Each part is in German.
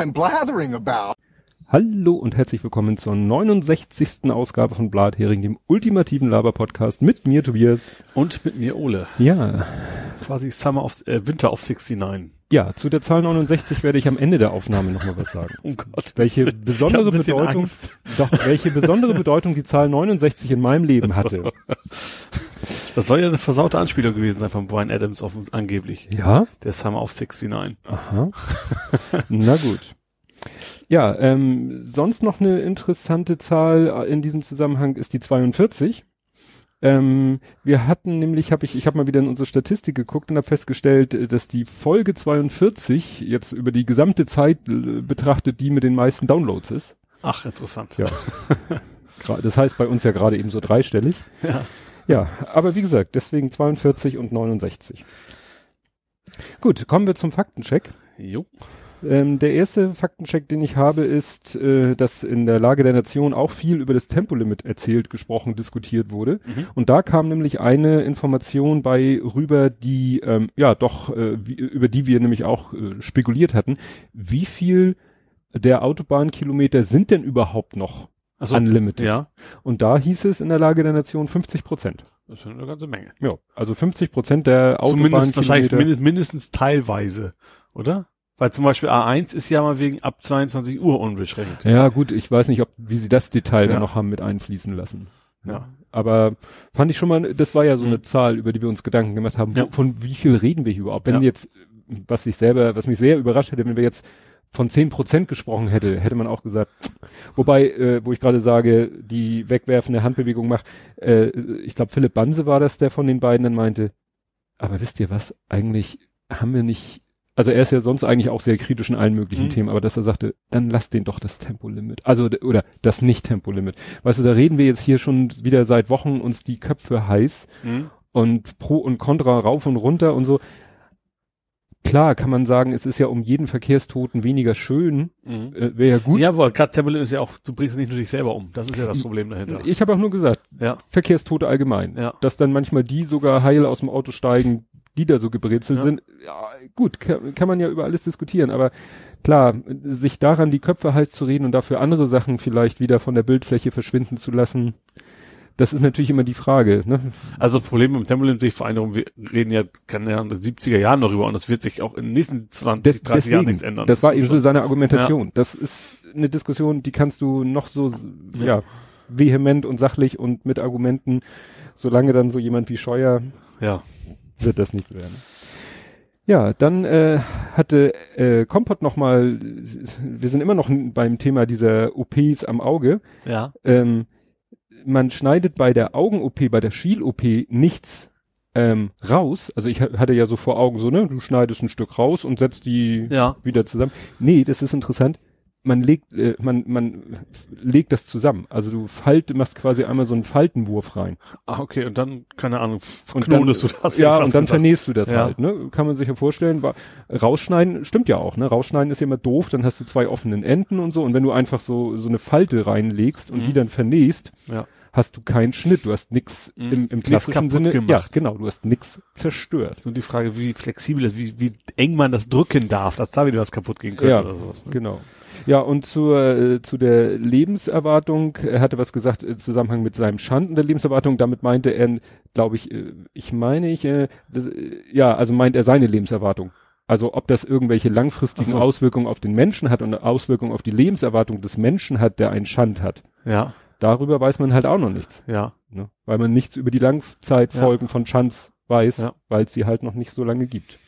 I'm blathering about. Hallo und herzlich willkommen zur 69. Ausgabe von Blathering, dem ultimativen Laber-Podcast mit mir, Tobias. Und mit mir, Ole. Ja. Quasi Summer of, äh, Winter of 69. Ja, zu der Zahl 69 werde ich am Ende der Aufnahme nochmal was sagen. Oh Gott. Welche besondere Bedeutung, Angst. doch, welche besondere Bedeutung die Zahl 69 in meinem Leben hatte. Das soll ja eine versaute Anspielung gewesen sein von Brian Adams auf, angeblich. Ja? Der Summer of 69. Aha. Na gut. Ja, ähm, sonst noch eine interessante Zahl in diesem Zusammenhang ist die 42. Ähm, wir hatten nämlich, habe ich, ich habe mal wieder in unsere Statistik geguckt und habe festgestellt, dass die Folge 42 jetzt über die gesamte Zeit äh, betrachtet, die mit den meisten Downloads ist. Ach, interessant. Ja. Das heißt bei uns ja gerade eben so dreistellig. Ja. Ja, aber wie gesagt, deswegen 42 und 69. Gut, kommen wir zum Faktencheck. Jo. Ähm, der erste Faktencheck, den ich habe, ist, äh, dass in der Lage der Nation auch viel über das Tempolimit erzählt, gesprochen, diskutiert wurde. Mhm. Und da kam nämlich eine Information bei rüber, die ähm, ja doch äh, wie, über die wir nämlich auch äh, spekuliert hatten. Wie viel der Autobahnkilometer sind denn überhaupt noch Also, unlimited? ja. Und da hieß es in der Lage der Nation 50 Prozent. Das ist eine ganze Menge. Ja, also 50 Prozent der Zumindest wahrscheinlich Autobahnkilometer. mindest, mindestens teilweise, oder? Weil zum Beispiel A1 ist ja mal wegen ab 22 Uhr unbeschränkt. Ja, gut, ich weiß nicht, ob, wie sie das Detail Ja. dann noch haben mit einfließen lassen. Ja. Aber fand ich schon mal, das war ja so Mhm. eine Zahl, über die wir uns Gedanken gemacht haben. Ja. Von wie viel reden wir hier überhaupt? Wenn Ja. jetzt, was ich selber, was mich sehr überrascht hätte, wenn wir jetzt von 10 Prozent gesprochen hätte, hätte man auch gesagt, wobei, äh, wo ich gerade sage, die wegwerfende Handbewegung macht, äh, ich glaube, Philipp Banse war das, der von den beiden dann meinte, aber wisst ihr was, eigentlich haben wir nicht, also er ist ja sonst eigentlich auch sehr kritisch in allen möglichen Mhm. Themen, aber dass er sagte, dann lass den doch das Tempolimit. Also, oder das Nicht-Tempolimit. Weißt du, da reden wir jetzt hier schon wieder seit Wochen uns die Köpfe heiß Hm? und Pro und Contra rauf und runter und so. Klar kann man sagen, es ist ja um jeden Verkehrstoten weniger schön, Mhm. äh, wäre ja gut. Ja, aber gerade Tempolimit ist ja auch, du bringst es nicht nur dich selber um. Das ist ja das Problem dahinter. Ich habe auch nur gesagt, Ja. Verkehrstote allgemein. Ja. Dass dann manchmal die sogar heil aus dem Auto steigen, die da so gebrezelt Ja. sind. Ja, gut, kann, kann man ja über alles diskutieren, aber klar, sich daran die Köpfe heiß zu reden und dafür andere Sachen vielleicht wieder von der Bildfläche verschwinden zu lassen, das ist natürlich immer die Frage. Ne? Also das Problem mit dem Tempolimit sehe ich vor allem, darum, wir reden ja, kann ja in den 70er Jahren noch über und das wird sich auch in den nächsten 20, Des, 30 Jahren deswegen, nichts ändern. das war ist eben so schon- seine Argumentation. Das ist eine Diskussion, die kannst du noch so, ja. Ja. vehement und sachlich und mit Argumenten, solange dann so jemand wie Scheuer Ja. Wird das nicht werden. Ja, dann äh, hatte äh, Kompott noch mal, wir sind immer noch beim Thema dieser OPs am Auge. Ja. Ähm, man schneidet bei der Augen-OP, bei der Schiel-OP nichts ähm, raus. Also ich ha- hatte ja so vor Augen so, ne, du schneidest ein Stück raus und setzt die Ja. wieder zusammen. Nee, das ist interessant. Man legt, äh, man, man legt das zusammen. Also du falt, machst quasi einmal so einen Faltenwurf rein. Ah, okay, und dann, keine Ahnung, Und du das. Ja, und dann gesagt. vernähst du das Ja. halt, ne? Kann man sich ja vorstellen. Wa- Rausschneiden stimmt ja auch, ne? Rausschneiden ist ja immer doof, dann hast du zwei offenen Enden und so. Und wenn du einfach so, so eine Falte reinlegst und Mhm. die dann vernähst, Ja. Hast du keinen Schnitt. Du hast nix Mhm. im, im klassischen Sinne. gemacht. Ja, genau, du hast nix zerstört. So die Frage, wie flexibel ist, wie, wie eng man das drücken darf, dass da wieder was kaputt gehen könnte Ja, oder sowas. Ne? Genau. Ja, und zur, äh, zu der Lebenserwartung, er hatte was gesagt im Zusammenhang mit seinem Schanden der Lebenserwartung, damit meinte er, glaube ich, äh, ich meine ich, äh, das, äh, ja, also meint er seine Lebenserwartung. Also ob das irgendwelche langfristigen so. Auswirkungen auf den Menschen hat und eine Auswirkung auf die Lebenserwartung des Menschen hat, der einen Schand hat. Ja, Darüber weiß man halt auch noch nichts, ja. ne? weil man nichts über die Langzeitfolgen von Schands weiß, Ja. weil es sie halt noch nicht so lange gibt.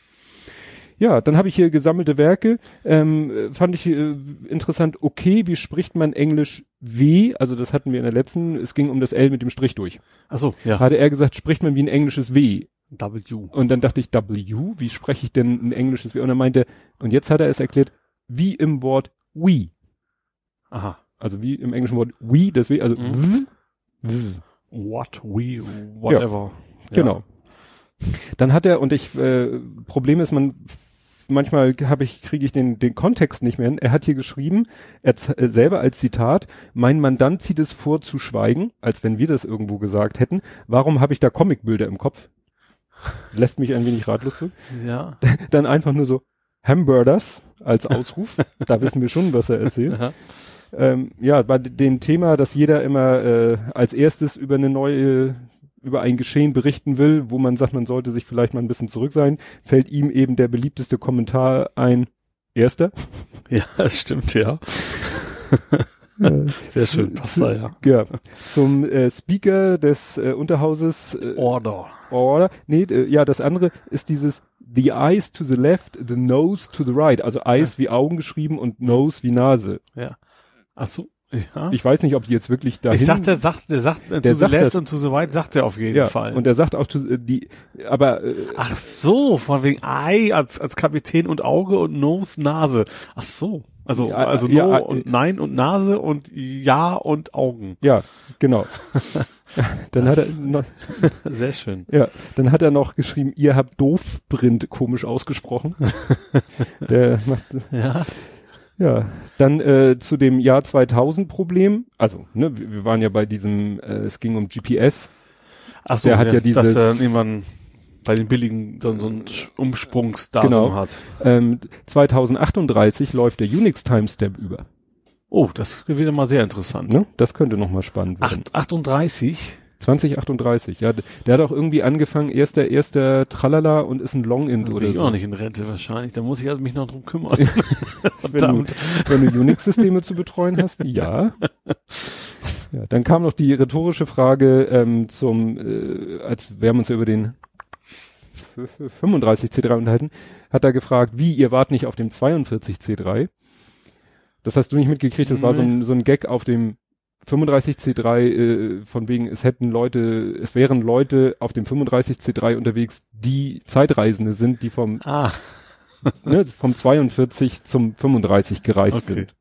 Ja, dann habe ich hier gesammelte Werke. Ähm, äh, fand ich äh, interessant. Okay, wie spricht man Englisch W? Also das hatten wir in der letzten. Es ging um das L mit dem Strich durch. Ach so, ja. Hatte er gesagt, spricht man wie ein englisches W? W. Und dann dachte ich W. Wie spreche ich denn ein englisches W? Und er meinte, und jetzt hat er es erklärt, wie im Wort we. Aha. Also wie im englischen Wort we, W, also Mhm. w, w. What, we, whatever. Ja. Genau. Dann hat er, und ich, äh, Problem ist, man, manchmal habe ich, kriege ich den, den Kontext nicht mehr hin. Er hat hier geschrieben, er äh, selber als Zitat, mein Mandant zieht es vor zu schweigen, als wenn wir das irgendwo gesagt hätten. Warum habe ich da Comicbilder im Kopf? Lässt mich ein wenig ratlos zurück. Ja. Dann einfach nur so, Hamburgers als Ausruf. da wissen wir schon, was er erzählt. Ähm, ja, bei dem Thema, dass jeder immer äh, als erstes über eine neue, über ein Geschehen berichten will, wo man sagt, man sollte sich vielleicht mal ein bisschen zurück sein, fällt ihm eben der beliebteste Kommentar ein. Erster. Ja, das stimmt, ja. Äh, Sehr schön, passt da, ja. Ja, zum äh, Speaker des äh, Unterhauses äh, Order. Order. Nee, ja, das andere ist dieses The eyes to the left, the nose to the right. Also Eyes wie Augen geschrieben und Nose wie Nase. Ja. Ach so, ja. Ich weiß nicht, ob die jetzt wirklich dahin... Ich sagte, der sagt, der sagt, Der to the sagt left das. und to the right sagt er auf jeden ja, Fall. und er sagt auch to, äh, die, aber äh, Ach so, von wegen Ei als, als Kapitän und Auge und Nose, Nase. Ach so. Also, Ja, also ja, No äh, und Nein und Nase und Ja und Augen. ja, genau. dann hat er Das- noch, Sehr schön. ja, dann hat er noch geschrieben, ihr habt Doofprint komisch ausgesprochen. Der macht Ja. Ja, dann äh, zu dem Jahr 2000 Problem. Also, ne, wir, waren ja bei diesem, äh, es ging um GPS. Ach so, Der hat ja dass dieses- er irgendwann bei den billigen so, so ein Umsprungsdatum Genau. hat. Ähm, 2038 läuft der Unix Timestamp über. Oh, das wird wieder mal sehr interessant. Ne? Das könnte nochmal spannend werden. Acht, 38? 2038, ja. Der hat auch irgendwie angefangen, erster, erster Tralala und ist ein Longint Da oder bin ich so. auch nicht in Rente wahrscheinlich. Da muss ich also mich noch drum kümmern. Wenn du, wenn du Unix-Systeme zu betreuen hast, ja. Ja, dann kam noch die rhetorische Frage ähm, zum, äh, als wir haben uns ja über den 35 C3 unterhalten, hat er gefragt, wie, ihr wart nicht auf dem 42 C3? Das hast du nicht mitgekriegt, das war so ein, so ein Gag auf dem 35 C3, äh, von wegen, es hätten Leute, es wären Leute auf dem 35 C3 unterwegs, die Zeitreisende sind, die vom Ah, ne, vom 42 zum 35 gereist Okay. sind.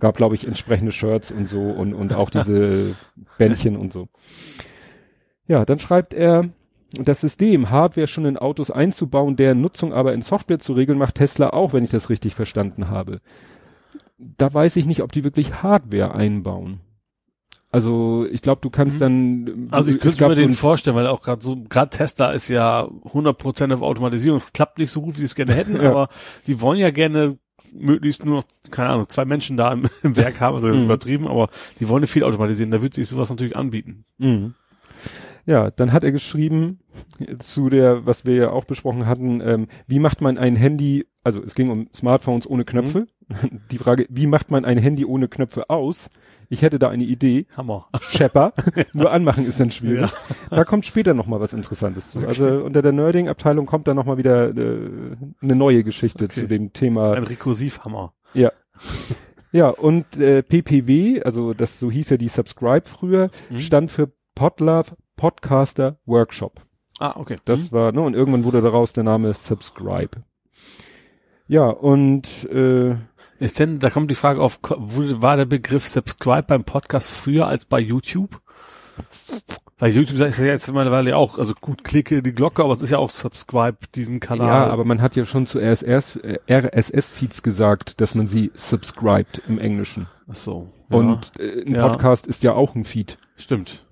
Gab, glaube ich, entsprechende Shirts und so und, und auch diese Bändchen und so. Ja, dann schreibt er, das System, Hardware schon in Autos einzubauen, deren Nutzung aber in Software zu regeln, macht Tesla auch, wenn ich das richtig verstanden habe. Da weiß ich nicht, ob die wirklich Hardware einbauen. Also ich glaube, du kannst Mhm. dann. also ich könnte mir so den vorstellen, weil auch gerade so, gerade Tesla ist ja 100% auf Automatisierung. Es klappt nicht so gut, wie sie es gerne hätten, Ja. aber die wollen ja gerne möglichst nur noch, keine Ahnung, zwei Menschen da im, im Werk haben, also das ist Mhm. übertrieben, aber die wollen viel automatisieren, da wird sich sowas natürlich anbieten. Mhm. Ja, dann hat er geschrieben zu der, was wir ja auch besprochen hatten, ähm, wie macht man ein Handy, also es ging um Smartphones ohne Knöpfe. Die Frage, wie macht man ein Handy ohne Knöpfe aus? Ich hätte da eine Idee. Hammer. Shepper. Nur anmachen ist dann schwierig. Da kommt später noch mal was Interessantes zu. Also unter der Nerding-Abteilung kommt dann noch mal wieder äh, eine neue Geschichte Okay. zu dem Thema. Ein Rekursivhammer. Ja. Ja, und äh, PPW, also das so hieß ja die Subscribe früher, Mhm. stand für Podlove Podcaster Workshop. Ah, okay. Das war, ne, und irgendwann wurde daraus der Name Subscribe. Ja, und äh, Ist denn, da kommt die Frage auf, war der Begriff Subscribe beim Podcast früher als bei YouTube? Weil YouTube ist ja jetzt mittlerweile auch, also gut, klicke die Glocke, aber es ist ja auch Subscribe, diesen Kanal. ja, aber man hat ja schon zu RSS, äh, RSS-Feeds gesagt, dass man sie subscribed im Englischen. Ach so. Ja, Und äh, ein Ja. Podcast ist ja auch ein Feed. stimmt.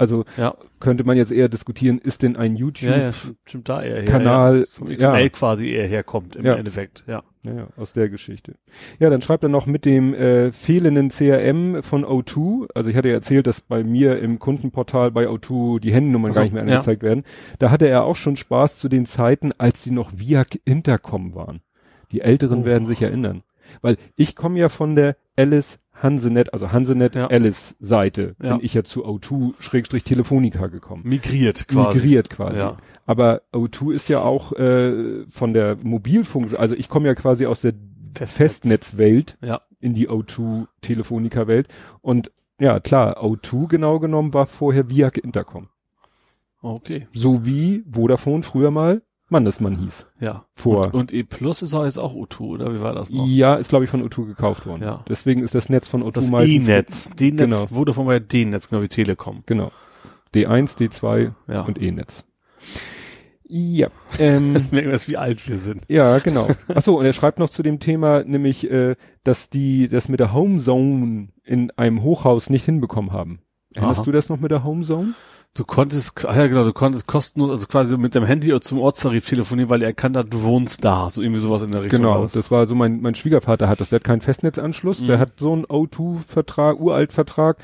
Also Ja. könnte man jetzt eher diskutieren, ist denn ein YouTube Ja, ja, vom XML quasi eher herkommt im. Endeffekt, ja. Ja, aus der Geschichte. Ja, dann schreibt er noch mit dem äh, fehlenden CRM von O2. Also ich hatte ja erzählt, dass bei mir im Kundenportal bei O2 die Handynummern Ach so, gar nicht mehr angezeigt werden. Da hatte er auch schon Spaß zu den Zeiten, als sie noch via Intercom waren. Die Älteren Oh. werden sich erinnern. Weil ich komme ja von der Alice Hansenet, also Hansenet Ja. Alice Seite, Ja. bin ich ja zu O2-Telefonica gekommen. Migriert quasi. Migriert quasi. Ja. Aber O2 ist ja auch äh, von der Mobilfunk, also ich komme ja quasi aus der Festnetz. Festnetzwelt Ja. in die O2-Telefonica-Welt. Und ja, klar, O2 genau genommen war vorher Viac Intercom. Okay. So wie Vodafone früher mal Mannesmann hieß. Ja. Vor. Und, und E Plus ist auch jetzt auch O2, oder wie war das noch? Ja, ist glaube ich von O2 gekauft worden. Ja. Deswegen ist das Netz von O2 Das meistens. E-Netz. D-Netz Genau. wurde von mir D-Netz, genau wie Telekom. Genau. D1, D2 Ja. und E-Netz. Ja. Ähm, Merken wir wie alt wir sind. Ja, genau. Ach so, und er schreibt noch zu dem Thema, nämlich, äh, dass die das mit der Home Zone in einem Hochhaus nicht hinbekommen haben. Erinnerst Aha. du das noch mit der Homezone? Du konntest, ach ja genau, du konntest kostenlos, also quasi mit dem Handy zum Ortstarif telefonieren, weil er erkannt hat, du wohnst da. So irgendwie sowas in der Richtung. Genau, das. war so mein, mein Schwiegervater hat das. Der hat keinen Festnetzanschluss, der Mhm. hat so einen O2-Vertrag, Uralt-Vertrag.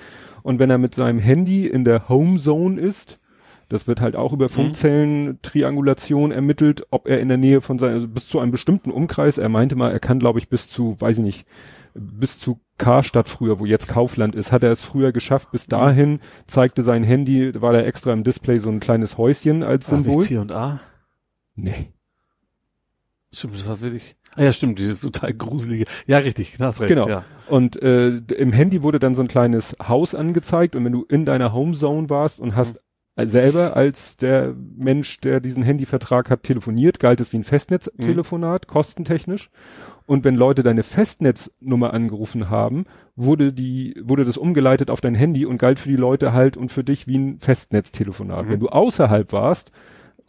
Und wenn er mit seinem Handy in der Homezone ist, das wird halt auch Mhm. über Funkzellen, Triangulation ermittelt, ob er in der Nähe von seinem, also bis zu einem bestimmten Umkreis, er meinte mal, er kann glaube ich bis zu, weiß ich nicht, bis zu Karstadt früher, wo jetzt Kaufland ist, hat er es früher geschafft. Mhm. Bis dahin zeigte sein Handy, war da extra im Display so ein kleines Häuschen als Ach, nicht Symbol. C und A? Nee. Stimmt, das war wirklich. Ah ja, stimmt, dieses total gruselige. Ja, richtig, hast recht. Genau. Ja. Und äh, im Handy wurde dann so ein kleines Haus angezeigt und wenn du in deiner Homezone warst und hast Mhm. selber als der Mensch, der diesen Handyvertrag hat, telefoniert, galt es wie ein Mhm. Festnetztelefonat, kostentechnisch. Und wenn Leute deine Festnetznummer angerufen haben, wurde die, wurde das umgeleitet auf dein Handy und galt für die Leute halt und für dich wie ein Festnetztelefonat. Mhm. Wenn du außerhalb warst,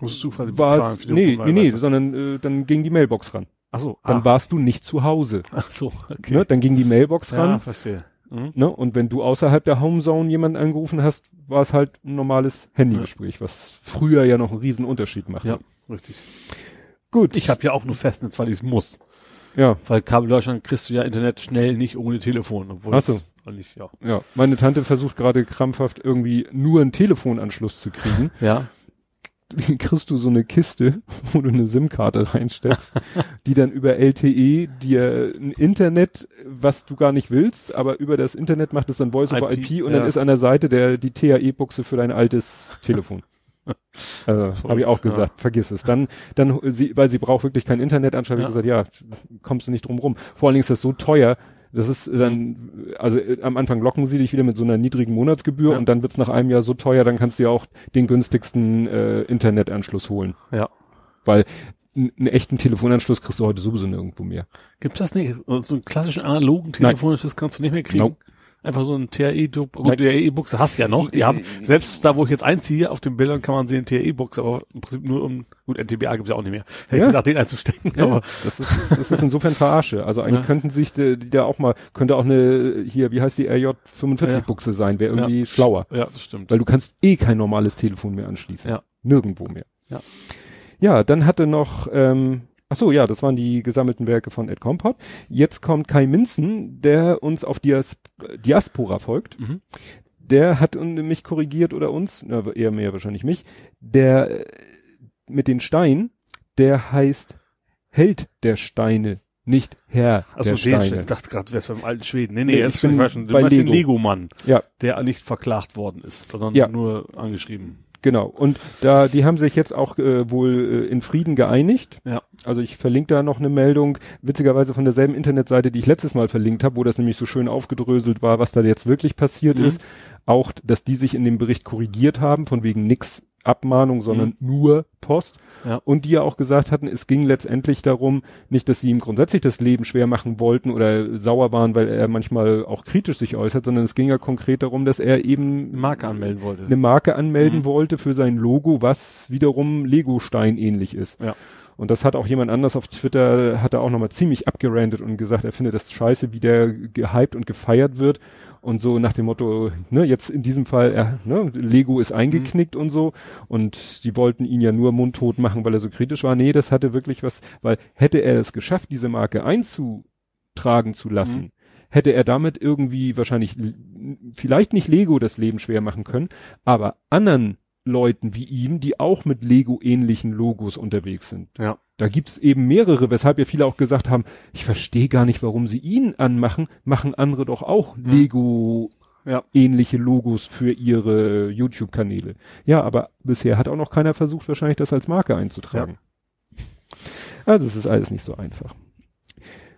Musst du quasi war bezahlen es, für die nee, nee, nee, sondern äh, dann ging die Mailbox ran. Ach so, Dann ah. warst du nicht zu Hause. Ach so, okay. Ne? Dann ging die Mailbox ran. Ja, verstehe. Mhm. Ne? Und wenn du außerhalb der Homezone jemanden angerufen hast, war es halt ein normales Handygespräch, was früher ja noch einen riesen Unterschied macht. Ja, richtig. Gut. Ich habe ja auch nur Festnetz, weil ich es muss. Ja, Weil Kabel Deutschland kriegst du ja Internet schnell nicht ohne Telefon. Obwohl Ach so. eigentlich, ja. ja. Meine Tante versucht gerade krampfhaft irgendwie nur einen Telefonanschluss zu kriegen. Ja. kriegst du so eine Kiste, wo du eine SIM-Karte reinsteckst, die dann über LTE dir ein Internet, was du gar nicht willst, aber über das Internet macht es dann Voice over IP, IP, und ja. dann ist an der Seite der die TAE-Buchse für dein altes Telefon. Also, habe ich auch ja. gesagt, vergiss es. Dann, dann, sie, weil sie braucht wirklich kein Internetanschluss, Ja. habe ich gesagt, ja, kommst du nicht drum rum. Vor allen Dingen ist das so teuer, das ist dann, also äh, am Anfang locken sie dich wieder mit so einer niedrigen Monatsgebühr Ja. und dann wird's nach einem Jahr so teuer, dann kannst du ja auch den günstigsten äh, Internetanschluss holen. Ja. Weil einen echten Telefonanschluss kriegst du heute sowieso nirgendwo mehr. Gibt's das nicht? So einen klassischen analogen Telefon, das kannst du nicht mehr kriegen? Nope. Einfach so ein. Nein. Gut, TAE-Buchse hast du ja noch. Die haben, selbst da, wo ich jetzt einziehe, auf den Bildern kann man sehen TAE-Buchse, aber im Prinzip nur um, gut, NTBA gibt's ja auch nicht mehr. Hätte ich Ja. gesagt, den einzustecken, aber, das ist, das ist insofern Verarsche. Also eigentlich Ja. könnten sich die, die da auch mal, könnte auch eine, hier, wie heißt die RJ45 Ja. Buchse sein, wäre irgendwie Ja. schlauer. ja, das stimmt. Weil du kannst eh kein normales Telefon mehr anschließen. Ja. Nirgendwo mehr. Ja. Ja, dann hatte noch, ähm, ach so, ja, das waren die gesammelten Werke von Ed Compot. Jetzt kommt Kai Minzen, der uns auf Dias Diaspora folgt. Mhm. Der hat mich korrigiert oder uns, na, eher mehr wahrscheinlich mich, der äh, mit den Steinen, der heißt Held der Steine, nicht Herr Achso, der den, Steine. ich dachte gerade, wär's beim alten Schweden. Nee, nee, Nee, er ich ist bin ich schon, du bei meinst den Lego. Lego-Mann, Ja, der nicht verklagt worden ist, sondern Ja. nur angeschrieben. Genau. Und da, die haben sich jetzt auch äh, wohl äh, in Frieden geeinigt. Ja. Also ich verlinke da noch eine Meldung, witzigerweise von derselben Internetseite, die ich letztes Mal verlinkt habe, wo das nämlich so schön aufgedröselt war, was da jetzt wirklich passiert Mhm. ist. Auch, dass die sich in dem Bericht korrigiert haben, von wegen nix Abmahnung, sondern nur Post. Ja. Und die ja auch gesagt hatten, es ging letztendlich darum, nicht, dass sie ihm grundsätzlich das Leben schwer machen wollten oder sauer waren, weil er manchmal auch kritisch sich äußert, sondern es ging ja konkret darum, dass er eben Eine Marke anmelden wollte. eine Marke anmelden Mhm. wollte für sein Logo, was wiederum Lego-Stein ähnlich ist. Ja. Und das hat auch jemand anders auf Twitter, hat er auch nochmal ziemlich abgerandet und gesagt, er findet das scheiße, wie der gehypt und gefeiert wird. Und so nach dem Motto, ne, jetzt in diesem Fall, er, ne, Lego ist eingeknickt und so. Und die wollten ihn ja nur mundtot machen, weil er so kritisch war. Nee, das hatte wirklich was, weil hätte er es geschafft, diese Marke einzutragen zu lassen, Mhm. hätte er damit irgendwie wahrscheinlich vielleicht nicht Lego das Leben schwer machen können, aber anderen Leuten wie ihm, die auch mit Lego-ähnlichen Logos unterwegs sind. Ja. Da gibt's eben mehrere, weshalb ja viele auch gesagt haben, ich verstehe gar nicht, warum sie ihn anmachen, machen andere doch auch Mhm. Lego-ähnliche Ja. Logos für ihre YouTube-Kanäle. Ja, aber bisher hat auch noch keiner versucht, wahrscheinlich das als Marke einzutragen. Also es ist alles nicht so einfach.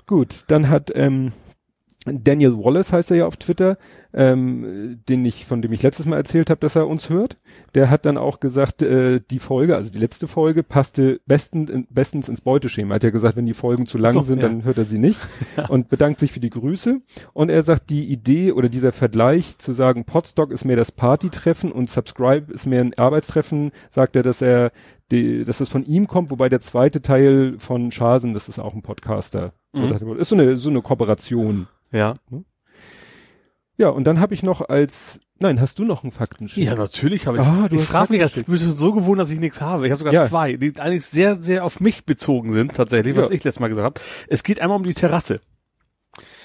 Gut, dann hat ähm, Daniel Wallace heißt er ja auf Twitter, ähm, den ich, von dem ich letztes Mal erzählt habe, dass er uns hört. Der hat dann auch gesagt, äh, die Folge, also die letzte Folge, passte bestens, in, bestens ins Beuteschema. Er hat ja gesagt, wenn die Folgen zu lang So, sind, ja. dann hört er sie nicht und bedankt sich für die Grüße. Und er sagt, die Idee oder dieser Vergleich zu sagen, Podstock ist mehr das Partytreffen und Subscribe ist mehr ein Arbeitstreffen, sagt er, dass er, die, dass das von ihm kommt, wobei der zweite Teil von Schasen, das ist auch ein Podcaster. So Mhm. ich, ist so eine, so eine Kooperation. Ja. Ja, und dann habe ich noch als, nein, hast du noch einen Faktenschild? Ja, natürlich habe ich. Ah, du ich frage mich, Faktencheck. ich bin schon so gewohnt, dass ich nichts habe. Ich habe sogar Ja. zwei, die eigentlich sehr, sehr auf mich bezogen sind, tatsächlich, was Ja. ich letztes Mal gesagt habe. Es geht einmal um die Terrasse.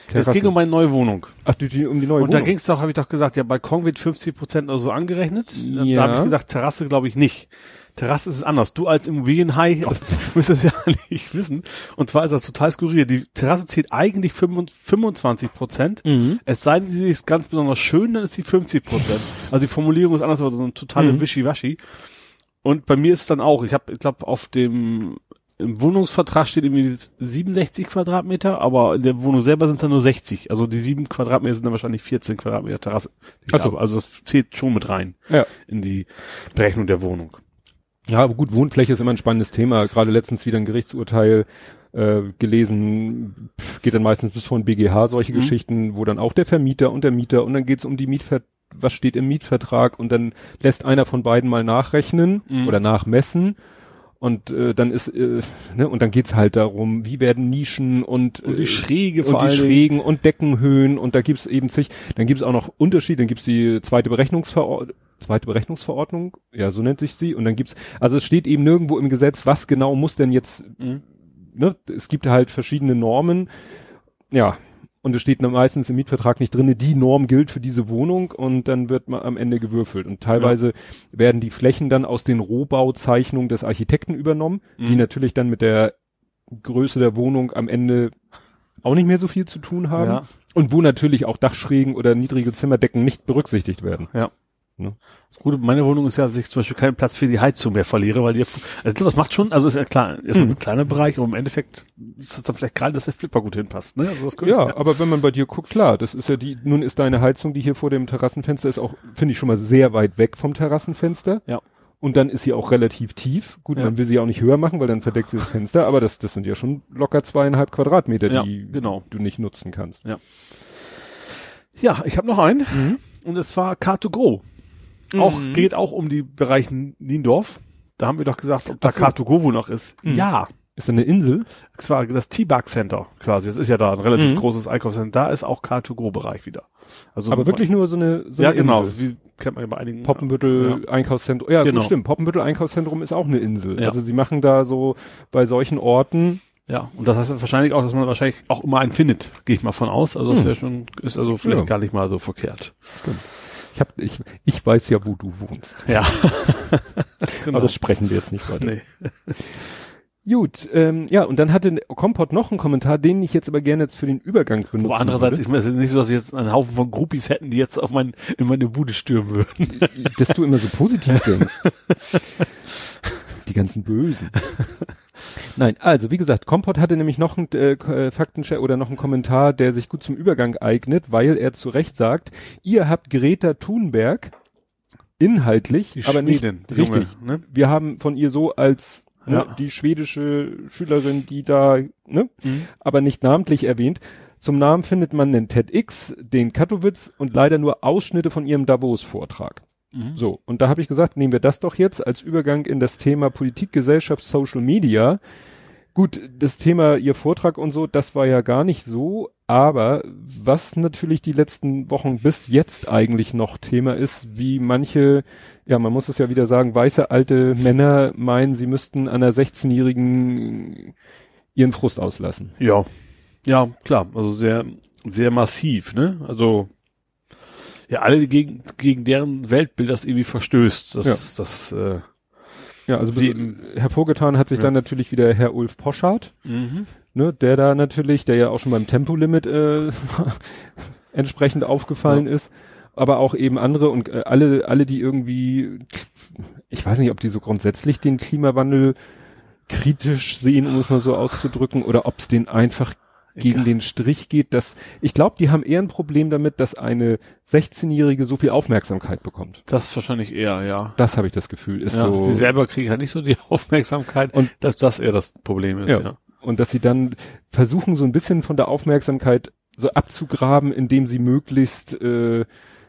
Terrasse. Es ging um meine neue Wohnung. Ach, die, die, um die neue Und da Wohnung. ging es doch, habe ich doch gesagt, ja, Balkon wird 50 Prozent oder so angerechnet. Ja. Da habe ich gesagt, Terrasse glaube ich nicht. Terrasse ist es anders. Du als Immobilienhai das müsstest es ja nicht wissen. Und zwar ist das total skurril. Die Terrasse zählt eigentlich 25 Prozent. Mhm. Es sei denn, sie ist ganz besonders schön, dann ist sie 50 Prozent. Also die Formulierung ist anders, aber so ein totale Mhm. Wischiwaschi. Und bei mir ist es dann auch, ich habe, ich glaube, auf dem im Wohnungsvertrag steht irgendwie 67 Quadratmeter, aber in der Wohnung selber sind es dann nur 60. Also die sieben Quadratmeter sind dann wahrscheinlich 14 Quadratmeter Terrasse. so. Also das zählt schon mit rein Ja. in die Berechnung der Wohnung. Ja, aber gut, Wohnfläche ist immer ein spannendes Thema. Gerade letztens wieder ein Gerichtsurteil äh, gelesen, geht dann meistens bis vor ein BGH, solche Mhm. Geschichten, wo dann auch der Vermieter und der Mieter und dann geht's um die Mietver was steht im Mietvertrag und dann lässt einer von beiden mal nachrechnen Mhm. oder nachmessen. Und äh, dann ist, äh, ne, und dann geht's halt darum, wie werden Nischen und, Und die äh, Schräge und vor die Dingen. Schrägen und Deckenhöhen. Und da gibt's eben sich, dann gibt's auch noch Unterschiede, dann gibt's die zweite Berechnungsverordnung, zweite Berechnungsverordnung, ja, so nennt sich sie, und dann gibt's, also es steht eben nirgendwo im Gesetz, was genau muss denn jetzt, Mhm. ne, es gibt halt verschiedene Normen, ja, und es steht meistens im Mietvertrag nicht drinne, die Norm gilt für diese Wohnung und dann wird man am Ende gewürfelt. Und teilweise werden die Flächen dann aus den Rohbauzeichnungen des Architekten übernommen, die Mhm. natürlich dann mit der Größe der Wohnung am Ende auch nicht mehr so viel zu tun haben. Ja. Und wo natürlich auch Dachschrägen oder niedrige Zimmerdecken nicht berücksichtigt werden. Das Gute bei meiner Wohnung ist ja, dass ich zum Beispiel keinen Platz für die Heizung mehr verliere, weil die, also das macht schon, also ist ja klar, erstmal Mhm. ein kleiner Bereich, aber im Endeffekt ist das dann vielleicht gerade, dass der Flipper gut hinpasst, ne? Also das könnte Ja, aber wenn man bei dir guckt, klar, das ist ja die, nun ist deine Heizung, die hier vor dem Terrassenfenster ist auch, finde ich schon mal sehr weit weg vom Terrassenfenster. Ja. Und dann ist sie auch relativ tief. Gut, Ja. man will sie auch nicht höher machen, weil dann verdeckt sie das Fenster, aber das, das sind ja schon locker zweieinhalb Quadratmeter, Ja, die genau. du nicht nutzen kannst. Ja, ich habe noch einen Mhm. und es war Car2Go. Auch, Mhm. geht auch um die Bereich Niendorf. Da haben wir doch gesagt, ob da so. Car2Go wohl noch ist. Mhm. Ja. Ist da eine Insel? Es war das T-Bug Center quasi. Das ist ja da ein relativ Mhm. großes Einkaufscenter. Da ist auch Car2Go-Bereich wieder. Also aber wirklich nur so eine, so ja, eine genau. Insel. Wie kennt man ja bei einigen. Poppenbüttel Einkaufszentrum. Ja, Genau. gut, stimmt. Poppenbüttel Einkaufszentrum ist auch eine Insel. Ja. Also sie machen da so bei solchen Orten. Ja, und das heißt dann wahrscheinlich auch, dass man wahrscheinlich auch immer einen findet, gehe ich mal von aus. Also das Hm. wäre schon, ist also vielleicht Ja. gar nicht mal so verkehrt. Ich hab, ich, ich weiß ja, wo du wohnst. Ja. Aber das sprechen wir jetzt nicht weiter. nee. Gut, ähm, ja, und dann hatte Kompott noch einen Kommentar, den ich jetzt aber gerne jetzt für den Übergang benutzen Aber andererseits, würde. ich meine, es ist nicht so, dass wir jetzt einen Haufen von Groupies hätten, die jetzt auf mein, in meine Bude stürmen würden. dass du immer so positiv denkst. Die ganzen Bösen. Nein, also wie gesagt, Kompott hatte nämlich noch einen äh, äh, Faktencheck oder noch einen Kommentar, der sich gut zum Übergang eignet, weil er zu Recht sagt, ihr habt Greta Thunberg inhaltlich, Die aber nicht Schwedin, die richtig. Junge, ne? Wir haben von ihr so als ne, Ja. die schwedische Schülerin, die da, ne, Mhm. aber nicht namentlich erwähnt. Zum Namen findet man den TEDx, den Katowice und leider nur Ausschnitte von ihrem Davos-Vortrag. Mhm. So, und da habe ich gesagt, nehmen wir das doch jetzt als Übergang in das Thema Politik, Gesellschaft, Social Media. Gut, das Thema Ihr Vortrag und so, das war ja gar nicht so, aber was natürlich die letzten Wochen bis jetzt eigentlich noch Thema ist, wie manche, ja, man muss es ja wieder sagen, weiße alte Männer meinen, sie müssten einer 16-Jährigen ihren Frust auslassen. Ja. Ja, klar. Also sehr, sehr massiv, ne? Also, ja, alle gegen, gegen deren Weltbild das irgendwie verstößt. Das, das, äh, Ja, also Sie- bis- hervorgetan hat sich Ja. dann natürlich wieder Herr Ulf Poschardt. mhm. ne, der da natürlich, der ja auch schon beim Tempolimit äh, entsprechend aufgefallen ist, aber auch eben andere und äh, alle, alle, die irgendwie, ich weiß nicht, ob die so grundsätzlich den Klimawandel kritisch sehen, um es mal so auszudrücken, oder ob es den einfach gegen Egal. den Strich geht, dass ich glaube, die haben eher ein Problem damit, dass eine 16-Jährige so viel Aufmerksamkeit bekommt. Das wahrscheinlich eher, ja. Das habe ich das Gefühl, ist ja so. Sie selber kriegen halt nicht so die Aufmerksamkeit Und- dass das eher das Problem ist, Ja. ja. Und dass sie dann versuchen, so ein bisschen von der Aufmerksamkeit so abzugraben, indem sie möglichst, äh,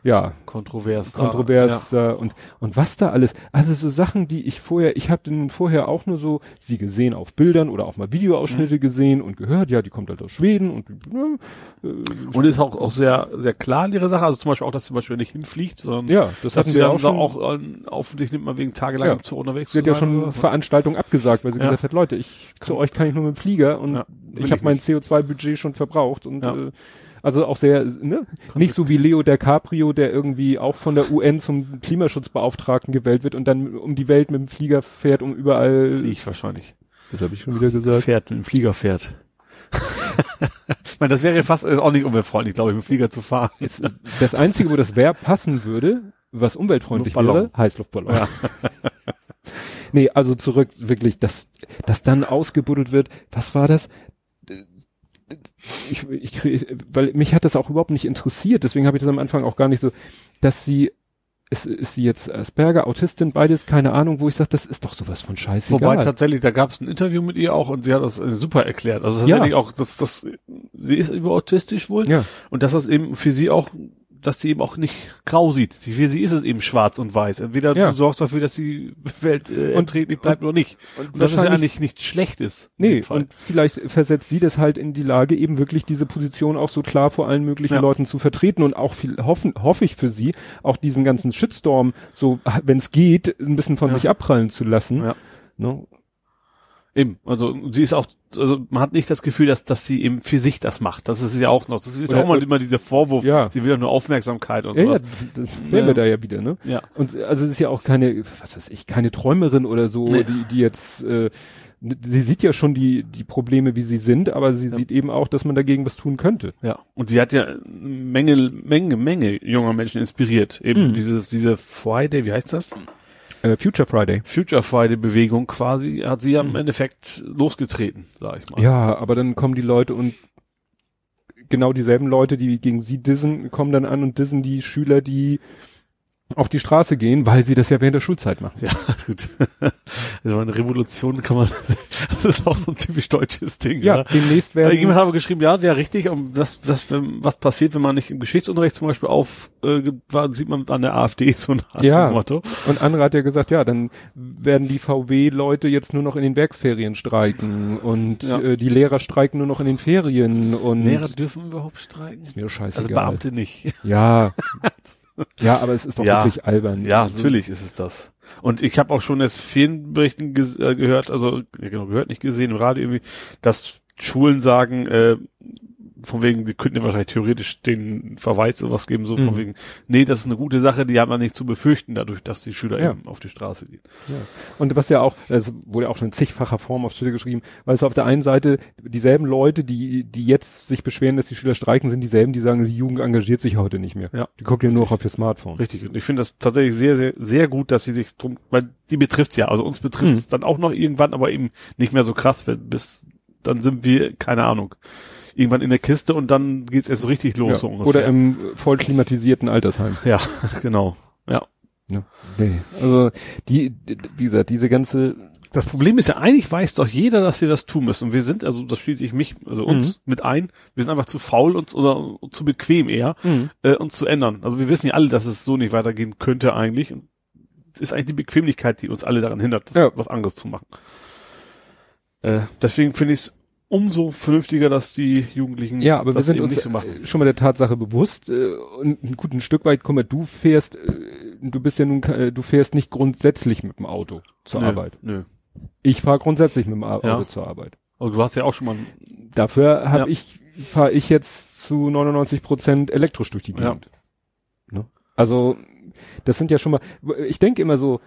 ja, Kontrovers. kontrovers äh, und und was da alles also so Sachen die ich vorher ich habe nun vorher auch nur so sie gesehen auf Bildern oder auch mal Videoausschnitte gesehen und gehört ja die kommt halt aus Schweden und ne, Ja. Und ist auch, auch sehr, sehr klar in ihrer Sache. Also zum Beispiel auch, dass sie zum Beispiel nicht hinfliegt, sondern ja das dass sie dann auch schon auch äh, auf sich nimmt man wegen tagelang Ja. im Zug unterwegs sie hat ja schon. Veranstaltungen abgesagt weil sie Ja. gesagt hat Leute ich zu euch kann ich nur mit dem Flieger und Ja, ich habe mein nicht. CO2 Budget schon verbraucht und Ja. äh, also auch sehr ne nicht so wie Leo DiCaprio der irgendwie auch von der UN zum Klimaschutzbeauftragten gewählt wird und dann um die Welt mit dem Flieger fährt um überall Fliegt wahrscheinlich. das habe ich schon wieder gesagt Fährt, mit dem Flieger fährt. ich meine, das wäre fast äh, auch nicht umweltfreundlich, glaube ich, mit dem Flieger zu fahren. Jetzt, das Einzige, wo das Verb passen würde, was umweltfreundlich wäre, Heißluftballon. nee, also zurück, wirklich, dass, dass dann ausgebuddelt wird, was war das? Ich, ich, krieg- weil mich hat das auch überhaupt nicht interessiert, deswegen habe ich das am Anfang auch gar nicht so, dass sie, ist, ist sie jetzt Asperger, Autistin, beides, keine Ahnung, wo ich sage, das ist doch sowas von scheißegal. Wobei tatsächlich, da gab es ein Interview mit ihr auch und sie hat das äh, super erklärt. Also tatsächlich auch, dass das, sie ist über autistisch wohl ja, und dass das eben für sie auch, dass sie eben auch nicht grau sieht. Sie, für sie ist es eben schwarz und weiß. Entweder Ja. du sorgst dafür, dass die Welt äh, Und- erträglich bleibt oder nicht. und Und das ist ja eigentlich nichts Schlechtes. Nee, und vielleicht versetzt sie das halt in die Lage, eben wirklich diese Position auch so klar vor allen möglichen Ja. Leuten zu vertreten und auch viel hoffen, hoffe ich für sie, auch diesen ganzen Shitstorm, so, wenn es geht, ein bisschen von Ja. sich abprallen zu lassen. Ja. Ne? Eben, also sie ist auch, also man hat nicht das Gefühl, dass, dass sie eben für sich das macht. Das ist ja auch noch, das ist Oder- auch mal immer dieser Vorwurf, Ja. sie will ja nur Aufmerksamkeit und Ja, ja, sowas. das sehen Ja. wir da ja wieder, ne? Ja. Und also es ist ja auch keine, was weiß ich, keine Träumerin oder so, Nee. die, die jetzt, äh, sie sieht ja schon die, die Probleme, wie sie sind, aber sie sieht eben auch, dass man dagegen was tun könnte. Ja. Und sie hat ja eine Menge, Menge, Menge junger Menschen inspiriert. Eben Mhm. diese, diese Friday, wie heißt das? Äh, Future Friday. Future Friday Bewegung quasi hat sie ja Mhm. im Endeffekt losgetreten, sag ich mal. Ja, aber dann kommen die Leute und genau dieselben Leute, die gegen sie dissen, kommen dann an und dissen die Schüler, die auf die Straße gehen, weil sie das ja während der Schulzeit machen. Ja, gut. Also eine Revolution kann man, das ist auch so ein typisch deutsches Ding. Ja, oder? demnächst Ja, werden jemand habe geschrieben, ja, wäre richtig, und das, das, wenn, was passiert, wenn man nicht im Geschichtsunterricht zum Beispiel auf, äh, sieht man an der AfD so ein Ja. Motto. und andere hat ja gesagt, ja, dann werden die VW-Leute jetzt nur noch in den Werksferien streiken und Ja. äh, die Lehrer streiken nur noch in den Ferien und Lehrer dürfen überhaupt streiken? ist mir Also scheißegal. Beamte nicht. Ja. ja, aber es ist doch Ja. wirklich albern. Ja, Also, natürlich ist es das. Und ich habe auch schon jetzt vielen Berichten ges äh, gehört, also genau, gehört, nicht gesehen im Radio irgendwie, dass Schulen sagen, äh, von wegen, die könnten ja wahrscheinlich theoretisch den Verweis sowas geben, so Mhm. von wegen, nee, das ist eine gute Sache, die haben wir nicht zu befürchten, dadurch, dass die Schüler Ja. eben auf die Straße gehen. Und was ja auch, es wurde auch schon in zigfacher Form auf Twitter geschrieben, weil es auf der einen Seite dieselben Leute, die, die jetzt sich beschweren, dass die Schüler streiken, sind dieselben, die sagen, die Jugend engagiert sich heute nicht mehr. Ja. Die guckt ja nur noch auf ihr Smartphone. Richtig. Und ich finde das tatsächlich sehr, sehr, sehr gut, dass sie sich drum, weil die betrifft's ja. Also uns betrifft es dann auch noch irgendwann, aber eben nicht mehr so krass, bis dann sind wir, keine Ahnung, irgendwann in der Kiste und dann geht's erst so richtig los, Ja. so ungefähr. Oder im voll klimatisierten Altersheim. ja, genau. Ja. Ne? Nee. Also die, wie gesagt, diese ganze Das Problem ist ja, eigentlich weiß doch jeder, dass wir das tun müssen. Und wir sind, also das schließe ich mich, also uns mit ein, wir sind einfach zu faul und oder zu bequem eher, äh, uns zu ändern. Also wir wissen ja alle, dass es so nicht weitergehen könnte eigentlich. Und es ist eigentlich die Bequemlichkeit, die uns alle daran hindert, das Ja. was anderes zu machen. Äh, deswegen finde ich es umso vernünftiger, dass die Jugendlichen Ja, aber wir sind uns schon mal der Tatsache bewusst äh, und ein gutes Stück weit, guck mal, du fährst, äh, du bist ja nun, äh, du fährst nicht grundsätzlich mit dem Auto zur Nö, Arbeit. Nö. Ich fahre grundsätzlich mit dem Auto Ja. zur Arbeit. Also du hast ja auch schon mal, Dafür habe Ja. ich, fahre ich jetzt zu 99 Prozent elektrisch durch die Ja. Gegend. Ne? Also, das sind ja schon mal, ich denke immer so,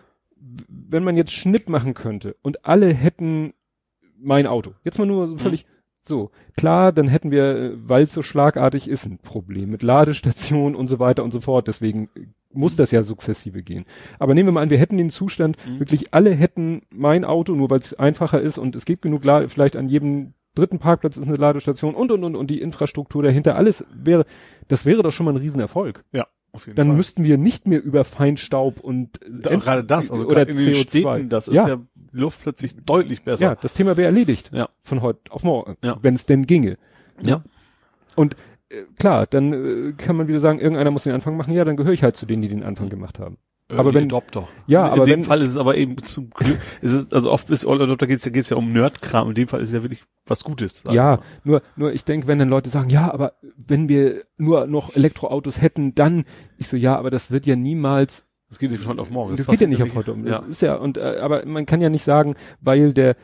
wenn man jetzt Schnipp machen könnte und alle hätten mein Auto, jetzt mal nur so Mhm. völlig, so, klar, dann hätten wir, weil es so schlagartig ist, ein Problem mit Ladestation und so weiter und so fort. Deswegen muss das ja sukzessive gehen. Aber nehmen wir mal an, wir hätten den Zustand, Mhm. wirklich alle hätten mein Auto, nur weil es einfacher ist und es gibt genug, La vielleicht an jedem dritten Parkplatz ist eine Ladestation und und und und die Infrastruktur dahinter, alles wäre, das wäre doch schon mal ein Riesenerfolg. ja, Dann Fall. müssten wir nicht mehr über Feinstaub und Da, gerade das, also oder in den CO2. Städten, das ist ja, ja, Luft plötzlich deutlich besser. ja, das Thema wäre erledigt. Ja. Von heute auf morgen, Ja. wenn es denn ginge. Ja. Und äh, klar, dann äh, kann man wieder sagen, irgendeiner muss den Anfang machen. Ja, dann gehöre ich halt zu denen, die den Anfang gemacht haben. Aber wenn Adopter. Ja, in, aber in dem wenn- Fall ist es aber eben zum Glück, ist es also oft bis All Adopter geht's ja geht's ja um Nerdkram. In dem Fall ist es ja wirklich was Gutes. Ja, nur, nur ich denke, wenn dann Leute sagen, ja, aber wenn wir nur noch Elektroautos hätten, dann, ich so, ja, aber das wird ja niemals, das geht nicht von heute auf morgen. das, passiert geht ja nicht auf heute um. Das Ja. ist ja, und, äh, aber man kann ja nicht sagen, weil der,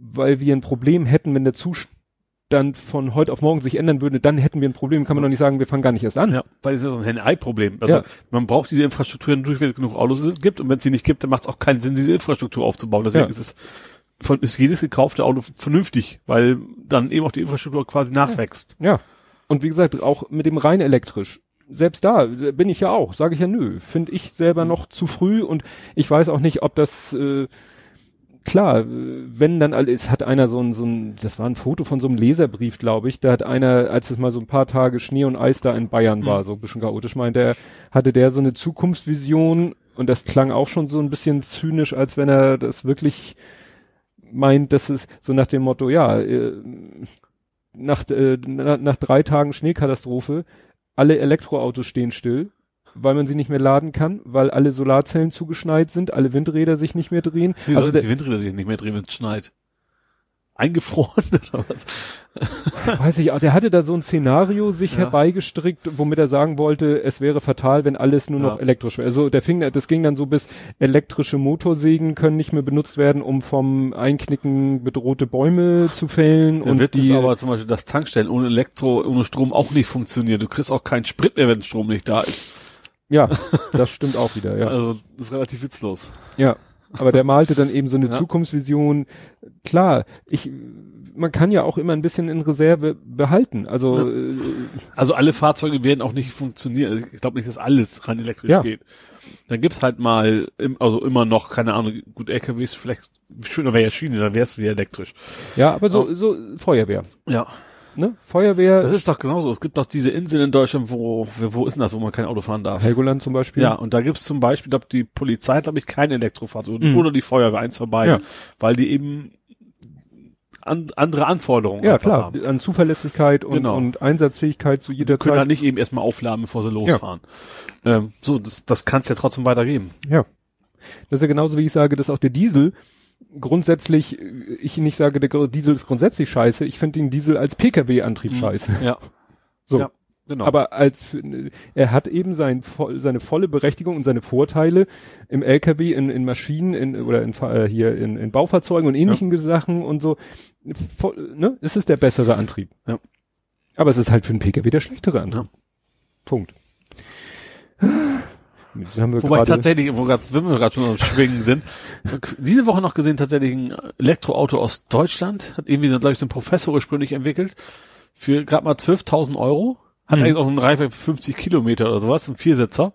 weil wir ein Problem hätten, wenn der Zustand von heute auf morgen sich ändern würde, dann hätten wir ein Problem, kann man doch nicht sagen, wir fangen gar nicht erst an. Ja, weil es ist ja so ein Henne-Ei-Problem. Also Ja. man braucht diese Infrastruktur natürlich, wenn es genug Autos gibt und wenn es sie nicht gibt, dann macht es auch keinen Sinn, diese Infrastruktur aufzubauen. Deswegen Ja. ist es von, ist jedes gekaufte Auto vernünftig, weil dann eben auch die Infrastruktur quasi nachwächst. Ja. Und wie gesagt, auch mit dem rein elektrisch. Selbst da äh, bin ich ja auch, sage ich ja nö, finde ich selber noch zu früh und ich weiß auch nicht, ob das äh, klar, äh, wenn dann alles hat einer so ein so ein das war ein Foto von so einem Leserbrief, glaube ich, da hat einer, als es mal so ein paar Tage Schnee und Eis da in Bayern war, so ein bisschen chaotisch, meinte er, hatte der so eine Zukunftsvision und das klang auch schon so ein bisschen zynisch, als wenn er das wirklich meint, dass es so nach dem Motto, ja, äh, nach, äh, na, nach drei Tagen Schneekatastrophe, alle Elektroautos stehen still, weil man sie nicht mehr laden kann, weil alle Solarzellen zugeschneit sind, alle Windräder sich nicht mehr drehen. Wie Also sollen der, die Windräder sich nicht mehr drehen, wenn es schneit? Eingefroren oder was? weiß ich, auch, der hatte da so ein Szenario sich Ja. herbeigestrickt, womit er sagen wollte, es wäre fatal, wenn alles nur noch Ja. elektrisch wäre. Also der fing, das ging dann so bis elektrische Motorsägen können nicht mehr benutzt werden, um vom Einknicken bedrohte Bäume zu fällen. Dann und wird die, aber zum Beispiel das Tankstellen ohne Elektro, ohne Strom auch nicht funktionieren. Du kriegst auch keinen Sprit mehr, wenn Strom nicht da ist. Ja, das stimmt auch wieder, ja. Also das ist relativ witzlos. Ja, aber der malte dann eben so eine Ja. Zukunftsvision. Klar, ich, man kann ja auch immer ein bisschen in Reserve behalten. Also äh, Also alle Fahrzeuge werden auch nicht funktionieren. Ich glaube nicht, dass alles rein elektrisch Ja. geht. Dann gibt's halt mal, im, also immer noch, keine Ahnung, gut, LKWs vielleicht, schöner wäre ja Schiene, dann wär's wieder elektrisch. ja, aber so, so Feuerwehr. Ja. Ne? Feuerwehr, Das ist doch genauso. Es gibt doch diese Inseln in Deutschland, wo, wo ist denn das, wo man kein Auto fahren darf? Helgoland zum Beispiel. Ja, und da gibt's zum Beispiel, glaub, die Polizei, glaube ich, kein Elektrofahrzeug Mhm. oder die Feuerwehr, eins vorbei, Ja. weil die eben an, andere Anforderungen Ja, klar, haben. an Zuverlässigkeit und, Genau. und Einsatzfähigkeit zu jeder können halt nicht eben erstmal aufladen, bevor sie losfahren. Ähm, so, das, das kann es ja trotzdem weitergeben. Ja. Das ist ja genauso, wie ich sage, dass auch der Diesel grundsätzlich, ich nicht sage, der Diesel ist grundsätzlich scheiße, ich finde den Diesel als Pkw-Antrieb scheiße. Ja. So. Ja, genau. Aber als er hat eben sein, seine volle Berechtigung und seine Vorteile im LKW, in, in Maschinen, in, oder in, äh, hier in, in Baufahrzeugen und ähnlichen Sachen und so. Voll, ne? Es ist der bessere Antrieb. Ja. Aber es ist halt für einen Pkw der schlechtere Antrieb. Ja. Punkt. Wobei tatsächlich, wo grad, wenn wir gerade schon am Schwingen sind, diese Woche noch gesehen, tatsächlich ein Elektroauto aus Deutschland, hat irgendwie, glaube ich, so ein Professor ursprünglich entwickelt, für gerade mal 12.000 Euro, hat Mhm. eigentlich auch einen Reife für 50 Kilometer oder sowas, ein Viersitzer.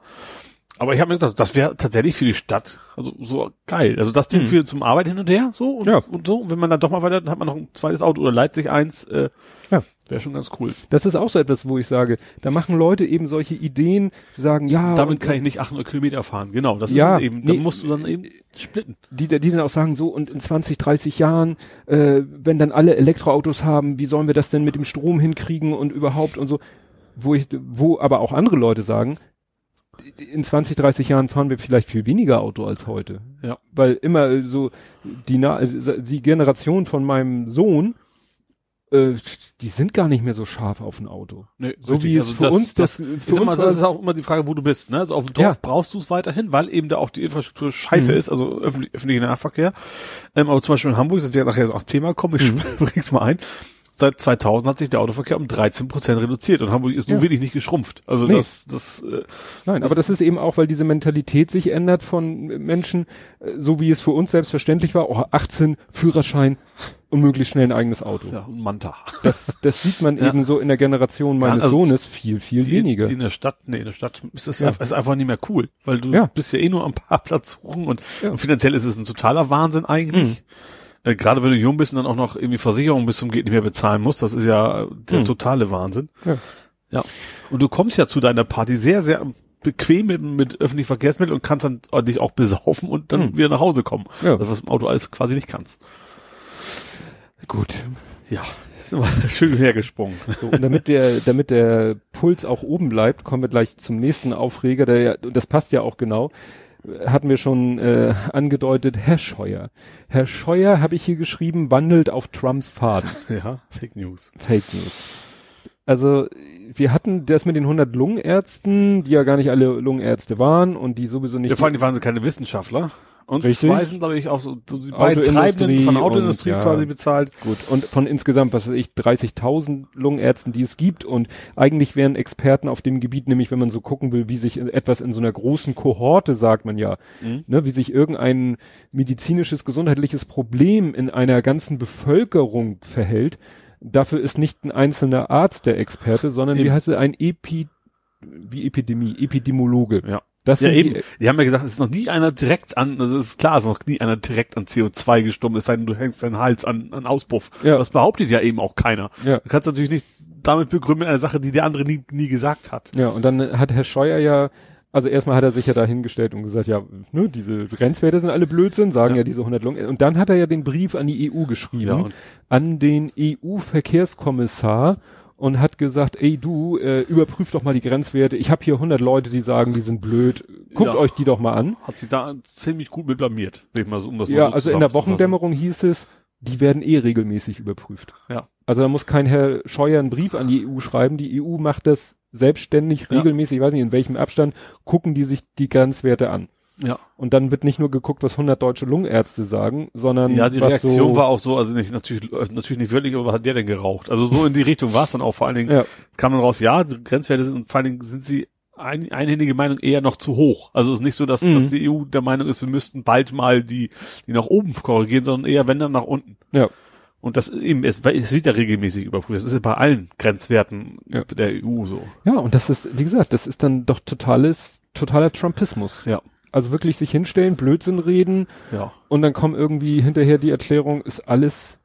Aber ich habe mir gedacht, das wäre tatsächlich für die Stadt, also so geil. Also das Ding Mhm. für zum Arbeit hin und her, so und, Ja. und so. Und wenn man dann doch mal weiter, dann hat man noch ein zweites Auto oder leiht sich eins, äh, Ja. Wäre schon ganz cool. Das ist auch so etwas, wo ich sage, da machen Leute eben solche Ideen, sagen, ja, Damit und, kann ich nicht 800 Kilometer fahren, genau. Das Ja, ist eben. nee, da musst du dann eben splitten. die, die dann auch sagen, so, und in 20, 30 Jahren, äh, wenn dann alle Elektroautos haben, wie sollen wir das denn mit dem Strom hinkriegen und überhaupt und so, wo ich, wo aber auch andere Leute sagen, in 20, 30 Jahren fahren wir vielleicht viel weniger Auto als heute. Ja. Weil immer so die, die Generation von meinem Sohn, äh, die sind gar nicht mehr so scharf auf ein Auto. Nee, So richtig. wie es Also für das- uns das, das, für ist uns war das ist auch immer die Frage, wo du bist. Ne? Also auf dem Dorf Ja. brauchst du es weiterhin, weil eben da auch die Infrastruktur scheiße Mhm. ist, also öffentlich, öffentlicher Nahverkehr. Ähm, aber zum Beispiel in Hamburg, das wäre nachher auch Thema kommen, ich Mhm. bring's mal ein. Seit 2000 hat sich der Autoverkehr um 13 Prozent reduziert und Hamburg ist nun Ja. wirklich nicht geschrumpft. Also Nee. das, das, äh, Nein, Das- aber das ist eben auch, weil diese Mentalität sich ändert von Menschen, äh, so wie es für uns selbstverständlich war, oh, 18, Führerschein und möglichst schnell ein eigenes Auto. ja, ein Manta. Das, das sieht man Ja. eben so in der Generation Ja, meines also Sohnes viel, viel Sie- weniger. Sie in der Stadt, nee, in der Stadt ist es Ja. einfach- ist einfach nicht mehr cool, weil du Ja. bist ja eh nur am Parkplatz suchen und, Ja. und finanziell ist es ein totaler Wahnsinn eigentlich. Äh, Gerade wenn du jung bist und dann auch noch irgendwie Versicherung bis zum geht nicht mehr bezahlen musst, das ist ja der Hm. totale Wahnsinn. Ja. Ja. Und du kommst ja zu deiner Party sehr, sehr bequem mit, mit öffentlichen Verkehrsmitteln und kannst dann dich auch besaufen und dann Hm. wieder nach Hause kommen. Ja. Das, was im Auto alles quasi nicht kannst. Gut. Ja, ist immer schön hergesprungen. So, und damit der, damit der Puls auch oben bleibt, kommen wir gleich zum nächsten Aufreger, der ja, und das passt ja auch genau, hatten wir schon äh, angedeutet, Herr Scheuer. Herr Scheuer, habe ich hier geschrieben, wandelt auf Trumps Faden. Ja, Fake News. Fake News. Also wir hatten das mit den 100 Lungenärzten, die ja gar nicht alle Lungenärzte waren und die sowieso nicht. Ja, vor allem, waren sie keine Wissenschaftler. Und Richtig. zwei sind, glaube ich, auch so, so die beiden Treibenden von der Autoindustrie und, ja. quasi bezahlt. Gut, und von insgesamt, was weiß ich, 30.000 Lungenärzten, die es gibt und eigentlich wären Experten auf dem Gebiet, nämlich wenn man so gucken will, wie sich etwas in so einer großen Kohorte, sagt man ja, Mhm. ne, wie sich irgendein medizinisches, gesundheitliches Problem in einer ganzen Bevölkerung verhält, dafür ist nicht ein einzelner Arzt der Experte, sondern wie Eben. heißt es, ein Epi, wie Epidemie, Epidemiologe. Ja. Das Ja, eben. die, Die haben ja gesagt, es ist noch nie einer direkt an, also es ist klar, es ist noch nie einer direkt an CO2 gestorben, es sei denn, du hängst deinen Hals an, an Auspuff. Ja. Das behauptet ja eben auch keiner. Ja. Du kannst natürlich nicht damit begründen mit einer Sache, die der andere nie, nie gesagt hat. Ja, und dann hat Herr Scheuer ja, also erstmal hat er sich ja da hingestellt und gesagt, ja, ne, diese Grenzwerte sind alle Blödsinn, sagen ja, Ja. diese 100 Lungen. Und dann hat er ja den Brief an die EU geschrieben, Ja, an den EU-Verkehrskommissar und hat gesagt, ey du, äh, überprüf doch mal die Grenzwerte. Ich habe hier 100 Leute, die sagen, die sind blöd. Guckt Ja. euch die doch mal an. Hat sich da ziemlich gut mit blamiert. mal so, um das mal Ja, so also in der. Wochendämmerung hieß es, die werden eh regelmäßig überprüft. Ja. Also da muss kein Herr Scheuer einen Brief an die EU schreiben. Die EU macht das selbstständig, Ja. regelmäßig, ich weiß nicht in welchem Abstand, gucken die sich die Grenzwerte an. Ja. Und dann wird nicht nur geguckt, was 100 deutsche Lungenärzte sagen, sondern Ja, die was Reaktion so, war auch so, also nicht, natürlich, äh, natürlich nicht wirklich, aber was hat der denn geraucht? Also so in die Richtung war es dann auch vor allen Dingen, Ja. kam dann raus, ja, die Grenzwerte sind, und vor allen Dingen sind sie ein, einhändige Meinung eher noch zu hoch. Also es ist nicht so, dass, Mhm. dass die EU der Meinung ist, wir müssten bald mal die, die nach oben korrigieren, sondern eher wenn dann nach unten. Ja. Und das eben, es, es wird ja regelmäßig überprüft. Das ist ja bei allen Grenzwerten Ja. der EU so. Ja, und das ist, wie gesagt, das ist dann doch totales, totaler Trumpismus. Ja. Also wirklich sich hinstellen, Blödsinn reden Ja. und dann kommt irgendwie hinterher die Erklärung, ist alles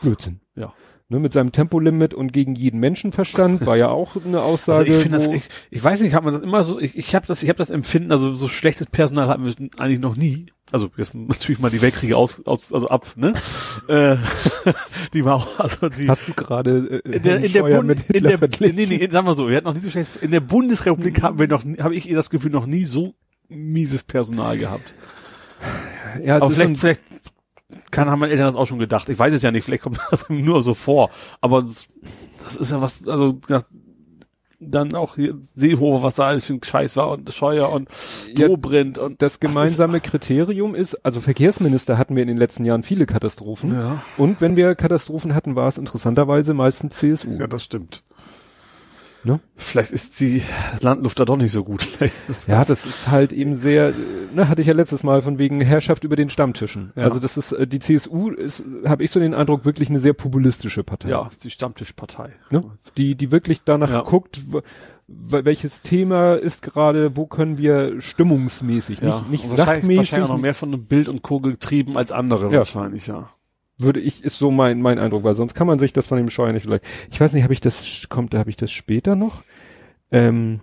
Blödsinn. Ja. Ne, mit seinem Tempolimit und gegen jeden Menschenverstand war ja auch eine Aussage. Also ich finde das, ich, ich weiß nicht, hat man das immer so, ich, ich habe das, ich habe das Empfinden, also so schlechtes Personal hatten wir eigentlich noch nie. Also jetzt natürlich mal die Weltkriege aus, aus also ab, ne? äh, die war auch, also die Hast du gerade äh, in der, in der, Bund, in der, nee, nee, sagen wir so, wir hatten noch nie so schlecht, in der Bundesrepublik haben wir noch, habe ich das Gefühl, noch nie so mieses Personal gehabt. ja, es Aber ist vielleicht, vielleicht kann, haben meine Eltern das auch schon gedacht. Ich weiß es ja nicht, vielleicht kommt das nur so vor. Aber das, das ist ja was, also, ja, dann auch hier Seehofer, was da alles für ein Scheiß war und Scheuer und Ja, Dobrindt und das gemeinsame Kriterium ist, also Verkehrsminister hatten wir in den letzten Jahren viele Katastrophen. Ja. Und wenn wir Katastrophen hatten, war es interessanterweise meistens CSU. Ja, das stimmt. Ne? Vielleicht ist die Landluft da doch nicht so gut. Ja, das ist halt eben sehr, äh, ne, hatte ich ja letztes Mal von wegen Herrschaft über den Stammtischen. Ja. Also das ist, äh, die CSU ist, habe ich so den Eindruck, wirklich eine sehr populistische Partei. ja, ist die Stammtischpartei. Ne? Die, die wirklich danach Ja. guckt, welches Thema ist gerade, wo können wir stimmungsmäßig, Ja, nicht, nicht wahrscheinlich, sachmäßig, wahrscheinlich noch mehr von einem Bild und Co. getrieben als andere Ja. wahrscheinlich, ja. Würde ich, ist so mein, mein Eindruck, weil sonst kann man sich das von dem Scheuer nicht vielleicht. Ich weiß nicht, habe ich das, kommt, habe ich das später noch? Ähm,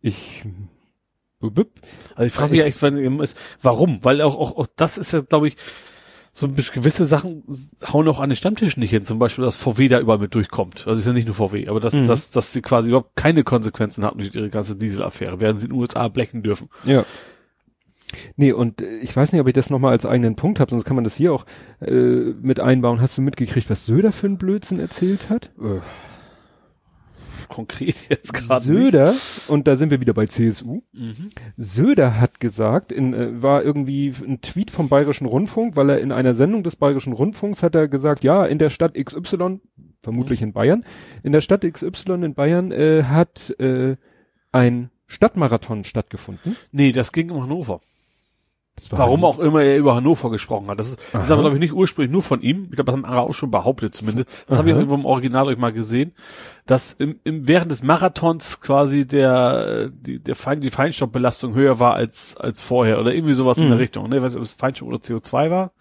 ich. Also ich frage mich ja echt, warum? Weil auch, auch, auch das ist ja, glaube ich, so gewisse Sachen hauen auch an den Stammtischen nicht hin. Zum Beispiel, dass VW da überall mit durchkommt. Also ist ja nicht nur VW, aber dass, Mhm. dass, dass sie quasi überhaupt keine Konsequenzen hatten durch ihre ganze Dieselaffäre, werden sie in den USA blechen dürfen. Ja. Nee, und äh, ich weiß nicht, ob ich das nochmal als eigenen Punkt habe, sonst kann man das hier auch äh, mit einbauen. Hast du mitgekriegt, was Söder für einen Blödsinn erzählt hat? Äh, konkret jetzt gerade nicht. Söder, und da sind wir wieder bei CSU, Mhm. Söder hat gesagt, in, äh, war irgendwie ein Tweet vom Bayerischen Rundfunk, weil er in einer Sendung des Bayerischen Rundfunks hat er gesagt, ja, in der Stadt XY, vermutlich in Bayern, in der Stadt XY in Bayern äh, hat äh, ein Stadtmarathon stattgefunden. Nee, das ging um Hannover. Warum auch immer er über Hannover gesprochen hat. Das ist, das ist aber, glaube ich, nicht ursprünglich nur von ihm. Ich glaube, das haben andere auch schon behauptet zumindest. Das habe ich auch irgendwo im Original euch mal gesehen, dass im, im, während des Marathons quasi der, die, der Fein, die Feinstaubbelastung höher war als, als vorher oder irgendwie sowas in Mhm. der Richtung. Ne? Ich weiß nicht, ob es Feinstaub oder CO2 war.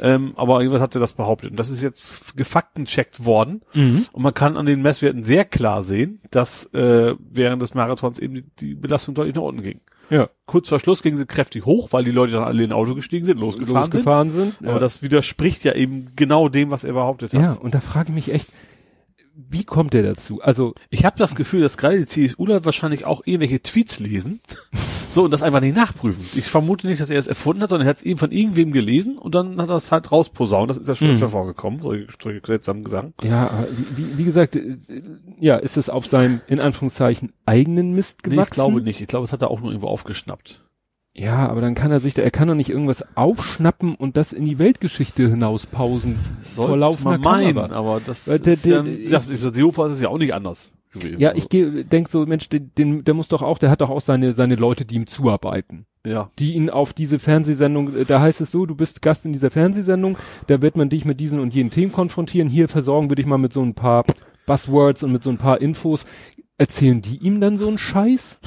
Ähm, aber irgendwas hat er das behauptet. Und das ist jetzt gefaktencheckt worden. Mhm. Und man kann an den Messwerten sehr klar sehen, dass äh, während des Marathons eben die, die Belastung deutlich nach unten ging. Ja. Kurz vor Schluss ging sie kräftig hoch, weil die Leute dann alle in ein Auto gestiegen sind, losgefahren, Losgefahren sind. sind. Aber das widerspricht ja eben genau dem, was er behauptet hat. ja, und da frage ich mich echt, wie kommt der dazu? Also, Ich habe das Gefühl, dass gerade die CSUler wahrscheinlich auch irgendwelche Tweets lesen, so und das einfach nicht nachprüfen. Ich vermute nicht, dass er es erfunden hat, sondern er hat es eben von irgendwem gelesen und dann hat er es halt rausposaunt. Das ist ja schon Mhm. öfter vorgekommen, solche, solche seltsamen Gesang. ja, aber wie, wie- gesagt, äh, ja, ist es auf seinem, in Anführungszeichen, eigenen Mist Nee, gewachsen? ich glaube nicht. Ich glaube, es hat er auch nur irgendwo aufgeschnappt. Ja, aber dann kann er sich, da- er kann doch nicht irgendwas aufschnappen und das in die Weltgeschichte hinauspausen. vor Soll's laufender man meinen, Kamera. aber das Weil der- ist ja, der- für Seehofer ist es ja auch nicht anders gewesen. Ja, ich geh- denk so, Mensch, den, den, der muss doch auch, der hat doch auch seine, seine Leute, die ihm zuarbeiten. ja. Die ihn auf diese Fernsehsendung, äh, da heißt es so, du bist Gast in dieser Fernsehsendung, da wird man dich mit diesen und jenen Themen konfrontieren, hier versorgen wir dich mal mit so ein paar Buzzwords und mit so ein paar Infos. Erzählen die ihm dann so einen Scheiß?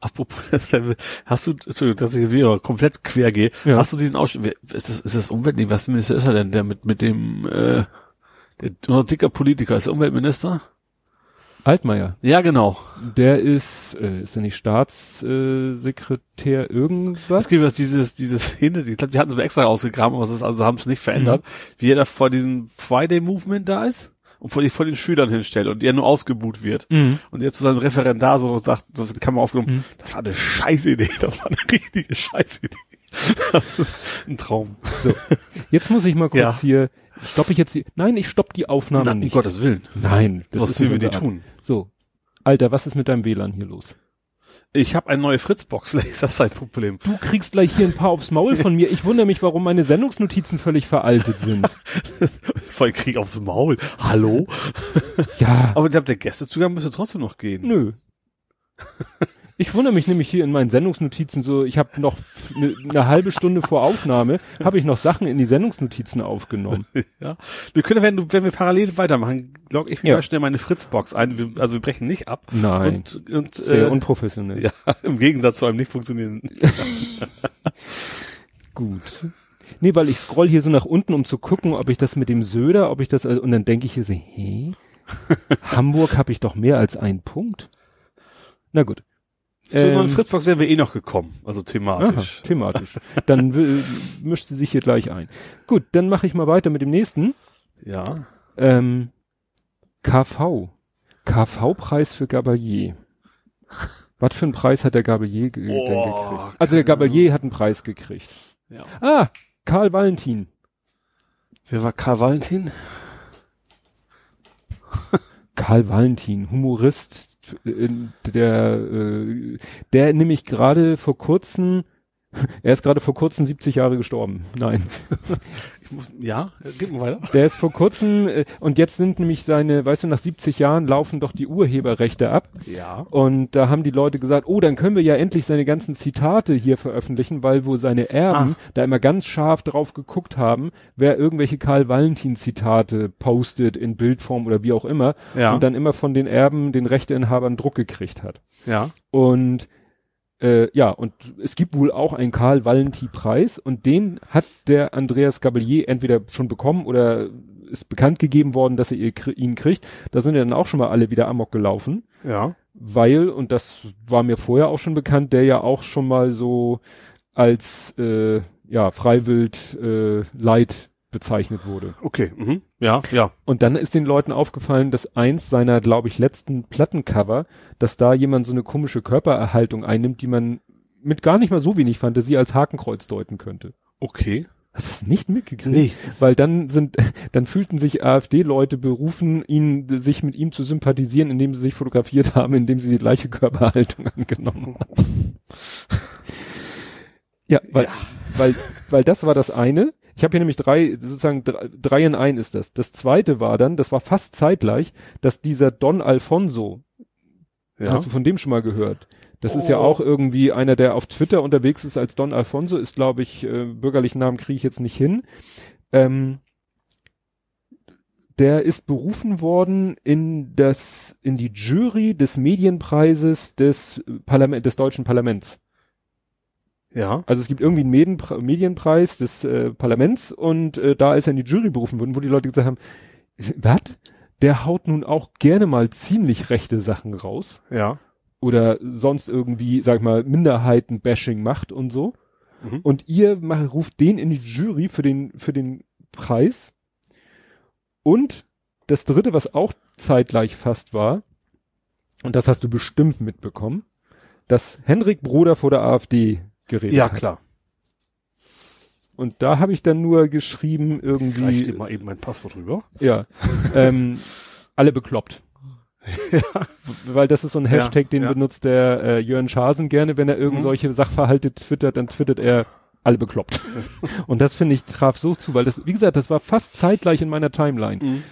Apropos, das Level, hast du, Entschuldigung, dass ich wieder komplett quer gehe, Ja. hast du diesen Ausschnitt, ist das, ist das Umwelt, nee, was Minister ist er denn, der mit, mit dem, äh, der unser dicker Politiker, ist der Umweltminister? Altmaier, Ja, genau. der ist, äh, ist er nicht Staatssekretär äh, irgendwas? Es gibt jetzt dieses, dieses Hinde, ich glaube, die hatten es mal extra ausgegraben, aber es ist, also haben es nicht verändert, wie er da vor diesem Friday Movement da ist und vor, die, vor den Schülern hinstellt und er nur ausgebuht wird. Mhm. Und er zu seinem Referendar so sagt, so hat die Kamera aufgenommen, Mhm. das war eine Scheißidee, das war eine richtige Scheißidee. Das ist ein Traum. So, jetzt muss ich mal kurz Ja. hier, stoppe ich jetzt die, nein, ich stoppe die Aufnahme Na, um nicht. Gottes Willen. Nein, Was ist will wir nicht die tun? So, Alter, was ist mit deinem WLAN hier los? Ich habe eine neue Fritzbox, vielleicht ist das sein Problem. Du kriegst gleich hier ein paar aufs Maul von mir. Ich wundere mich, warum meine Sendungsnotizen völlig veraltet sind. Voll Krieg aufs Maul. Hallo? Ja, Aber ich glaube, der Gästezugang müsste trotzdem noch gehen. nö. Ich wundere mich nämlich hier in meinen Sendungsnotizen so, ich habe noch eine ne halbe Stunde vor Aufnahme, habe ich noch Sachen in die Sendungsnotizen aufgenommen. Ja. Wir können, wenn, du, wenn wir parallel weitermachen, log ich mir Ja. mal schnell meine Fritzbox ein. Wir, also wir brechen nicht ab. Nein, Und, und sehr äh, unprofessionell. ja, im Gegensatz zu einem nicht funktionierenden. Gut. Nee, weil ich scroll hier so nach unten, um zu gucken, ob ich das mit dem Söder, ob ich das, und dann denke ich hier so, hä? Hamburg habe ich doch mehr als einen Punkt. Na gut. Zu Ähm, Fritzbox wären wir eh noch gekommen. Also Aha, thematisch. thematisch. Dann will- mischt sie sich hier gleich ein. Gut, dann mache ich mal weiter mit dem nächsten. Ja. Ähm, KV. KV-Preis für Gabalier. Was für einen Preis hat der Gabalier ge denn Oh, gekriegt? Also der Gabalier hat einen Preis gekriegt. ja. Ah, Karl Valentin. Wer war Karl Valentin? Karl Valentin, Humorist, äh, der, äh, der nämlich gerade vor kurzem, er ist gerade vor kurzem 70 Jahre gestorben. Nein. Ja, gib mal weiter. Der ist vor kurzem, äh, und jetzt sind nämlich seine, weißt du, nach 70 Jahren laufen doch die Urheberrechte ab. Ja. Und da haben die Leute gesagt, oh, dann können wir ja endlich seine ganzen Zitate hier veröffentlichen, weil wo seine Erben Ah. da immer ganz scharf drauf geguckt haben, wer irgendwelche Karl Valentin Zitate postet in Bildform oder wie auch immer Ja. und dann immer von den Erben, den Rechteinhabern Druck gekriegt hat. ja. Und äh, ja, und es gibt wohl auch einen Karl Valentin Preis und den hat der Andreas Gabalier entweder schon bekommen oder ist bekannt gegeben worden, dass er ihn kriegt. Da sind ja dann auch schon mal alle wieder amok gelaufen Ja. weil, und das war mir vorher auch schon bekannt, der ja auch schon mal so als äh, ja, Freiwild äh, Leid bezeichnet wurde. Okay. Mhm. Ja, ja. Und dann ist den Leuten aufgefallen, dass eins seiner, glaube ich, letzten Plattencover, dass da jemand so eine komische Körpererhaltung einnimmt, die man mit gar nicht mal so wenig Fantasie als Hakenkreuz deuten könnte. Okay. Hast du das nicht mitgekriegt? Nee. Weil dann sind, dann fühlten sich AfD-Leute berufen, ihn, sich mit ihm zu sympathisieren, indem sie sich fotografiert haben, indem sie die gleiche Körperhaltung angenommen haben. ja, weil, weil, weil das war das eine. Ich habe hier nämlich drei, sozusagen drei, in ein ist das. Das zweite war dann, das war fast zeitgleich, dass dieser Don Alfonso, Ja. hast du von dem schon mal gehört? Das ist ja Oh. auch irgendwie einer, der auf Twitter unterwegs ist als Don Alfonso, ist glaube ich, äh, bürgerlichen Namen kriege ich jetzt nicht hin. Ähm, der ist berufen worden in das, in die Jury des Medienpreises des Parlament, des deutschen Parlaments. Ja. Also es gibt irgendwie einen Medienpre Medienpreis des äh, Parlaments und äh, da ist er in die Jury berufen worden, wo die Leute gesagt haben, was? Der haut nun auch gerne mal ziemlich rechte Sachen raus Ja. oder sonst irgendwie, sag ich mal, Minderheiten-Bashing macht und so. Mhm. Und ihr macht, ruft den in die Jury für den, für den Preis. Und das dritte, was auch zeitgleich fast war, und das hast du bestimmt mitbekommen, dass Henrik Broder vor der AfD geredet Ja, hat. klar. Und da habe ich dann nur geschrieben Reich dir irgendwie, mal eben mein Passwort rüber. ja, ähm, alle bekloppt. Weil das ist so ein Ja, Hashtag, den ja. benutzt der äh, Jörn Schasen gerne, wenn er irgend Mhm. solche Sachverhalte twittert, dann twittert er alle bekloppt. Und das finde ich traf so zu, weil das, wie gesagt, das war fast zeitgleich in meiner Timeline. Mhm.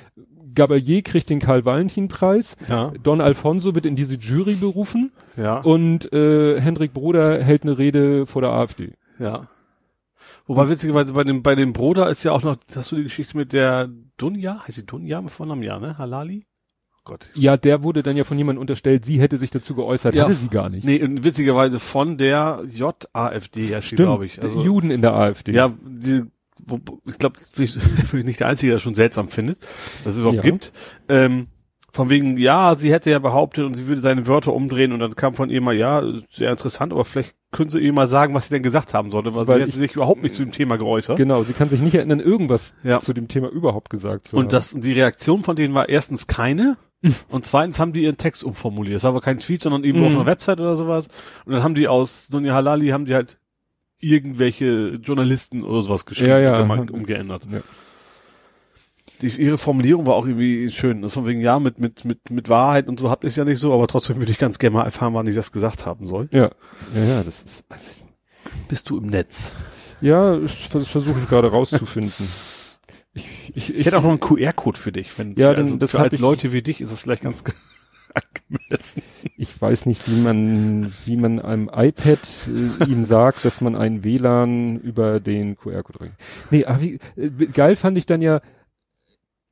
Gabalier kriegt den Karl-Valentin-Preis, Ja. Don Alfonso wird in diese Jury berufen Ja. und äh, Hendrik Broder hält eine Rede vor der AfD. Ja. Wobei witzigerweise bei dem, bei dem Bruder ist ja auch noch, hast du die Geschichte mit der Dunja? Heißt sie Dunja mit Vornamen? Ja, ne? Halali? Oh Gott. Ja, der wurde dann ja von jemandem unterstellt, sie hätte sich dazu geäußert, Ja. hatte sie gar nicht. Nee, und witzigerweise von der JAFD, heißt sie, glaube ich. Also, Juden in der AfD. ja, die, ich glaube, ich bin nicht der Einzige, der das schon seltsam findet, dass es überhaupt Ja. gibt. Ähm, von wegen, ja, sie hätte ja behauptet und sie würde seine Wörter umdrehen und dann kam von ihr mal, ja, sehr interessant, aber vielleicht können sie ihr mal sagen, was sie denn gesagt haben sollte, weil, Weil sie hat ich- sich überhaupt nicht zu dem Thema geäußert. Genau, sie kann sich nicht erinnern, irgendwas Ja. zu dem Thema überhaupt gesagt zu haben. Und das, die Reaktion von denen war erstens keine. Und zweitens haben die ihren Text umformuliert. Es war aber kein Tweet, sondern irgendwo Mhm. auf einer Website oder sowas. Und dann haben die aus Sonja Halali, haben die halt irgendwelche Journalisten oder sowas geschrieben Ja, ja. und dann mal umgeändert. Ja. Die, ihre Formulierung war auch irgendwie schön. Das von wegen, ja, mit, mit, mit, mit Wahrheit und so habt ihr es ja nicht so, aber trotzdem würde ich ganz gerne mal erfahren, wann ich das gesagt haben soll. Ja, ja, ja, das ist, also, Bist du im Netz? ja, ich, das versuche ich gerade rauszufinden. Ich, ich, Ich hätte auch noch einen QR-Code für dich. Wenn, Ja, für, also das für als ich- Leute wie dich ist es vielleicht ganz angemessen. ich weiß nicht, wie man, wie man einem iPad äh, ihm sagt, dass man einen WLAN über den QR-Code. Nee, aber wie, äh, geil fand ich dann ja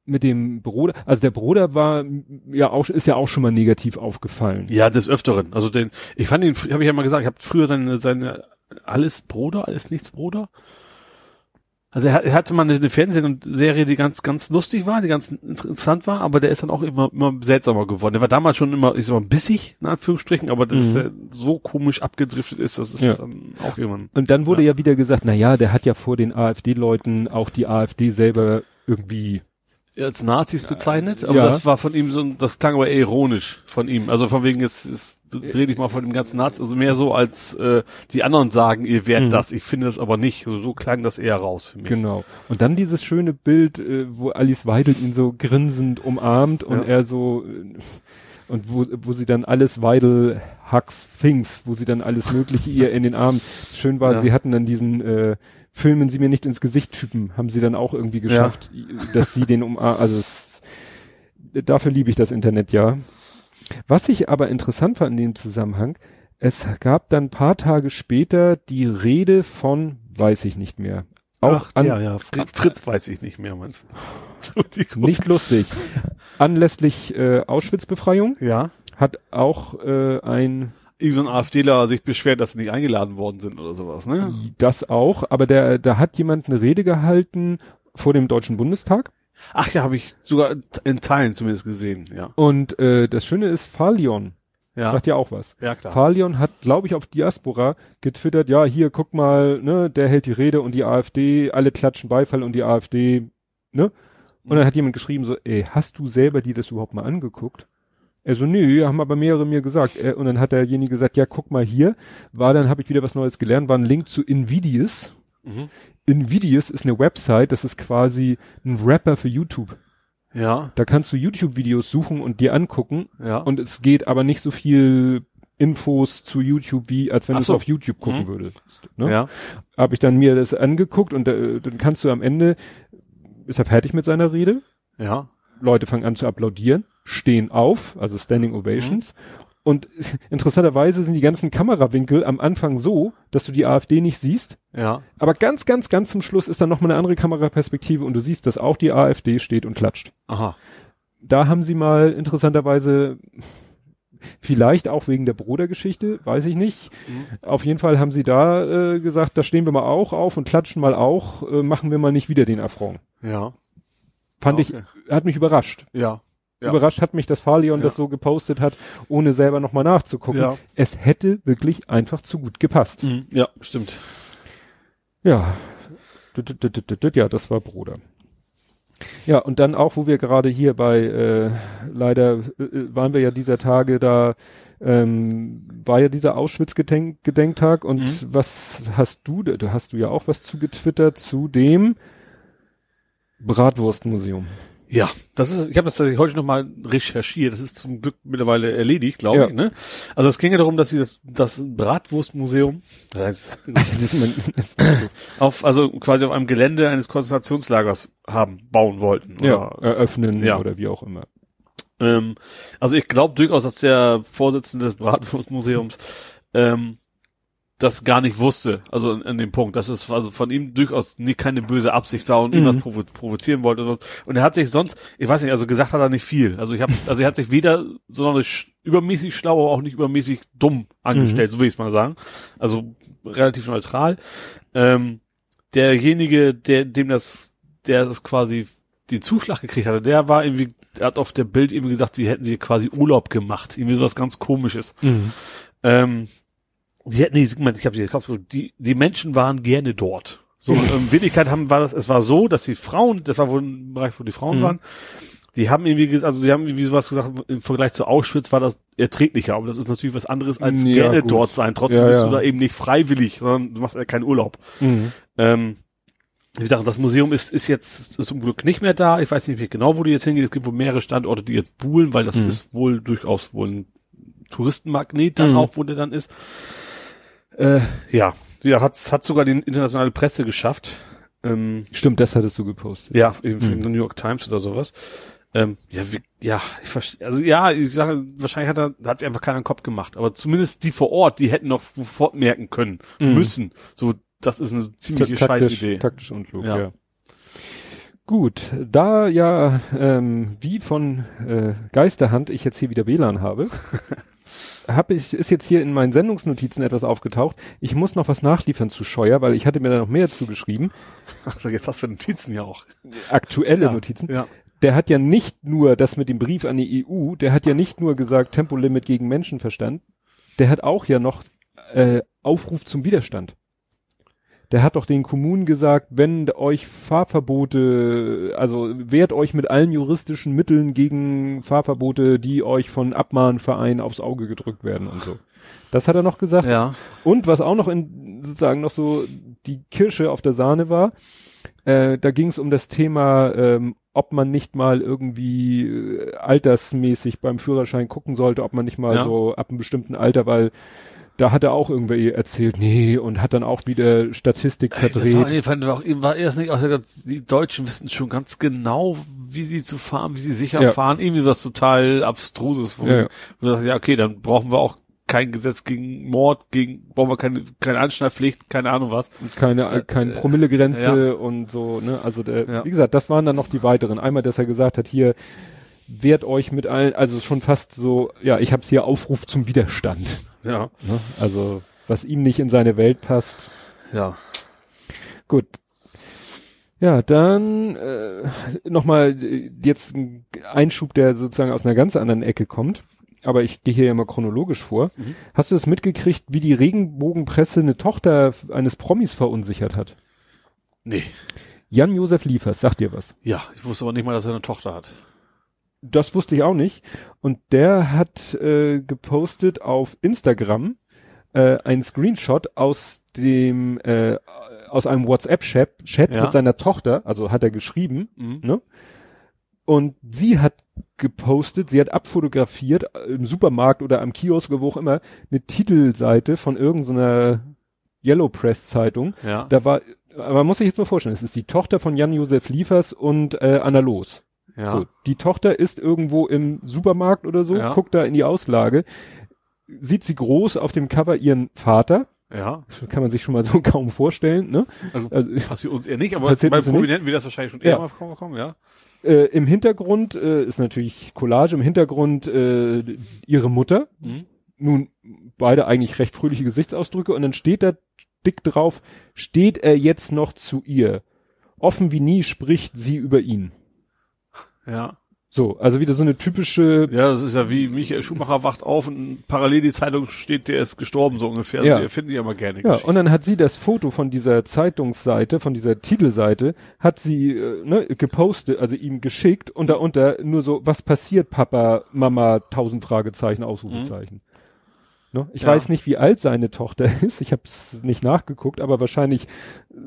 mit dem Bruder, also der Bruder war ja auch, ist ja auch schon mal negativ aufgefallen. Ja, des Öfteren. Also den, ich fand ihn, habe ich ja mal gesagt, ich habe früher seine, seine alles Bruder, alles nichts Bruder. Also er, hat- hatte mal eine, Fernsehserie, die ganz, ganz lustig war, die ganz interessant war, aber der ist dann auch immer, immer seltsamer geworden. Der war damals schon immer, ich sag mal, bissig, in Anführungsstrichen, aber dass Mhm. er so komisch abgedriftet ist, das ist Ja. dann auch jemand. Und dann wurde ja, wieder gesagt, na ja, der hat ja vor den AfD-Leuten auch die AfD selber irgendwie als Nazis bezeichnet, aber ja. das war von ihm so, ein- das klang aber eher ironisch von ihm. Also von wegen jetzt, jetzt dreh dich mal von dem ganzen Nazis, also mehr so als äh, die anderen sagen, ihr werdet Mhm. das. Ich finde das aber nicht. Also so klang das eher raus für mich. Genau. Und dann dieses schöne Bild, äh, wo Alice Weidel ihn so grinsend umarmt und Ja. er so äh, und wo, wo sie dann alles Weidel Hacks Things, wo sie dann alles mögliche ihr in den Arm. Schön war, Ja. sie hatten dann diesen äh, Filmen sie mir nicht ins Gesicht Typen, haben sie dann auch irgendwie geschafft, dass sie den umarmt. Also es, dafür liebe ich das Internet ja. Was ich aber interessant fand in dem Zusammenhang, es gab dann ein paar Tage später die Rede von, weiß ich nicht mehr, auch Ach, an, ja, ja. Fr Fritz weiß ich nicht mehr, meinst nicht lustig. Anlässlich äh, Auschwitz-Befreiung Ja. hat auch äh, ein Irgend so ein AfDler sich beschwert, dass sie nicht eingeladen worden sind oder sowas, ne? das auch, aber der da hat jemand eine Rede gehalten vor dem Deutschen Bundestag Ach ja, habe ich sogar in Teilen zumindest gesehen, ja. und äh, das Schöne ist Falion Ja, sagt ja auch was. ja klar. Falion hat, glaube ich, auf Diaspora getwittert, ja, hier, guck mal, ne, der hält die Rede und die AfD, alle klatschen Beifall und die AfD, ne? Und dann hat jemand geschrieben so, ey, hast du selber dir das überhaupt mal angeguckt? Er so, nö, haben aber mehrere mir gesagt. Er, und dann hat derjenige gesagt, ja, guck mal hier, war dann, habe ich wieder was Neues gelernt, war ein Link zu Invidious. Mhm. Invidious ist eine Website, das ist quasi ein Rapper für YouTube. Ja, Da kannst du YouTube-Videos suchen und dir angucken ja. und es geht aber nicht so viel Infos zu YouTube wie, als wenn du es so. auf YouTube gucken Mhm. würdest. Ne? ja. Habe ich dann mir das angeguckt und äh, dann kannst du am Ende, ist er fertig mit seiner Rede, Ja. Leute fangen an zu applaudieren, stehen auf, also Standing Ovations. Und interessanterweise sind die ganzen Kamerawinkel am Anfang so, dass du die AfD nicht siehst. Ja. Aber ganz, ganz, ganz zum Schluss ist dann nochmal eine andere Kameraperspektive und du siehst, dass auch die AfD steht und klatscht. Aha. Da haben sie mal interessanterweise, Vielleicht auch wegen der Brudergeschichte, weiß ich nicht. Mhm. Auf jeden Fall haben sie da äh, gesagt, da stehen wir mal auch auf und klatschen mal auch, äh, machen wir mal nicht wieder den Affront. Ja. Fand Okay. ich, hat mich überrascht. Ja. Ja. Überrascht hat mich, dass Falion Ja. das so gepostet hat, ohne selber nochmal nachzugucken. Ja. Es hätte wirklich einfach zu gut gepasst. Mhm. Ja, stimmt. Ja. Ja, das war Bruder. Ja, und dann auch, wo wir gerade hier bei, äh, leider äh, waren wir ja dieser Tage da, ähm, war ja dieser Auschwitz-Gedenktag und Mhm. was hast du, da da hast du ja auch was zu getwittert zu dem Bratwurstmuseum. Ja, das ist, ich habe das tatsächlich heute nochmal recherchiert. Das ist zum Glück mittlerweile erledigt, glaube Ja. ich. Ne? Also es ging ja darum, dass sie das, das Bratwurstmuseum auf, also quasi auf einem Gelände eines Konzentrationslagers haben, bauen wollten. ja, Oder, eröffnen Ja. oder wie auch immer. ähm, also ich glaube durchaus, dass der Vorsitzende des Bratwurstmuseums ähm, das gar nicht wusste, also an, an dem Punkt, dass es also von ihm durchaus nie keine böse Absicht war und Mhm. irgendwas provo provozieren wollte. Und, so. und er hat sich sonst, ich weiß nicht, also gesagt hat er nicht viel. Also ich habe, also er hat sich weder sonderlich übermäßig schlau, aber auch nicht übermäßig dumm angestellt, so will ich es mal sagen. Also relativ neutral. Ähm, derjenige, der dem das, der das quasi den Zuschlag gekriegt hatte, der war irgendwie, der hat auf der Bild irgendwie gesagt, sie hätten sie quasi Urlaub gemacht, irgendwie sowas ganz Komisches. Ähm, sie hätten Moment, ich habe sie gekauft, die, die Menschen waren gerne dort. So, in Wirklichkeit haben, war das, es war so, dass die Frauen, das war wohl ein Bereich, wo die Frauen Mhm. waren, die haben irgendwie, also die haben irgendwie sowas gesagt, im Vergleich zu Auschwitz war das erträglicher, aber das ist natürlich was anderes als Ja, gerne gut. dort sein. Trotzdem Ja, bist ja. du da eben nicht freiwillig, sondern du machst ja keinen Urlaub. Mhm. Ähm, wie gesagt, das Museum ist, ist jetzt ist zum Glück nicht mehr da. Ich weiß nicht mehr genau, wo die jetzt hingehen. Es gibt wohl mehrere Standorte, die jetzt buhlen, weil das Mhm. ist wohl durchaus wohl ein Touristenmagnet dann Mhm. auch, wo der dann ist. Äh, ja, ja, hat, hat sogar die internationale Presse geschafft. Ähm, Stimmt, das hattest du gepostet. ja, eben für Mhm. die New York Times oder sowas. Ähm, ja, wie, ja, ich verstehe. Also ja, ich sage, wahrscheinlich hat er, hat sich einfach keiner den Kopf gemacht. Aber zumindest die vor Ort, die hätten noch sofort merken können, Mhm. müssen. So, das ist eine ziemliche Scheißidee. Taktisch unklug, Ja. ja. Gut, da ja ähm, wie von äh, Geisterhand ich jetzt hier wieder WLAN habe, hab ich, ist jetzt hier in meinen Sendungsnotizen etwas aufgetaucht. Ich muss noch was nachliefern zu Scheuer, weil ich hatte mir da noch mehr zugeschrieben. Also jetzt hast du Notizen ja auch. Aktuelle Ja, Notizen. Ja. Der hat ja nicht nur das mit dem Brief an die EU, der hat ja nicht nur gesagt Tempolimit gegen Menschenverstand, der hat auch ja noch äh, Aufruf zum Widerstand. Der hat doch den Kommunen gesagt, wenn euch Fahrverbote, also wehrt euch mit allen juristischen Mitteln gegen Fahrverbote, die euch von Abmahnvereinen aufs Auge gedrückt werden und so. Das hat er noch gesagt. Ja. Und was auch noch in sozusagen noch so die Kirsche auf der Sahne war, äh, da ging es um das Thema, ähm, ob man nicht mal irgendwie äh, altersmäßig beim Führerschein gucken sollte, ob man nicht mal Ja. so ab einem bestimmten Alter, weil da hat er auch irgendwer erzählt, nee, und hat dann auch wieder Statistik Das war, verdreht. nee, fand auch, war erst nicht, auch die Deutschen wissen schon ganz genau, wie sie zu fahren, wie sie sicher Ja. fahren. Irgendwie was total abstruses. Wo Ja, ja. ja, okay, dann brauchen wir auch kein Gesetz gegen Mord, gegen, brauchen wir keine, keine Anschnallpflicht, keine Ahnung was. keine, Äh, keine äh, Promillegrenze ja. und so, ne, also der, Ja. wie gesagt, das waren dann noch die weiteren. Einmal, dass er gesagt hat, hier, wehrt euch mit allen, also schon fast so, ja, ich hab's hier Aufruf zum Widerstand. Ja. Ne? Also, was ihm nicht in seine Welt passt. Ja. Gut. Ja, dann äh, nochmal äh, jetzt ein Einschub, der sozusagen aus einer ganz anderen Ecke kommt. Aber ich gehe hier ja mal chronologisch vor. Mhm. Hast du das mitgekriegt, wie die Regenbogenpresse eine Tochter eines Promis verunsichert hat? Nee. Jan-Josef Liefers, sagt dir was? Ja, ich wusste aber nicht mal, dass er eine Tochter hat. Das wusste ich auch nicht. Und der hat äh, gepostet auf Instagram äh, ein Screenshot aus dem äh, aus einem WhatsApp-Chat Chat Ja. mit seiner Tochter, also hat er geschrieben, Mhm. ne? Und sie hat gepostet, sie hat abfotografiert äh, im Supermarkt oder am Kiosk oder wo auch immer eine Titelseite von irgendeiner Yellow Press Zeitung. Ja. Da war, aber man muss sich jetzt mal vorstellen, es ist die Tochter von Jan-Josef Liefers und äh, Anna Los. Ja. So, die Tochter ist irgendwo im Supermarkt oder so, Ja. guckt da in die Auslage, sieht sie groß auf dem Cover ihren Vater, Ja. Kann man sich schon mal so kaum vorstellen, ne? Also, Also, passiert uns eher nicht, aber bei. Prominenten wird das wahrscheinlich schon eher Ja. mal vorkommen, ja. äh, Im Hintergrund äh, ist natürlich Collage, im Hintergrund äh, ihre Mutter. Mhm. Nun, beide eigentlich recht fröhliche Gesichtsausdrücke und dann steht da dick drauf, steht er jetzt noch zu ihr. Offen wie nie spricht sie über ihn. Ja. So, also wieder so eine typische, Ja, das ist ja wie Michael Schumacher wacht auf und parallel die Zeitung steht, der ist gestorben, so ungefähr. Ja. Also, die finden die ja immer gerne. ja, und dann hat sie das Foto von dieser Zeitungsseite, von dieser Titelseite, hat sie äh, ne, gepostet, also ihm geschickt und darunter nur so, was passiert, Papa, Mama, tausend Fragezeichen, Ausrufezeichen. Ne? Ich Ja. weiß nicht, wie alt seine Tochter ist, ich habe es nicht nachgeguckt, aber wahrscheinlich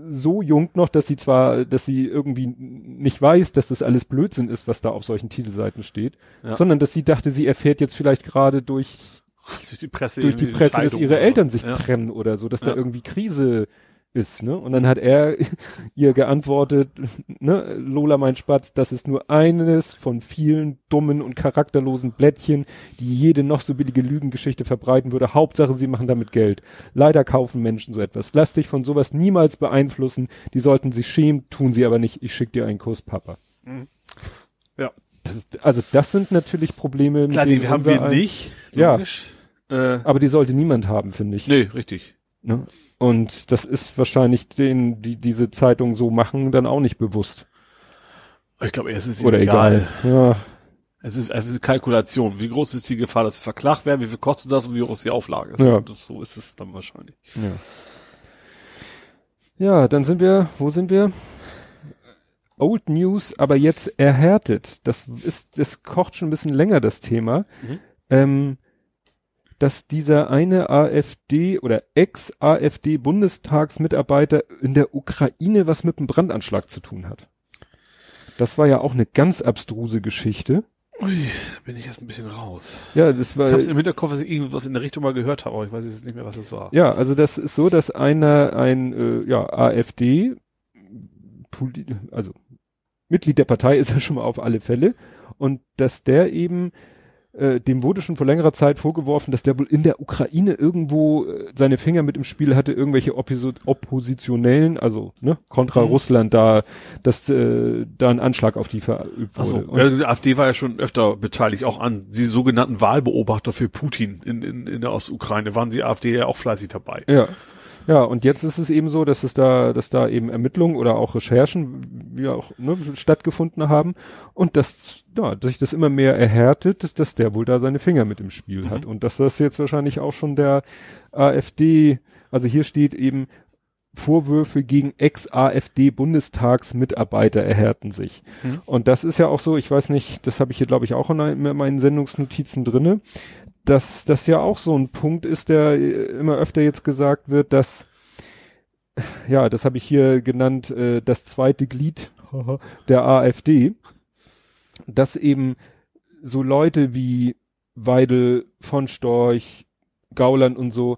so jung noch, dass sie zwar, dass sie irgendwie nicht weiß, dass das alles Blödsinn ist, was da auf solchen Titelseiten steht, Ja. sondern dass sie dachte, sie erfährt jetzt vielleicht gerade durch durch die Presse. durch die Presse, dass ihre Eltern sich ja. trennen oder so, dass da irgendwie Krise ist, ne? Und dann hat er ihr geantwortet, ne, Lola mein Spatz, das ist nur eines von vielen dummen und charakterlosen Blättchen, die jede noch so billige Lügengeschichte verbreiten würde. Hauptsache, sie machen damit Geld. Leider kaufen Menschen so etwas. Lass dich von sowas niemals beeinflussen. Die sollten sich schämen, tun sie aber nicht. Ich schick dir einen Kuss, Papa. Ja. Das ist, also das sind natürlich Probleme, Klar, mit die haben wir nicht. Ja. logisch. Äh, Aber die sollte niemand haben, finde ich. nee, richtig. Ne? Und das ist wahrscheinlich denen, die diese Zeitung so machen, dann auch nicht bewusst. Ich glaube, es ist Oder egal. Ja, Es ist eine Kalkulation. Wie groß ist die Gefahr, dass sie verklagt werden? Wie viel kostet das und wie groß ist die Auflage? ist? Ja. Das, so ist es dann wahrscheinlich. ja. Ja, dann sind wir, wo sind wir? Old News, aber jetzt erhärtet. Das ist, das kocht schon ein bisschen länger, das Thema. Mhm. Ähm, dass dieser eine AfD oder Ex-AfD-Bundestagsmitarbeiter in der Ukraine was mit dem Brandanschlag zu tun hat. Das war ja auch eine ganz abstruse Geschichte. Ui, da bin ich jetzt ein bisschen raus. Ja, das war. Ich habe im Hinterkopf, dass ich irgendwas in der Richtung mal gehört habe, aber ich weiß jetzt nicht mehr, was es war. Ja, also das ist so, dass einer ein äh, ja, AfD, also Mitglied der Partei ist er schon mal auf alle Fälle und dass der eben äh, dem wurde schon vor längerer Zeit vorgeworfen, dass der wohl in der Ukraine irgendwo äh, seine Finger mit im Spiel hatte, irgendwelche Opposi Oppositionellen, also ne, kontra Mhm. Russland da, dass äh, da ein Anschlag auf die verübt wurde. Und- ja, die AfD war ja schon öfter beteiligt, auch an die sogenannten Wahlbeobachter für Putin in, in, in der Ostukraine, waren die AfD ja auch fleißig dabei. Ja. Ja, und jetzt ist es eben so, dass es da, dass da eben Ermittlungen oder auch Recherchen, wie auch, ne, stattgefunden haben und dass, ja, dass sich das immer mehr erhärtet, dass, dass der wohl da seine Finger mit im Spiel hat und dass das jetzt wahrscheinlich auch schon der AfD, also hier steht eben, Vorwürfe gegen Ex-AfD-Bundestagsmitarbeiter erhärten sich. Mhm. Und das ist ja auch so, ich weiß nicht, das habe ich hier glaube ich auch in in meinen Sendungsnotizen drinne, dass das ja auch so ein Punkt ist, der äh, immer öfter jetzt gesagt wird, dass ja, das habe ich hier genannt, äh, das zweite Glied der AfD, dass eben so Leute wie Weidel, von Storch, Gauland und so,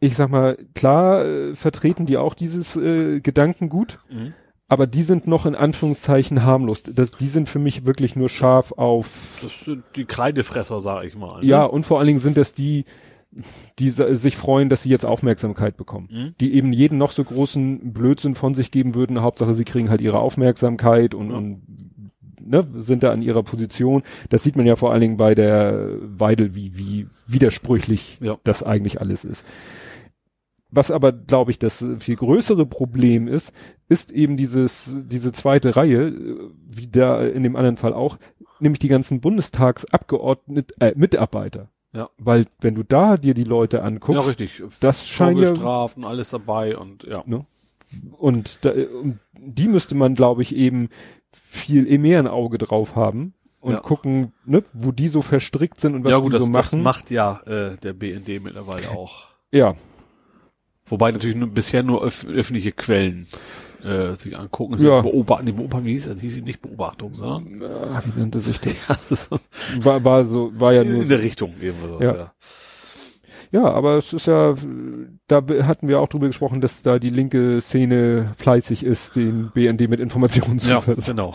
ich sag mal, klar äh, vertreten die auch dieses äh, Gedankengut, Mhm. Aber die sind noch in Anführungszeichen harmlos. Das, die sind für mich wirklich nur scharf auf Das sind die Kreidefresser, sag ich mal. ne? ja, und vor allen Dingen sind das die, die sich freuen, dass sie jetzt Aufmerksamkeit bekommen. Mhm. Die eben jeden noch so großen Blödsinn von sich geben würden. Hauptsache, sie kriegen halt ihre Aufmerksamkeit und, Ja. und ne, sind da an ihrer Position. Das sieht man ja vor allen Dingen bei der Weidel, wie, wie widersprüchlich Ja. das eigentlich alles ist. Was aber, glaube ich, das viel größere Problem ist, ist eben dieses, diese zweite Reihe, äh, wie da in dem anderen Fall auch, nämlich die ganzen Bundestagsabgeordneten, äh, Mitarbeiter. Ja. Weil, wenn du da dir die Leute Ja, anguckst, richtig. das scheint ja, und alles dabei und ja. und, da, und die müsste man, glaube ich, eben viel eh mehr ein Auge drauf haben und Ja. gucken, ne, wo die so verstrickt sind und was ja gut, die das, so das machen. macht ja äh, der BND mittlerweile auch. ja, Wobei natürlich nur, bisher nur öff öffentliche Quellen äh, sich angucken. Ja. Ja. Beobachten, die Beobachten, wie hieß das? Hieß sie nicht Beobachtung, sondern Ah, wie nannte sich das? War, war so, war ja nur in der Richtung eben was. Ja. Ja. Ja, aber es ist ja, da hatten wir auch drüber gesprochen, dass da die linke Szene fleißig ist, den BND mit Informationen zu Ja, genau.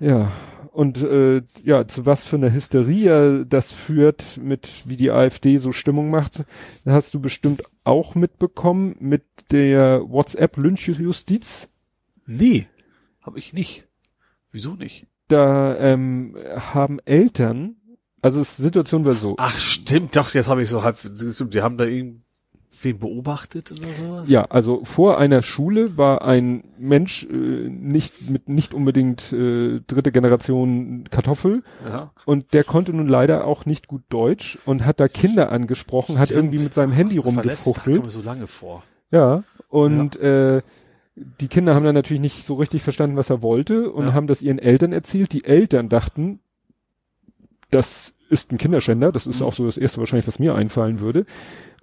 Ja, und äh, ja, zu was für einer Hysterie das führt, mit wie die AfD so Stimmung macht, hast du bestimmt auch mitbekommen mit der WhatsApp-Lynchjustiz. Nee, habe ich nicht. Wieso nicht? Da ähm, haben Eltern, also die Situation war so. Ach stimmt, doch, jetzt habe ich so halb, die haben da irgendwie wen beobachtet oder sowas? Ja, also vor einer Schule war ein Mensch äh, nicht mit nicht unbedingt äh, dritte Generation Kartoffel Ja. und der konnte nun leider auch nicht gut Deutsch und hat da Kinder angesprochen, hat Stimmt. irgendwie mit seinem Handy Ach, das rumgefuchtelt. kam mir so lange vor. Ja, und äh, die Kinder haben dann natürlich nicht so richtig verstanden, was er wollte und Ja. haben das ihren Eltern erzählt. Die Eltern dachten, das ist ein Kinderschänder, das ist Mhm. auch so das erste wahrscheinlich, was mir einfallen würde.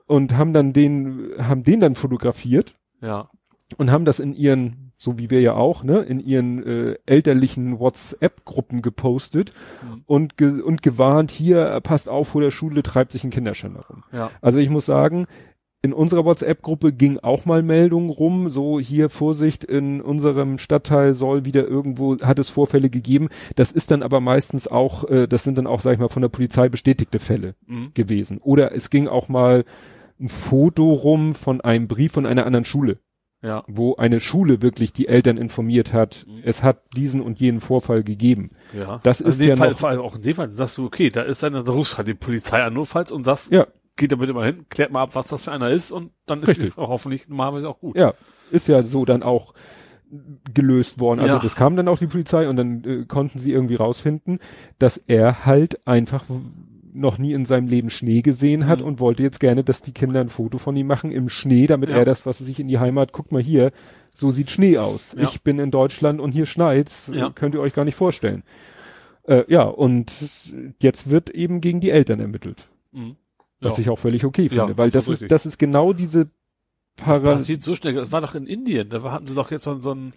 Und haben dann den, haben den dann fotografiert Ja. und haben das in ihren, so wie wir ja auch, ne, in ihren äh, elterlichen WhatsApp-Gruppen gepostet Mhm. und, ge und gewarnt, hier, passt auf, vor der Schule treibt sich ein Kinderschänder rum. Ja. Also ich muss sagen, in unserer WhatsApp-Gruppe ging auch mal Meldungen rum, so hier Vorsicht, in unserem Stadtteil soll wieder irgendwo, hat es Vorfälle gegeben. Das ist dann aber meistens auch, äh, das sind dann auch, sag ich mal, von der Polizei bestätigte Fälle Mhm. gewesen. Oder es ging auch mal ein Foto rum von einem Brief von einer anderen Schule, Ja. wo eine Schule wirklich die Eltern informiert hat, Mhm. es hat diesen und jenen Vorfall gegeben. Ja. Das also ist ja Fall, noch- vor allem auch in dem Fall sagst du, okay, da ist eine, da rufst halt die Polizei an notfalls und sagst, Ja. Geht damit immer hin, klärt mal ab, was das für einer ist und dann ist Richtig. es auch hoffentlich normalerweise auch gut. Ja, ist ja so dann auch gelöst worden. Also Ja. das kam dann auch die Polizei und dann äh, konnten sie irgendwie rausfinden, dass er halt einfach noch nie in seinem Leben Schnee gesehen hat Mhm. und wollte jetzt gerne, dass die Kinder ein Foto von ihm machen im Schnee, damit Ja. er das, was sich in die Heimat, guck mal hier, so sieht Schnee aus. Ja. Ich bin in Deutschland und hier schneit's, Ja. könnt ihr euch gar nicht vorstellen. Äh, ja, und jetzt wird eben gegen die Eltern ermittelt. Mhm. Was Ja. ich auch völlig okay Ja, finde, weil das richtig. ist, das ist genau diese Das Para passiert so schnell. Das war doch in Indien. Da hatten sie doch jetzt so, ein- so ein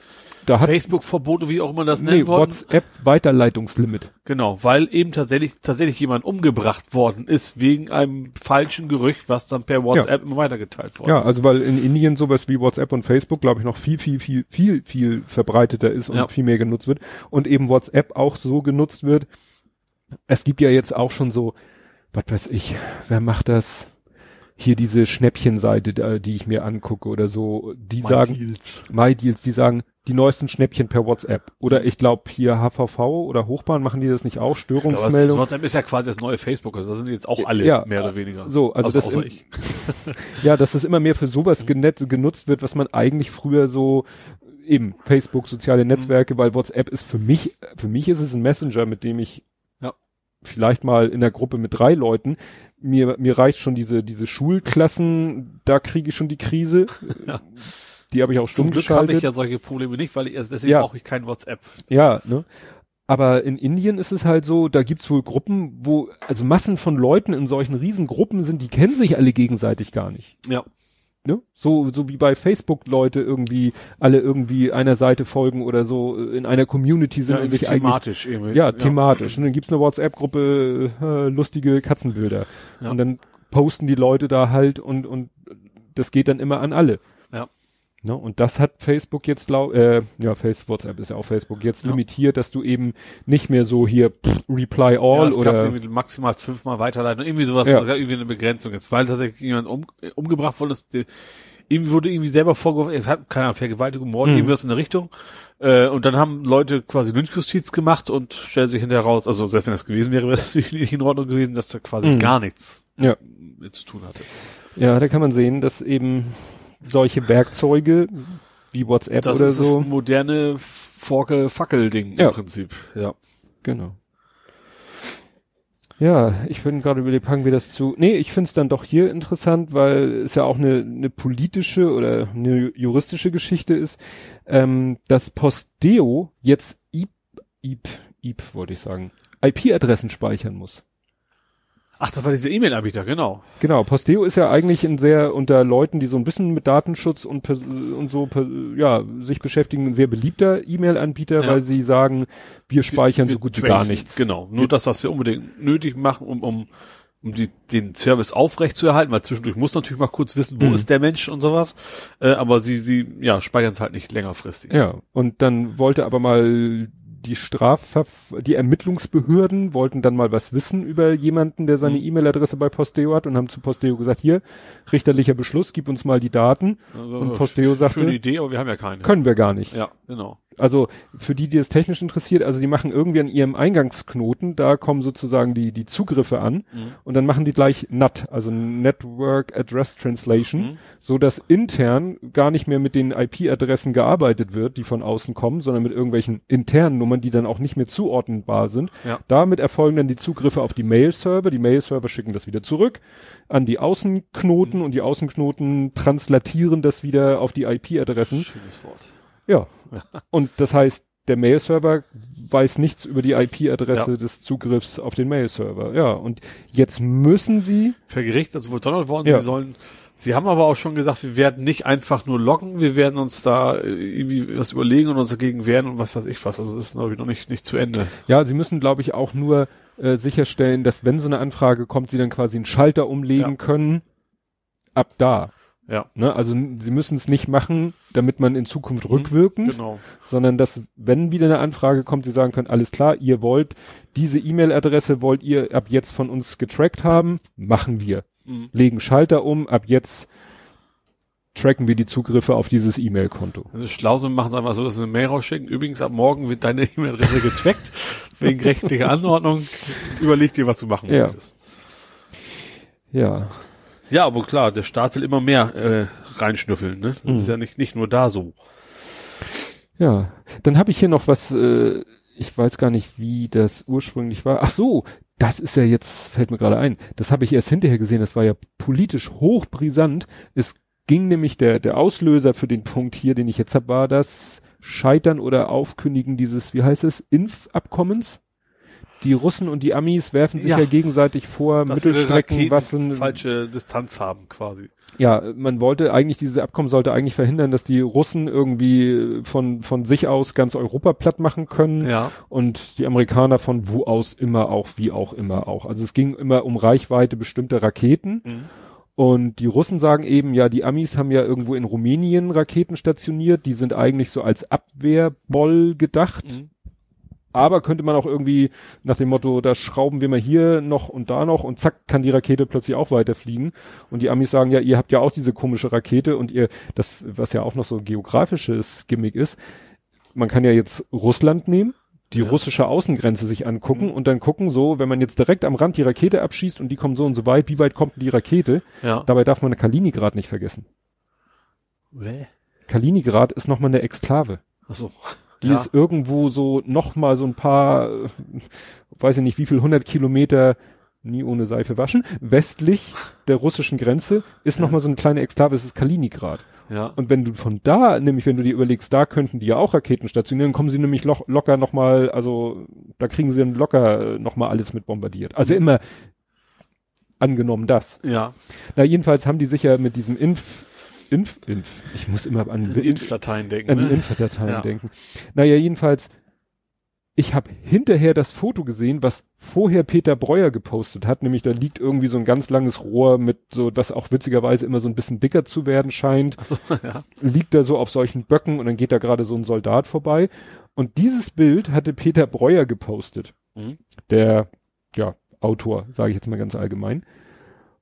Facebook-Verbot, wie auch immer das nennen nee, wollen. WhatsApp Weiterleitungslimit. Genau, weil eben tatsächlich tatsächlich jemand umgebracht worden ist wegen einem falschen Gerücht, was dann per WhatsApp immer weitergeteilt worden Ja, ist. also weil in Indien sowas wie WhatsApp und Facebook, glaube ich, noch viel, viel, viel, viel, viel verbreiteter ist und Ja. viel mehr genutzt wird. Und eben WhatsApp auch so genutzt wird. Es gibt ja jetzt auch schon so, was weiß ich, wer macht das? Hier diese Schnäppchenseite, da- die ich mir angucke oder so, die My sagen, Deals. MyDeals, die sagen, die neuesten Schnäppchen per WhatsApp. Oder ich glaube hier HVV oder Hochbahn machen die das nicht auch? Störungsmeldung. WhatsApp ist ja quasi das neue Facebook, also da sind jetzt auch alle Ja, mehr oder weniger. so, also das außer ich. Ja, dass das immer mehr für sowas genet, genutzt wird, was man eigentlich früher so eben Facebook, soziale Netzwerke, weil WhatsApp ist für mich, für mich ist es ein Messenger, mit dem ich. Vielleicht mal in der Gruppe mit drei Leuten, mir, mir reicht schon diese, diese Schulklassen, da kriege ich schon die Krise. Ja. Die habe ich auch Zum stumm Glück habe geschaltet. ich ja solche Probleme nicht, weil ich erst deswegen Ja. brauche ich kein WhatsApp. Ja, ne? Aber in Indien ist es halt so, da gibt's wohl Gruppen, wo, also Massen von Leuten in solchen Riesengruppen sind, die kennen sich alle gegenseitig gar nicht. Ja. Ne? So, so wie bei Facebook Leute irgendwie alle irgendwie einer Seite folgen oder so äh, in einer Community sind Ja, und sich eigentlich thematisch irgendwie. ja, thematisch. Und dann gibt's eine WhatsApp-Gruppe, äh, lustige Katzenbilder. Ja. Und dann posten die Leute da halt und, und das geht dann immer an alle. Ne? Und das hat Facebook jetzt lau äh, ja, Facebook, WhatsApp ist ja auch Facebook, jetzt Ja. limitiert, dass du eben nicht mehr so hier pff, Reply all Ja, es gab oder irgendwie maximal fünfmal weiterleiten. Irgendwie sowas, Ja. gab irgendwie eine Begrenzung ist, weil tatsächlich jemand um, umgebracht worden ist. Irgendwie wurde irgendwie selber vorgeworfen, er hat keine Ahnung, Vergewaltigung, Mord, Mhm. irgendwas in der Richtung. Äh, und dann haben Leute quasi Lynchjustiz gemacht und stellen sich hinterher raus, also selbst wenn das gewesen wäre, wäre es natürlich nicht in Ordnung gewesen, dass da quasi Mhm. gar nichts Ja. mit zu tun hatte. ja, da kann man sehen, dass eben solche Werkzeuge wie WhatsApp Das oder ist so. das moderne Forke-Fackel-Ding Ja. im Prinzip. Ja. Genau. Ja, ich bin gerade überlegt, packen wir das zu. Nee, ich finde es dann doch hier interessant, weil es ja auch eine, eine politische oder eine juristische Geschichte ist, ähm, dass Posteo jetzt IP, IP, IP wollte ich sagen, IP-Adressen speichern muss. Ach, das war dieser E-Mail-Anbieter, genau. Genau, Posteo ist ja eigentlich ein sehr unter Leuten, die so ein bisschen mit Datenschutz und, und so ja sich beschäftigen, ein sehr beliebter E-Mail-Anbieter, Ja. weil sie sagen, wir speichern Wir- so gut wie wir gar nichts. Genau. Nur das, was wir unbedingt nötig machen, um, um, um die, den Service aufrechtzuerhalten, weil zwischendurch muss natürlich mal kurz wissen, wo Mhm. ist der Mensch und sowas. Äh, aber sie, sie, ja, speichern es halt nicht längerfristig. Ja, und dann wollte aber mal die Strafverf die Ermittlungsbehörden wollten dann mal was wissen über jemanden, der seine Mhm. E-Mail-Adresse bei Posteo hat und haben zu Posteo gesagt, hier, richterlicher Beschluss, gib uns mal die Daten. Also, Und Posteo sagte- Schöne Idee, aber wir haben ja keine. Können wir gar nicht. Ja, genau. Also für die, die es technisch interessiert, also die machen irgendwie an ihrem Eingangsknoten, da kommen sozusagen die, die Zugriffe an Mhm. und dann machen die gleich NAT, also Network Address Translation, Mhm. so dass intern gar nicht mehr mit den IP-Adressen gearbeitet wird, die von außen kommen, sondern mit irgendwelchen internen Nummern, die dann auch nicht mehr zuordnenbar sind. Ja. Damit erfolgen dann die Zugriffe auf die Mail-Server. Die Mail-Server schicken das wieder zurück an die Außenknoten und die Außenknoten translatieren das wieder auf die IP-Adressen. Schönes Wort. Ja. Und das heißt, der Mail-Server weiß nichts über die IP-Adresse Ja. des Zugriffs auf den Mail-Server. Ja. Und jetzt müssen sie, Per Gericht, also verdonnert worden, Ja. sie sollen, sie haben aber auch schon gesagt, wir werden nicht einfach nur locken, wir werden uns da äh, irgendwie was überlegen und uns dagegen wehren und was weiß ich was. Also das ist, glaube ich, noch nicht, nicht zu Ende. ja, sie müssen, glaube ich, auch nur äh, sicherstellen, dass wenn so eine Anfrage kommt, sie dann quasi einen Schalter umlegen Ja. können. Ab da. Ja. Ne? Also sie müssen es nicht machen, damit man in Zukunft rückwirkend, Genau. sondern dass, wenn wieder eine Anfrage kommt, sie sagen können, alles klar, ihr wollt diese E-Mail-Adresse wollt ihr ab jetzt von uns getrackt haben, machen wir. Mhm. Legen Schalter um, ab jetzt tracken wir die Zugriffe auf dieses E-Mail-Konto. Sie schlau sind, machen sie einfach so, dass sie eine Mail rausschicken. Übrigens, ab morgen wird deine E-Mail-Adresse getrackt. wegen rechtlicher Anordnung. Überleg dir, was du machen Ja. möchtest. Ja. Ja, aber klar, der Staat will immer mehr äh, reinschnüffeln. Ne? Das Mhm. ist ja nicht, nicht nur da so. Ja. Dann habe ich hier noch was, äh, ich weiß gar nicht, wie das ursprünglich war. Ach so, das ist ja jetzt, fällt mir gerade ein. Das habe ich erst hinterher gesehen, das war ja politisch hochbrisant. Es ging nämlich der, der Auslöser für den Punkt hier, den ich jetzt habe, war das Scheitern oder Aufkündigen dieses, wie heißt es, Impfabkommens. Die Russen und die Amis werfen sich ja, Ja. gegenseitig vor, Dass Mittelstrecken, was ein, falsche Distanz haben, quasi. ja, man wollte eigentlich, dieses Abkommen sollte eigentlich verhindern, dass die Russen irgendwie von, von sich aus ganz Europa platt machen können Ja. und die Amerikaner von wo aus immer auch, wie auch immer auch. Also es ging immer um Reichweite bestimmter Raketen Mhm. und die Russen sagen eben, ja, die Amis haben ja irgendwo in Rumänien Raketen stationiert, die sind eigentlich so als Abwehrboll gedacht. Mhm. Aber könnte man auch irgendwie nach dem Motto, da schrauben wir mal hier noch und da noch und zack, kann die Rakete plötzlich auch weiterfliegen. Und die Amis sagen, ja, ihr habt ja auch diese komische Rakete und ihr, das, was ja auch noch so ein geografisches Gimmick ist, man kann ja jetzt Russland nehmen, die Ja. russische Außengrenze sich angucken und dann gucken so, wenn man jetzt direkt am Rand die Rakete abschießt und die kommen so und so weit, wie weit kommt denn die Rakete? Ja. Dabei darf man Kaliningrad nicht vergessen. Hä? Kaliningrad ist nochmal eine Exklave. Achso. Die Ja. ist irgendwo so noch mal so ein paar, äh, weiß ich nicht, wie viel hundert Kilometer, nie ohne Seife waschen, westlich der russischen Grenze ist noch mal so eine kleine Exklave, es ist Kaliningrad. Ja. Und wenn du von da, nämlich wenn du dir überlegst, da könnten die ja auch Raketen stationieren, dann kommen sie nämlich loch, locker noch mal, also da kriegen sie dann locker äh, noch mal alles mit bombardiert. Also immer angenommen das. Ja. Na jedenfalls haben die sich ja mit diesem Inf, Inf, Inf, ich muss immer an Die Impfdateien denken. an die Ne? Infodateien Ja. denken. Naja, jedenfalls, ich habe hinterher das Foto gesehen, was vorher Peter Breuer gepostet hat, nämlich da liegt irgendwie so ein ganz langes Rohr mit so, das auch witzigerweise immer so ein bisschen dicker zu werden scheint, Achso, ja. liegt da so auf solchen Böcken und dann geht da gerade so ein Soldat vorbei. Und dieses Bild hatte Peter Breuer gepostet, Mhm. der, ja, Autor, sage ich jetzt mal ganz allgemein,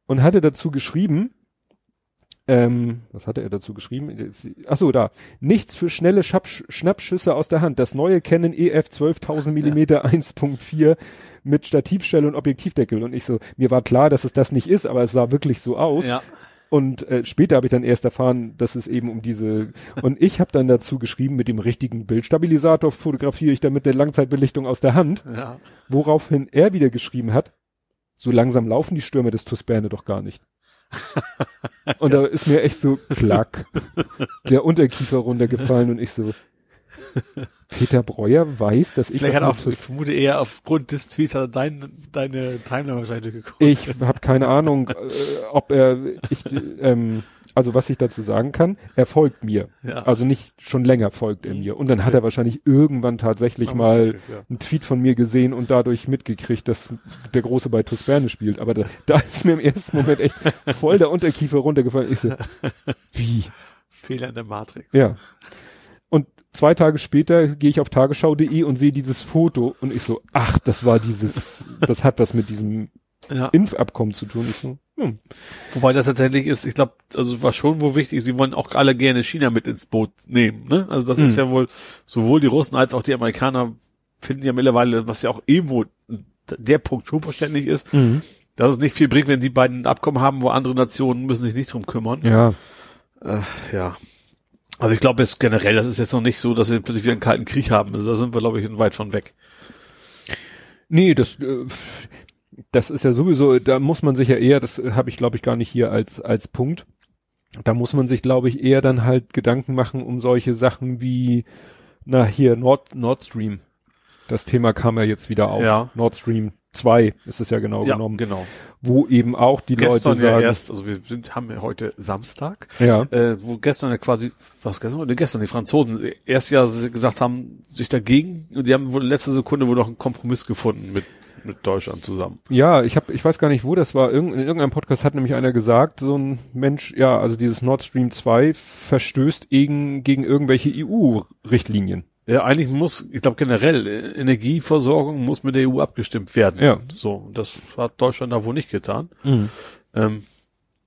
und hatte dazu geschrieben, ähm, was hatte er dazu geschrieben? Jetzt- Ach so, da. Nichts für schnelle Schnappsch Schnappschüsse aus der Hand. Das neue Canon EF 12.000 Millimeter 1.4 mit Stativstelle und Objektivdeckel. Und ich so, mir war klar, dass es das nicht ist, aber es sah wirklich so aus. Ja. Und äh, später habe ich dann erst erfahren, dass es eben um diese und ich habe dann dazu geschrieben, mit dem richtigen Bildstabilisator fotografiere ich damit eine Langzeitbelichtung aus der Hand, Ja. woraufhin er wieder geschrieben hat, so langsam laufen die Stürme des Tusberne doch gar nicht. Und da ist mir echt so klack der Unterkiefer runtergefallen und ich so Peter Breuer weiß, dass ich Vielleicht hat was auch, ich Tus- vermute eher aufgrund des Tweets hat er dein, deine Timeline wahrscheinlich durchgeguckt. Ich habe keine Ahnung, äh, ob er, ich, ähm, also was ich dazu sagen kann, er folgt mir. Ja. Also nicht schon länger folgt er Mhm. mir. Und dann hat er wahrscheinlich irgendwann tatsächlich Aber mal wirklich, ja. einen Tweet von mir gesehen und dadurch mitgekriegt, dass der Große bei Tusberne spielt. Aber da, da ist mir im ersten Moment echt voll der Unterkiefer runtergefallen. Ich so, wie? Fehler in der Matrix. Ja. Zwei Tage später gehe ich auf tagesschau.de und sehe dieses Foto und ich so, ach, das war dieses, das hat was mit diesem Ja. Impfabkommen zu tun. Ich so, hm. Wobei das tatsächlich ist, ich glaube, also war schon wohl wichtig, sie wollen auch alle gerne China mit ins Boot nehmen, ne? Also das ist Hm. ja wohl, sowohl die Russen als auch die Amerikaner finden ja mittlerweile, was ja auch irgendwo der Punkt schon verständlich ist, dass es nicht viel bringt, wenn die beiden ein Abkommen haben, wo andere Nationen müssen sich nicht drum kümmern. Ja, Äh, ja. Also ich glaube jetzt generell, das ist jetzt noch nicht so, dass wir plötzlich wieder einen kalten Krieg haben. Also da sind wir, glaube ich, weit von weg. nee, das, äh, das ist ja sowieso, da muss man sich ja eher, das habe ich glaube ich gar nicht hier als, als Punkt. Da muss man sich, glaube ich, eher dann halt Gedanken machen um solche Sachen wie, na hier, Nord, Nord Stream. Das Thema kam ja jetzt wieder auf. Ja. Nord Stream 2 ist es ja genau Ja, genommen. genau. Wo eben auch die Gestern Leute ja sagen. erst, also wir sind, haben ja heute Samstag, ja. äh, wo gestern ja quasi, was gestern, gestern die Franzosen erst ja gesagt haben, sich dagegen, und die haben wohl in letzter Sekunde wohl noch einen Kompromiss gefunden mit, mit Deutschland zusammen. Ja, ich habe, ich weiß gar nicht, wo das war. Irgend, in irgendeinem Podcast hat nämlich einer gesagt, so ein Mensch, ja, also dieses Nord Stream 2 verstößt gegen, gegen irgendwelche EU-Richtlinien. Ja, eigentlich muss, ich glaube generell, äh, Energieversorgung muss mit der EU abgestimmt werden. Ja. So, das hat Deutschland da wohl nicht getan. Ähm,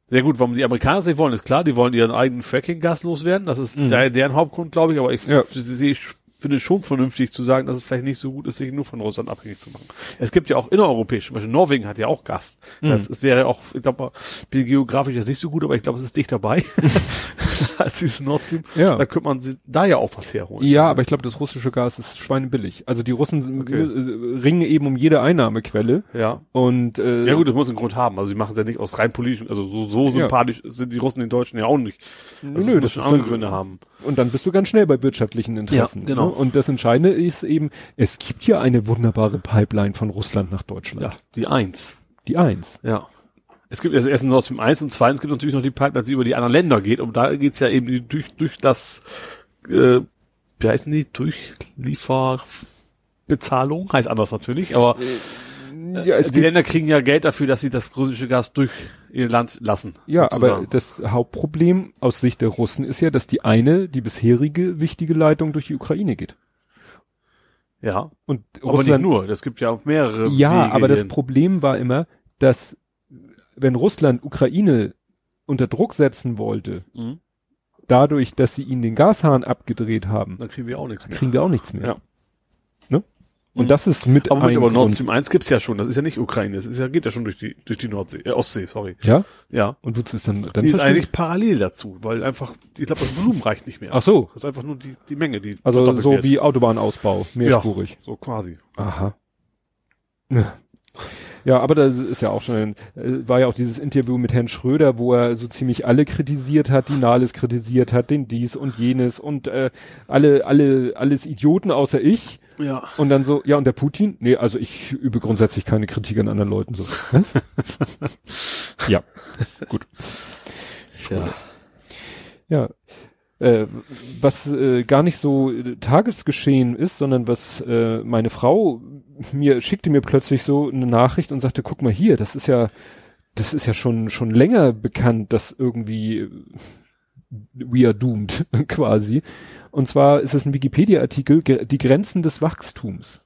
sehr gut, warum die Amerikaner es nicht wollen, ist klar, die wollen ihren eigenen Fracking-Gas loswerden. Das ist Mhm. der, deren Hauptgrund, glaube ich, aber ich Ja. sehe, ich finde es schon vernünftig zu sagen, dass es vielleicht nicht so gut ist, sich nur von Russland abhängig zu machen. Es gibt ja auch innereuropäisch, zum Beispiel Norwegen hat ja auch Gas. Mhm. Das es wäre auch, ich glaube, geografisch jetzt nicht so gut, aber ich glaube, es ist dicht dabei. Als dieses Nord Stream. Ja. Da könnte man da ja auch was herholen. Ja, aber ich glaube, das russische Gas ist schweinebillig. Also die Russen Okay. äh, ringen eben um jede Einnahmequelle Ja. und äh, Ja gut, das muss einen Grund haben. Also sie machen es ja nicht aus rein politischen, also so, so sympathisch sind die Russen den Deutschen ja auch nicht. Also nö, das schon andere Gründe haben. und dann bist du ganz schnell bei wirtschaftlichen Interessen. Ja, genau. Ne? Und das Entscheidende ist eben, es gibt ja eine wunderbare Pipeline von Russland nach Deutschland. Ja, die Eins. Die eins. Ja. Es gibt also erstens aus dem Eins und zweitens gibt es natürlich noch die Pipeline, die über die anderen Länder geht. Und da geht's ja eben durch, durch das, äh, wie heißen die? Durchlieferbezahlung? Heißt anders natürlich, aber Ja, es die Länder kriegen ja Geld dafür, dass sie das russische Gas durch ihr Land lassen. ja, aber sozusagen. das Hauptproblem aus Sicht der Russen ist ja, dass die eine, die bisherige wichtige Leitung durch die Ukraine geht. ja. Und Aber nicht Russland nur. Das gibt ja auch mehrere. Ja, Wege aber das. Problem war immer, dass wenn Russland Ukraine unter Druck setzen wollte, Mhm. dadurch, dass sie ihnen den Gashahn abgedreht haben, Dann kriegen wir auch nichts mehr. kriegen wir auch nichts mehr. Ja. Und das ist mit Aber, mit, aber Nord. Stream 1 gibt's ja schon. Das ist ja nicht Ukraine. Das ist ja, geht ja schon durch die, durch die Nordsee, äh, Ostsee, sorry. Ja? Ja. Und wozu ist dann, dann die ist eigentlich parallel dazu, weil einfach, ich glaube, das Volumen reicht nicht mehr. Ach so. Das ist einfach nur die, die Menge, die Also so wird. wie Autobahnausbau, mehrspurig. So quasi. Aha. Ja, aber das ist ja auch schon, äh, war ja auch dieses Interview mit Herrn Schröder, wo er so ziemlich alle kritisiert hat, die Nahles kritisiert hat, den dies und jenes und äh, alle, alle, alles Idioten außer ich. Ja. Und dann so, ja, und der Putin? Nee, also ich übe grundsätzlich keine Kritik an anderen Leuten so. ja, gut. Ja. Ja. Äh, was äh, gar nicht so äh, Tagesgeschehen ist, sondern was äh, meine Frau mir schickte mir plötzlich so eine Nachricht und sagte, guck mal hier, das ist ja, das ist ja schon schon länger bekannt, dass irgendwie we are doomed quasi. Und zwar ist es ein Wikipedia-Artikel, die Grenzen des Wachstums,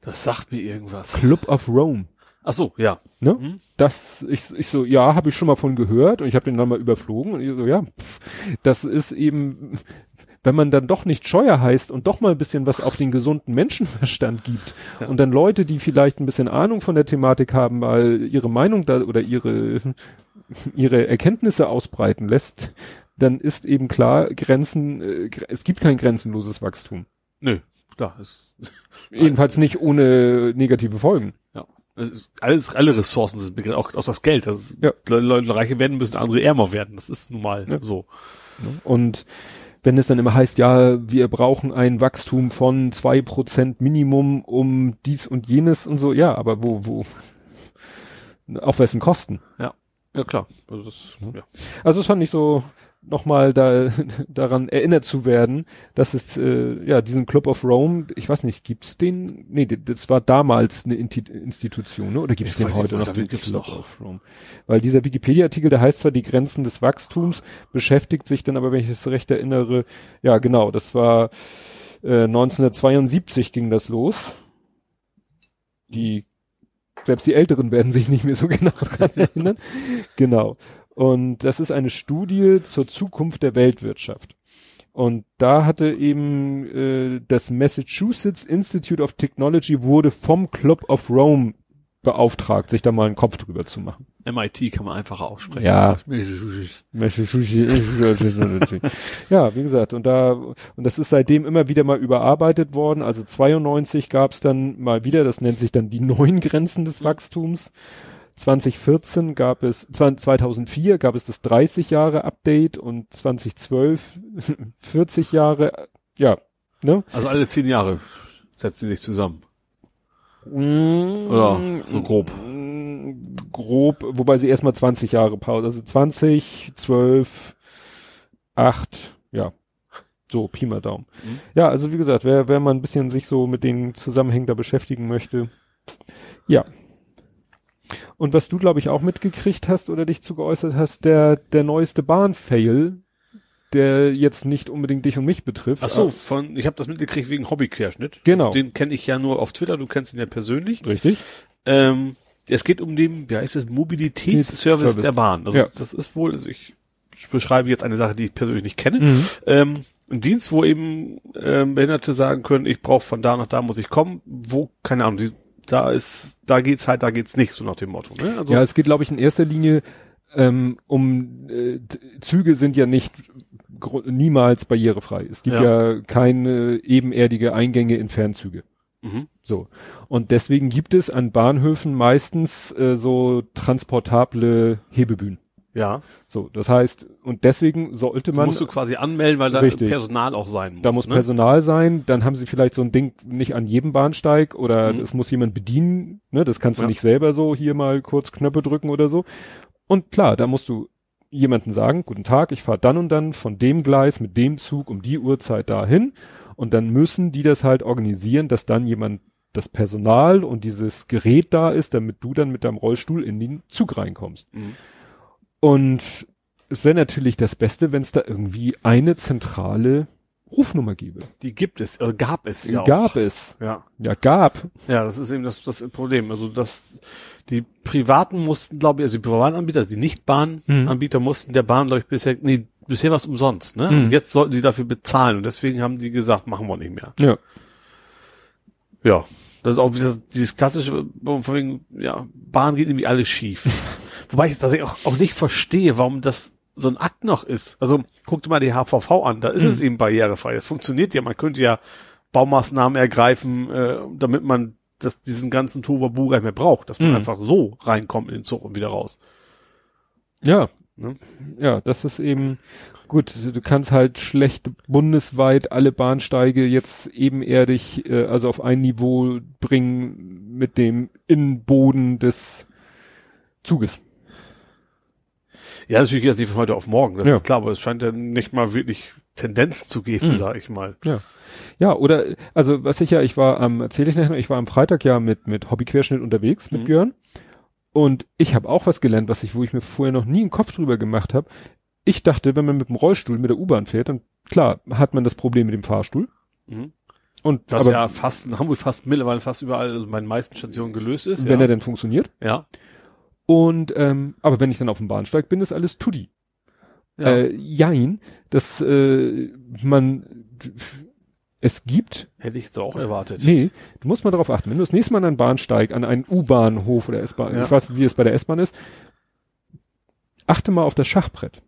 Das sagt mir irgendwas. Club of Rome. Ach so, ja. Ne? Mhm. Das, ich, ich so, ja, habe ich schon mal von gehört und ich habe den dann mal überflogen und ich so, ja, pff, das ist eben, wenn man dann doch nicht Scheuer heißt und doch mal ein bisschen was auf den gesunden Menschenverstand gibt Ja. und dann Leute, die vielleicht ein bisschen Ahnung von der Thematik haben, mal ihre Meinung da oder ihre, ihre Erkenntnisse ausbreiten lässt, dann ist eben klar, Grenzen, äh, es gibt kein grenzenloses Wachstum. Nö, klar. Es, Jedenfalls nicht ohne negative Folgen. ja. Es ist alles, alle Ressourcen sind begrenzt, auch, auch das Geld. Das ist, Ja. Le- Leute reiche werden müssen, andere ärmer werden. Das ist nun mal Ja. so. Und wenn es dann immer heißt, ja, wir brauchen ein Wachstum von zwei Prozent Minimum um dies und jenes und so, ja, aber wo, wo, auf wessen Kosten? Ja, klar. Also das, ja. Also das fand ich so, nochmal da, daran erinnert zu werden, dass es äh, ja diesen Club of Rome, ich weiß nicht, gibt's den? Nee, das war damals eine Institution, ne? Oder gibt's Ich den heute nicht, noch? Den gibt's Club noch. of Rome. Weil dieser Wikipedia-Artikel, der heißt zwar die Grenzen des Wachstums, beschäftigt sich dann aber, wenn ich es recht erinnere, ja genau, das war äh, 1972 ging das los. Die selbst die Älteren werden sich nicht mehr so genau daran erinnern. Genau. Und das ist eine Studie zur Zukunft der Weltwirtschaft. Und da hatte eben äh, das Massachusetts Institute of Technology wurde vom Club of Rome beauftragt, sich da mal einen Kopf drüber zu machen. MIT kann man einfacher aussprechen. Ja. ja, wie gesagt, und da, und das ist seitdem immer wieder mal überarbeitet worden. Also 92 gab es dann mal wieder, das nennt sich dann die neuen Grenzen des Wachstums. 2014 gab es, 2004 gab es das 30 Jahre Update und 2012 40 Jahre, ja, ne? Also alle zehn Jahre setzen die sich zusammen. Oder Oder so grob. Grob, wobei sie erstmal 20 Jahre Pause, also 20, 12, 8, ja. So, Pi mal Daumen. Mhm. Ja, also wie gesagt, wer, wer mal ein bisschen sich so mit den Zusammenhängen da beschäftigen möchte, ja. Und was du, glaube ich, auch mitgekriegt hast oder dich zu geäußert hast, der, der neueste Bahn-Fail, der jetzt nicht unbedingt dich und mich betrifft. Ach so, von, ich habe das mitgekriegt wegen Hobbyquerschnitt. Genau. Den kenne ich ja nur auf Twitter, du kennst ihn ja persönlich. Richtig? Ähm, es geht um den, wie heißt es, Mobilitätsservice Service. der Bahn. Also Ja. das ist wohl, also ich beschreibe jetzt eine Sache, die ich persönlich nicht kenne. Mhm. Ähm, ein Dienst, wo eben ähm, Behinderte sagen können, ich brauche von da nach da muss ich kommen, wo, keine Ahnung, die, da ist, da geht's halt, da geht's nicht, so nach dem Motto. Ne? Also, Ja, es geht, glaube ich, in erster Linie ähm, um äh, Züge sind ja nicht niemals barrierefrei. Es gibt Ja. ja, keine ebenerdige Eingänge in Fernzüge. mhm. So. Und deswegen gibt es an Bahnhöfen meistens äh, so transportable Hebebühnen. ja. So, das heißt, und deswegen sollte man, musst du quasi anmelden, weil da Richtig. Personal auch sein muss. da muss ne? Personal sein, dann haben sie vielleicht so ein Ding nicht an jedem Bahnsteig oder Mhm. es muss jemand bedienen, ne, das kannst du Ja. nicht selber so hier mal kurz Knöpfe drücken oder so. Und klar, da musst du jemanden sagen, guten Tag, ich fahre dann und dann von dem Gleis mit dem Zug um die Uhrzeit dahin und dann müssen die das halt organisieren, dass dann jemand das Personal und dieses Gerät da ist, damit du dann mit deinem Rollstuhl in den Zug reinkommst. Mhm. Und es wäre natürlich das Beste, wenn es da irgendwie eine zentrale Rufnummer gäbe. Die gibt es, äh, gab es Die ja gab auch. es. Ja. Ja, gab. Ja, das ist eben das, das Problem. Also das, die Privaten mussten, glaube ich, also die privaten Anbieter, die Mhm. Nicht-Bahn-Anbieter mussten der Bahn, glaube ich, bisher, nee, bisher war es umsonst, ne? Mhm. Und jetzt sollten sie dafür bezahlen und deswegen haben die gesagt, machen wir nicht mehr. Ja. Ja. Das ist auch dieses, dieses klassische, von wegen, ja, Bahn geht irgendwie alles schief. Wobei ich das auch, auch nicht verstehe, warum das so ein Akt noch ist. Also guck dir mal die HVV an, da ist es eben barrierefrei. Das funktioniert ja. Man könnte ja Baumaßnahmen ergreifen, äh, damit man das, diesen ganzen Tohuwabohu gar nicht mehr braucht, dass man Mhm. einfach so reinkommt in den Zug und wieder raus. Ja. Ne? Ja, das ist eben gut. Du kannst halt schlecht bundesweit alle Bahnsteige jetzt ebenerdig, äh, also auf ein Niveau bringen mit dem Innenboden des Zuges. Ja, natürlich geht das nicht von heute auf morgen, das Ja. ist klar, aber es scheint ja nicht mal wirklich Tendenzen zu geben, Mhm. sag ich mal. Ja. Ja, oder, also was ich ja, ich war am, erzähle ich nachher ich war am Freitag ja mit, mit Hobbyquerschnitt unterwegs mit Mhm. Björn. Und ich habe auch was gelernt, was ich, wo ich mir vorher noch nie einen Kopf drüber gemacht habe. Ich dachte, wenn man mit dem Rollstuhl mit der U-Bahn fährt, dann klar hat man das Problem mit dem Fahrstuhl. Mhm. Und Was aber ja fast in Hamburg fast mittlerweile fast überall, also bei den meisten Stationen gelöst ist. wenn ja. er denn funktioniert. ja. Und ähm, aber wenn ich dann auf dem Bahnsteig bin, ist alles Tutti. Ja. Äh, jein, dass äh, man es gibt Hätte ich jetzt auch erwartet. Nee, du musst mal darauf achten. Wenn du das nächste Mal an einen Bahnsteig, an einen U-Bahnhof oder S-Bahn, Ja. ich weiß, wie es bei der S-Bahn ist, achte mal auf das Schachbrett.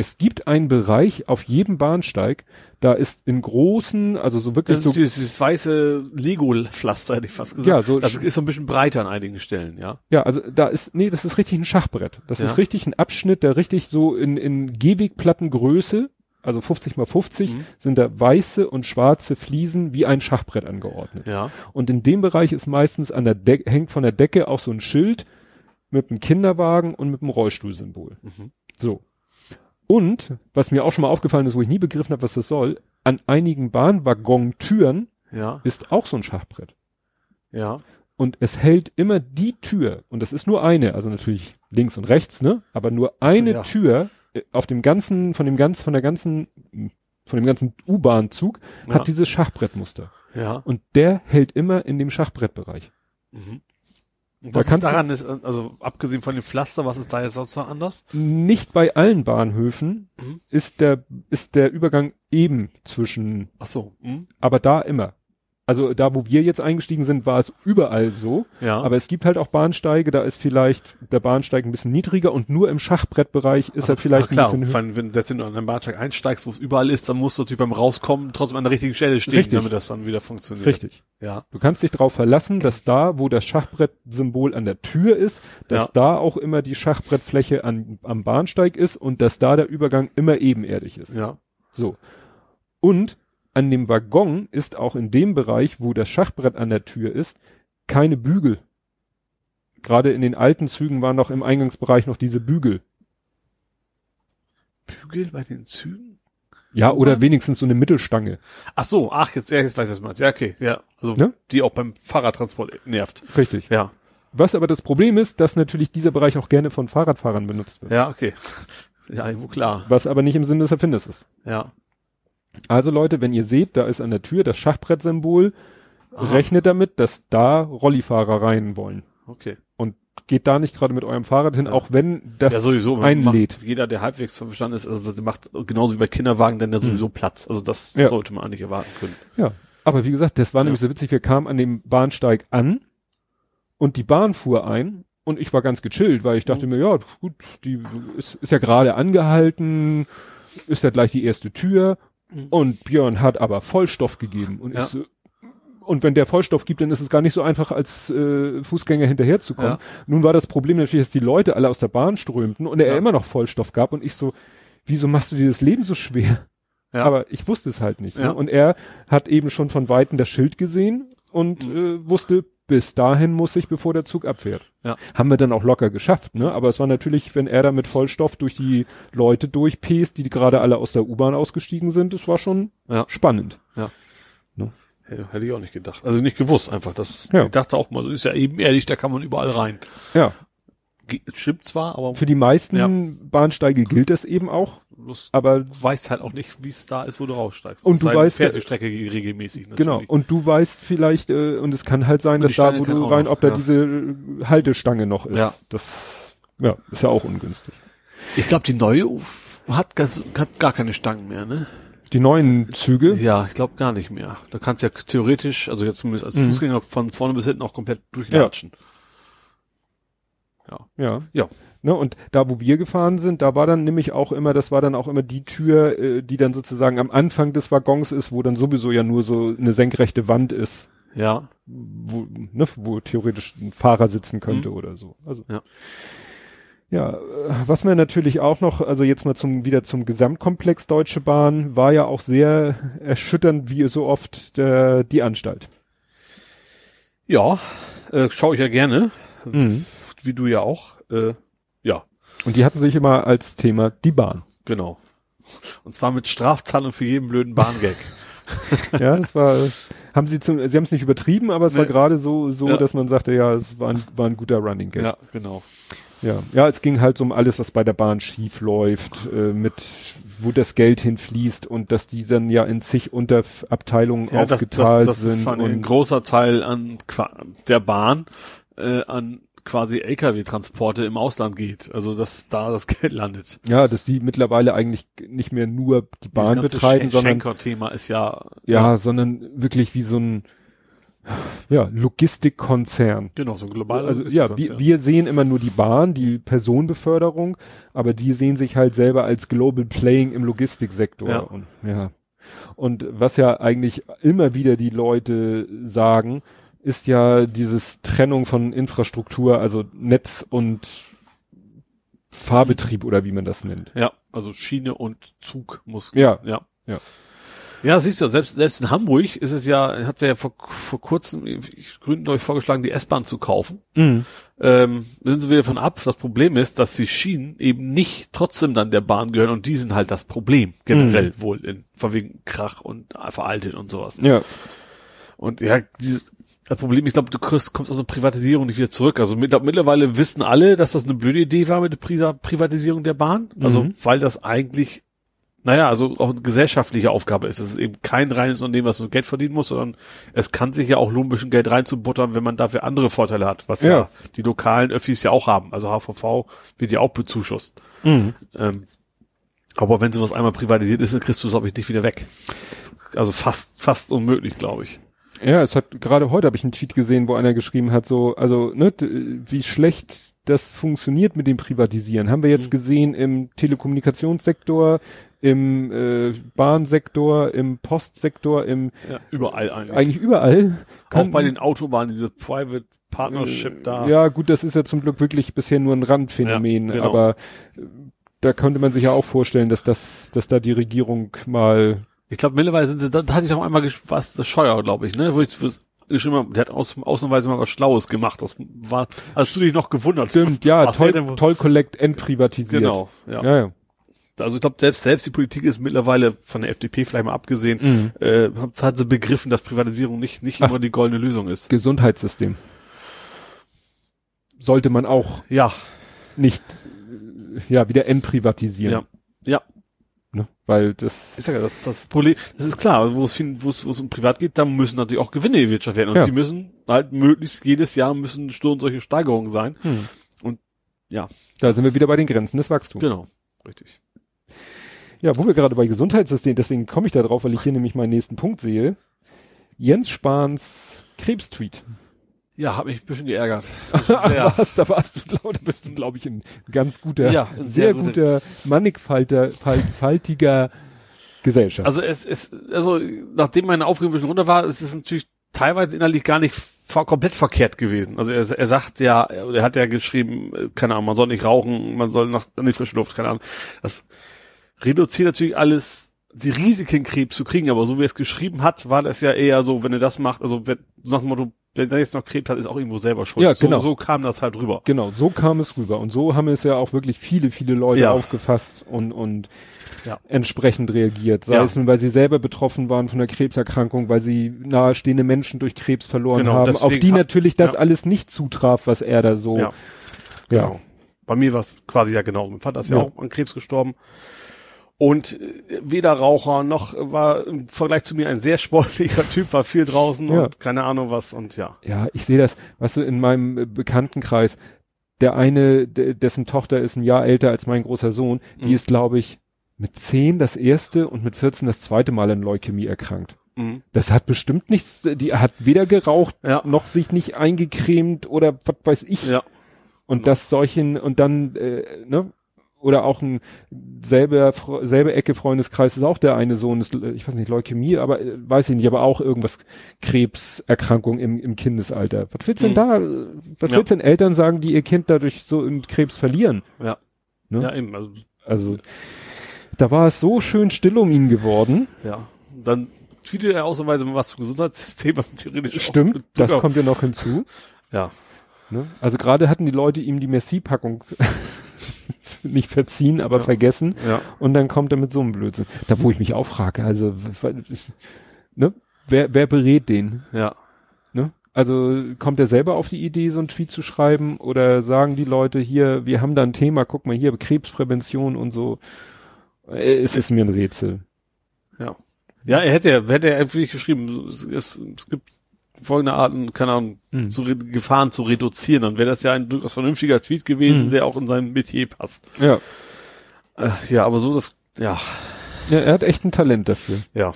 Es gibt einen Bereich auf jedem Bahnsteig, da ist in großen, also so wirklich Das so, ist dieses weiße Lego-Pflaster, hätte ich fast gesagt. Ja, so das ist so ein bisschen breiter an einigen Stellen, ja. ja, also da ist, nee, das ist richtig ein Schachbrett. Das Ja. ist richtig ein Abschnitt, der richtig so in, in Gehwegplattengröße, also 50 mal 50, Mhm. sind da weiße und schwarze Fliesen wie ein Schachbrett angeordnet. Ja. Und in dem Bereich ist meistens an der Decke, hängt von der Decke auch so ein Schild mit einem Kinderwagen und mit einem Rollstuhlsymbol. Mhm. So. Und, was mir auch schon mal aufgefallen ist, wo ich nie begriffen habe, was das soll, an einigen Bahnwaggontüren Ja, ist auch so ein Schachbrett. ja. Und es hält immer die Tür, und das ist nur eine, also natürlich links und rechts, ne? Aber nur eine ja. Tür äh, auf dem ganzen, von dem ganzen, von der ganzen, von dem ganzen U-Bahn-Zug Ja. hat dieses Schachbrettmuster. Ja. Und der hält immer in dem Schachbrettbereich. Mhm. Und Da was ist daran ist, also abgesehen von dem Pflaster, was ist da jetzt sonst noch anders? Nicht bei allen Bahnhöfen Mhm. ist der, ist der Übergang eben zwischen, Ach so. Mhm. aber da immer. Also da, wo wir jetzt eingestiegen sind, war es überall so. Ja. Aber es gibt halt auch Bahnsteige, da ist vielleicht der Bahnsteig ein bisschen niedriger und nur im Schachbrettbereich ist Also, er vielleicht klar, ein bisschen höher. wenn, wenn, du an den Bahnsteig einsteigst, wo es überall ist, dann musst du natürlich beim Rauskommen trotzdem an der richtigen Stelle stehen, Richtig. damit das dann wieder funktioniert. Richtig. Ja. Du kannst dich darauf verlassen, dass da, wo das Schachbrettsymbol an der Tür ist, dass Ja. da auch immer die Schachbrettfläche an, am Bahnsteig ist und dass da der Übergang immer ebenerdig ist. Ja. So. Und an dem Waggon ist auch in dem Bereich, wo das Schachbrett an der Tür ist, keine Bügel. Gerade in den alten Zügen waren noch im Eingangsbereich noch diese Bügel. Bügel bei den Zügen? Ja, oder U-Bahn? wenigstens so eine Mittelstange. Ach so, ach, jetzt, ja, jetzt weiß ich, was meinst. Ja, okay, ja. Also, Ne? die auch beim Fahrradtransport nervt. Richtig. Ja. Was aber das Problem ist, dass natürlich dieser Bereich auch gerne von Fahrradfahrern benutzt wird. Ja, okay. Ja, irgendwo klar. Was aber nicht im Sinne des Erfinders ist. Ja. Also Leute, wenn ihr seht, da ist an der Tür das Schachbrettsymbol, rechnet damit, dass da Rollifahrer rein wollen. Okay. Und geht da nicht gerade mit eurem Fahrrad hin, Ja. auch wenn das ja, sowieso. einlädt. Macht, jeder, der halbwegs verstanden ist, also der macht genauso wie bei Kinderwagen, denn der sowieso Platz. Also das Ja. sollte man eigentlich erwarten können. Ja, aber wie gesagt, das war Ja. nämlich so witzig, wir kamen an dem Bahnsteig an und die Bahn fuhr ein und ich war ganz gechillt, weil ich dachte Mhm. mir, ja, gut, die ist, ist ja gerade angehalten, ist ja gleich die erste Tür Mhm. Und Björn hat aber Vollstoff gegeben und Ja. ich so, und wenn der Vollstoff gibt, dann ist es gar nicht so einfach, als äh, Fußgänger hinterherzukommen. Ja. Nun war das Problem natürlich, dass die Leute alle aus der Bahn strömten und er Ja. immer noch Vollstoff gab und ich so, wieso machst du dir das Leben so schwer? Ja. Aber ich wusste es halt nicht. Ne? Und er hat eben schon von Weitem das Schild gesehen und Mhm. äh, wusste, bis dahin muss ich, bevor der Zug abfährt. Ja. Haben wir dann auch locker geschafft, ne? Aber es war natürlich, wenn er da mit Vollstoff durch die Leute durchpest, die gerade alle aus der U-Bahn ausgestiegen sind, es war schon Ja. spannend. Ja, hätte ich auch nicht gedacht. Also nicht gewusst einfach. Das, Ja. Ich dachte auch mal, so ist ja eben ehrlich, da kann man überall rein. Ja. Stimmt zwar, aber Für die meisten Ja. Bahnsteige gilt das eben auch, bloß aber du weißt halt auch nicht, wie es da ist, wo du raussteigst. Und Es du weißt- fährst die Strecke regelmäßig natürlich. genau. Und du weißt vielleicht, äh, und es kann halt sein, Und dass da, wo du rein, noch, ob da ja. diese äh, Haltestange noch ist. Ja. Das, ja, ist ja auch ungünstig. Ich glaube, die neue Uf hat, hat gar keine Stangen mehr, ne? Die neuen Züge, Ja, ich glaube gar nicht mehr. Da kannst du ja theoretisch, also jetzt zumindest als Mhm. Fußgänger von vorne bis hinten auch komplett durchlatschen. Ja. Ja. Ne, und da, wo wir gefahren sind, da war dann nämlich auch immer, das war dann auch immer die Tür, äh, die dann sozusagen am Anfang des Waggons ist, wo dann sowieso ja nur so eine senkrechte Wand ist, Ja. wo, ne, wo theoretisch ein Fahrer sitzen könnte oder so. Also. Ja. Ja, äh, was mir natürlich auch noch, also jetzt mal zum, wieder zum Gesamtkomplex Deutsche Bahn, war ja auch sehr erschütternd, wie so oft, der, die Anstalt. Ja, äh, schaue ich ja gerne. Mhm. Wie du ja auch. Äh, ja, Und die hatten sich immer als Thema die Bahn. genau. Und zwar mit Strafzahlung für jeden blöden Bahngag. Ja, das war, haben sie zum, sie haben es nicht übertrieben, aber es war Nee. gerade so, so, Ja. dass man sagte, ja, es war ein, war ein guter Running Gag. ja, genau. Ja. ja, es ging halt so um alles, was bei der Bahn schief läuft, äh, mit, wo das Geld hinfließt und dass die dann ja in zig Unterabteilungen Ja, das, das, aufgeteilt das ist sind. von ein großer Teil an der Bahn äh, an quasi LKW-Transporte im Ausland geht. Also dass da das Geld landet. ja, dass die mittlerweile eigentlich nicht mehr nur die Bahn betreiben, Schen- sondern Schenker-Thema ist ja, ja, sondern wirklich wie so ein ja, Logistikkonzern. genau so ein globaler Also ja, wir, wir sehen immer nur die Bahn, die Personenbeförderung, aber die sehen sich halt selber als Global Playing im Logistiksektor. Ja. Und, ja. Und was ja eigentlich immer wieder die Leute sagen, ist ja dieses Trennung von Infrastruktur, also Netz und Fahrbetrieb oder wie man das nennt. Ja, also Schiene und Zug muss. Ja. ja. Ja, siehst du, selbst, selbst in Hamburg ist es ja, hat ja vor, vor kurzem, ich Gründen euch vorgeschlagen, die S-Bahn zu kaufen. Mhm. Ähm, sind sie wieder von ab. Das Problem ist, dass die Schienen eben nicht trotzdem dann der Bahn gehören und die sind halt das Problem, generell Mhm. wohl, in, von wegen Krach und veraltet und sowas. Ja. Und ja, dieses, das Problem, ich glaube, du kriegst, kommst aus der Privatisierung nicht wieder zurück. Also mit, mittlerweile wissen alle, dass das eine blöde Idee war mit der Pri Privatisierung der Bahn. Also, Mhm. weil das eigentlich, naja, also auch eine gesellschaftliche Aufgabe ist. Es ist eben kein reines Unternehmen, was nur Geld verdienen muss, sondern es kann sich ja auch lohnen, ein bisschen Geld reinzubuttern, wenn man dafür andere Vorteile hat, was ja, Ja. die lokalen Öffis ja auch haben. Also HVV wird ja auch bezuschusst. Mhm. Ähm, aber wenn sowas einmal privatisiert ist, dann kriegst du es, glaube ich, nicht wieder weg. Also fast, fast unmöglich, glaube ich. Ja, es hat gerade heute habe ich einen Tweet gesehen, wo einer geschrieben hat, so, also, ne, wie schlecht das funktioniert mit dem Privatisieren. Haben wir jetzt Mhm. gesehen im Telekommunikationssektor, im äh, Bahnsektor, im Postsektor, im Ja, überall eigentlich. eigentlich überall. auch bei den Autobahnen, diese Private Partnership da. Ja, gut, das ist ja zum Glück wirklich bisher nur ein Randphänomen, Ja, genau. aber äh, da könnte man sich ja auch vorstellen, dass das, dass da die Regierung mal Ich glaube, mittlerweile sind sie, da, da hatte ich auch einmal, was, das Scheuer, glaube ich, ne, wo ich geschrieben habe, der hat aus, ausnahmsweise mal was Schlaues gemacht. Das war, hast du dich noch gewundert? Stimmt, ja, Was toll, denn toll Collect entprivatisiert. Genau, ja. Ja, ja. Also ich glaube, selbst, selbst die Politik ist mittlerweile von der FDP vielleicht mal abgesehen, Mhm. äh, hat, sie begriffen, dass Privatisierung nicht, nicht Ach. immer die goldene Lösung ist. Gesundheitssystem. Sollte man auch Ja, nicht ja wieder entprivatisieren. ja, ja. Ne? Weil das Ist ja das, das Problem, das ist klar, wo es, wo es, wo es um privat geht, da müssen natürlich auch Gewinne gewirtschaftet werden. Und Ja. die müssen halt möglichst jedes Jahr müssen Stunden solche Steigerungen sein. hm. Und ja, da sind wir wieder bei den Grenzen des Wachstums. genau. Richtig. Ja, wo wir gerade bei Gesundheitssystem, deswegen komme ich da drauf, weil ich hier nämlich meinen nächsten Punkt sehe. Jens Spahns Krebstweet. Ja, hat mich ein bisschen geärgert. Ja. was, da warst du, glaub, da bist du, glaube ich, ein ganz guter, Ja, ein sehr, sehr guter, mannigfalter, fal- faltiger Gesellschaft. Also es ist, also nachdem meine Aufregung ein bisschen runter war, ist es natürlich teilweise innerlich gar nicht komplett verkehrt gewesen. Also er, er sagt ja, er hat ja geschrieben, äh, keine Ahnung, man soll nicht rauchen, man soll nach an die frische Luft, keine Ahnung. Das reduziert natürlich alles die Risiken, Krebs zu kriegen, aber so wie er es geschrieben hat, war das ja eher so, wenn er das macht, also wenn, nach dem Motto, wenn er jetzt noch Krebs hat, ist auch irgendwo selber schuld. Ja, genau. So, so kam das halt rüber. Genau, so kam es rüber. Und so haben es ja auch wirklich viele, viele Leute Ja. aufgefasst und, und Ja. entsprechend reagiert. Sei Ja. es nun, weil sie selber betroffen waren von der Krebserkrankung, weil sie nahestehende Menschen durch Krebs verloren Genau, haben, auf die natürlich das alles nicht zutraf, was er da so. Ja. Genau. Bei mir war es quasi ja genau. Mein Vater ist Ja. auch an Krebs gestorben. Und äh, weder Raucher noch war im Vergleich zu mir ein sehr sportlicher Typ, war viel draußen Ja. und keine Ahnung was und ja. Ja, ich sehe das, weißt du, in meinem äh, Bekanntenkreis, der eine, de- dessen Tochter ist ein Jahr älter als mein großer Sohn, die Mhm. ist, glaube ich, mit zehn das erste und mit 14 das zweite Mal an Leukämie erkrankt. Mhm. Das hat bestimmt nichts, die hat weder geraucht, Ja. noch sich nicht eingecremt oder was weiß ich. Ja. Und das solchen, und dann, äh, ne, oder auch ein selber, selbe Ecke Freundeskreis ist auch der eine Sohn, ist, ich weiß nicht, Leukämie, aber äh, weiß ich nicht, aber auch irgendwas Krebserkrankung im, im Kindesalter. Was willst denn Mhm. da, äh, was Ja. willst denn Eltern sagen, die ihr Kind dadurch so in Krebs verlieren? Ja. Ne? Ja, eben. Also, Also, da war es so schön still um ihn geworden. ja. Dann tweetet er ausnahmsweise mal was zum Gesundheitssystem, was theoretisch auch- Stimmt, das Ja. kommt ja noch hinzu. Ja. Ne? Also gerade hatten die Leute ihm die Merci-Packung nicht verziehen, aber Ja. vergessen. Ja. Und dann kommt er mit so einem Blödsinn. Da wo ich mich auch frage, also ne? wer, wer berät den? Ja. Ne? Also kommt er selber auf die Idee, so einen Tweet zu schreiben oder sagen die Leute hier, wir haben da ein Thema, guck mal hier, Krebsprävention und so. Äh, Es ist mir ein Rätsel. Ja. Ja, er hätte ja, hätte er einfach geschrieben, es, es, es gibt folgende Arten, keine Ahnung, Hm. zu re Gefahren zu reduzieren, dann wäre das ja ein durchaus vernünftiger Tweet gewesen, Mhm. der auch in sein Metier passt. Ja. Äh, ja, aber so das, ja, ja, er hat echt ein Talent dafür. ja,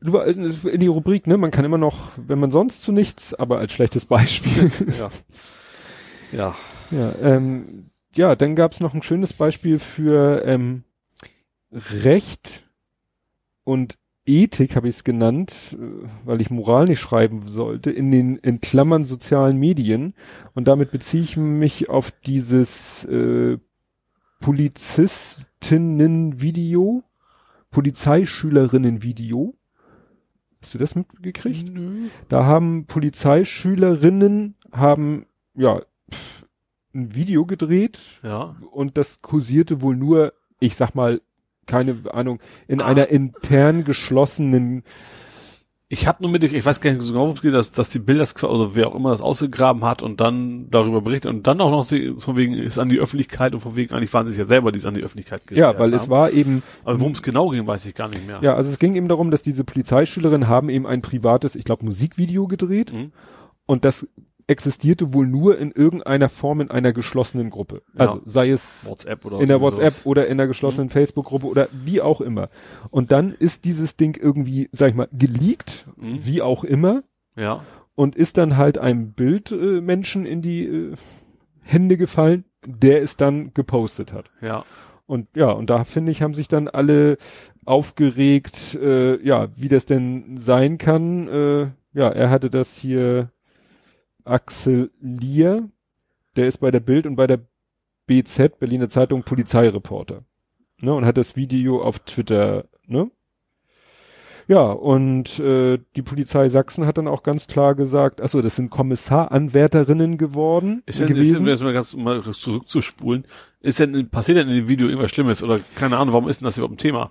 war- In die Rubrik, ne? Man kann immer noch, wenn man sonst zu nichts, aber als schlechtes Beispiel. ja, ja, Ja, ähm, ja, dann gab es noch ein schönes Beispiel für ähm, Recht und Ethik, habe ich es genannt, äh, weil ich Moral nicht schreiben sollte, in den in Klammern sozialen Medien. Und damit beziehe ich mich auf dieses äh, Polizistinnen-Video, Polizeischülerinnen-Video. Hast du das mitgekriegt? Nö. Da haben Polizeischülerinnen haben ja ein Video gedreht Ja. und das kursierte wohl nur, ich sag mal, keine Ahnung, in Ah. einer intern geschlossenen Ich habe nur mit, ich weiß gar nicht so genau, worum es geht, dass, dass die Bilder, oder wer auch immer das ausgegraben hat und dann darüber berichtet und dann auch noch sie, von wegen ist an die Öffentlichkeit und von wegen eigentlich waren sie es ja selber, die es an die Öffentlichkeit gezerrt Ja, weil es haben. war eben, Aber worum es genau ging, weiß ich gar nicht mehr. ja, also es ging eben darum, dass diese Polizeischülerinnen haben eben ein privates, ich glaube, Musikvideo gedreht Mhm. und das existierte wohl nur in irgendeiner Form in einer geschlossenen Gruppe. Ja. Also sei es in der WhatsApp sowas. oder in der geschlossenen Facebook-Gruppe oder wie auch immer. Und dann ist dieses Ding irgendwie, sag ich mal, geleakt, Mhm. wie auch immer, Ja. und ist dann halt einem Bildmenschen äh, in die äh, Hände gefallen, der es dann gepostet hat. Ja. Und ja, und da finde ich, haben sich dann alle aufgeregt, äh, ja, wie das denn sein kann. Äh, ja, er hatte das hier Axel Lier, der ist bei der Bild und bei der BZ, Berliner Zeitung, Polizeireporter. Ne, und hat das Video auf Twitter, ne? Ja, und äh, die Polizei Sachsen hat dann auch ganz klar gesagt, achso, das sind Kommissaranwärterinnen geworden Ist denn, ist gewesen. denn, jetzt mal ganz mal zurückzuspulen, ist denn, passiert denn in dem Video irgendwas Schlimmes oder keine Ahnung, warum ist denn das überhaupt ein Thema?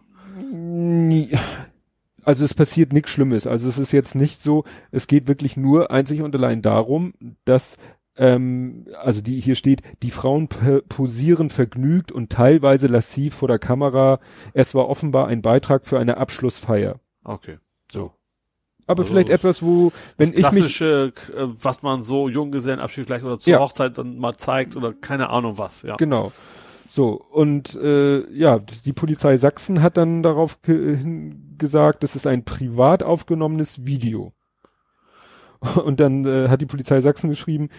Also es passiert nichts Schlimmes. Also es ist jetzt nicht so, es geht wirklich nur einzig und allein darum, dass, ähm, also die hier steht, die Frauen posieren vergnügt und teilweise lassiv vor der Kamera. Es war offenbar ein Beitrag für eine Abschlussfeier. Okay. So. Aber Also, vielleicht etwas, wo, wenn das ich mich, klassische, äh, was man so Junggesellenabschied vielleicht oder zur Ja. Hochzeit dann mal zeigt oder keine Ahnung was, ja. Genau. So, und äh, ja, die Polizei Sachsen hat dann darauf ge gesagt, das ist ein privat aufgenommenes Video. Und dann äh, hat die Polizei Sachsen geschrieben,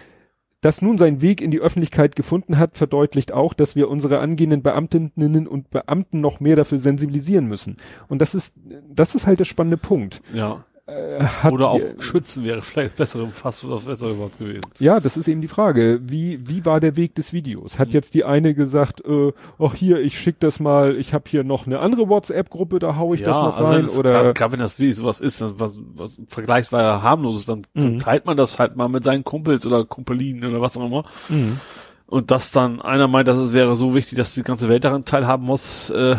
das nun seinen Weg in die Öffentlichkeit gefunden hat, verdeutlicht auch, dass wir unsere angehenden Beamtinnen und Beamten noch mehr dafür sensibilisieren müssen. Und das ist, das ist halt der spannende Punkt. Ja. Äh, hat Oder auch ihr- schützen wäre vielleicht bessere, fast das bessere Wort gewesen. Ja, das ist eben die Frage. Wie, wie war der Weg des Videos? Hat Mhm. jetzt die eine gesagt, äh, ach hier, ich schick das mal, ich habe hier noch eine andere WhatsApp-Gruppe, da hau ich das noch also rein? es Oder grad wenn das wie sowas ist, dann was, was vergleichsweise harmlos ist, dann Mhm. teilt man das halt mal mit seinen Kumpels oder Kumpelinen oder was auch immer. Mhm. Und dass dann einer meint, dass es wäre so wichtig, dass die ganze Welt daran teilhaben muss, äh,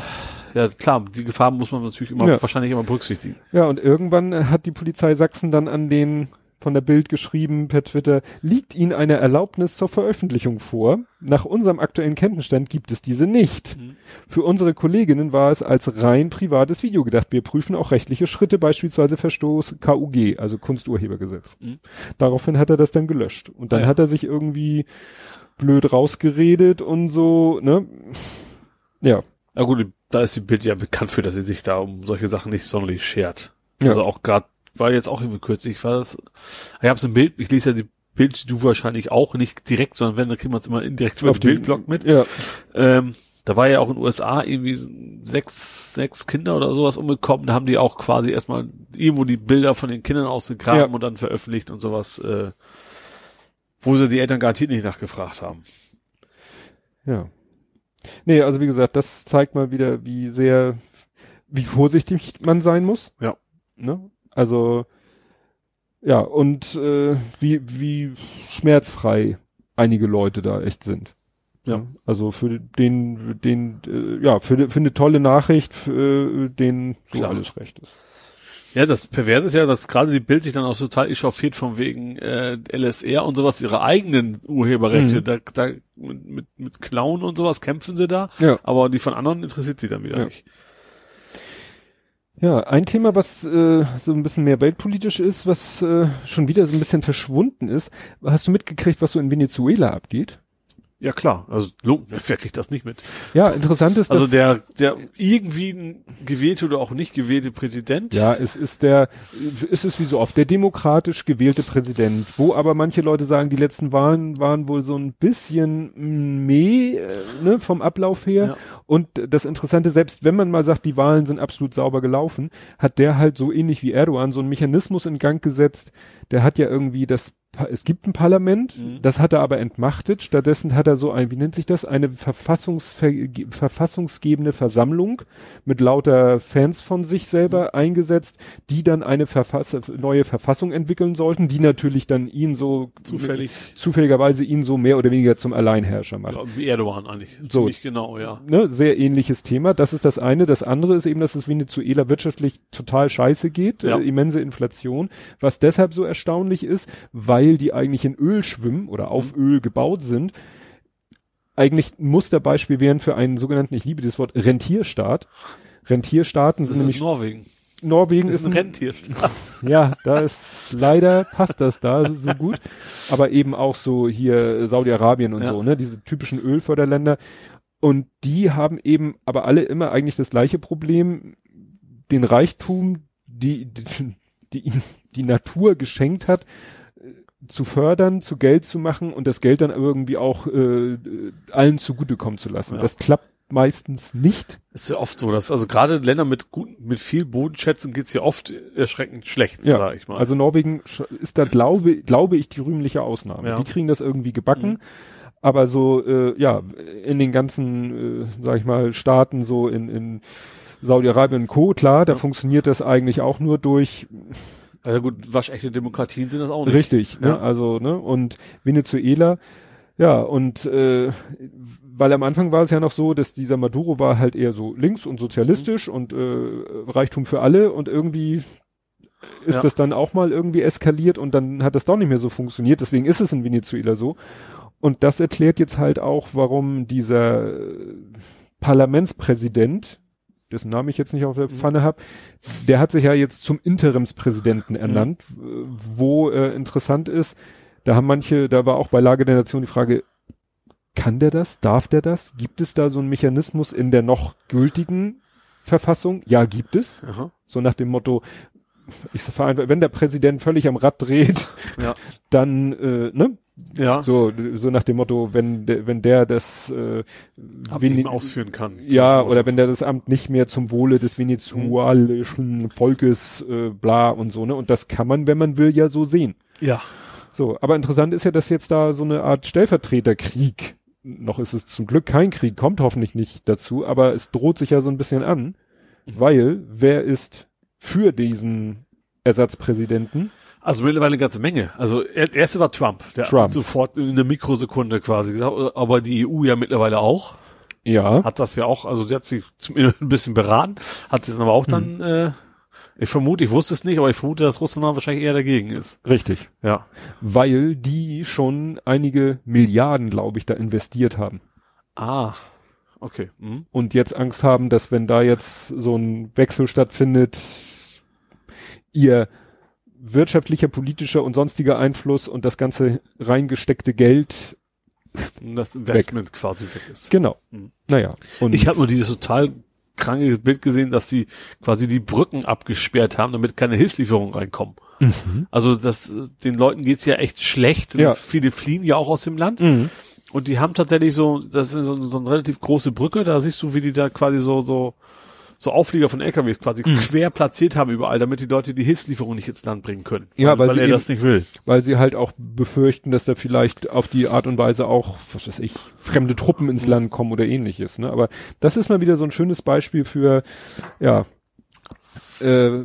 ja klar, die Gefahren muss man natürlich immer Ja. wahrscheinlich immer berücksichtigen. ja, und irgendwann äh, hat die Polizei Sachsen dann an den von der Bild geschrieben per Twitter, liegt Ihnen eine Erlaubnis zur Veröffentlichung vor? Nach unserem aktuellen Kenntnisstand gibt es diese nicht. Mhm. Für unsere Kolleginnen war es als rein privates Video gedacht. Wir prüfen auch rechtliche Schritte, beispielsweise Verstoß KUG, also Kunsturhebergesetz. Mhm. Daraufhin hat er das dann gelöscht. Und dann ja. hat er sich irgendwie blöd rausgeredet und so, ne? Ja. Ja gut, da ist die Bild ja bekannt für, dass sie sich da um solche Sachen nicht sonderlich schert. Ja. Also auch gerade, war jetzt auch irgendwie kürzlich, war das, ich habe so ein Bild, ich lese ja die Bild, du wahrscheinlich auch nicht direkt, sondern wenn, dann kriegt man es immer indirekt über den Bildblock mit. Ja. Ähm, da war ja auch in den USA irgendwie sechs, sechs Kinder oder sowas umgekommen. Da haben die auch quasi erstmal irgendwo die Bilder von den Kindern ausgegraben Ja. und dann veröffentlicht und sowas, äh, wo sie die Eltern garantiert nicht nachgefragt haben. Ja. Nee, also wie gesagt, das zeigt mal wieder, wie sehr, wie vorsichtig man sein muss. Ja. Ne? Also, ja, und äh, wie, wie schmerzfrei einige Leute da echt sind. Ja. Ne? Also für den, den, äh, ja, für, für eine tolle Nachricht, für äh, den so Klar. alles recht ist. Ja, das Perverse ist ja, dass gerade die Bild sich dann auch total echauffiert von wegen äh, LSR und sowas, ihre eigenen Urheberrechte. Mhm. Da, da mit, mit, mit Clown und sowas kämpfen sie da, Ja. aber die von anderen interessiert sie dann wieder Ja. nicht. Ja, ein Thema, was äh, so ein bisschen mehr weltpolitisch ist, was äh, schon wieder so ein bisschen verschwunden ist. Hast du mitgekriegt, was so in Venezuela abgeht? Ja klar, also wer kriegt das nicht mit? Ja, interessant ist, Also der, der irgendwie gewählte oder auch nicht gewählte Präsident. ja, es ist der, es ist wie so oft der demokratisch gewählte Präsident, wo aber manche Leute sagen, die letzten Wahlen waren wohl so ein bisschen meh, äh, ne, vom Ablauf her. Ja. Und das Interessante, selbst wenn man mal sagt, die Wahlen sind absolut sauber gelaufen, hat der halt so ähnlich wie Erdogan so einen Mechanismus in Gang gesetzt. Der hat ja irgendwie das es gibt ein Parlament, Mhm. das hat er aber entmachtet. Stattdessen hat er so ein, wie nennt sich das, eine Verfassungsver verfassungsgebende Versammlung mit lauter Fans von sich selber Mhm. eingesetzt, die dann eine Verfass neue Verfassung entwickeln sollten, die natürlich dann ihn so Zufällig. zufälligerweise ihn so mehr oder weniger zum Alleinherrscher macht. Wie Erdogan eigentlich. So. Ziemlich genau, ja. Ne, sehr ähnliches Thema. Das ist das eine. Das andere ist eben, dass es Venezuela wirtschaftlich total scheiße geht, Ja. äh, immense Inflation, was deshalb so erstaunlich ist, weil die eigentlich in Öl schwimmen oder auf Mhm. Öl gebaut sind. Eigentlich ein Musterbeispiel wären für einen sogenannten, ich liebe das Wort, Rentierstaat. Rentierstaaten Das sind ist nämlich, Norwegen. Norwegen ist ist ein Rentierstaat. ja, da ist leider passt das da so gut, aber eben auch so hier Saudi-Arabien und Ja. so, ne, diese typischen Ölförderländer und die haben eben aber alle immer eigentlich das gleiche Problem, den Reichtum, die die, die ihnen die Natur geschenkt hat, zu fördern, zu Geld zu machen und das Geld dann irgendwie auch äh, allen zugutekommen zu lassen. Ja. Das klappt meistens nicht. Ist ja oft so, dass also gerade Länder mit guten, mit viel Bodenschätzen geht's ja oft erschreckend schlecht, Ja, sag ich mal. Also Norwegen ist da, glaube, glaube ich, die rühmliche Ausnahme. Ja. Die kriegen das irgendwie gebacken. Mhm. Aber so, äh, ja, in den ganzen, äh, sag ich mal, Staaten, so in, in Saudi-Arabien und Co., klar, da Ja. funktioniert das eigentlich auch nur durch, also gut, waschechte Demokratien sind das auch nicht. richtig, ne? Ja. also, ne, und Venezuela, ja, und äh, weil am Anfang war es ja noch so, dass dieser Maduro war halt eher so links und sozialistisch Mhm. und äh, Reichtum für alle und irgendwie ist Ja. das dann auch mal irgendwie eskaliert und dann hat das doch nicht mehr so funktioniert. Deswegen ist es in Venezuela so. Und das erklärt jetzt halt auch, warum dieser Parlamentspräsident, dessen Namen ich jetzt nicht auf der Pfanne habe, der hat sich ja jetzt zum Interimspräsidenten ernannt, äh, wo äh, interessant ist, da haben manche, da war auch bei Lage der Nation die Frage, kann der das? Darf der das? Gibt es da so einen Mechanismus in der noch gültigen Verfassung? Ja, gibt es. Aha. So nach dem Motto, ich sag vereinfacht, wenn der Präsident völlig am Rad dreht, Ja. dann, äh, ne? Ja. So, so nach dem Motto, wenn der, wenn der das äh, ihm ausführen kann. ja, oder wenn der das Amt nicht mehr zum Wohle des venezuelischen Volkes äh, bla und so, ne? Und das kann man, wenn man will, ja so sehen. Ja. So, aber interessant ist ja, dass jetzt da so eine Art Stellvertreterkrieg, noch ist es zum Glück kein Krieg, kommt hoffentlich nicht dazu, aber es droht sich ja so ein bisschen an, weil wer ist für diesen Ersatzpräsidenten? Also mittlerweile eine ganze Menge. Also er, erste war Trump, der Trump. hat sofort in einer Mikrosekunde quasi gesagt, aber die EU ja mittlerweile auch. Ja, Hat das ja auch, also der hat sich zumindest ein bisschen beraten, hat sich dann aber auch Hm. dann, äh, ich vermute, ich wusste es nicht, aber ich vermute, dass Russland wahrscheinlich eher dagegen ist. richtig. Ja. Weil die schon einige Milliarden, glaube ich, da investiert haben. Ah. Okay. Mhm. Und jetzt Angst haben, dass wenn da jetzt so ein Wechsel stattfindet, ihr wirtschaftlicher, politischer und sonstiger Einfluss und das ganze reingesteckte Geld, Das Investment quasi weg ist. genau. Mhm. Naja. Und Ich habe nur dieses total kranke Bild gesehen, dass sie quasi die Brücken abgesperrt haben, damit keine Hilfslieferungen reinkommen. Mhm. Also das, den Leuten geht's ja echt schlecht. Ja. Viele fliehen ja auch aus dem Land. Mhm. Und die haben tatsächlich so, das ist so, so eine relativ große Brücke, da siehst du, wie die da quasi so, so, so Auflieger von LKWs quasi Mhm. quer platziert haben überall, damit die Leute die Hilfslieferung nicht ins Land bringen können. Ja, weil weil sie er eben- das nicht will. weil sie halt auch befürchten, dass da vielleicht auf die Art und Weise auch, was weiß ich, fremde Truppen ins Land kommen oder ähnliches. Ne? Aber das ist mal wieder so ein schönes Beispiel für, ja, äh,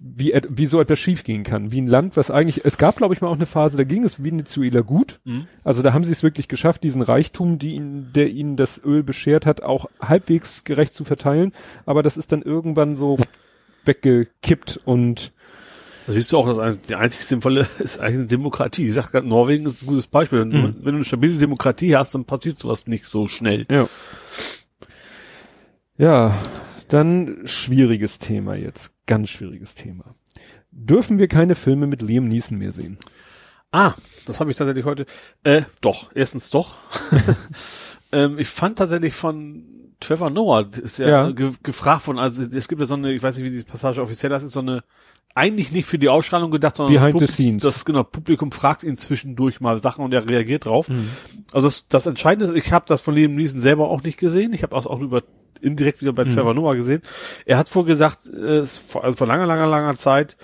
wie, wie so etwas schiefgehen kann. Wie ein Land, was eigentlich, es gab, glaube ich, mal auch eine Phase, da ging es Venezuela gut. Mhm. Also da haben sie es wirklich geschafft, diesen Reichtum, die ihnen, der ihnen das Öl beschert hat, auch halbwegs gerecht zu verteilen. Aber das ist dann irgendwann so weggekippt und Da siehst du auch, ein- die einzig sinnvolle ist eigentlich eine Demokratie. Ich sag gerade, Norwegen ist ein gutes Beispiel. Wenn, du, Mhm. wenn du eine stabile Demokratie hast, dann passiert sowas nicht so schnell. Ja. Ja, dann schwieriges Thema jetzt. Ganz schwieriges Thema. Dürfen wir keine Filme mit Liam Neeson mehr sehen? Ah, das habe ich tatsächlich heute. Äh, doch, erstens doch. ähm, ich fand tatsächlich von Trevor Noah ist ja, Ja. Ge gefragt worden. Also es gibt ja so eine, ich weiß nicht, wie die Passage offiziell ist, ist so eine eigentlich nicht für die Ausstrahlung gedacht, sondern Behind das scenes. Das genau Publikum fragt ihn zwischendurch mal Sachen und er reagiert drauf. Mhm. Also das, das Entscheidende ist, ich habe das von Liam Neeson selber auch nicht gesehen. Ich habe das auch über indirekt wieder bei Mhm. Trevor Noah gesehen. Er hat vorgesagt, äh, es vor- also vor langer, langer, langer Zeit,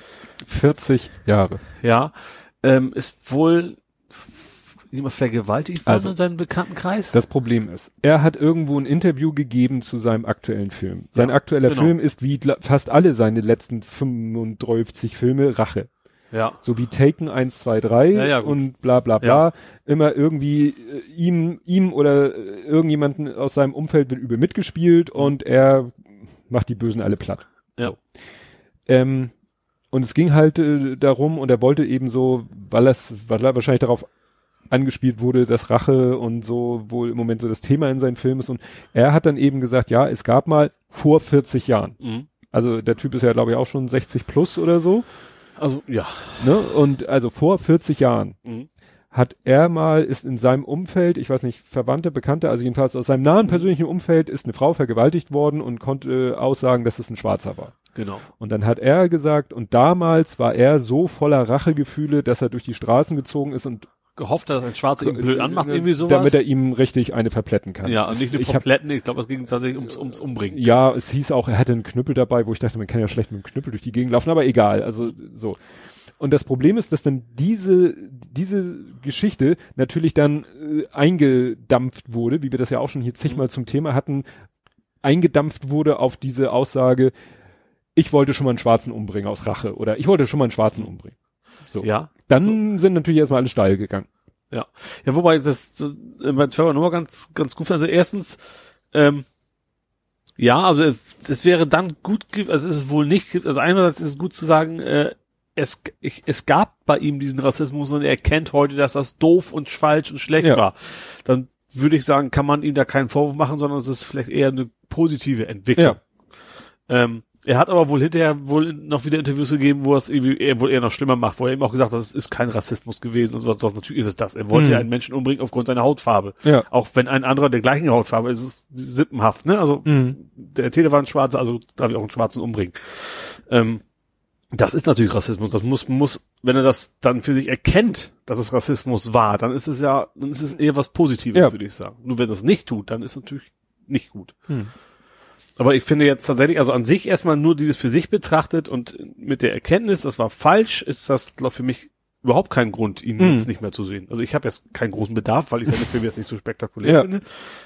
40 Jahre. ja, ähm, ist wohl jemand vergewaltigt worden Also, in seinem Bekanntenkreis. Das Problem ist, er hat irgendwo ein Interview gegeben zu seinem aktuellen Film. Sein Ja, aktueller genau. Film ist wie fast alle seine letzten 35 Filme Rache. ja. So wie Taken 1, 2, 3 Ja, ja, und bla bla bla. Immer irgendwie äh, ihm, ihm oder äh, irgendjemanden aus seinem Umfeld wird übel mitgespielt und er macht die Bösen alle platt. Ja. So. Ähm, und es ging halt äh, darum und er wollte eben so, weil, das, weil er wahrscheinlich darauf angespielt wurde, dass Rache und so wohl im Moment so das Thema in seinen Filmen ist. Und er hat dann eben gesagt, ja, es gab mal vor 40 Jahren. Mhm. Also der Typ ist ja, glaube ich, auch schon 60 plus oder so. Also, ja. Ne? Und also vor 40 Jahren Mhm. hat er mal, ist in seinem Umfeld, ich weiß nicht, Verwandte, Bekannte, also jedenfalls aus seinem nahen persönlichen Umfeld ist eine Frau vergewaltigt worden und konnte äh, aussagen, dass es ein Schwarzer war. Genau. Und dann hat er gesagt, und damals war er so voller Rachegefühle, dass er durch die Straßen gezogen ist und Gehofft, dass ein Schwarzer ihn blöd anmacht, äh, irgendwie sowas. damit er ihm richtig eine verpletten kann. ja, und nicht nur ich hab, kompletten, ich glaube, es ging tatsächlich ums, ums Umbringen. Ja, es hieß auch, er hatte einen Knüppel dabei, wo ich dachte, man kann ja schlecht mit dem Knüppel durch die Gegend laufen, aber egal, also so. Und das Problem ist, dass dann diese, diese Geschichte natürlich dann äh, eingedampft wurde, wie wir das ja auch schon hier zigmal zum Thema hatten, eingedampft wurde auf diese Aussage, ich wollte schon mal einen Schwarzen umbringen aus Rache oder ich wollte schon mal einen Schwarzen umbringen. So. Ja. Dann sind natürlich erstmal alle steil gegangen. Ja. Ja, wobei das äh, bei Trevor Noah ganz, ganz gut. Also erstens, ähm, ja, also es wäre dann gut, also es ist wohl nicht, also einerseits ist es gut zu sagen, äh, es, ich, es gab bei ihm diesen Rassismus und er erkennt heute, dass das doof und falsch und schlecht Ja. war. Dann würde ich sagen, kann man ihm da keinen Vorwurf machen, sondern es ist vielleicht eher eine positive Entwicklung. Ähm, er hat aber wohl hinterher wohl noch wieder Interviews gegeben, wo er es irgendwie eher, wohl eher noch schlimmer macht, wo er eben auch gesagt hat, es ist kein Rassismus gewesen und so was. Doch, natürlich ist es das. Er wollte Mhm. ja einen Menschen umbringen aufgrund seiner Hautfarbe. Ja. Auch wenn ein anderer der gleichen Hautfarbe ist, ist es sippenhaft, ne? Also, Mhm. der Täter war ein Schwarzer, also darf ich auch einen Schwarzen umbringen. Ähm, das ist natürlich Rassismus. Das muss, muss, wenn er das dann für sich erkennt, dass es Rassismus war, dann ist es ja, dann ist es eher was Positives, Ja. würde ich sagen. Nur wenn er das nicht tut, dann ist es natürlich nicht gut. Hm. Aber ich finde jetzt tatsächlich, also an sich erstmal nur dieses für sich betrachtet und mit der Erkenntnis, das war falsch, ist das, glaube für mich überhaupt kein Grund, ihn Mhm. jetzt nicht mehr zu sehen. Also ich habe jetzt keinen großen Bedarf, weil ich seine Filme jetzt nicht so spektakulär Ja. finde.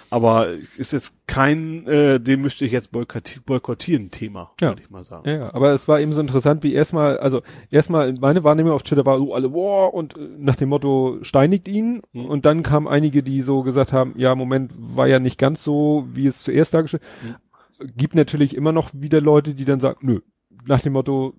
Aber ist jetzt kein, äh, dem müsste ich jetzt boykottieren, boykottieren Thema, Ja. würde ich mal sagen. Ja, aber es war eben so interessant, wie erstmal, also erstmal meine Wahrnehmung auf Twitter war so alle, wow, und äh, nach dem Motto steinigt ihn. Mhm. Und dann kamen einige, die so gesagt haben, ja, Moment, war ja nicht ganz so, wie es zuerst dargestellt. Gibt natürlich immer noch wieder Leute, die dann sagen, nö, nach dem Motto,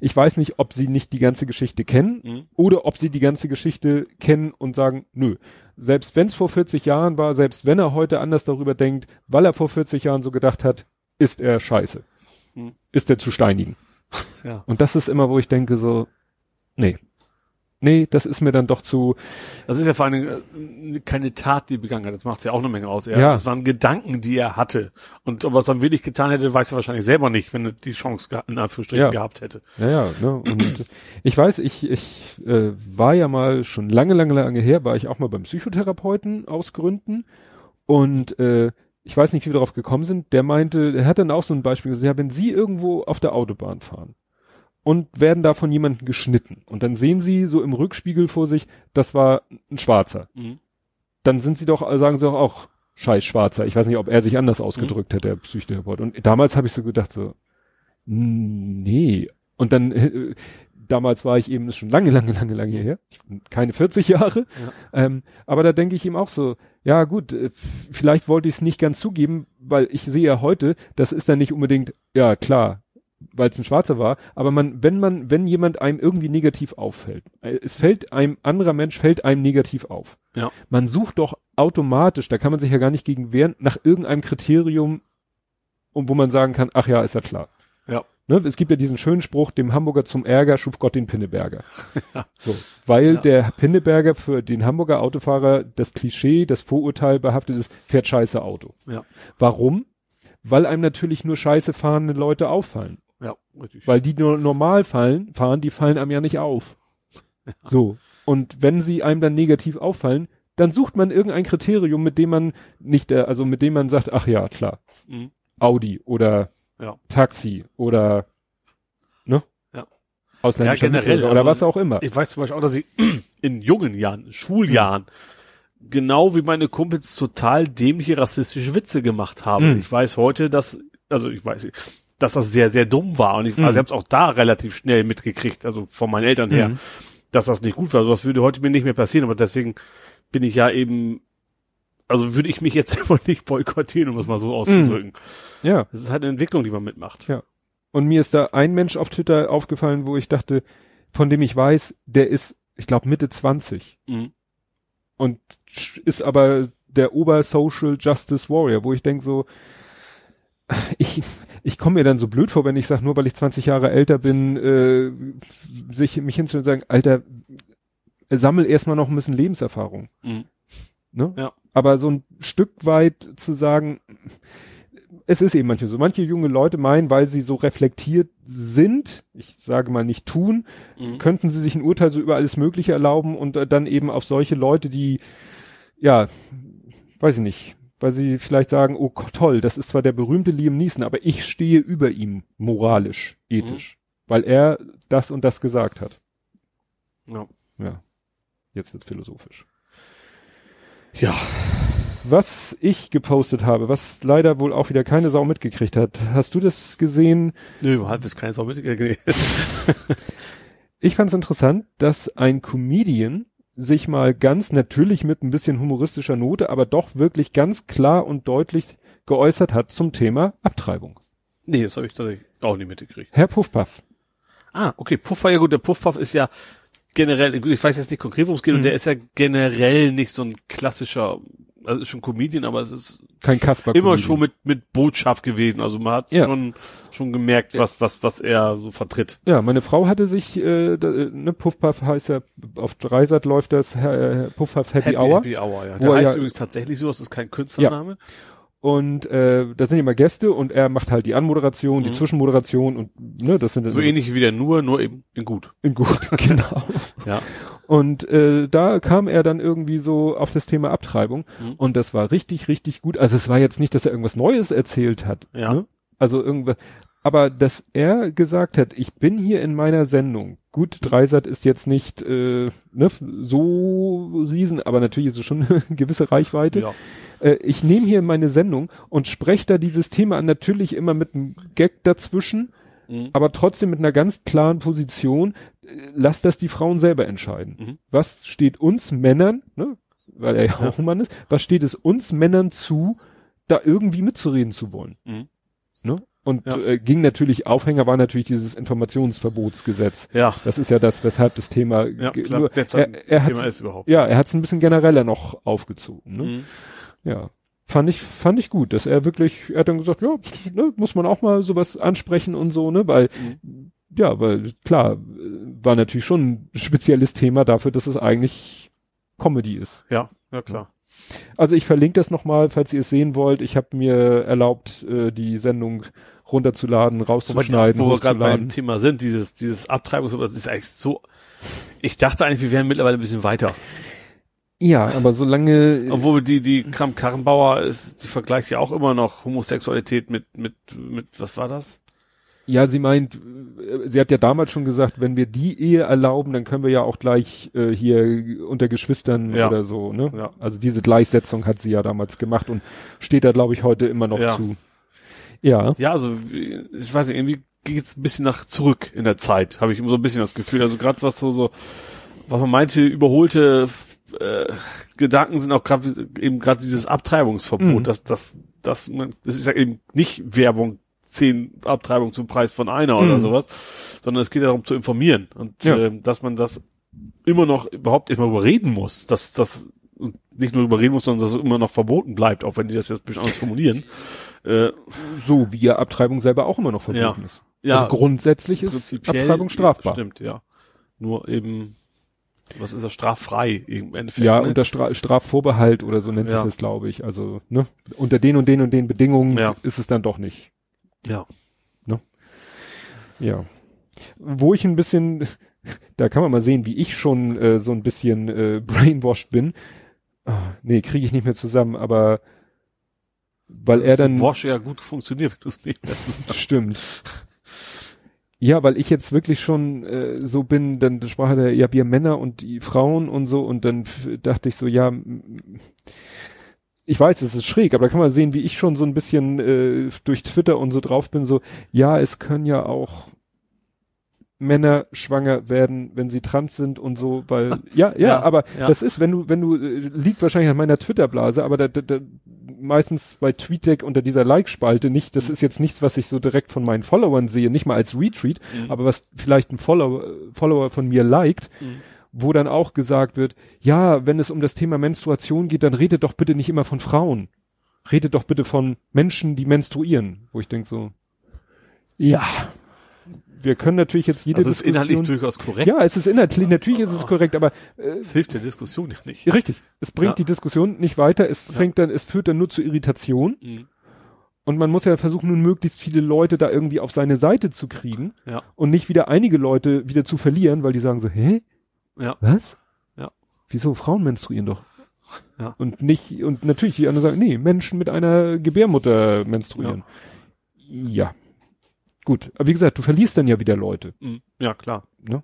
ich weiß nicht, ob sie nicht die ganze Geschichte kennen Mhm. oder ob sie die ganze Geschichte kennen und sagen, nö. Selbst wenn es vor 40 Jahren war, selbst wenn er heute anders darüber denkt, weil er vor 40 Jahren so gedacht hat, ist er scheiße. Hm. Ist er zu steinigen. Ja. Und das ist immer, wo ich denke so, nee. Nee, das ist mir dann doch zu, Das ist ja vor allen Dingen äh, keine Tat, die er begangen hat. Das macht ja auch eine Menge aus. Er, Ja. Das waren Gedanken, die er hatte. Und ob er es dann willig getan hätte, weiß er wahrscheinlich selber nicht, wenn er die Chance in Anführungsstrichen Ja. gehabt hätte. ja, ja, ne, und ich weiß, ich, ich äh, war ja mal schon lange, lange, lange her, war ich auch mal beim Psychotherapeuten aus Gründen und äh, ich weiß nicht, wie wir darauf gekommen sind, der meinte, er hat dann auch so ein Beispiel gesagt, ja, wenn Sie irgendwo auf der Autobahn fahren und werden da von jemandem geschnitten und dann sehen Sie so im Rückspiegel vor sich, das war ein Schwarzer. Mhm. dann sind sie doch, sagen sie doch auch, scheiß Schwarzer. Ich weiß nicht, ob er sich anders ausgedrückt hat, der Psychotherapeut. Und damals habe ich so gedacht, so, nee. Und dann, äh, damals war ich eben, ist schon lange, lange, lange, lange her, ich bin keine 40 Jahre, ähm, aber da denke ich ihm auch so, ja gut, äh, vielleicht wollte ich es nicht ganz zugeben, weil ich sehe ja heute, das ist dann nicht unbedingt, ja klar, weil es ein Schwarzer war, aber man, wenn man, wenn jemand einem irgendwie negativ auffällt, äh, es fällt einem, anderer Mensch fällt einem negativ auf. Ja. Man sucht doch automatisch, da kann man sich ja gar nicht gegen wehren, nach irgendeinem Kriterium, um wo man sagen kann, ach ja, ist ja klar. Ja. Ne, es gibt ja diesen schönen Spruch, dem Hamburger zum Ärger schuf Gott den Pinneberger. Ja. So, weil Ja. der Pinneberger für den Hamburger Autofahrer das Klischee, das Vorurteil behaftet ist, fährt scheiße Auto. Ja. Warum? Weil einem natürlich nur scheiße fahrende Leute auffallen. Ja, richtig. Weil die nur normal fallen, fahren, die fallen einem ja nicht auf. So. Und wenn sie einem dann negativ auffallen, dann sucht man irgendein Kriterium, mit dem man nicht, äh, also mit dem man sagt, ach ja, klar, Mhm. Audi oder Ja. Taxi oder, ne? ausländischer Ja, generell, oder also- was auch immer. Ich weiß zum Beispiel auch, dass ich in jungen Jahren, Schuljahren, genau wie meine Kumpels total dämliche rassistische Witze gemacht habe. Mhm. Ich weiß heute, dass, also ich weiß, dass das sehr, sehr dumm war. Und ich, Mhm. also ich habe es auch da relativ schnell mitgekriegt, also von meinen Eltern her, Mhm. dass das nicht gut war. Sowas würde heute mir nicht mehr passieren, aber deswegen bin ich ja eben, also würde ich mich jetzt einfach nicht boykottieren, um es mal so auszudrücken. Ja. Das ist halt eine Entwicklung, die man mitmacht. Ja. Und mir ist da ein Mensch auf Twitter aufgefallen, wo ich dachte, von dem ich weiß, der ist, ich glaube, Mitte 20 Mhm. und ist aber der Ober-Social Justice Warrior, wo ich denke so, ich, ich komme mir dann so blöd vor, wenn ich sage, nur weil ich 20 Jahre älter bin, äh, sich mich hinzustellen und sagen, Alter, sammel erstmal noch ein bisschen Lebenserfahrung. Mhm. Ne? Ja. Aber so ein Stück weit zu sagen, es ist eben manchmal so. Manche junge Leute meinen, weil sie so reflektiert sind, ich sage mal nicht tun, Mhm. könnten sie sich ein Urteil so über alles Mögliche erlauben und äh, dann eben auf solche Leute, die, ja, weiß ich nicht, weil sie vielleicht sagen, oh toll, das ist zwar der berühmte Liam Neeson, aber ich stehe über ihm moralisch, ethisch, weil er das und das gesagt hat. Ja. Ja, jetzt wird's philosophisch. ja. Was ich gepostet habe, was leider wohl auch wieder keine Sau mitgekriegt hat. Hast du das gesehen? Nö, überhaupt ist keine Sau mitgekriegt. Ich fand es interessant, dass ein Comedian sich mal ganz natürlich mit ein bisschen humoristischer Note, aber doch wirklich ganz klar und deutlich geäußert hat zum Thema Abtreibung. Nee, das habe ich tatsächlich auch nicht mitgekriegt. Herr Puffpaff. Ah, okay, Puff war ja gut. Der Puffpuff ist ja generell, ich weiß jetzt nicht konkret, worum es geht, Mhm. und der ist ja generell nicht so ein klassischer, also ist schon Comedian, aber es ist Kein Kasper. immer schon mit, mit Botschaft gewesen. Also man hat Ja. schon, schon gemerkt, was, was, was er so vertritt. Ja, meine Frau hatte sich, äh, da, äh, ne, Puffpaff heißt ja, auf Dreisat läuft das äh, Puffpaff Happy, Hour. Happy Hour, ja. Der er heißt ja- übrigens tatsächlich so, das ist kein Künstlername. Und äh, da sind immer Gäste und er macht halt die Anmoderation, die Mhm. Zwischenmoderation und ne, das sind So ähnlich wie der Nur, nur eben in gut. in gut, genau. Ja. Und äh, da kam er dann irgendwie so auf das Thema Abtreibung Mhm. und das war richtig, richtig gut. Also es war jetzt nicht, dass er irgendwas Neues erzählt hat. Ja. Ne? Also irgendwas, aber dass er gesagt hat, ich bin hier in meiner Sendung. Gut, Dreisat ist jetzt nicht äh, ne, so riesen, aber natürlich ist es schon eine gewisse Reichweite. Ja. Äh, ich nehme hier meine Sendung und spreche da dieses Thema an, natürlich immer mit einem Gag dazwischen, Mhm. aber trotzdem mit einer ganz klaren Position. Äh, Lass das die Frauen selber entscheiden. Mhm. Was steht uns Männern, ne, weil er ja auch ein Mann ist, was steht es uns Männern zu, da irgendwie mitzureden zu wollen? Mhm. Ne? Und Ja. äh, ging natürlich, Aufhänger war natürlich dieses Informationsverbotsgesetz. Ja. Das ist ja das, weshalb das Thema Ja, klar, nur, er, er Thema ist überhaupt. ja, er hat es ein bisschen genereller noch aufgezogen. Ne? Mhm. Ja. Fand ich, fand ich gut, dass er wirklich, er hat dann gesagt, ja, ne, muss man auch mal sowas ansprechen und so, ne, weil, Mhm. ja, weil, klar, war natürlich schon ein spezielles Thema dafür, dass es eigentlich Comedy ist. Ja, ja klar. Also ich verlinke das nochmal, falls ihr es sehen wollt. Ich habe mir erlaubt, äh, die Sendung runterzuladen, rauszuschneiden, wo wir gerade beim. Thema sind, dieses, dieses Abtreibungs, das ist eigentlich so, ich dachte eigentlich, wir wären mittlerweile ein bisschen weiter. Ja, aber solange, Obwohl die, die Kram Karrenbauer ist, die vergleicht ja auch immer noch Homosexualität mit, mit, mit, was war das? Ja, sie meint, äh, sie hat ja damals schon gesagt, wenn wir die Ehe erlauben, dann können wir ja auch gleich äh, hier unter Geschwistern Ja. oder so, ne? Ja. Also diese Gleichsetzung hat sie ja damals gemacht und steht da, glaube ich, heute immer noch Ja. zu. Ja. Ja, also, ich weiß nicht, irgendwie geht's ein bisschen nach zurück in der Zeit, habe ich immer so ein bisschen das Gefühl. Also gerade was so, so, was man meinte, überholte äh, Gedanken sind auch gerade eben gerade dieses Abtreibungsverbot, Mhm. dass das, das, man, das ist ja eben nicht Werbung, zehn Abtreibungen zum Preis von einer oder Mhm. sowas, sondern es geht ja darum zu informieren und Ja. ähm, dass man das immer noch überhaupt immer überreden muss, dass das nicht nur überreden muss, sondern dass es immer noch verboten bleibt, auch wenn die das jetzt ein bisschen anders formulieren. Äh, So wie ja Abtreibung selber auch immer noch verboten Ja. ist. ja, also grundsätzlich ist Abtreibung strafbar. Stimmt, ja. Nur eben, was ist das, straffrei im Endeffekt. Ja, ne? unter Stra Strafvorbehalt oder so nennt Ja. sich das, glaube ich. Also, ne? Unter den und den und den Bedingungen Ja. ist es dann doch nicht. ja. Ja. Wo ich ein bisschen, da kann man mal sehen, wie ich schon äh, so ein bisschen äh, brainwashed bin. Ah, nee, kriege ich nicht mehr zusammen, aber weil er dann Wash ja gut funktioniert, wenn du es nicht mehr stimmt. Ja, weil ich jetzt wirklich schon äh, so bin, dann sprach er, ja, wir Männer und die Frauen und so und dann dachte ich so, ja, ich weiß, es ist schräg, aber da kann man sehen, wie ich schon so ein bisschen äh, durch Twitter und so drauf bin, so, ja, es können ja auch Männer schwanger werden, wenn sie trans sind und so, weil, ja, ja, Ja, aber ja. das ist, wenn du, wenn du, äh, liegt wahrscheinlich an meiner Twitter-Blase, aber da, da, da, meistens bei TweetDeck unter dieser Like-Spalte nicht, das ist jetzt nichts, was ich so direkt von meinen Followern sehe, nicht mal als Retweet, Mhm. aber was vielleicht ein Follower, Follower von mir liked, Mhm. wo dann auch gesagt wird, ja, wenn es um das Thema Menstruation geht, dann redet doch bitte nicht immer von Frauen. Redet doch bitte von Menschen, die menstruieren. Wo ich denke so, ja, wir können natürlich jetzt jede Das ist inhaltlich Diskussion. durchaus korrekt. Ja, es ist inhaltlich, natürlich ist es korrekt, aber äh, es hilft der Diskussion ja nicht. richtig, es bringt Ja. die Diskussion nicht weiter, es fängt dann, es führt dann nur zu Irritation Mhm. und man muss ja versuchen, nun möglichst viele Leute da irgendwie auf seine Seite zu kriegen Ja. und nicht wieder einige Leute wieder zu verlieren, weil die sagen so, hä? Ja. Was? Ja. Wieso? Frauen menstruieren doch. Ja. Und nicht, und natürlich die anderen sagen, nee, Menschen mit einer Gebärmutter menstruieren. Ja. Gut. Aber wie gesagt, du verlierst dann ja wieder Leute. Mhm. Ja, klar. Ne?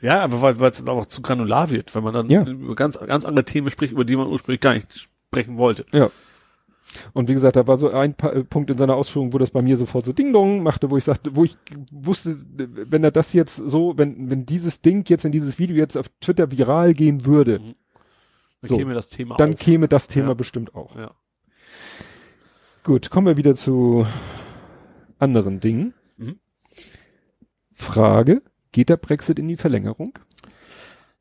Ja, aber weil es dann auch zu granular wird, wenn man dann Ja. über ganz, ganz andere Themen spricht, über die man ursprünglich gar nicht sprechen wollte. Ja. Und wie gesagt, da war so ein pa äh, Punkt in seiner Ausführung, wo das bei mir sofort so Ding Dong machte, wo ich sagte, wo ich wusste, wenn er das jetzt so, wenn, wenn dieses Ding jetzt, wenn dieses Video jetzt auf Twitter viral gehen würde, Mhm. Dann So. käme das Thema dann auf. käme das Thema Ja. bestimmt auch. Ja. Gut, kommen wir wieder zu anderen Dingen. Frage, geht der Brexit in die Verlängerung?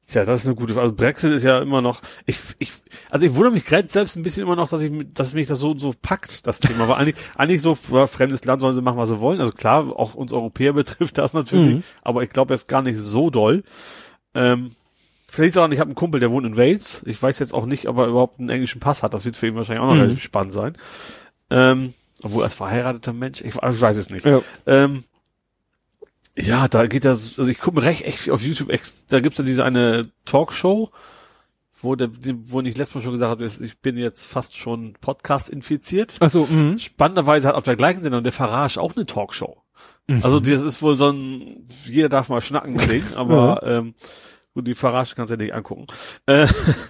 Tja, das ist eine gute Frage. Also Brexit ist ja immer noch, ich, ich, also ich wundere mich gerade selbst ein bisschen immer noch, dass ich, dass mich das so, so packt, das Thema. Weil eigentlich, eigentlich so, ja, fremdes Land sollen sie machen, was sie wollen. Also klar, auch uns Europäer betrifft das natürlich, Mhm. aber ich glaube jetzt gar nicht so doll. Ähm, vielleicht auch, ich habe einen Kumpel, der wohnt in Wales. Ich weiß jetzt auch nicht, ob er überhaupt einen englischen Pass hat. Das wird für ihn wahrscheinlich auch noch Mhm. relativ spannend sein. Ähm, obwohl als verheirateter Mensch, ich, ich weiß es nicht. Ja. Ähm, ja, da geht das, also ich gucke mir recht echt auf YouTube, da gibt's ja diese eine Talkshow, wo der, wo ich letztes Mal schon gesagt habe, ich bin jetzt fast schon Podcast infiziert. Achso, mhm. Spannenderweise hat auf der gleichen Sendung der Farage auch eine Talkshow. Also das ist wohl so ein, jeder darf mal schnacken Ding, aber ähm, gut, die Farage kannst du ja nicht angucken. Äh,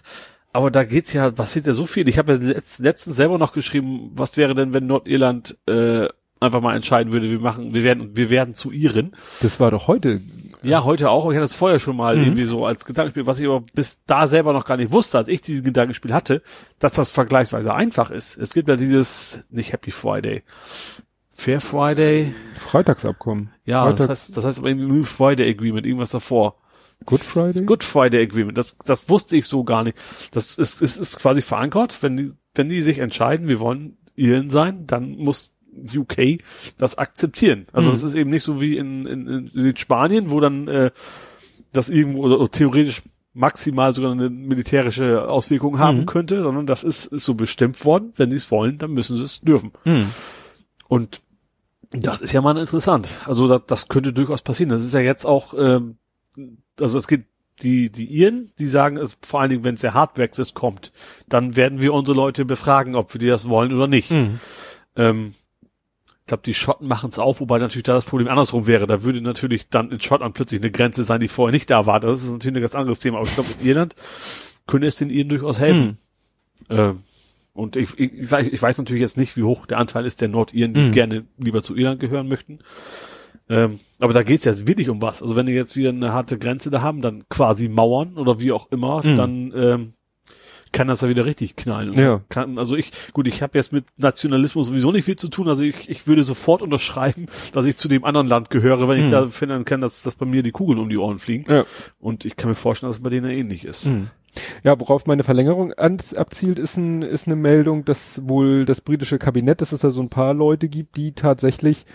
aber da geht's ja, passiert ja so viel. Ich habe ja letzt, letztens selber noch geschrieben, was wäre denn, wenn Nordirland äh, einfach mal entscheiden würde, wir machen, wir werden, wir werden zu Iren. Das war doch heute. Ja, heute auch. Ich hatte das vorher schon mal Mhm. irgendwie so als Gedankenspiel, was ich aber bis da selber noch gar nicht wusste, als ich dieses Gedankenspiel hatte, dass das vergleichsweise einfach ist. Es gibt ja dieses, nicht Happy Friday, Fair Friday, Freitagsabkommen. ja, das Freitags- heißt, das heißt aber irgendwie Friday Agreement, irgendwas davor. Good Friday? Good Friday Agreement, das, das wusste ich so gar nicht. Das ist, ist, ist quasi verankert, wenn die, wenn die sich entscheiden, wir wollen Irren sein, dann muss UK das akzeptieren. Also Mhm. es ist eben nicht so wie in, in, in Spanien, wo dann äh, das irgendwo oder theoretisch maximal sogar eine militärische Auswirkung haben Mhm. könnte, sondern das ist, ist so bestimmt worden. Wenn sie es wollen, dann müssen sie es dürfen. Mhm. Und das ist ja mal interessant. Also das, das könnte durchaus passieren. Das ist ja jetzt auch, ähm, also es geht die die Iren, die sagen, es, vor allen Dingen, wenn es der Hardbrexit kommt, dann werden wir unsere Leute befragen, ob wir die das wollen oder nicht. Mhm. Ähm, glaube, die Schotten machen es auf, wobei natürlich da das Problem andersrum wäre. Da würde natürlich dann in Schottland plötzlich eine Grenze sein, die vorher nicht da war. Das ist natürlich ein ganz anderes Thema. Aber ich glaube, in Irland könnte es den Iren durchaus helfen. Ähm, und ich, ich, ich weiß- ich weiß natürlich jetzt nicht, wie hoch der Anteil ist der Nordiren, die Mhm. gerne lieber zu Irland gehören möchten. Ähm, aber da geht's jetzt wirklich um was. Also wenn die jetzt wieder eine harte Grenze da haben, dann quasi Mauern oder wie auch immer, Mhm. dann ähm, kann das da wieder richtig knallen. Ja. Kann, also ich, gut, ich habe jetzt mit Nationalismus sowieso nicht viel zu tun. Also ich, ich würde sofort unterschreiben, dass ich zu dem anderen Land gehöre, wenn ich Mhm. da finden kann, dass, dass bei mir die Kugeln um die Ohren fliegen. Ja. Und ich kann mir vorstellen, dass es bei denen ähnlich ist. Mhm. Ja, worauf meine Verlängerung ans, abzielt, ist, ein, ist eine Meldung, dass wohl das britische Kabinett, dass es da so ein paar Leute gibt, die tatsächlich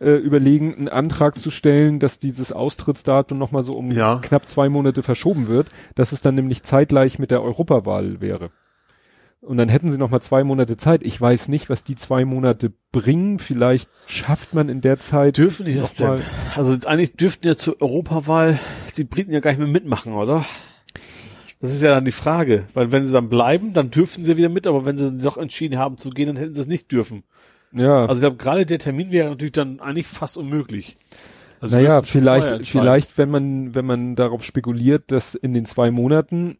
äh, überlegen, einen Antrag zu stellen, dass dieses Austrittsdatum nochmal so um Ja. knapp zwei Monate verschoben wird, dass es dann nämlich zeitgleich mit der Europawahl wäre. Und dann hätten sie noch mal zwei Monate Zeit. Ich weiß nicht, was die zwei Monate bringen. Vielleicht schafft man in der Zeit Dürfen die das denn? Also eigentlich dürften ja zur Europawahl die Briten ja gar nicht mehr mitmachen, oder? Das ist ja dann die Frage, weil wenn sie dann bleiben, dann dürfen sie wieder mit, aber wenn sie doch entschieden haben zu gehen, dann hätten sie es nicht dürfen. Ja. Also ich glaube, gerade der Termin wäre natürlich dann eigentlich fast unmöglich. Also naja, vielleicht, vielleicht, wenn man, wenn man darauf spekuliert, dass in den zwei Monaten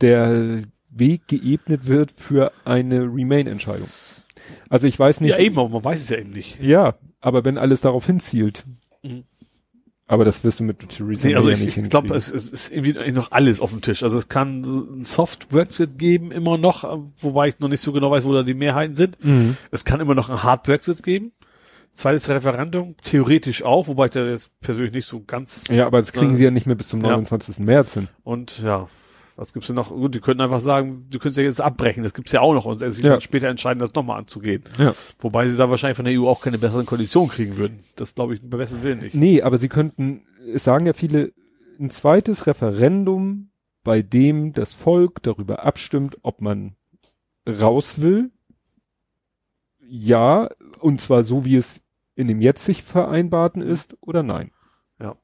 der Weg geebnet wird für eine Remain-Entscheidung. Also ich weiß nicht. Ja, eben, aber man weiß es ja eben nicht. Ja, aber wenn alles darauf hinzielt. Mhm. Aber das wirst du mit Theresa Nee, also ich, ja nicht ich glaube, es, es ist irgendwie noch alles auf dem Tisch. Also es kann ein Soft-Brexit geben, immer noch, wobei ich noch nicht so genau weiß, wo da die Mehrheiten sind. Mhm. Es kann immer noch ein Hard-Brexit geben. Zweites Referendum, theoretisch auch, wobei ich da jetzt persönlich nicht so ganz Ja, aber das kriegen Ja. sie ja nicht mehr bis zum Ja. 29. März hin. Und ja, was gibt's denn noch? Gut, die könnten einfach sagen, du könntest ja jetzt abbrechen, das gibt's ja auch noch und sich Ja. später entscheiden, das nochmal anzugehen. Ja. Wobei sie da wahrscheinlich von der EU auch keine besseren Konditionen kriegen würden. Das glaube ich bei besten Willen nicht. Nee, aber sie könnten, es sagen ja viele, ein zweites Referendum, bei dem das Volk darüber abstimmt, ob man raus will. Ja, und zwar so, wie es in dem jetzt sich vereinbarten ist oder nein. Ja.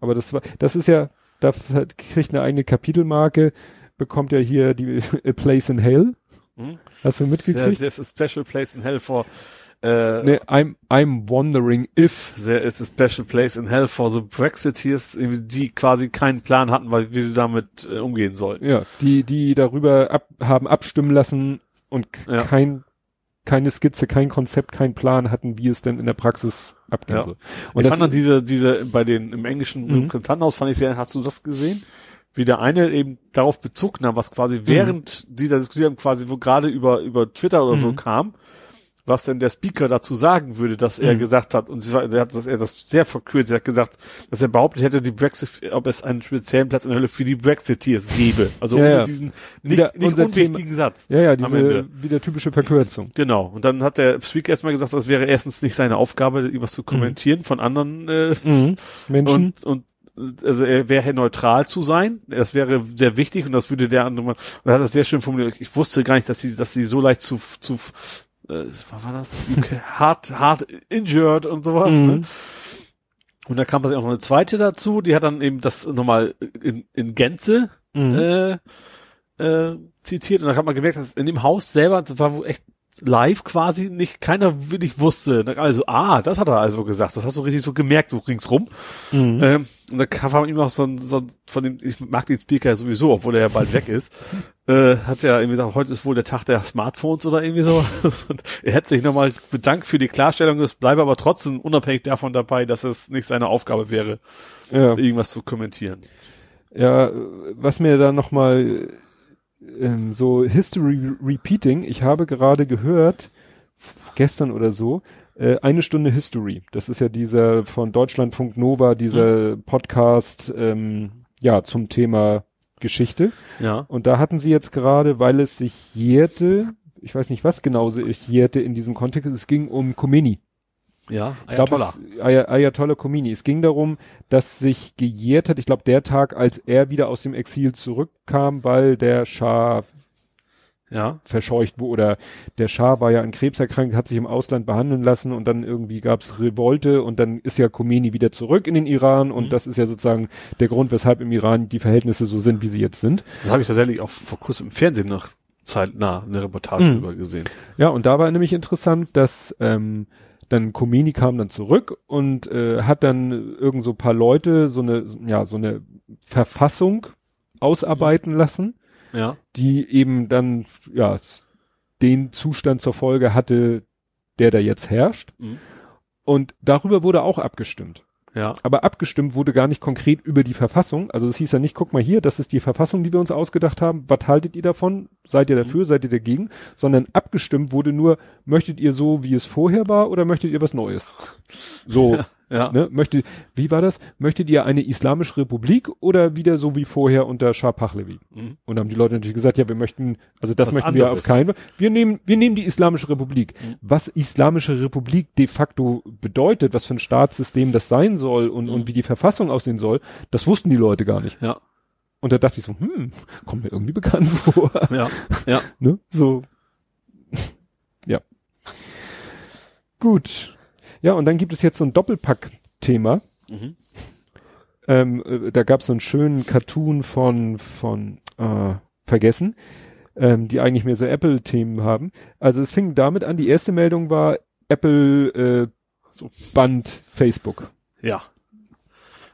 Aber das war, das ist ja, da kriegt eine eigene Kapitelmarke, bekommt ja hier die A Place in Hell. Hm? Hast du mitgekriegt? There's a special place in hell for äh, Nee, I'm, I'm wondering if. there is a special place in hell for the Brexiteers, die quasi keinen Plan hatten, weil wie sie damit äh, umgehen sollten. Ja, die, die darüber ab, haben abstimmen lassen und Ja. kein, keine Skizze, kein Konzept, kein Plan hatten, wie es denn in der Praxis abgehen Ja. soll. Und ich fand dann diese, diese, bei den, im englischen Mhm. Repräsentantenhaus fand ich sehr, hast du das gesehen? Wie der eine eben darauf Bezug nahm, was Mhm. quasi während dieser Diskussion quasi, wo gerade über, über Twitter oder so Mhm. kam, was denn der Speaker dazu sagen würde, dass er Mhm. gesagt hat, und sie war, er hat, dass er das sehr verkürzt, er hat gesagt, dass er behauptet hätte, die Brexit, ob es einen speziellen Platz in der Hölle für die Brexiteers gäbe. Also Ja, ohne ja. diesen nicht, Wieder nicht unwichtigen Satz. ja, ja, diese, wieder typische Verkürzung. Genau. Und dann hat der Speaker erstmal gesagt, das wäre erstens nicht seine Aufgabe, irgendwas zu kommentieren von anderen äh, Menschen. und, und also er wäre neutral zu sein. Das wäre sehr wichtig und das würde der andere mal. Und er hat das sehr schön formuliert. Ich wusste gar nicht, dass sie, dass sie so leicht zu, zu äh, was war das? Okay, hard, hard injured und sowas. Mhm. Ne? Und da kam tatsächlich auch noch eine zweite dazu, die hat dann eben das nochmal in, in Gänze Mhm. äh, äh, zitiert und da hat man gemerkt, dass in dem Haus selber, das war wohl echt live quasi nicht, keiner wirklich wusste. Also, ah, das hat er also gesagt. Das hast du richtig so gemerkt, so ringsrum. Mhm. Ähm, und da kam ihm noch so ein, so ein, von dem, ich mag den Speaker ja sowieso, obwohl er ja bald weg ist, äh, hat ja irgendwie gesagt, heute ist wohl der Tag der Smartphones oder irgendwie so. Und er hätte sich nochmal bedankt für die Klarstellung, es bleibe aber trotzdem unabhängig davon dabei, dass es nicht seine Aufgabe wäre, ja. irgendwas zu kommentieren. Ja, was mir da nochmal ähm, so History Repeating, ich habe gerade gehört, gestern oder so, äh, eine Stunde History. Das ist ja dieser von Deutschlandfunk Nova, dieser Podcast, ähm, ja, zum Thema Geschichte. Ja. Und da hatten sie jetzt gerade, weil es sich jährte, ich weiß nicht, was genau sich jährte in diesem Kontext, es ging um Khomeini. Ja, Ich glaube, es- Ay Ayatollah Khomeini. Es ging darum, dass sich gejährt hat, ich glaube, der Tag, als er wieder aus dem Exil zurückkam, weil der Schah ja. verscheucht wurde oder der Schah war ja an Krebs erkrankt, hat sich im Ausland behandeln lassen und dann irgendwie gab's Revolte und dann ist ja Khomeini wieder zurück in den Iran und Mhm. das ist ja sozusagen der Grund, weshalb im Iran die Verhältnisse so sind, wie sie jetzt sind. Das habe ich tatsächlich auch vor kurzem im Fernsehen noch zeitnah eine Reportage Mhm. über gesehen. Ja, und da war nämlich interessant, dass ähm, dann Khomeini kam dann zurück und äh, hat dann irgend so paar Leute so eine, ja, so eine Verfassung ausarbeiten lassen, Ja. die eben dann, ja, den Zustand zur Folge hatte, der da jetzt herrscht. Mhm. Und darüber wurde auch abgestimmt. Ja. Aber abgestimmt wurde gar nicht konkret über die Verfassung. Also es hieß ja nicht, guck mal hier, das ist die Verfassung, die wir uns ausgedacht haben. Was haltet ihr davon? Seid ihr dafür? Seid ihr dagegen? Sondern abgestimmt wurde nur, möchtet ihr so, wie es vorher war, oder möchtet ihr was Neues? So, Ja. Ne? Möchtet, wie war das? Möchtet ihr eine islamische Republik oder wieder so wie vorher unter Shah Pahlavi? Mhm. Und dann haben die Leute natürlich gesagt, ja, wir möchten, also das Was möchten wir anderes. auf keinen Fall. Wir nehmen, wir nehmen die Islamische Republik. Mhm. Was Islamische Republik de facto bedeutet, was für ein Staatssystem das sein soll und, Mhm. und wie die Verfassung aussehen soll, das wussten die Leute gar nicht. Ja. Und da dachte ich so, hm, kommt mir irgendwie bekannt vor. Ja. Ja. ne? So. ja. Gut. Ja, und dann gibt es jetzt so ein Doppelpack-Thema. Mhm. Ähm, äh, da gab es so einen schönen Cartoon von, von äh, Vergessen, ähm, die eigentlich mehr so Apple-Themen haben. Also es fing damit an, die erste Meldung war, Apple äh, so. Band Facebook. Ja.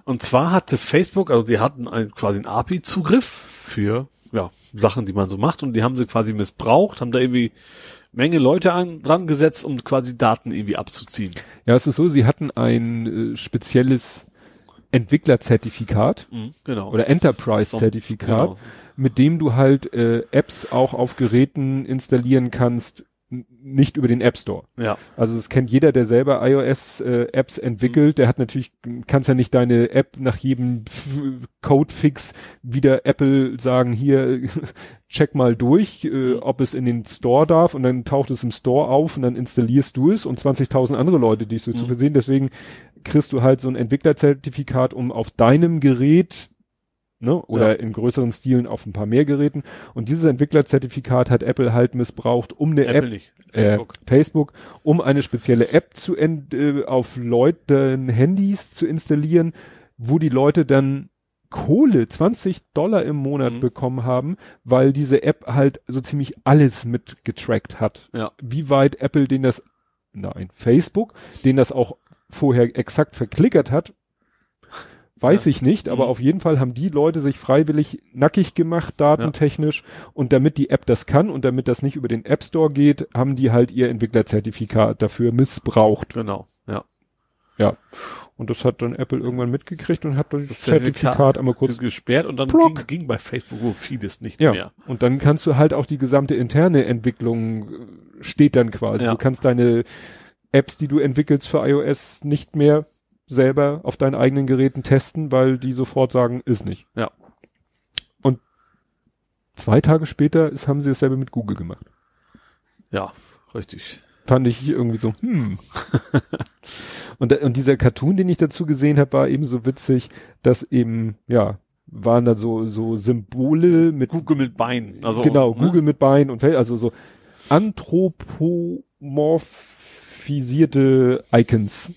Und zwar hatte Facebook, also die hatten ein, quasi einen API-Zugriff für ja, Sachen, die man so macht und die haben sie quasi missbraucht, haben da irgendwie Menge Leute an, dran gesetzt, um quasi Daten irgendwie abzuziehen. Ja, es ist so, sie hatten ein äh, spezielles Entwicklerzertifikat Mhm, genau. oder Enterprise-Zertifikat, Genau. mit dem du halt äh, Apps auch auf Geräten installieren kannst, nicht über den App Store. Ja, Also es kennt jeder, der selber iOS-Apps entwickelt. Der hat natürlich, kannst ja nicht deine App nach jedem Codefix wieder Apple sagen, hier, check mal durch, äh, ob es in den Store darf und dann taucht es im Store auf und dann installierst du es und 20.000 andere Leute, die so zu versehen. Deswegen kriegst du halt so ein Entwicklerzertifikat, um auf deinem Gerät ne, oder Ja. in größeren Stilen auf ein paar mehr Geräten. Und dieses Entwicklerzertifikat hat Apple halt missbraucht, um eine Apple App nicht. Facebook. äh, Facebook, um eine spezielle App zu äh, auf Leuten Handys zu installieren, wo die Leute dann Kohle, 20 Dollar im Monat Mhm. bekommen haben, weil diese App halt so ziemlich alles mit getrackt hat. Ja. Wie weit Apple den das, nein, Facebook, den das auch vorher exakt verklickert hat, weiß Ja. ich nicht, aber Mhm. auf jeden Fall haben die Leute sich freiwillig nackig gemacht, datentechnisch. Und damit die App das kann und damit das nicht über den App Store geht, haben die halt ihr Entwicklerzertifikat dafür missbraucht. Genau, ja. Ja. Und das hat dann Apple irgendwann mitgekriegt und hat dann das Das Zertifikat einmal kurz. gesperrt und dann ging, ging bei Facebook wohl vieles nicht Ja. mehr. Und dann kannst du halt auch die gesamte interne Entwicklung äh, steht dann quasi. Ja. Du kannst deine Apps, die du entwickelst für iOS, nicht mehr selber auf deinen eigenen Geräten testen, weil die sofort sagen, ist nicht. Ja. Und zwei Tage später ist, haben sie dasselbe mit Google gemacht. Ja, richtig. Fand ich irgendwie so, hm. und, und dieser Cartoon, den ich dazu gesehen habe, war eben so witzig, dass eben, ja, waren da so, so Symbole mit Google mit Beinen. Also, genau, ne? Google mit Bein und also so anthropomorphisierte Icons.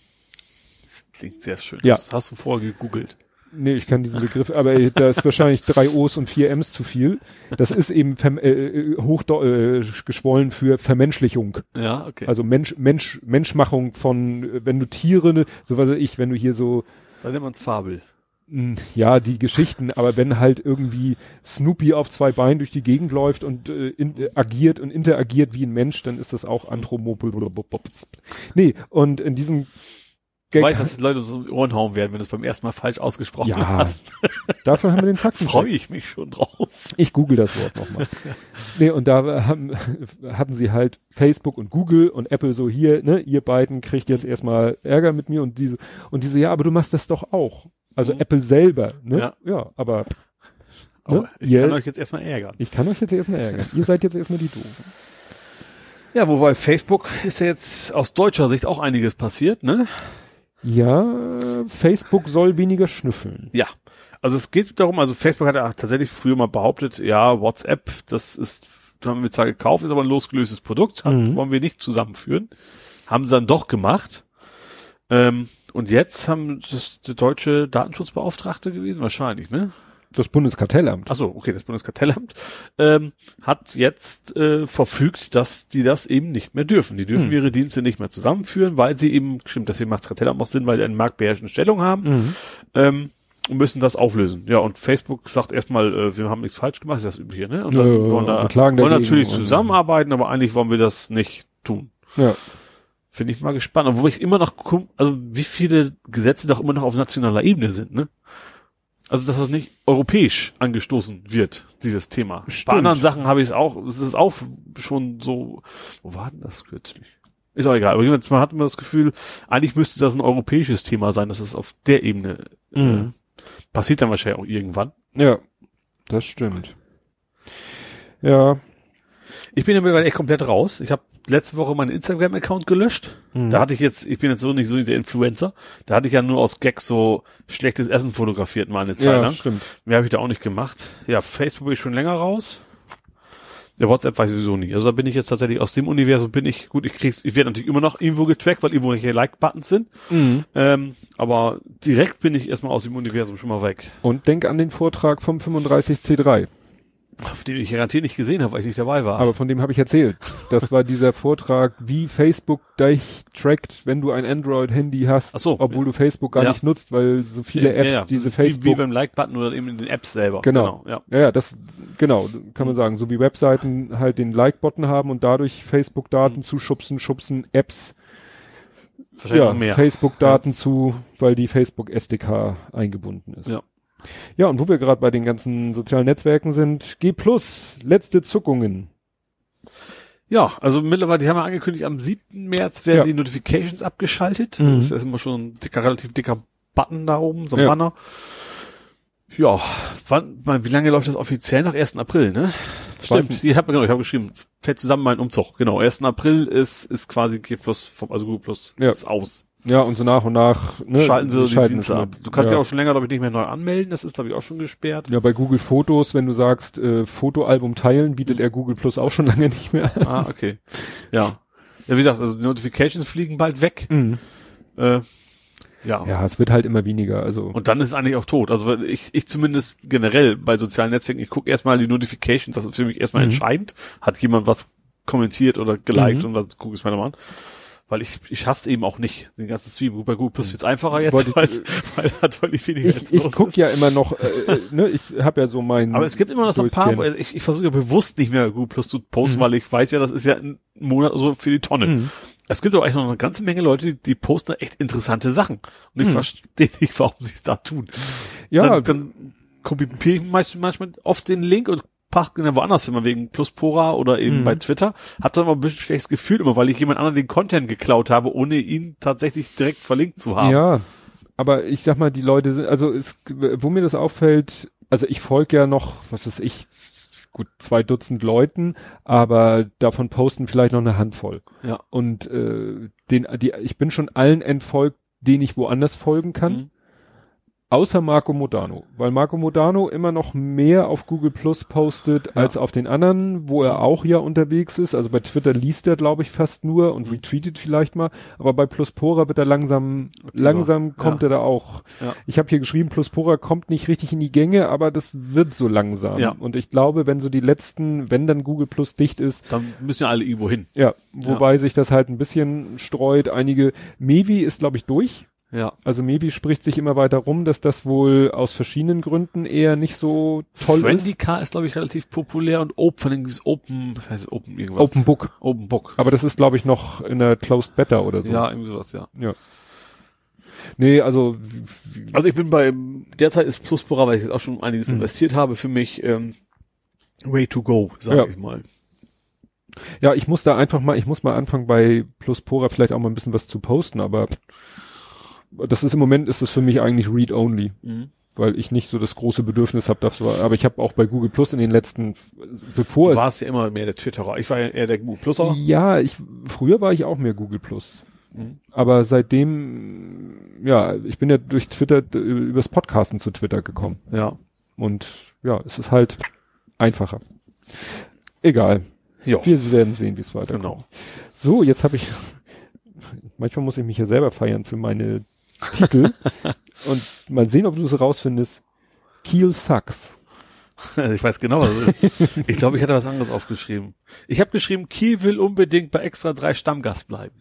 Das klingt sehr schön. Ja. Das hast du vorher gegoogelt. Nee, ich kann diesen Begriff, aber da ist wahrscheinlich drei O's und vier M's zu viel. Das ist eben äh, äh, hoch äh, geschwollen für Vermenschlichung. Ja, okay. Also Mensch, Mensch, Menschmachung von, wenn du Tiere, so was weiß ich, wenn du hier so Dann nennt man's Fabel. mh, ja, die Geschichten, aber wenn halt irgendwie Snoopy auf zwei Beinen durch die Gegend läuft und äh, in, äh, agiert und interagiert wie ein Mensch, dann ist das auch Anthropomorph. Nee, und in diesem Ich weiß, dass die Leute uns um die Ohren hauen werden, wenn du es beim ersten Mal falsch ausgesprochen Ja, hast. dafür haben wir den Fakten. Freue ich mich schon drauf. Ich google das Wort nochmal. nee, und da haben, hatten sie halt Facebook und Google und Apple so hier, ne, ihr beiden kriegt jetzt erstmal Ärger mit mir und diese, und diese, ja, aber du machst das doch auch. Also Mhm. Apple selber, ne? Ja. ja aber Aber Ne? ich Ihr- kann euch jetzt erstmal ärgern. ich kann euch jetzt erstmal ärgern. ihr seid jetzt erstmal die Doofen. Ja, wobei Facebook ist ja jetzt aus deutscher Sicht auch einiges passiert, ne? Ja, Facebook soll weniger schnüffeln. Ja. Also es geht darum, also Facebook hat ja tatsächlich früher mal behauptet, ja, WhatsApp, das ist, haben wir zwar gekauft, ist aber ein losgelöstes Produkt, hat, Mhm. wollen wir nicht zusammenführen. Haben sie dann doch gemacht. Ähm, und jetzt haben das der deutsche Datenschutzbeauftragte gewesen, wahrscheinlich, ne? Das Bundeskartellamt. Ach so, okay, das Bundeskartellamt ähm, hat jetzt äh, verfügt, dass die das eben nicht mehr dürfen. Die dürfen Hm. ihre Dienste nicht mehr zusammenführen, weil sie eben, stimmt, deswegen macht das Kartellamt auch Sinn, weil die eine marktbeherrschende Stellung haben Mhm. ähm, und müssen das auflösen. Ja, und Facebook sagt erstmal, äh, wir haben nichts falsch gemacht, ist das üblich, ne? Und dann ja, wollen, da, wollen natürlich zusammenarbeiten, aber eigentlich wollen wir das nicht tun. Ja. Finde ich mal gespannt. Obwohl ich immer noch also wie viele Gesetze doch immer noch auf nationaler Ebene sind, ne? Also dass das nicht europäisch angestoßen wird, dieses Thema. Bei Stimmt. anderen Sachen habe ich es auch, es ist auch schon so, wo war denn das kürzlich? Ist auch egal, aber jedenfalls, man hat immer das Gefühl, eigentlich müsste das ein europäisches Thema sein, dass es auf der Ebene Mhm. äh, passiert dann wahrscheinlich auch irgendwann. Ja, das stimmt. Ja. Ich bin ja mittlerweile echt komplett raus. Ich habe letzte Woche meinen Instagram-Account gelöscht. Mhm. Da hatte ich jetzt, ich bin jetzt so nicht so der Influencer, da hatte ich ja nur aus Gags so schlechtes Essen fotografiert mal eine Zeit ja, lang. stimmt. Mehr habe ich da auch nicht gemacht. Ja, Facebook bin ich schon länger raus. Der WhatsApp weiß ich sowieso nie. Also da bin ich jetzt tatsächlich aus dem Universum bin ich, gut, ich krieg's, ich werde natürlich immer noch irgendwo getrackt, weil irgendwo hier Like-Buttons sind. Mhm. Ähm, aber direkt bin ich erstmal aus dem Universum schon mal weg. Und denk an den Vortrag vom 35C3. Auf den ich garantiert nicht gesehen habe, weil ich nicht dabei war. Aber von dem habe ich erzählt. Das war dieser Vortrag, wie Facebook dich trackt, wenn du ein Android-Handy hast, Ach so. obwohl du Facebook gar Ja. nicht nutzt, weil so viele Ja, Apps ja, diese das ist wie, wie Facebook beim Like-Button oder eben in den Apps selber. Genau. ja. Ja, ja, das, genau, kann man sagen. So wie Webseiten halt den Like-Button haben und dadurch Facebook-Daten zuschubsen, schubsen Apps, Wahrscheinlich ja. Facebook-Daten zu, weil die Facebook-SDK eingebunden ist. Ja. Ja, und wo wir gerade bei den ganzen sozialen Netzwerken sind, G+, letzte Zuckungen. Ja, also mittlerweile, die haben ja angekündigt, am 7. März werden Ja. die Notifications abgeschaltet. Mhm. Das ist erstmal schon ein dicker, relativ dicker Button da oben, so ein Ja. Banner. Ja, wann, wann- wie lange läuft das offiziell? Nach 1. April, ne? Zweiten. Stimmt, ich habe genau, ich habe geschrieben, fällt zusammen mein Umzug. Genau, 1. April ist ist quasi G Plus, vom, also Google Plus Ja. ist aus. Ja, und so nach und nach, ne, Schalten sie die schalten Dienste es ab. Du kannst ja. ja auch schon länger, glaube ich, nicht mehr neu anmelden. Das ist, glaube ich, auch schon gesperrt. Ja, bei Google Fotos, wenn du sagst, äh, Fotoalbum teilen, Mhm. bietet er Google Plus auch schon lange nicht mehr an. Ah, okay. Ja. Ja, wie gesagt, also die Notifications fliegen bald weg. Mhm. Äh, ja. Ja, es wird halt immer weniger, also. Und dann ist es eigentlich auch tot. Also ich, ich zumindest generell bei sozialen Netzwerken, ich gucke erstmal die Notifications, das ist für mich erstmal Mhm. entscheidend. Hat jemand was kommentiert oder geliked Mhm. und was gucke ich mir mal an. Weil ich, ich schaff's eben auch nicht, den ganzen Stream. Gut, bei Google Plus wird's einfacher jetzt, Wollte ich- weil, weil da deutlich weniger ich jetzt ich guck ist. ja immer noch, äh, äh, ne, ich habe ja so mein. Aber es gibt immer noch so ein paar, ich, ich versuche ja bewusst nicht mehr Google Plus zu posten, Mhm. weil ich weiß ja, das ist ja ein Monat so für die Tonne. Mhm. Es gibt aber echt noch eine ganze Menge Leute, die, die posten echt interessante Sachen. Und ich Mhm. verstehe nicht, warum sie es da tun. ja, dann, dann kopiere ich manchmal oft den Link und den woanders mal wegen Pluspora oder eben Mhm. bei Twitter. Hab dann aber ein bisschen schlechtes Gefühl immer, weil ich jemand anderen den Content geklaut habe, ohne ihn tatsächlich direkt verlinkt zu haben. ja, aber ich sag mal, die Leute sind, also es, wo mir das auffällt, also ich folge ja noch, was ist ich, gut zwei Dutzend Leuten, aber davon posten vielleicht noch eine Handvoll. Ja. Und äh, den, die, ich bin schon allen entfolgt, denen ich woanders folgen kann. Mhm. Außer Marco Modano, weil Marco Modano immer noch mehr auf Google Plus postet Ja. als auf den anderen, wo er auch ja unterwegs ist. Also bei Twitter liest er, glaube ich, fast nur und Mhm. retweetet vielleicht mal. Aber bei Pluspora wird er langsam, langsam kommt Ja. er da auch. Ja. Ich habe hier geschrieben, Pluspora kommt nicht richtig in die Gänge, aber das wird so langsam. Und ich glaube, wenn so die letzten, wenn dann Google Plus dicht ist, Dann müssen ja alle irgendwo hin. ja, wobei sich das halt ein bisschen streut. Einige, Mevi ist, glaube ich, durch. Ja. Also Mevi spricht sich immer weiter rum, dass das wohl aus verschiedenen Gründen eher nicht so toll Friendly ist. Car ist, glaube ich, relativ populär und Open, dieses Open, heißt Open irgendwas? Open Book. Open Book. Aber das ist, glaube ich, noch in der Closed Beta oder so. Ja, irgendwie sowas, ja. ja. Nee, also Also ich bin bei, derzeit ist Pluspora, weil ich jetzt auch schon einiges Mhm. investiert habe, für mich ähm, way to go, sage Ja. ich mal. ja, ich muss da einfach mal, ich muss mal anfangen bei Pluspora vielleicht auch mal ein bisschen was zu posten, aber das ist im Moment ist es für mich eigentlich Read Only. Mhm. weil ich nicht so das große Bedürfnis habe, das war, aber ich habe auch bei Google Plus in den letzten, bevor Du es warst ja immer mehr der Twitterer. Ich war ja eher der Google Pluser. Ja, ich früher war ich auch mehr Google Plus. Mhm. Aber seitdem, ja, ich bin ja durch Twitter übers Podcasten zu Twitter gekommen. Ja. Und ja, es ist halt einfacher. Egal. Ja. Wir werden sehen, wie es weitergeht. Genau. So, jetzt habe ich, manchmal muss ich mich ja selber feiern für meine Titel. Und mal sehen, ob du es rausfindest. Kiel sucks. Ich weiß genau. ist. ich glaube, ich hätte was anderes aufgeschrieben. Ich habe geschrieben, Kiel will unbedingt bei Extra 3 Stammgast bleiben.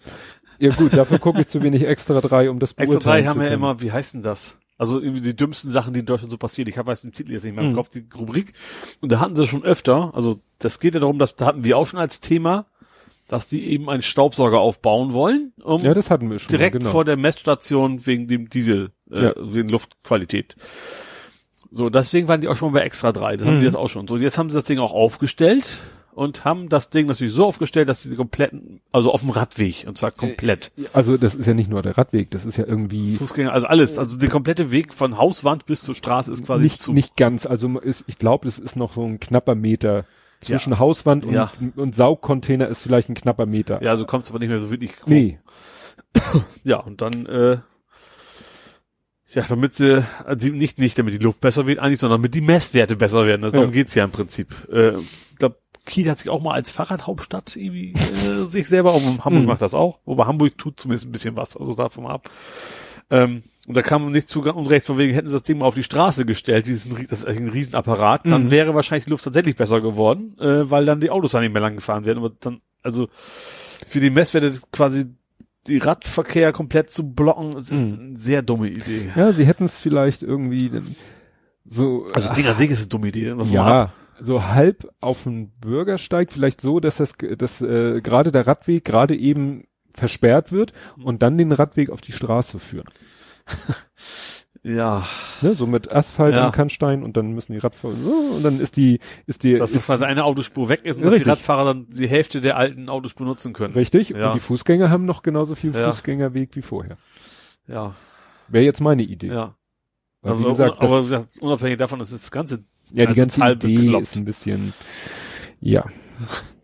Ja gut, dafür gucke ich zu wenig extra drei, um das Extra beurteilen 3 haben ja immer, wie heißt denn das? Also irgendwie die dümmsten Sachen, die in Deutschland so passieren. Ich habe weiß den Titel jetzt nicht mehr im Mhm. Kopf, die Rubrik. Und da hatten sie schon öfter, also das geht ja darum, dass da hatten wir auch schon als Thema, dass die eben einen Staubsauger aufbauen wollen, um Ja, das hatten wir schon. direkt genau. vor der Messstation wegen dem Diesel, äh, Ja. wegen Luftqualität. So, deswegen waren die auch schon bei Extra 3. Das haben Mhm. die jetzt auch schon. So, jetzt haben sie das Ding auch aufgestellt und haben das Ding natürlich so aufgestellt, dass sie die kompletten, also auf dem Radweg, und zwar komplett. Also das ist ja nicht nur der Radweg, das ist ja irgendwie Fußgänger, also alles, also der komplette Weg von Hauswand bis zur Straße ist quasi nicht, zu. nicht ganz. Also ist, ich glaube, das ist noch so ein knapper Meter zwischen Hauswand und, Ja. und Saugcontainer ist vielleicht ein knapper Meter. Ja, so kommt's aber nicht mehr so wirklich grob. Nee. Ja, und dann, äh, ja, damit sie, also nicht, nicht damit die Luft besser wird eigentlich, sondern damit die Messwerte besser werden. Das, darum Ja. geht's ja im Prinzip. Äh, ich glaub, Kiel hat sich auch mal als Fahrradhauptstadt irgendwie, äh, sich selber, aber Hamburg Mhm. macht das auch. Wobei Hamburg tut zumindest ein bisschen was, also davon ab. Ähm, und da kam man nicht zu unrecht, von wegen hätten sie das Ding mal auf die Straße gestellt, dieses, das ist ein Riesenapparat, dann Mhm. wäre wahrscheinlich die Luft tatsächlich besser geworden, äh, weil dann die Autos dann nicht mehr lang gefahren werden. Aber dann, also für die Messwerte quasi die Radverkehr komplett zu blocken, es ist Mhm. eine sehr dumme Idee. Ja, sie hätten es vielleicht irgendwie so. Also das Ding an sich ist eine dumme Idee. ja, so halb auf den Bürgersteig, vielleicht so, dass das, dass äh, gerade der Radweg gerade eben versperrt wird und dann den Radweg auf die Straße führen. Ja, Ne, so mit Asphalt Ja. am Kannstein und dann müssen die Radfahrer so, und dann ist die ist die dass ist, quasi eine Autospur weg ist und dass Richtig. die Radfahrer dann die Hälfte der alten Autospur nutzen können. richtig Ja. und die Fußgänger haben noch genauso viel Ja. Fußgängerweg wie vorher. Ja, Wäre jetzt meine Idee. ja. Weil, Also, wie gesagt, das, aber wie gesagt, unabhängig davon ist das Ganze ja, die ganze Idee bekloppt. ist ein bisschen, ja.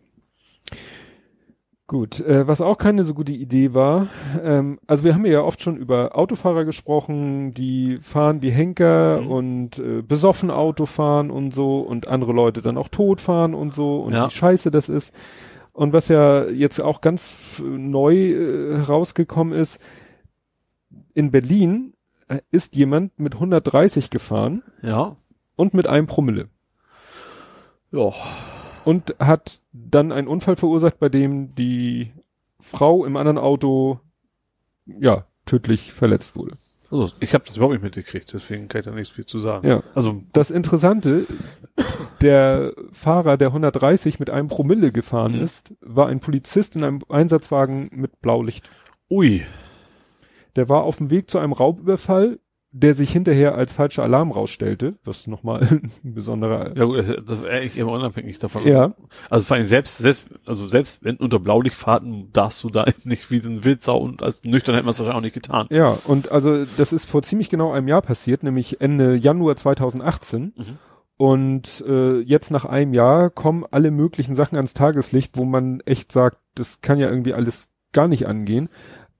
Gut, äh, was auch keine so gute Idee war, ähm, also wir haben ja oft schon über Autofahrer gesprochen, die fahren wie Henker Mhm. und äh, besoffen Auto fahren und so und andere Leute dann auch tot fahren und so und Ja. wie scheiße das ist. Und was ja jetzt auch ganz neu äh, herausgekommen ist, in Berlin äh, ist jemand mit 130 gefahren Ja. und mit einem Promille Ja. Und hat dann einen Unfall verursacht, bei dem die Frau im anderen Auto ja tödlich verletzt wurde. Also, ich habe das überhaupt nicht mitgekriegt, deswegen kann ich da nichts viel zu sagen. Ja. Also, Das Interessante, der Fahrer, der 130 mit einem Promille gefahren Mhm. ist, war ein Polizist in einem Einsatzwagen mit Blaulicht. ui. Der war auf dem Weg zu einem Raubüberfall, der sich hinterher als falscher Alarm rausstellte, was nochmal ein besonderer Ja gut, das, das ist eigentlich immer unabhängig davon. Ja. Also vor allem selbst, selbst, also selbst wenn unter Blaulichtfahrten darfst du da nicht wie ein Wildsau und als nüchtern hätte man es wahrscheinlich auch nicht getan. Ja, und also das ist vor ziemlich genau einem Jahr passiert, nämlich Ende Januar 2018. Mhm. Und äh, jetzt nach einem Jahr kommen alle möglichen Sachen ans Tageslicht, wo man echt sagt, das kann ja irgendwie alles gar nicht angehen.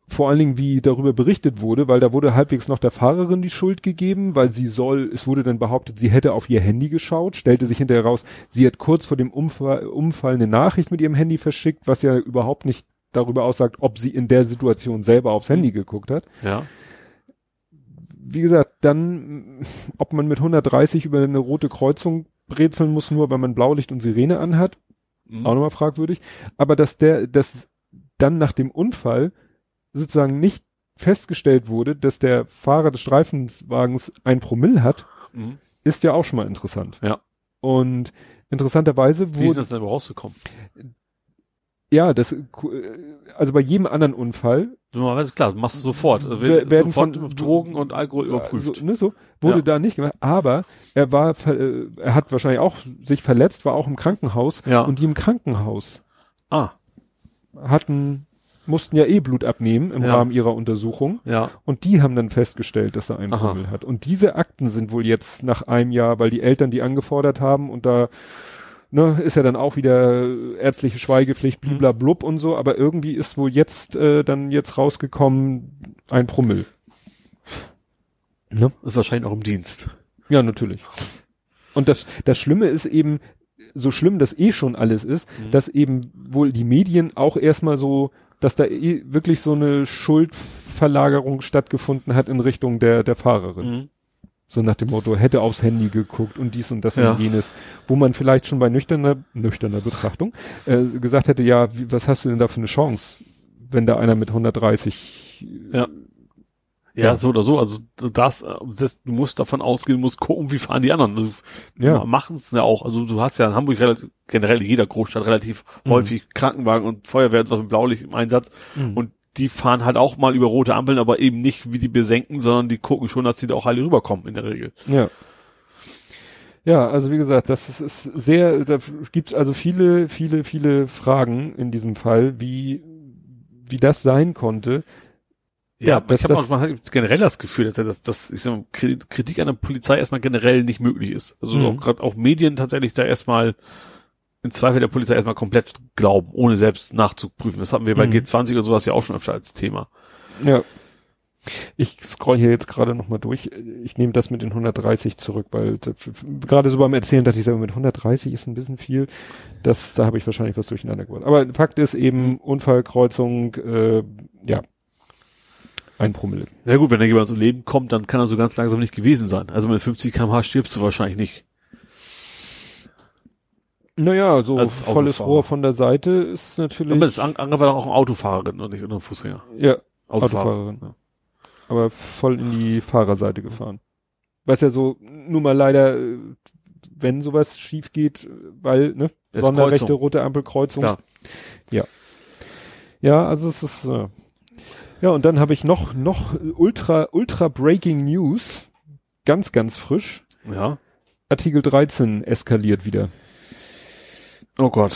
Vor allen Dingen, wie darüber berichtet wurde, weil da wurde halbwegs noch der Fahrerin die Schuld gegeben, weil sie soll, es wurde dann behauptet, sie hätte auf ihr Handy geschaut, stellte sich hinterher raus, sie hat kurz vor dem Unfall, Unfall eine Nachricht mit ihrem Handy verschickt, was ja überhaupt nicht darüber aussagt, ob sie in der Situation selber aufs Handy geguckt hat Ja. wie gesagt, dann, ob man mit 130 über eine rote Kreuzung brezeln muss, nur weil man Blaulicht und Sirene anhat, Mhm. auch nochmal fragwürdig. Aber dass der, dass dann nach dem Unfall sozusagen nicht festgestellt wurde, dass der Fahrer des Streifenwagens ein Promille hat, Mhm. ist ja auch schon mal interessant. Ja. Und interessanterweise Wie ist wurde, das denn rausgekommen? ja, das, also bei jedem anderen Unfall Normalerweise klar, du machst es sofort. Also Wer- werden sofort von- Drogen und Alkohol überprüft. So, ne, so wurde Ja. da nicht gemacht, aber er war, äh, er hat wahrscheinlich auch sich verletzt, war auch im Krankenhaus Ja. und die im Krankenhaus ah, hatten, mussten ja eh Blut abnehmen im Ja. Rahmen ihrer Untersuchung ja. und die haben dann festgestellt, dass er einen Aha. Hat. Und diese Akten sind wohl jetzt nach einem Jahr, weil die Eltern die angefordert haben und da ne, ist ja dann auch wieder ärztliche Schweigepflicht, Mhm. bliblablub und so, aber irgendwie ist wohl jetzt äh, dann jetzt rausgekommen ein Promille. Ne? Ist wahrscheinlich auch im Dienst. Ja, natürlich. Und das, das Schlimme ist eben, so schlimm das eh schon alles ist, Mhm. dass eben wohl die Medien auch erstmal so, dass da eh wirklich so eine Schuldverlagerung stattgefunden hat in Richtung der, der Fahrerin. Mhm. So nach dem Motto, hätte aufs Handy geguckt und dies und das Ja. und jenes, wo man vielleicht schon bei nüchterner, nüchterner Betrachtung äh, gesagt hätte, ja, wie, was hast du denn da für eine Chance, wenn da einer mit 130 Ja. Ja, Ja. so oder so. Also das, äh, das, du musst davon ausgehen, du musst gucken, wie fahren die anderen. Also, Ja. Machen es ja auch. Also du hast ja in Hamburg relativ, generell in jeder Großstadt relativ Mhm. häufig Krankenwagen und Feuerwehr und was mit Blaulicht im Einsatz. Mhm. Und die fahren halt auch mal über rote Ampeln, aber eben nicht wie die besenken, sondern die gucken schon, dass die da auch alle rüberkommen in der Regel. Ja. Ja, also wie gesagt, das ist, ist sehr, da gibt's also viele, viele, viele Fragen in diesem Fall, wie, wie das sein konnte. Ja, Ja, aber das- ich habe das- auch man hat generell das Gefühl, dass, dass, ich sag mal, Kri- Kritik an der Polizei erstmal generell nicht möglich ist. Also Mhm. auch gerade auch Medien tatsächlich da erstmal im Zweifel der Polizei erstmal komplett glauben, ohne selbst nachzuprüfen. Das hatten wir bei Mhm. G20 und sowas ja auch schon öfter als Thema. Ja. Ich scroll hier jetzt gerade nochmal durch. Ich nehme das mit den 130 zurück, weil das- gerade so beim Erzählen, dass ich sage, mit 130 ist ein bisschen viel. Das, da habe ich wahrscheinlich was durcheinander gebracht. Aber Fakt ist eben, Unfallkreuzung, äh, ja, Ein Promille. Ja gut, wenn da jemand so Leben kommt, dann kann er so ganz langsam nicht gewesen sein. Also mit 50 kmh stirbst du wahrscheinlich nicht. Naja, so Als volles Autofahrer. Rohr von der Seite ist natürlich. Aber das Ange war doch auch eine Autofahrerin und nicht nur ein Fußgänger. ja, Autofahrer. Autofahrerin. aber voll in die Fahrerseite gefahren. Was ja so, nun mal leider, äh, wenn sowas schief geht, weil, ne, Das Sonderrechte, Kreuzung. rote Ampel, Kreuzung. Klar. Ja. Ja, also es ist, äh, ja, und dann habe ich noch, noch ultra, ultra breaking News. Ganz, ganz frisch. Ja. Artikel 13 eskaliert wieder. Oh Gott.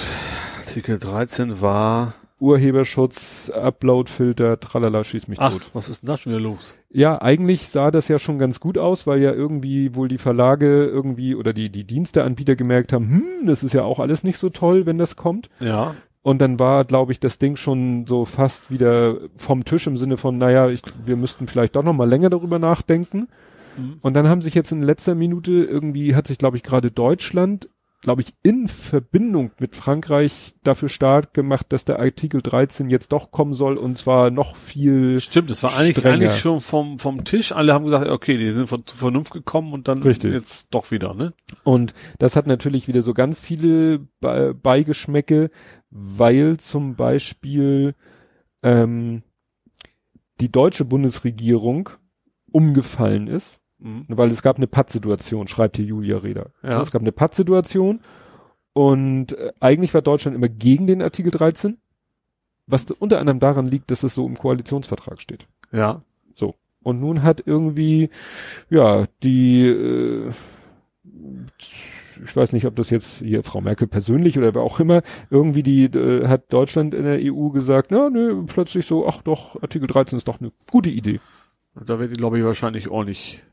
Artikel 13 war. Urheberschutz, Uploadfilter, tralala, schieß mich Ach, tot. was ist denn da schon wieder los? Ja, eigentlich sah das ja schon ganz gut aus, weil ja irgendwie wohl die Verlage irgendwie oder die, die Diensteanbieter gemerkt haben, hm, das ist ja auch alles nicht so toll, wenn das kommt. Ja. Und dann war, glaube ich, das Ding schon so fast wieder vom Tisch im Sinne von, naja, ich, wir müssten vielleicht doch noch mal länger darüber nachdenken. Mhm. Und dann haben sich jetzt in letzter Minute irgendwie, hat sich, glaube ich, gerade Deutschland, glaube ich, in Verbindung mit Frankreich dafür stark gemacht, dass der Artikel 13 jetzt doch kommen soll und zwar noch viel Stimmt, das war eigentlich, Strenger. eigentlich schon vom, vom Tisch. Alle haben gesagt, okay, die sind von, zur Vernunft gekommen und dann Richtig. jetzt doch wieder, ne? Und das hat natürlich wieder so ganz viele Be Beigeschmäcke, weil zum Beispiel ähm, die deutsche Bundesregierung umgefallen ist, Mhm. weil es gab eine Pattsituation, schreibt hier Julia Reda. Ja. Es gab eine Pattsituation und äh, eigentlich war Deutschland immer gegen den Artikel 13, was unter anderem daran liegt, dass es so im Koalitionsvertrag steht. Ja. So. Und nun hat irgendwie, ja, die, äh, ich weiß nicht, ob das jetzt hier Frau Merkel persönlich oder wer auch immer, irgendwie die, äh, hat Deutschland in der EU gesagt, na, nö, plötzlich so, ach doch, Artikel 13 ist doch eine gute Idee. Da wird die Lobby wahrscheinlich ordentlich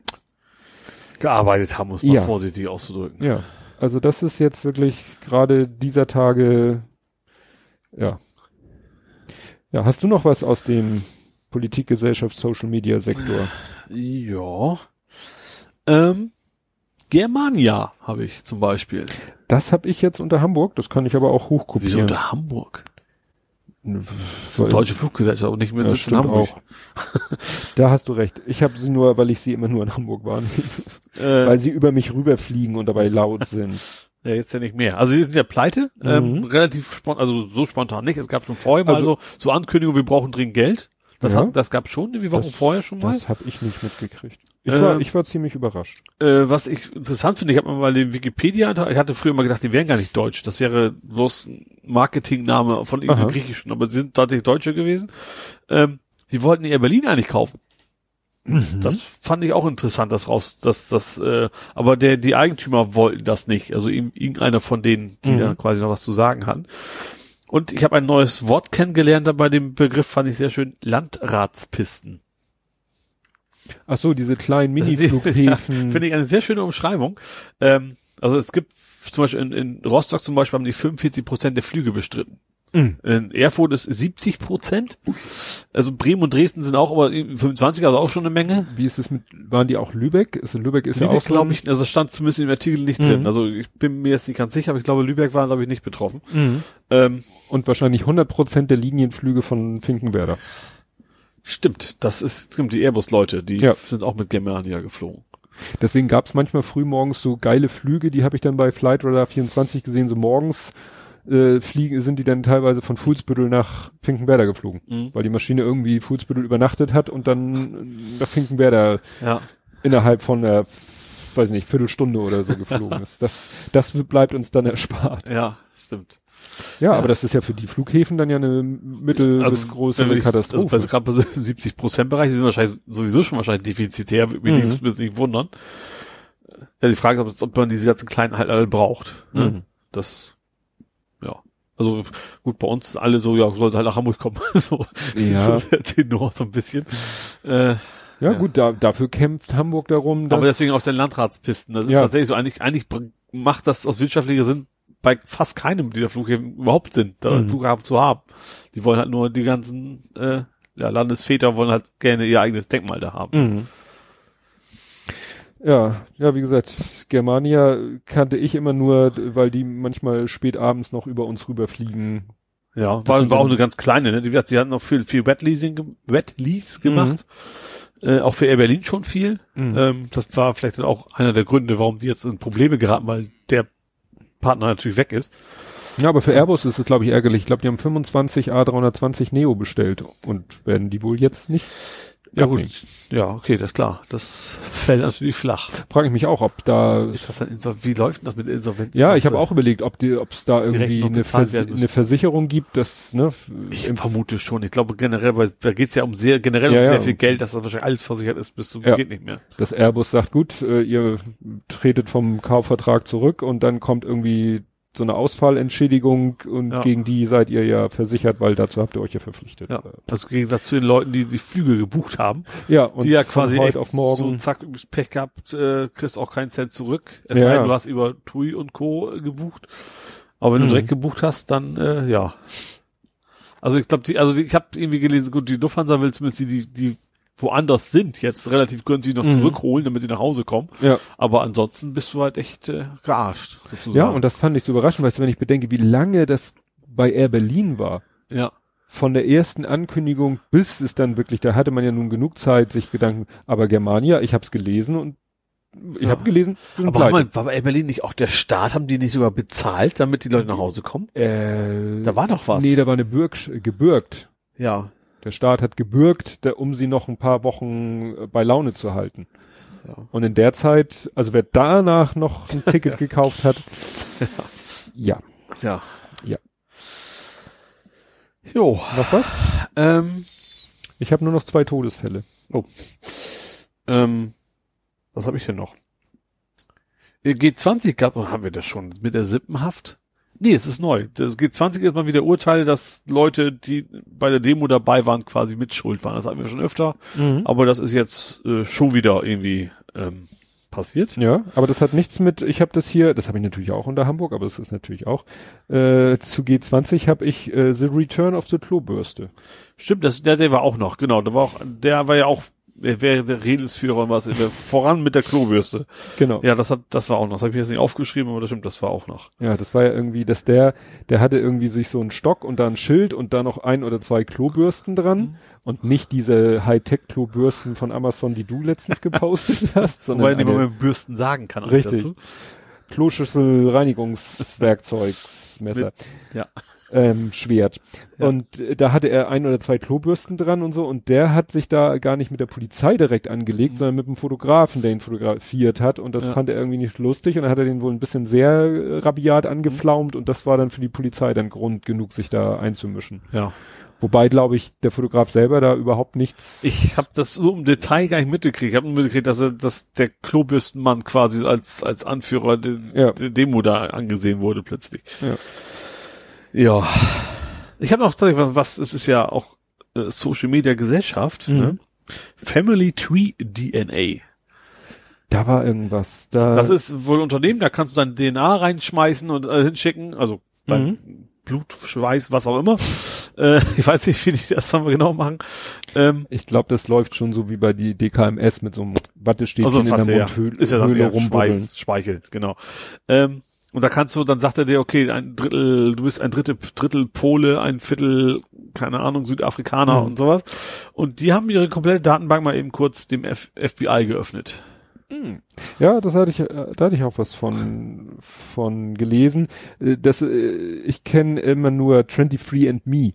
gearbeitet haben, um es mal Ja. vorsichtig auszudrücken. Ja. Also das ist jetzt wirklich gerade dieser Tage, ja. Ja, hast du noch was aus dem Politik, Gesellschaft, Social Media Sektor? Ja. Ähm, Germania habe ich zum Beispiel. Das habe ich jetzt unter Hamburg, das kann ich aber auch Wieso hochkopieren. unter Hamburg? Das ist eine deutsche Fluggesellschaft, aber nicht mit Ja, Sitz in Hamburg. auch. da hast du recht. Ich habe sie nur, weil ich sie immer nur in Hamburg war, Äh, weil sie über mich rüberfliegen und dabei laut sind. ja, jetzt ja nicht mehr. Also die sind ja pleite, ähm, Mhm. relativ spontan, also so spontan nicht. Es gab schon vorher mal Also- so, so Ankündigungen, wir brauchen dringend Geld. Das, Ja. hat, das gab schon, wie Wochen vorher schon mal. Das habe ich nicht mitgekriegt. Ich Ähm, war, ich war ziemlich überrascht. Äh, was ich interessant finde, ich habe mir mal den Wikipedia, ich hatte früher immer gedacht, die wären gar nicht deutsch. Das wäre bloß ein Marketingname von irgendeinem Griechischen, aber sie sind tatsächlich Deutsche gewesen. Ähm, die wollten Air Berlin eigentlich kaufen. Mhm. Das fand ich auch interessant, das raus, das, das, äh, aber der, die Eigentümer wollten das nicht. Also irgendeiner von denen, die Mhm. da quasi noch was zu sagen hatten. Und ich habe ein neues Wort kennengelernt, bei dem Begriff fand ich sehr schön, Landratspisten. Ach so, diese kleinen Mini-Flughäfen. Ja, Finde ich eine sehr schöne Umschreibung. Ähm, also es gibt zum Beispiel in, in Rostock zum Beispiel haben die 45 Prozent der Flüge bestritten. Mhm. In Erfurt ist 70 Prozent. Also Bremen und Dresden sind auch aber 25, also auch schon eine Menge. Wie ist es mit, waren die auch Lübeck? Ist, Lübeck ist ja Lübeck auch so glaube ich, also stand zumindest im Artikel nicht Mhm. drin. Also ich bin mir jetzt nicht ganz sicher, aber ich glaube Lübeck war glaube ich nicht betroffen. Mhm. Ähm, Und wahrscheinlich 100 Prozent der Linienflüge von Finkenwerder. stimmt, das ist stimmt, die Airbus-Leute, die Ja. sind auch mit Germania geflogen. Deswegen gab es manchmal frühmorgens so geile Flüge, die habe ich dann bei Flightradar 24 gesehen, so morgens äh, fliegen, sind die dann teilweise von Fuhlsbüttel nach Finkenwerder geflogen, Mhm. weil die Maschine irgendwie Fuhlsbüttel übernachtet hat und dann nach Finkenwerder Ja. innerhalb von einer, weiß nicht, Viertelstunde oder so geflogen ist. Das, das bleibt uns dann erspart. Ja, stimmt. Ja, Ja. aber das ist ja für die Flughäfen dann ja eine mittel bis große nicht- Katastrophe. Also gerade bei 70 Prozent Bereich, die sind wahrscheinlich sowieso schon wahrscheinlich defizitär, würde mich Mhm. nicht, nicht wundern. Ja, die Frage ist, ob man diese ganzen kleinen halt alle braucht. Ne? Mhm. Das. Also gut, bei uns alle so, ja, sollte halt nach Hamburg kommen. so, Ja. so der Tenor so ein bisschen. Äh, ja, ja. gut, da, dafür kämpft Hamburg darum, aber deswegen auf den Landratspisten. Das ist Ja. tatsächlich so, eigentlich, eigentlich macht das aus wirtschaftlicher Sinn bei fast keinem dieser Flughäfen überhaupt Sinn, da Mhm. einen Flughafen zu haben. Die wollen halt nur die ganzen äh, ja, Landesväter wollen halt gerne ihr eigenes Denkmal da haben. Mhm. Ja, ja, wie gesagt, Germania kannte ich immer nur, weil die manchmal spät abends noch über uns rüberfliegen. Ja, Das war, war auch eine ganz kleine, ne? Die, die hatten noch viel, viel Wet-Leasing, Wet-Lease gemacht. Äh, auch für Air Berlin schon viel. Mhm. Ähm, das war vielleicht dann auch einer der Gründe, warum die jetzt in Probleme geraten, weil der Partner natürlich weg ist. Ja, aber für Airbus ist es, glaube ich, ärgerlich. Ich glaube, die haben 25 A320 Neo bestellt und werden die wohl jetzt nicht. Ja gut, ja, okay, das ist klar. Das fällt natürlich flach. Frage ich mich auch, ob da. Ist das dann Insol wie läuft denn das mit Insolvenz? Ja, ich habe auch überlegt, ob die, ob es da irgendwie eine, Vers eine Versicherung gibt, dass ne, Ich vermute schon. Ich glaube generell, weil da geht's ja um sehr generell Ja, um ja. sehr viel Geld, dass das wahrscheinlich alles versichert ist, bis zum Ja. geht nicht mehr. dass Airbus sagt, gut, äh, ihr tretet vom Kaufvertrag zurück und dann kommt irgendwie so eine Ausfallentschädigung und Ja. gegen die seid ihr ja versichert, weil dazu habt ihr euch ja verpflichtet. Ja. Also im Gegensatz zu den Leuten, die die Flüge gebucht haben, ja und die ja quasi heute auf morgen. so zack, Pech gehabt, äh, kriegst auch keinen Cent zurück. Es Ja, sei denn, du hast über TUI und Co. gebucht. Aber wenn Mhm. du direkt gebucht hast, dann äh, ja. Also ich glaube, die, also die, ich habe irgendwie gelesen, gut, die Lufthansa will zumindest die, die, die woanders sind, jetzt relativ günstig noch Mhm. zurückholen, damit die nach Hause kommen. ja. Aber ansonsten bist du halt echt äh, gearscht, sozusagen. ja, und das fand ich so überraschend, weißt du, wenn ich bedenke, wie lange das bei Air Berlin war. ja. Von der ersten Ankündigung bis es dann wirklich, da hatte man ja nun genug Zeit, sich Gedanken, aber Germania, ich habe es gelesen und ich Ja. habe gelesen, Aber haben wir, war bei Air Berlin nicht auch der Staat, haben die nicht sogar bezahlt, damit die Leute nach Hause kommen? äh, Da war doch was. Nee, da war eine Bürg, gebürgt. ja. Der Staat hat gebürgt, der, um sie noch ein paar Wochen äh, bei Laune zu halten. Ja. Und in der Zeit, also wer danach noch ein Ticket gekauft hat, ja. Ja. Ja. Jo. Noch was? Ähm, Ich habe nur noch zwei Todesfälle. ähm, was habe ich denn noch? Äh, G20 gab, haben wir das schon mit der Sippenhaft? Nee, es ist neu. Das G20 ist mal wieder Urteil, dass Leute, die bei der Demo dabei waren, quasi mit Schuld waren. Das hatten wir schon öfter, aber das ist jetzt äh, schon wieder irgendwie ähm, passiert. Ja, aber das hat nichts mit, ich habe das hier, das habe ich natürlich auch unter Hamburg, aber das ist natürlich auch, äh, zu G20 habe ich äh, The Return of the Klobürste. Stimmt, das, der, der war auch noch, genau. Der war auch, der war ja auch, wäre der Redelsführer und was, der voran mit der Klobürste. Genau. Ja, das hat, das war auch noch. Das habe ich jetzt nicht aufgeschrieben, aber das stimmt, das war auch noch. Ja, das war ja irgendwie, dass der, der hatte irgendwie sich so einen Stock und da ein Schild und da noch ein oder zwei Klobürsten dran Mhm. und nicht diese Hightech-Klobürsten von Amazon, die du letztens gepostet hast, Wobei sondern nicht man mit Bürsten sagen kann. Richtig. dazu. Kloschüssel-Reinigungswerkzeugsmesser. Ja. Ähm, Schwert. Ja. Und äh, da hatte er ein oder zwei Klobürsten dran und so und der hat sich da gar nicht mit der Polizei direkt angelegt, sondern mit einem Fotografen, der ihn fotografiert hat und das Mhm. Ja. fand er irgendwie nicht lustig und dann hat er den wohl ein bisschen sehr äh, rabiat angeflaumt und das war dann für die Polizei dann Grund genug, sich da einzumischen. Ja. Wobei, glaube ich, der Fotograf selber da überhaupt nichts. Ich habe das so im Detail gar nicht mitgekriegt. Ich habe nur mitgekriegt, dass er, dass der Klobürstenmann quasi als als Anführer der, Ja. Demo da angesehen wurde plötzlich. Ja. Ja. Ich habe noch was, was es ist ja auch äh, Social Media Gesellschaft, Mhm. ne? Family Tree DNA. da war irgendwas. Da, Das ist wohl ein Unternehmen, da kannst du dein DNA reinschmeißen und äh, hinschicken, also dein Mhm. Blut, Schweiß, was auch immer. Äh, ich weiß nicht, wie die das dann genau machen. Ähm, ich glaube, das läuft schon so wie bei die DKMS mit so einem Wattestäbchen also in der Warte, ja. Mundhöhle ist ja dann rumbuddeln. Schweiß, Speichel, genau. Ähm, und da kannst du, dann sagt er dir, okay, ein Drittel, du bist ein Drittel, Drittel Pole, ein Viertel, keine Ahnung, Südafrikaner Mhm. und sowas. Und die haben ihre komplette Datenbank mal eben kurz dem F FBI geöffnet. Ja, das hatte ich, äh, da hatte ich auch was von, von gelesen. Äh, Das, äh, ich kenne immer nur 23 and Me.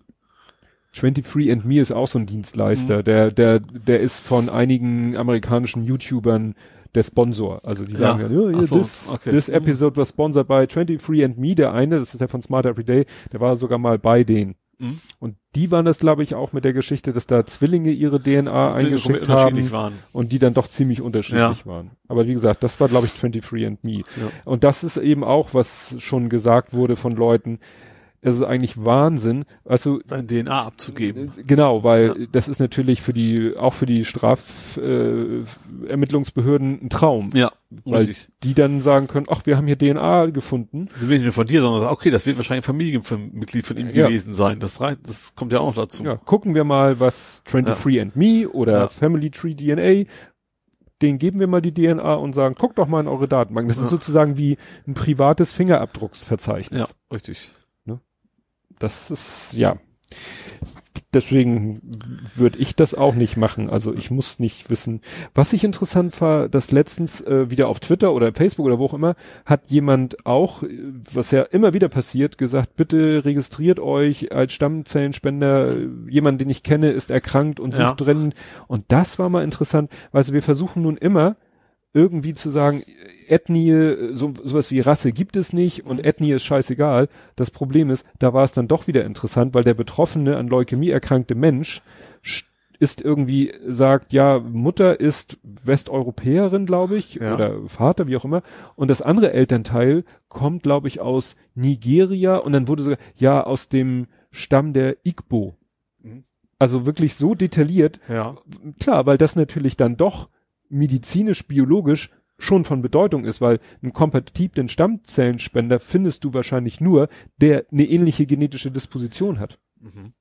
23 and Me ist auch so ein Dienstleister, Mhm. der, der, der ist von einigen amerikanischen YouTubern der Sponsor. Also die sagen Ja. ja, ja, Ach so, this, okay. this episode was sponsored by 23 and Me. Der eine, das ist der von Smart Everyday, der war sogar mal bei denen. Mhm. Und die waren das, glaube ich, auch mit der Geschichte, dass da Zwillinge ihre DNA Die eingeschickt haben waren. und die dann doch ziemlich unterschiedlich waren. Aber wie gesagt, das war, glaube ich, 23 and Me. Ja. Und das ist eben auch, was schon gesagt wurde von Leuten. Es ist eigentlich Wahnsinn. Also Dein DNA abzugeben. genau, weil Ja. das ist natürlich für die, auch für die Strafermittlungsbehörden äh, ein Traum. Ja, Weil richtig. die dann sagen können, ach, wir haben hier DNA gefunden. Das will nicht nur von dir, sondern okay, das wird wahrscheinlich ein Familienmitglied von ihm Ja. gewesen sein. Das reicht, das kommt ja auch noch dazu. Ja, gucken wir mal, was 23 and Me oder Ja. Family Tree DNA, den geben wir mal die DNA und sagen, guckt doch mal in eure Datenbank. Das ist Ja. sozusagen wie ein privates Fingerabdrucksverzeichnis. Ja, richtig. Das ist, ja. Deswegen würde ich das auch nicht machen. Also ich muss nicht wissen. Was ich interessant war, dass letztens äh, wieder auf Twitter oder Facebook oder wo auch immer, hat jemand auch, äh, was ja immer wieder passiert, gesagt, bitte registriert euch als Stammzellenspender. Jemand, den ich kenne, ist erkrankt und sucht Ja. drin. Und das war mal interessant. Also wir versuchen nun immer, irgendwie zu sagen, Ethnie, so, sowas wie Rasse gibt es nicht und Ethnie ist scheißegal. Das Problem ist, da war es dann doch wieder interessant, weil der betroffene, an Leukämie erkrankte Mensch sch- ist irgendwie, sagt, ja, Mutter ist Westeuropäerin, glaube ich, Ja. oder Vater, wie auch immer. Und das andere Elternteil kommt, glaube ich, aus Nigeria und dann wurde sogar, ja, aus dem Stamm der Igbo. Mhm. Also wirklich so detailliert, Ja. klar, weil das natürlich dann doch medizinisch, biologisch schon von Bedeutung ist, weil einen kompatiblen Stammzellenspender findest du wahrscheinlich nur, der eine ähnliche genetische Disposition hat. Mhm.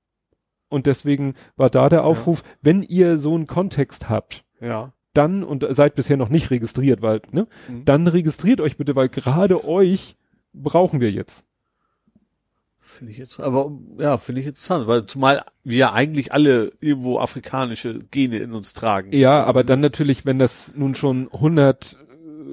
Und deswegen war da der Aufruf, wenn ihr so einen Kontext habt, Ja. dann und seid bisher noch nicht registriert, weil, ne, Mhm. dann registriert euch bitte, weil gerade euch brauchen wir jetzt. Finde ich jetzt, aber ja, finde ich interessant, weil zumal wir eigentlich alle irgendwo afrikanische Gene in uns tragen. Ja, aber dann natürlich, wenn das nun schon 100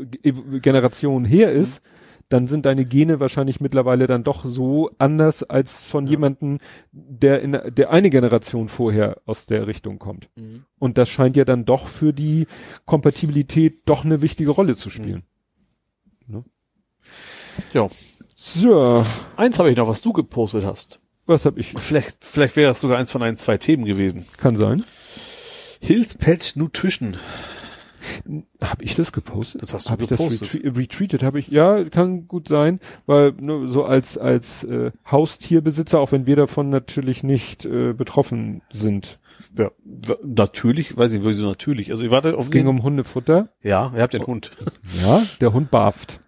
äh, Ge- Generationen her ist, dann sind deine Gene wahrscheinlich mittlerweile dann doch so anders als von Ja. jemanden, der in der eine Generation vorher aus der Richtung kommt. Mhm. Und das scheint ja dann doch für die Kompatibilität doch eine wichtige Rolle zu spielen. Ja. So, Eins habe ich noch, was du gepostet hast. was hab ich? Vielleicht, vielleicht wäre das sogar eins von ein, zwei Themen gewesen. Kann sein. Hills Pet Nutrition. Habe ich das gepostet? Das hast du hab ich gepostet. das retre retweetet? Habe ich, ja, kann gut sein, weil ne, so als als äh, Haustierbesitzer, auch wenn wir davon natürlich nicht äh, betroffen sind. Ja, natürlich, weiß ich wieso natürlich. Also ihr wartet auf Es ging um Hundefutter. ja, ihr habt den Hund. Ja, der Hund barft.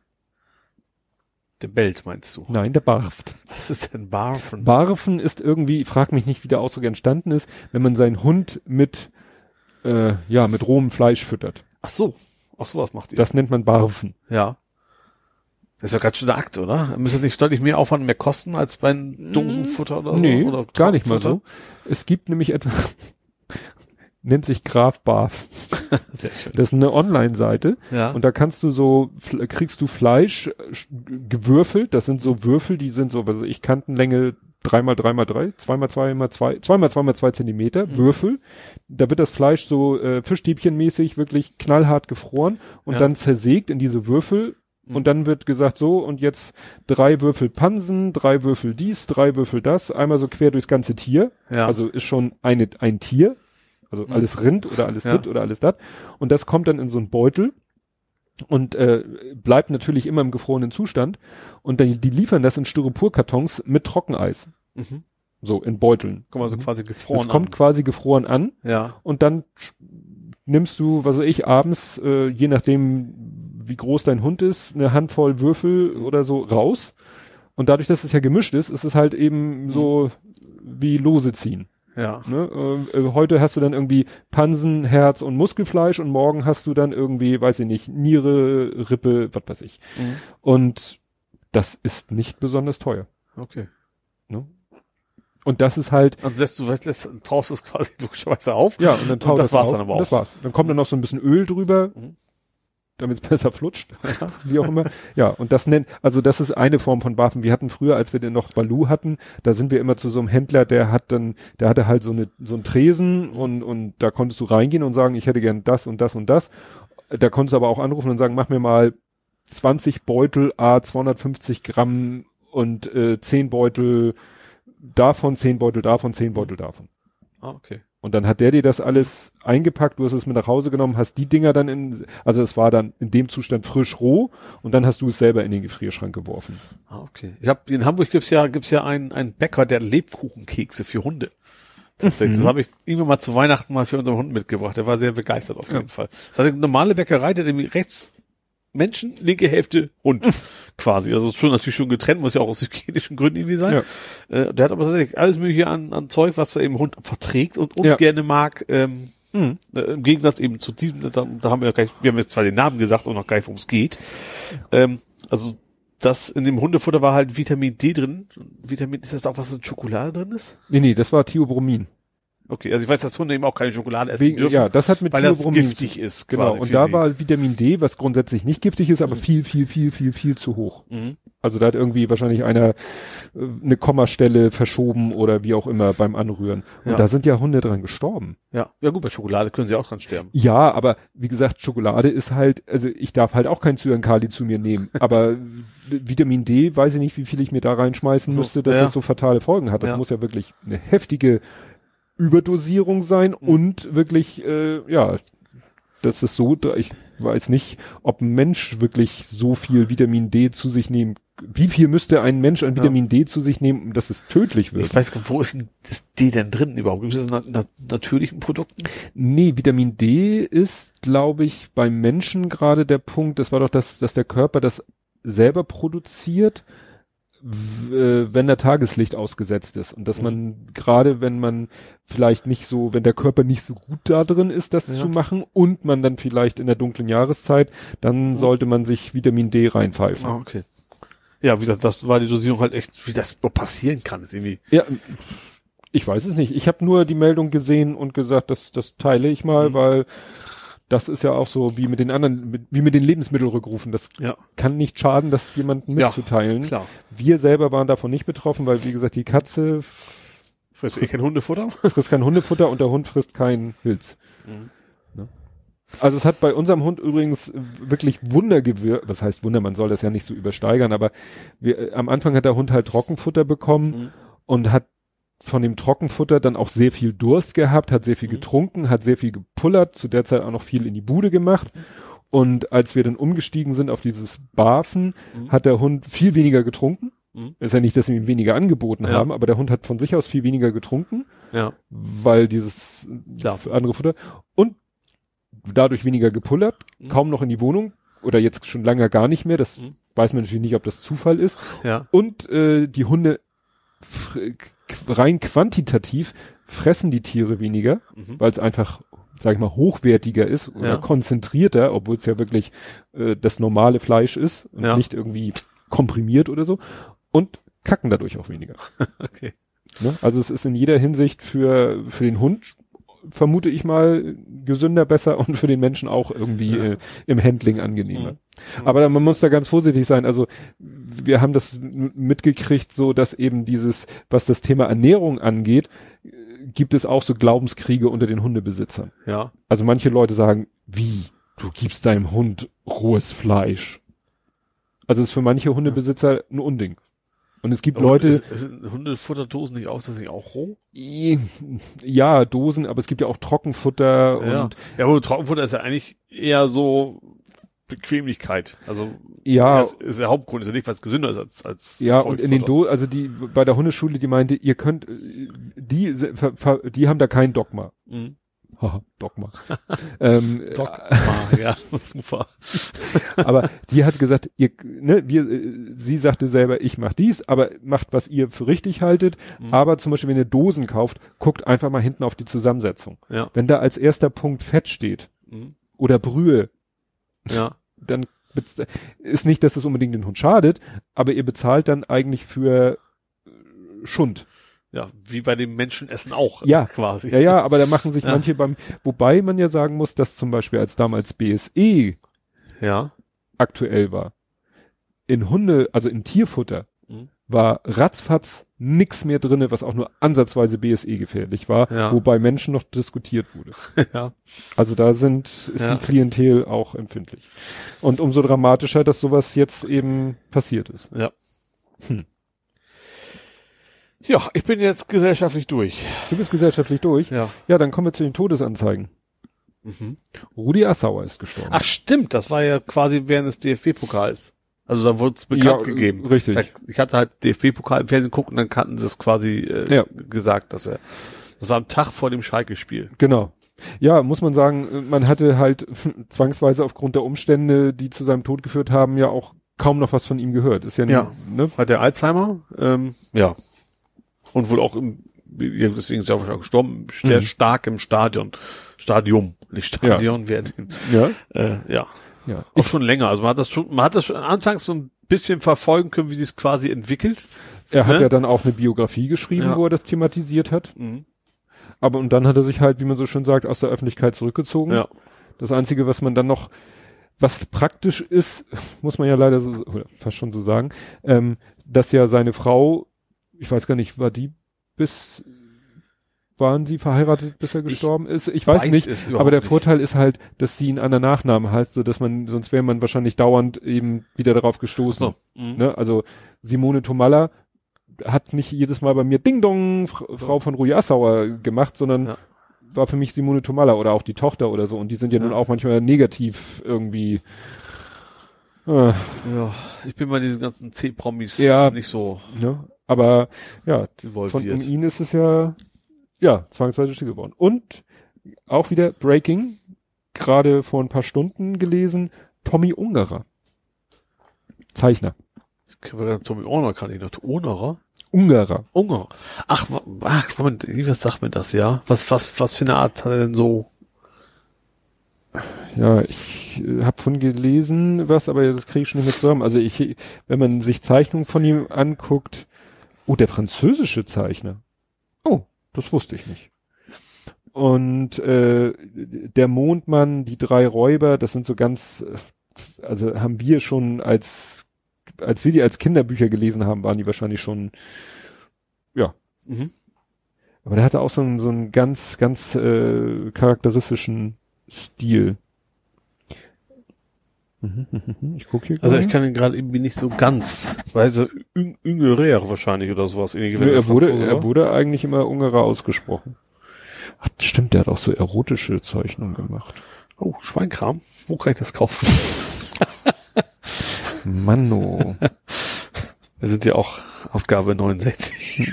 Der bellt, meinst du? Nein, der barft. Was ist denn Barfen? Barfen ist irgendwie, ich frage mich nicht, wie der Ausdruck entstanden ist, wenn man seinen Hund mit äh, ja mit rohem Fleisch füttert. Ach so. Ach so, was macht ihr? Das nennt man Barfen. ja. Das ist ja ganz schön der Akt, oder? Müsste nicht deutlich mehr Aufwand mehr kosten als bei einem Dosenfutter oder so? nee, oder gar nicht mal so. Es gibt nämlich etwa nennt sich Graf Barf. Sehr schön. Das ist eine Online-Seite Ja. und da kannst du so, kriegst du Fleisch äh, gewürfelt, das sind so Würfel, die sind so, also ich Kantenlänge drei mal drei mal drei, zwei mal zwei mal zwei, zwei mal zwei mal zwei Zentimeter, Mhm. Würfel. Da wird das Fleisch so äh, Fischstäbchenmäßig wirklich knallhart gefroren und Ja. dann zersägt in diese Würfel Mhm. und dann wird gesagt so und jetzt drei Würfel Pansen, drei Würfel dies, drei Würfel das, einmal so quer durchs ganze Tier. ja. Also ist schon eine, ein Tier. Also Mhm. alles Rind oder alles Ja. dit oder alles dat. Und das kommt dann in so einen Beutel und äh, bleibt natürlich immer im gefrorenen Zustand. Und dann, die liefern das in Styroporkartons mit Trockeneis. mhm. So in Beuteln. Guck mal, so quasi gefroren. Es kommt quasi gefroren an an. Ja. und dann nimmst du, was weiß ich, abends, äh, je nachdem, wie groß dein Hund ist, eine Handvoll Würfel oder so raus. Und dadurch, dass es ja gemischt ist, ist es halt eben so wie Lose ziehen. Ja. Ne? Äh, äh, heute hast du dann irgendwie Pansen, Herz und Muskelfleisch und morgen hast du dann irgendwie, weiß ich nicht, Niere, Rippe, was weiß ich. Mhm. Und das ist nicht besonders teuer. Okay. Ne? Und das ist halt, Und lässt du, lässt, taust es quasi logischerweise auf. ja, und dann taut das es war's auf dann aber und auch. Das war's. Dann kommt dann noch so ein bisschen Öl drüber, Mhm. Damit es besser flutscht, wie auch immer. Ja, und das nennt, also das ist eine Form von Waffen. Wir hatten früher, als wir den noch Balu hatten, da sind wir immer zu so einem Händler, der hat dann, der hatte halt so eine, so einen Tresen und, und da konntest du reingehen und sagen, ich hätte gern das und das und das. Da konntest du aber auch anrufen und sagen, mach mir mal 20 Beutel, A 250 Gramm und äh, 10 Beutel davon, 10 Beutel davon, 10 Beutel davon. Ah, okay. Und dann hat der dir das alles eingepackt, du hast es mit nach Hause genommen, hast die Dinger dann in, also es war dann in dem Zustand frisch roh und dann hast du es selber in den Gefrierschrank geworfen. Ah, okay. Ich hab, in Hamburg gibt's ja, gibt's ja einen, einen Bäcker, der Lebkuchenkekse für Hunde. Tatsächlich. Mhm. Das habe ich irgendwann mal zu Weihnachten mal für unseren Hund mitgebracht. Der war sehr begeistert auf jeden Fall. Das hat eine normale Bäckerei, der nämlich rechts Menschen, linke Hälfte Hund quasi. Also ist schon natürlich schon getrennt, muss ja auch aus hygienischen Gründen irgendwie sein. Ja. Äh, der hat aber tatsächlich alles mögliche an, an Zeug, was er eben Hund verträgt und, und Ja. gerne mag. Ähm, Mhm. äh, Im Gegensatz eben zu diesem, da, da haben wir ja gleich, wir haben jetzt zwar den Namen gesagt und noch gar nicht, worum es geht. Ähm, also das in dem Hundefutter war halt Vitamin D drin. Vitamin, ist das auch was in Schokolade drin ist? Nee, nee, das war Theobromin. Okay, also ich weiß, dass Hunde eben auch keine Schokolade essen Wegen, dürfen, ja, das hat mit weil das giftig ist. Genau, quasi und da sie. war Vitamin D, was grundsätzlich nicht giftig ist, aber Mhm. viel, viel, viel, viel, viel zu hoch. Mhm. Also da hat irgendwie wahrscheinlich einer äh, eine Kommastelle verschoben oder wie auch immer beim Anrühren. Und Ja. da sind ja Hunde dran gestorben. Ja, ja gut, bei Schokolade können sie auch dran sterben. Ja, aber wie gesagt, Schokolade ist halt, also ich darf halt auch kein Zyankali zu mir nehmen. Aber Vitamin D, weiß ich nicht, wie viel ich mir da reinschmeißen So, müsste, dass ja. das so fatale Folgen hat. Das Ja. muss ja wirklich eine heftige Überdosierung sein Mhm. und wirklich, äh, ja, das ist so, da- ich weiß nicht, ob ein Mensch wirklich so viel Vitamin D zu sich nehmen. Wie viel müsste ein Mensch an Ja. Vitamin D zu sich nehmen, dass es tödlich wird? Ich weiß gar nicht, wo ist denn das D denn drin überhaupt? Gibt es das in na, na, natürlichen Produkten? Nee, Vitamin D ist, glaube ich, beim Menschen gerade der Punkt, das war doch das, dass der Körper das selber produziert, wenn der Tageslicht ausgesetzt ist. Und dass Mhm. man, gerade wenn man vielleicht nicht so, wenn der Körper nicht so gut da drin ist, das Ja. zu machen und man dann vielleicht in der dunklen Jahreszeit, dann sollte man sich Vitamin D reinpfeifen. Ah, okay. Ja, wie gesagt, das war die Dosierung halt echt, wie das passieren kann, ist irgendwie. Ja, ich weiß es nicht. Ich habe nur die Meldung gesehen und gesagt, das, das teile ich mal, Mhm. weil das ist ja auch so wie mit den anderen, mit, wie mit den Lebensmittelrückrufen. Das Ja, kann nicht schaden, das jemandem Ja, mitzuteilen. klar. Wir selber waren davon nicht betroffen, weil wie gesagt, die Katze Frisst eh kein Hundefutter? frisst kein Hundefutter und der Hund frisst kein Pilz. Mhm. Also es hat bei unserem Hund übrigens wirklich Wunder gewirkt. Was heißt Wunder? Man soll das ja nicht so übersteigern, aber wir, äh, am Anfang hat der Hund halt Trockenfutter bekommen Mhm. und hat von dem Trockenfutter dann auch sehr viel Durst gehabt, hat sehr viel Mhm. getrunken, hat sehr viel gepullert, zu der Zeit auch noch viel in die Bude gemacht. Und als wir dann umgestiegen sind auf dieses Barfen, Mhm. hat der Hund viel weniger getrunken. Mhm. Ist ja nicht, dass wir ihm weniger angeboten Ja. haben, aber der Hund hat von sich aus viel weniger getrunken, Ja. weil dieses Klar. andere Futter und dadurch weniger gepullert, Mhm. kaum noch in die Wohnung oder jetzt schon lange gar nicht mehr. Das Mhm. weiß man natürlich nicht, ob das Zufall ist. Ja. Und äh, die Hunde rein quantitativ fressen die Tiere weniger, Mhm. weil es einfach, sag ich mal, hochwertiger ist oder Ja. konzentrierter, obwohl es ja wirklich äh, das normale Fleisch ist und Ja. nicht irgendwie komprimiert oder so. Und kacken dadurch auch weniger. Okay. Ne? Also es ist in jeder Hinsicht für, für den Hund, vermute ich mal, gesünder, besser und für den Menschen auch irgendwie Ja. äh, im Handling angenehmer. Mhm. Aber da- man muss da ganz vorsichtig sein. Also wir haben das mitgekriegt, so dass eben dieses, was das Thema Ernährung angeht, äh, gibt es auch so Glaubenskriege unter den Hundebesitzern. Ja. Also manche Leute sagen, wie? Du gibst deinem Hund rohes Fleisch. Also es ist für manche Hundebesitzer ein Unding. Und es gibt Aber Leute, Ist, ist Hundefutterdosen nicht aus, das nicht auch roh? ja, Dosen, aber es gibt ja auch Trockenfutter Ja. und Ja, aber Trockenfutter ist ja eigentlich eher so Bequemlichkeit. Also ja, ist, ist der Hauptgrund, ist ja nicht, was gesünder ist als als ja, und in den. Do also die bei der Hundeschule, die meinte, ihr könnt äh, die die haben da kein Dogma. Mhm. Dogma. ähm, Dogma, ja, super. aber die hat gesagt, ihr, ne, wir, äh, sie sagte selber, ich mach dies, aber macht, was ihr für richtig haltet. Mhm. Aber zum Beispiel, wenn ihr Dosen kauft, guckt einfach mal hinten auf die Zusammensetzung. Ja. Wenn da als erster Punkt Fett steht Mhm. oder Brühe, Ja. dann ist nicht, dass es unbedingt den Hund schadet, aber ihr bezahlt dann eigentlich für äh, Schund. Ja, wie bei dem Menschenessen auch. Ja. Quasi. Ja, ja, aber da machen sich Ja. manche beim, wobei man ja sagen muss, dass zum Beispiel als damals BSE Ja. aktuell war, in Hunde, also in Tierfutter. War ratzfatz nix mehr drinne, was auch nur ansatzweise BSE gefährlich war, Ja. wobei Menschen noch diskutiert wurde. ja. Also da sind, ist Ja. die Klientel auch empfindlich. Und umso dramatischer, dass sowas jetzt eben passiert ist. Ja. Hm. Ja, ich bin jetzt gesellschaftlich durch. Du bist gesellschaftlich durch. Ja. Ja, dann kommen wir zu den Todesanzeigen. Mhm. Rudi Assauer ist gestorben. Ach stimmt, das war ja quasi während des DFB-Pokals. Also da wurde es bekannt Ja, gegeben. richtig. Da, ich hatte halt DFB-Pokal im Fernsehen gucken, dann kannten sie es quasi äh, Ja. gesagt, dass er. Das war am Tag vor dem Schalke-Spiel. Genau. Ja, muss man sagen, man hatte halt zwangsweise aufgrund der Umstände, die zu seinem Tod geführt haben, ja auch kaum noch was von ihm gehört. Ist ja, Ja. ne? Hat der Alzheimer? Ähm, ja. Und wohl auch im, ja, deswegen ist er auch gestorben, sehr Mhm. stark im Stadion. Stadium, nicht Stadion, wer, Ja. äh, ja. Ja. Auch schon länger. Also man hat das schon, man hat das schon anfangs so ein bisschen verfolgen können, wie sie es quasi entwickelt. Er hat Ne? ja dann auch eine Biografie geschrieben, Ja. wo er das thematisiert hat. Mhm. Aber und dann hat er sich halt, wie man so schön sagt, aus der Öffentlichkeit zurückgezogen. Ja. Das Einzige, was man dann noch, was praktisch ist, muss man ja leider so, fast schon so sagen, ähm, dass ja seine Frau, ich weiß gar nicht, war die bis, waren sie verheiratet, bis er gestorben ist? Ich weiß, weiß nicht. Aber der nicht. Vorteil ist halt, dass sie ihn an der Nachname heißt, so dass man, sonst wäre man wahrscheinlich dauernd eben wieder darauf gestoßen. So. Mhm. Ne? Also Simone Tomalla hat nicht jedes Mal bei mir Ding Dong, Fr- Frau von Rui Assauer gemacht, sondern Ja. war für mich Simone Tomalla oder auch die Tochter oder so. Und die sind ja, nun Ja. auch manchmal negativ irgendwie. Äh, Ja, ich bin bei diesen ganzen C-Promis Ja. nicht so ne? Aber ja, von um involviert. ihn ist es ja, ja, zwangsweise still geworden. Und auch wieder Breaking, gerade vor ein paar Stunden gelesen, Tommy Ungerer. Zeichner. Tommy Orner kann ich noch. Ungerer? Ungerer. Ungerer. Ach, ach, Moment, was sagt mir das, ja? Was, was, was für eine Art hat er denn so? Ja, ich äh, habe von gelesen was, aber das kriege ich schon nicht mehr zusammen. Also ich, wenn man sich Zeichnungen von ihm anguckt, oh, der französische Zeichner. Das wusste ich nicht. Und äh, der Mondmann, die drei Räuber, das sind so ganz, äh, also haben wir schon als, als wir die als Kinderbücher gelesen haben, waren die wahrscheinlich schon, ja. Mhm. Aber der hatte auch so einen, so einen ganz, ganz äh, charakteristischen Stil. Mhm, mhm, mhm. Ich gucke hier Also ich kann ihn gerade irgendwie nicht so ganz, weil so Üngerer wahrscheinlich oder sowas. ähnlich wie Nö, er wurde, er wurde eigentlich immer Ungarer ausgesprochen. Ach, stimmt, der hat auch so erotische Zeichnungen gemacht. Oh, Schweinkram. Wo kann ich das kaufen? Manno. Wir sind ja auch Aufgabe 69.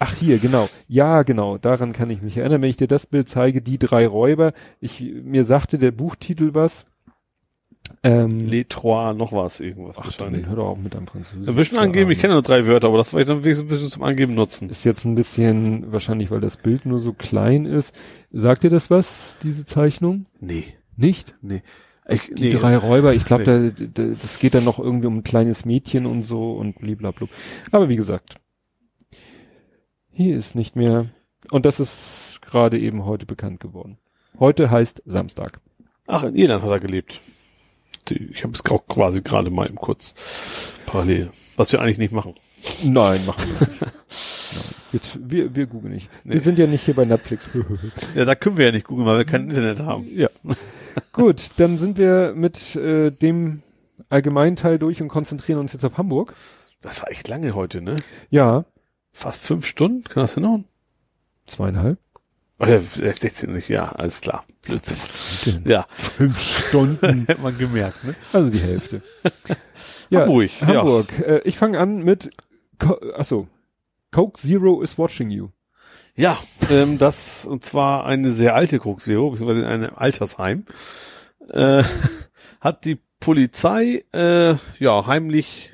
Ach hier, genau. Ja, genau. Daran kann ich mich erinnern, wenn ich dir das Bild zeige, die drei Räuber. Ich, mir sagte der Buchtitel was. Ähm, Les Trois, noch was, irgendwas ach, wahrscheinlich. hör doch auch mit einem Französisch. Ein bisschen angeben, ich kenne nur drei Wörter, aber das wollte ich dann wenigstens ein bisschen zum Angeben nutzen. Ist jetzt ein bisschen, wahrscheinlich, weil das Bild nur so klein ist. Sagt dir das was, diese Zeichnung? Nee, Nicht? nee. Ich, Die nee. drei Räuber, ich glaube, da, da, das geht dann noch irgendwie um ein kleines Mädchen und so und blablabla. Aber wie gesagt, hier ist nicht mehr, und das ist gerade eben heute bekannt geworden. Heute heißt Samstag. Ach, in Irland hat er gelebt. Ich habe es auch quasi gerade mal im kurz parallel. Was wir eigentlich nicht machen. Nein, machen wir nicht. Nein, wir, wir, wir googeln nicht. Nee. Wir sind ja nicht hier bei Netflix. Ja, da können wir ja nicht googeln, weil wir kein Internet haben. ja. Gut, dann sind wir mit äh, dem Allgemeinteil durch und konzentrieren uns jetzt auf Hamburg. Das war echt lange heute, ne? Ja, Fast fünf Stunden? Kann das hinhauen? zweieinhalb. Ach ja, 16 nicht, ja, alles klar. Blödsinn. Ja, Fünf Stunden. hätte man gemerkt, ne? Also die Hälfte. ja, Hamburg, ja. Hamburg. Äh, ich fange an mit, Co achso, Coke Zero is watching you. Ja, ähm, das, und zwar eine sehr alte Coke Zero, beziehungsweise in einem Altersheim, äh, hat die Polizei, äh, ja, heimlich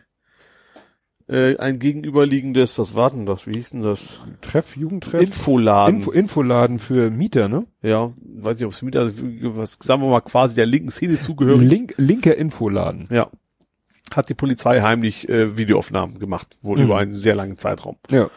äh, ein gegenüberliegendes, was war denn das, wie hieß denn das? Treff, Jugendtreff. Infoladen. Info, Infoladen für Mieter, ne? ja, weiß nicht, ob es also, was, sagen wir mal, quasi der linken Szene zugehörig. Link, linker Infoladen. Ja. Hat die Polizei heimlich äh, Videoaufnahmen gemacht, wohl Mhm. über einen sehr langen Zeitraum. Ja.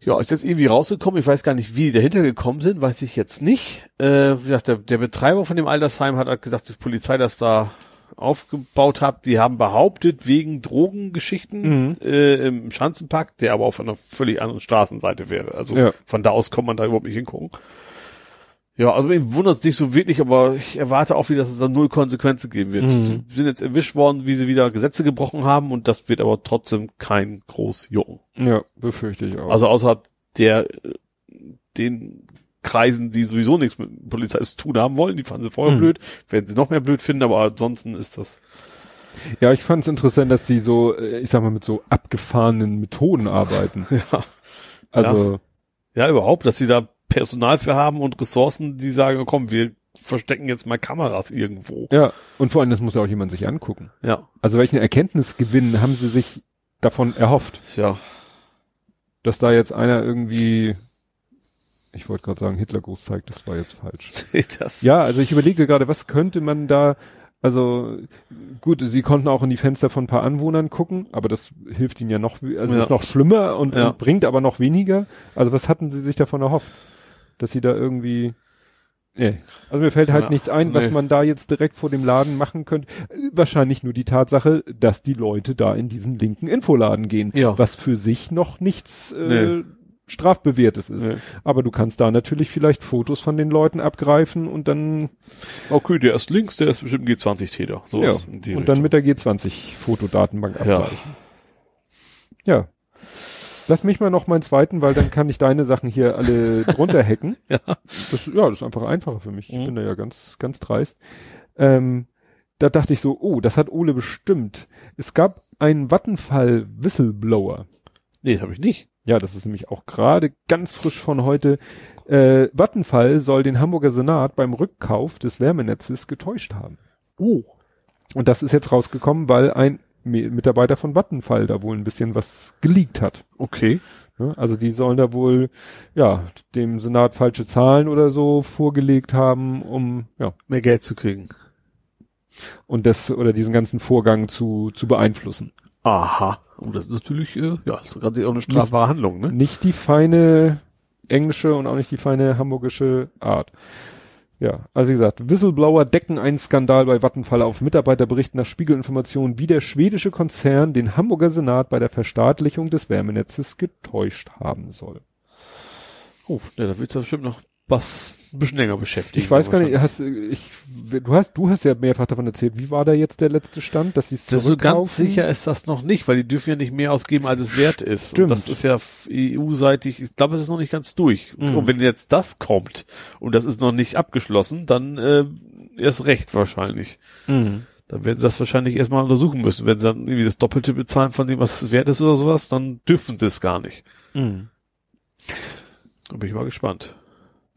Ja, ist jetzt irgendwie rausgekommen. Ich weiß gar nicht, wie die dahinter gekommen sind, weiß ich jetzt nicht. Äh, wie gesagt, der, der Betreiber von dem Altersheim hat halt gesagt, die Polizei das da aufgebaut hat. Die haben behauptet, wegen Drogengeschichten Mhm. äh, im Schanzenpark, der aber auf einer völlig anderen Straßenseite wäre. Also Ja. von da aus kommt man da überhaupt nicht hingucken. Ja, also mir wundert es nicht so wirklich, aber ich erwarte auch wieder, dass es da null Konsequenzen geben wird. Mhm. Sie sind jetzt erwischt worden, wie sie wieder Gesetze gebrochen haben und das wird aber trotzdem kein groß jucken. Ja, befürchte ich auch. Also außerhalb der äh, den Kreisen, die sowieso nichts mit Polizei zu tun haben wollen, die fanden sie vorher Hm. blöd, werden sie noch mehr blöd finden, aber ansonsten ist das ja, ich fand es interessant, dass die so, äh, ich sag mal, mit so abgefahrenen Methoden arbeiten. ja, Also, ja überhaupt, dass sie da Personal für haben und Ressourcen, die sagen, komm, wir verstecken jetzt mal Kameras irgendwo. ja. Und vor allem, das muss ja auch jemand sich angucken. Ja, Also welchen Erkenntnisgewinn haben sie sich davon erhofft? ja, dass da jetzt einer irgendwie, ich wollte gerade sagen, Hitlergruß zeigt, das war jetzt falsch. das Ja, also ich überlegte gerade, was könnte man da Also gut, sie konnten auch in die Fenster von ein paar Anwohnern gucken, aber das hilft ihnen ja noch, also Ja. ist noch schlimmer und, Ja. und bringt aber noch weniger. Also was hatten sie sich davon erhofft? Dass sie da irgendwie Nee. Also mir fällt halt Ja, nichts ein, was nee. man da jetzt direkt vor dem Laden machen könnte. Wahrscheinlich nur die Tatsache, dass die Leute da in diesen linken Infoladen gehen, Ja. was für sich noch nichts äh, Nee. Strafbewährtes ist. Nee. Aber du kannst da natürlich vielleicht Fotos von den Leuten abgreifen und dann Okay, der ist links, der ist bestimmt ein G20-Täter. So ja, und dann Richtung. mit der G20-Fotodatenbank Ja. abgleichen. Ja. Lass mich mal noch meinen zweiten, weil dann kann ich deine Sachen hier alle drunter hacken. Ja. Das, ja, das ist einfach einfacher für mich. Ich Mhm. bin da ja ganz, ganz dreist. Ähm, da dachte ich so, oh, das hat Ole bestimmt. Es gab einen Vattenfall Whistleblower. Nee, habe ich nicht. Ja, das ist nämlich auch gerade ganz frisch von heute. Äh, Vattenfall soll den Hamburger Senat beim Rückkauf des Wärmenetzes getäuscht haben. Oh. Und das ist jetzt rausgekommen, weil ein Mi- Mitarbeiter von Vattenfall da wohl ein bisschen was geleakt hat. Okay. Also die sollen da wohl, ja, dem Senat falsche Zahlen oder so vorgelegt haben, um, ja, Mehr Geld zu kriegen. und das, oder diesen ganzen Vorgang zu, zu beeinflussen. Aha. Und das ist natürlich, äh, ja, das ist gerade auch eine strafbare Handlung, ne? Nicht die feine englische und auch nicht die feine hamburgische Art. Ja, also wie gesagt, Whistleblower decken einen Skandal bei Vattenfall auf. Mitarbeiter berichten nach Spiegelinformationen, wie der schwedische Konzern den Hamburger Senat bei der Verstaatlichung des Wärmenetzes getäuscht haben soll. Oh, ja, da wird's ja bestimmt noch was ein bisschen länger beschäftigen. Ich weiß gar nicht, hast, ich, du hast, du hast ja mehrfach davon erzählt. Wie war da jetzt der letzte Stand, dass sie es Das so ganz sicher ist das noch nicht, weil die dürfen ja nicht mehr ausgeben, als es wert ist. Stimmt. Und das ist ja EU-seitig, ich glaube, es ist noch nicht ganz durch. Mhm. Und wenn jetzt das kommt und das ist noch nicht abgeschlossen, dann äh, erst recht wahrscheinlich. Mhm. Dann werden sie das wahrscheinlich erstmal untersuchen müssen. Wenn sie dann irgendwie das Doppelte bezahlen von dem, was es wert ist oder sowas, dann dürfen sie es gar nicht. Mhm. Da bin ich mal gespannt.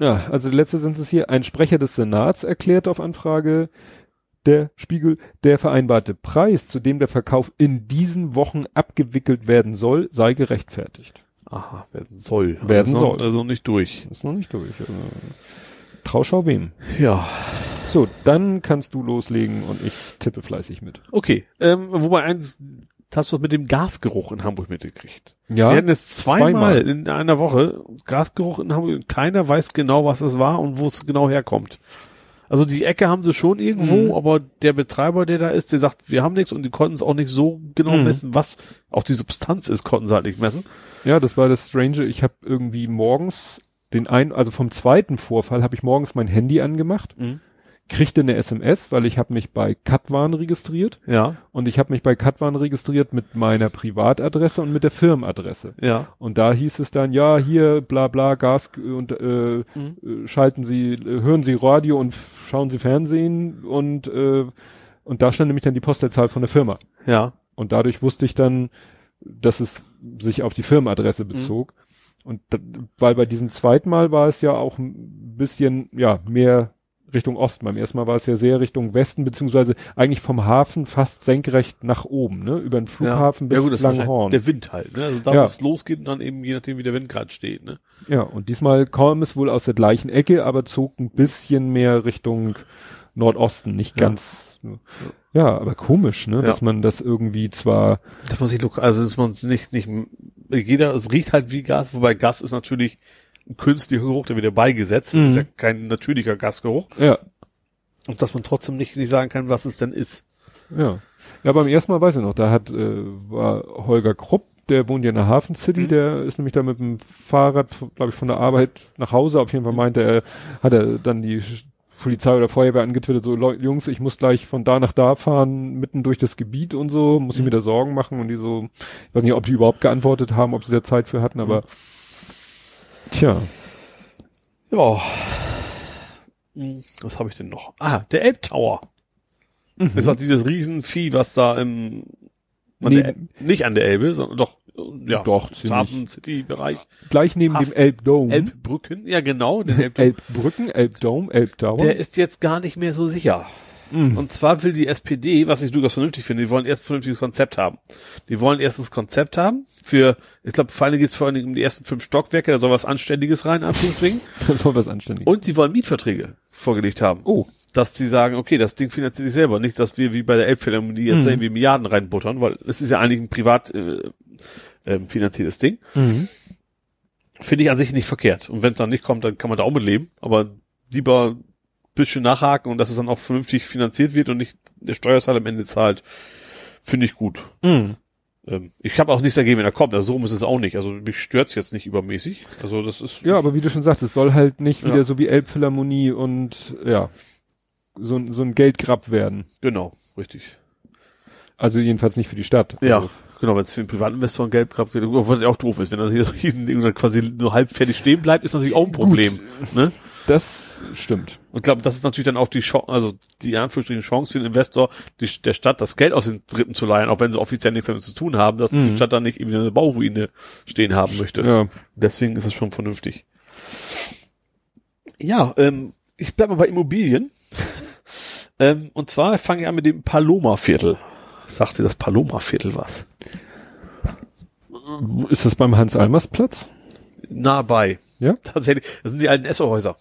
Ja, also der letzte sind es hier. Ein Sprecher des Senats erklärt auf Anfrage der Spiegel, der vereinbarte Preis, zu dem der Verkauf in diesen Wochen abgewickelt werden soll, sei gerechtfertigt. Aha, werden soll. Werden also, soll. Also nicht durch. Ist noch nicht durch. Also, Trauschau wem. Ja. So, dann kannst du loslegen und ich tippe fleißig mit. Okay. Ähm, wobei eins, hast du das mit dem Gasgeruch in Hamburg mitgekriegt? Ja, Wir hatten jetzt zweimal, zweimal. in einer Woche Gasgeruch in Hamburg. Keiner weiß genau, was es war und wo es genau herkommt. Also die Ecke haben sie schon irgendwo, Mhm. aber der Betreiber, der da ist, der sagt, wir haben nichts und die konnten es auch nicht so genau Mhm. messen, was auch die Substanz ist, konnten sie halt nicht messen. Ja, das war das Strange. Ich habe irgendwie morgens den ein, also vom zweiten Vorfall habe ich morgens mein Handy angemacht, Mhm. Kriegte eine SMS, weil ich habe mich bei Katwan registriert Ja, und ich habe mich bei Katwan registriert mit meiner Privatadresse und mit der Firmenadresse. ja. Und da hieß es dann, ja, hier, bla bla, Gas und äh, Mhm. äh, schalten Sie, äh, hören Sie Radio und schauen Sie Fernsehen und äh, und da stand nämlich dann die Postleitzahl von der Firma. Ja. Und dadurch wusste ich dann, dass es sich auf die Firmenadresse bezog. Und da, weil bei diesem zweiten Mal war es ja auch ein bisschen, ja, mehr Richtung Osten. Beim ersten Mal war es ja sehr Richtung Westen, beziehungsweise eigentlich vom Hafen fast senkrecht nach oben, ne? Über den Flughafen ja. bis ja, gut, das Langhorn. der Wind halt, ne? Also da, Ja. wo es losgeht und dann eben je nachdem, wie der Wind gerade steht, ne? Ja, und diesmal kam es wohl aus der gleichen Ecke, aber zog ein bisschen mehr Richtung Nordosten, nicht Ja. ganz. Ja, aber komisch, ne? Dass man das irgendwie zwar, Dass man sich lokal, also dass man es nicht, nicht, jeder, es riecht halt wie Gas, wobei Gas ist natürlich künstlicher Geruch, der wird beigesetzt, Mhm. ist ja kein natürlicher Gasgeruch. ja, Und dass man trotzdem nicht, nicht sagen kann, was es denn ist. Ja. Ja, beim ersten Mal weiß ich noch, da hat, äh, war Holger Krupp, der wohnt ja in der Hafen City, Mhm. der ist nämlich da mit dem Fahrrad, glaube ich, von der Arbeit nach Hause. Auf jeden Fall meinte er, hat er dann die Polizei oder Feuerwehr angetwittert, so, Leu Jungs, ich muss gleich von da nach da fahren, mitten durch das Gebiet und so, muss ich Mhm. mir da Sorgen machen und die so, ich weiß nicht, ob die überhaupt geantwortet haben, ob sie da Zeit für hatten, Mhm. Tja, Ja. Hm, Was habe ich denn noch? Ah, der Elbtower. Mhm. Das ist auch dieses Riesenvieh, was da im, an Nee. der, nicht an der Elbe, sondern doch, ja, Doch. Hafen City Bereich. gleich neben Hafen- dem Elbdome. Elbbrücken, ja genau, den Elbtower. Elbbrücken, Elbdome, Elbtower. Der ist jetzt gar nicht mehr so sicher. Mhm. Und zwar will die SPD, was ich durchaus vernünftig finde, die wollen erst ein vernünftiges Konzept haben. Die wollen erst das Konzept haben für, ich glaube, vor allem geht es vor allen Dingen um die ersten fünf Stockwerke, da soll was Anständiges rein, Anführungsstrichen. das war was anständig. Und sie wollen Mietverträge vorgelegt haben. oh, dass sie sagen, okay, das Ding finanziert sich selber, nicht, dass wir wie bei der Elbphilharmonie jetzt Mhm. irgendwie Milliarden reinbuttern, weil es ist ja eigentlich ein privat äh, ähm, finanziertes Ding. Mhm. Finde ich an sich nicht verkehrt. Und wenn es dann nicht kommt, dann kann man da auch mit leben, aber lieber ein bisschen nachhaken und dass es dann auch vernünftig finanziert wird und nicht der Steuerzahler am Ende zahlt, finde ich gut. Mhm. Ähm, ich habe auch nichts dagegen, wenn er kommt. Also so rum ist es auch nicht. Also mich stört's jetzt nicht übermäßig. Also das ist Ja, aber wie du schon sagst, es soll halt nicht Ja. wieder so wie Elbphilharmonie und ja, so, ein- so ein Geldgrab werden. genau, richtig. Also jedenfalls nicht für die Stadt. Ja, Also, genau, wenn es für einen Privatinvestor ein Geld gehabt wird, was ja auch doof ist, wenn dann hier das Riesending dann quasi nur halb fertig stehen bleibt, ist natürlich auch ein Problem. Ne? Das stimmt. Und ich glaube, das ist natürlich dann auch die Chance, also die Anführungsstrichen Chance für den Investor, die, der Stadt das Geld aus den Dritten zu leihen, auch wenn sie offiziell nichts damit zu tun haben, dass Mhm. die Stadt dann nicht irgendwie eine Bauruine stehen haben möchte. Ja. Deswegen ist das schon vernünftig. Ja, ähm, ich bleib mal bei Immobilien. ähm, und zwar fange ich an mit dem Paloma-Viertel. Sagt dir das Paloma-Viertel was? Ist das beim Hans-Almers-Platz? Nah bei. Ja? Tatsächlich. Das sind die alten Esso-Häuser.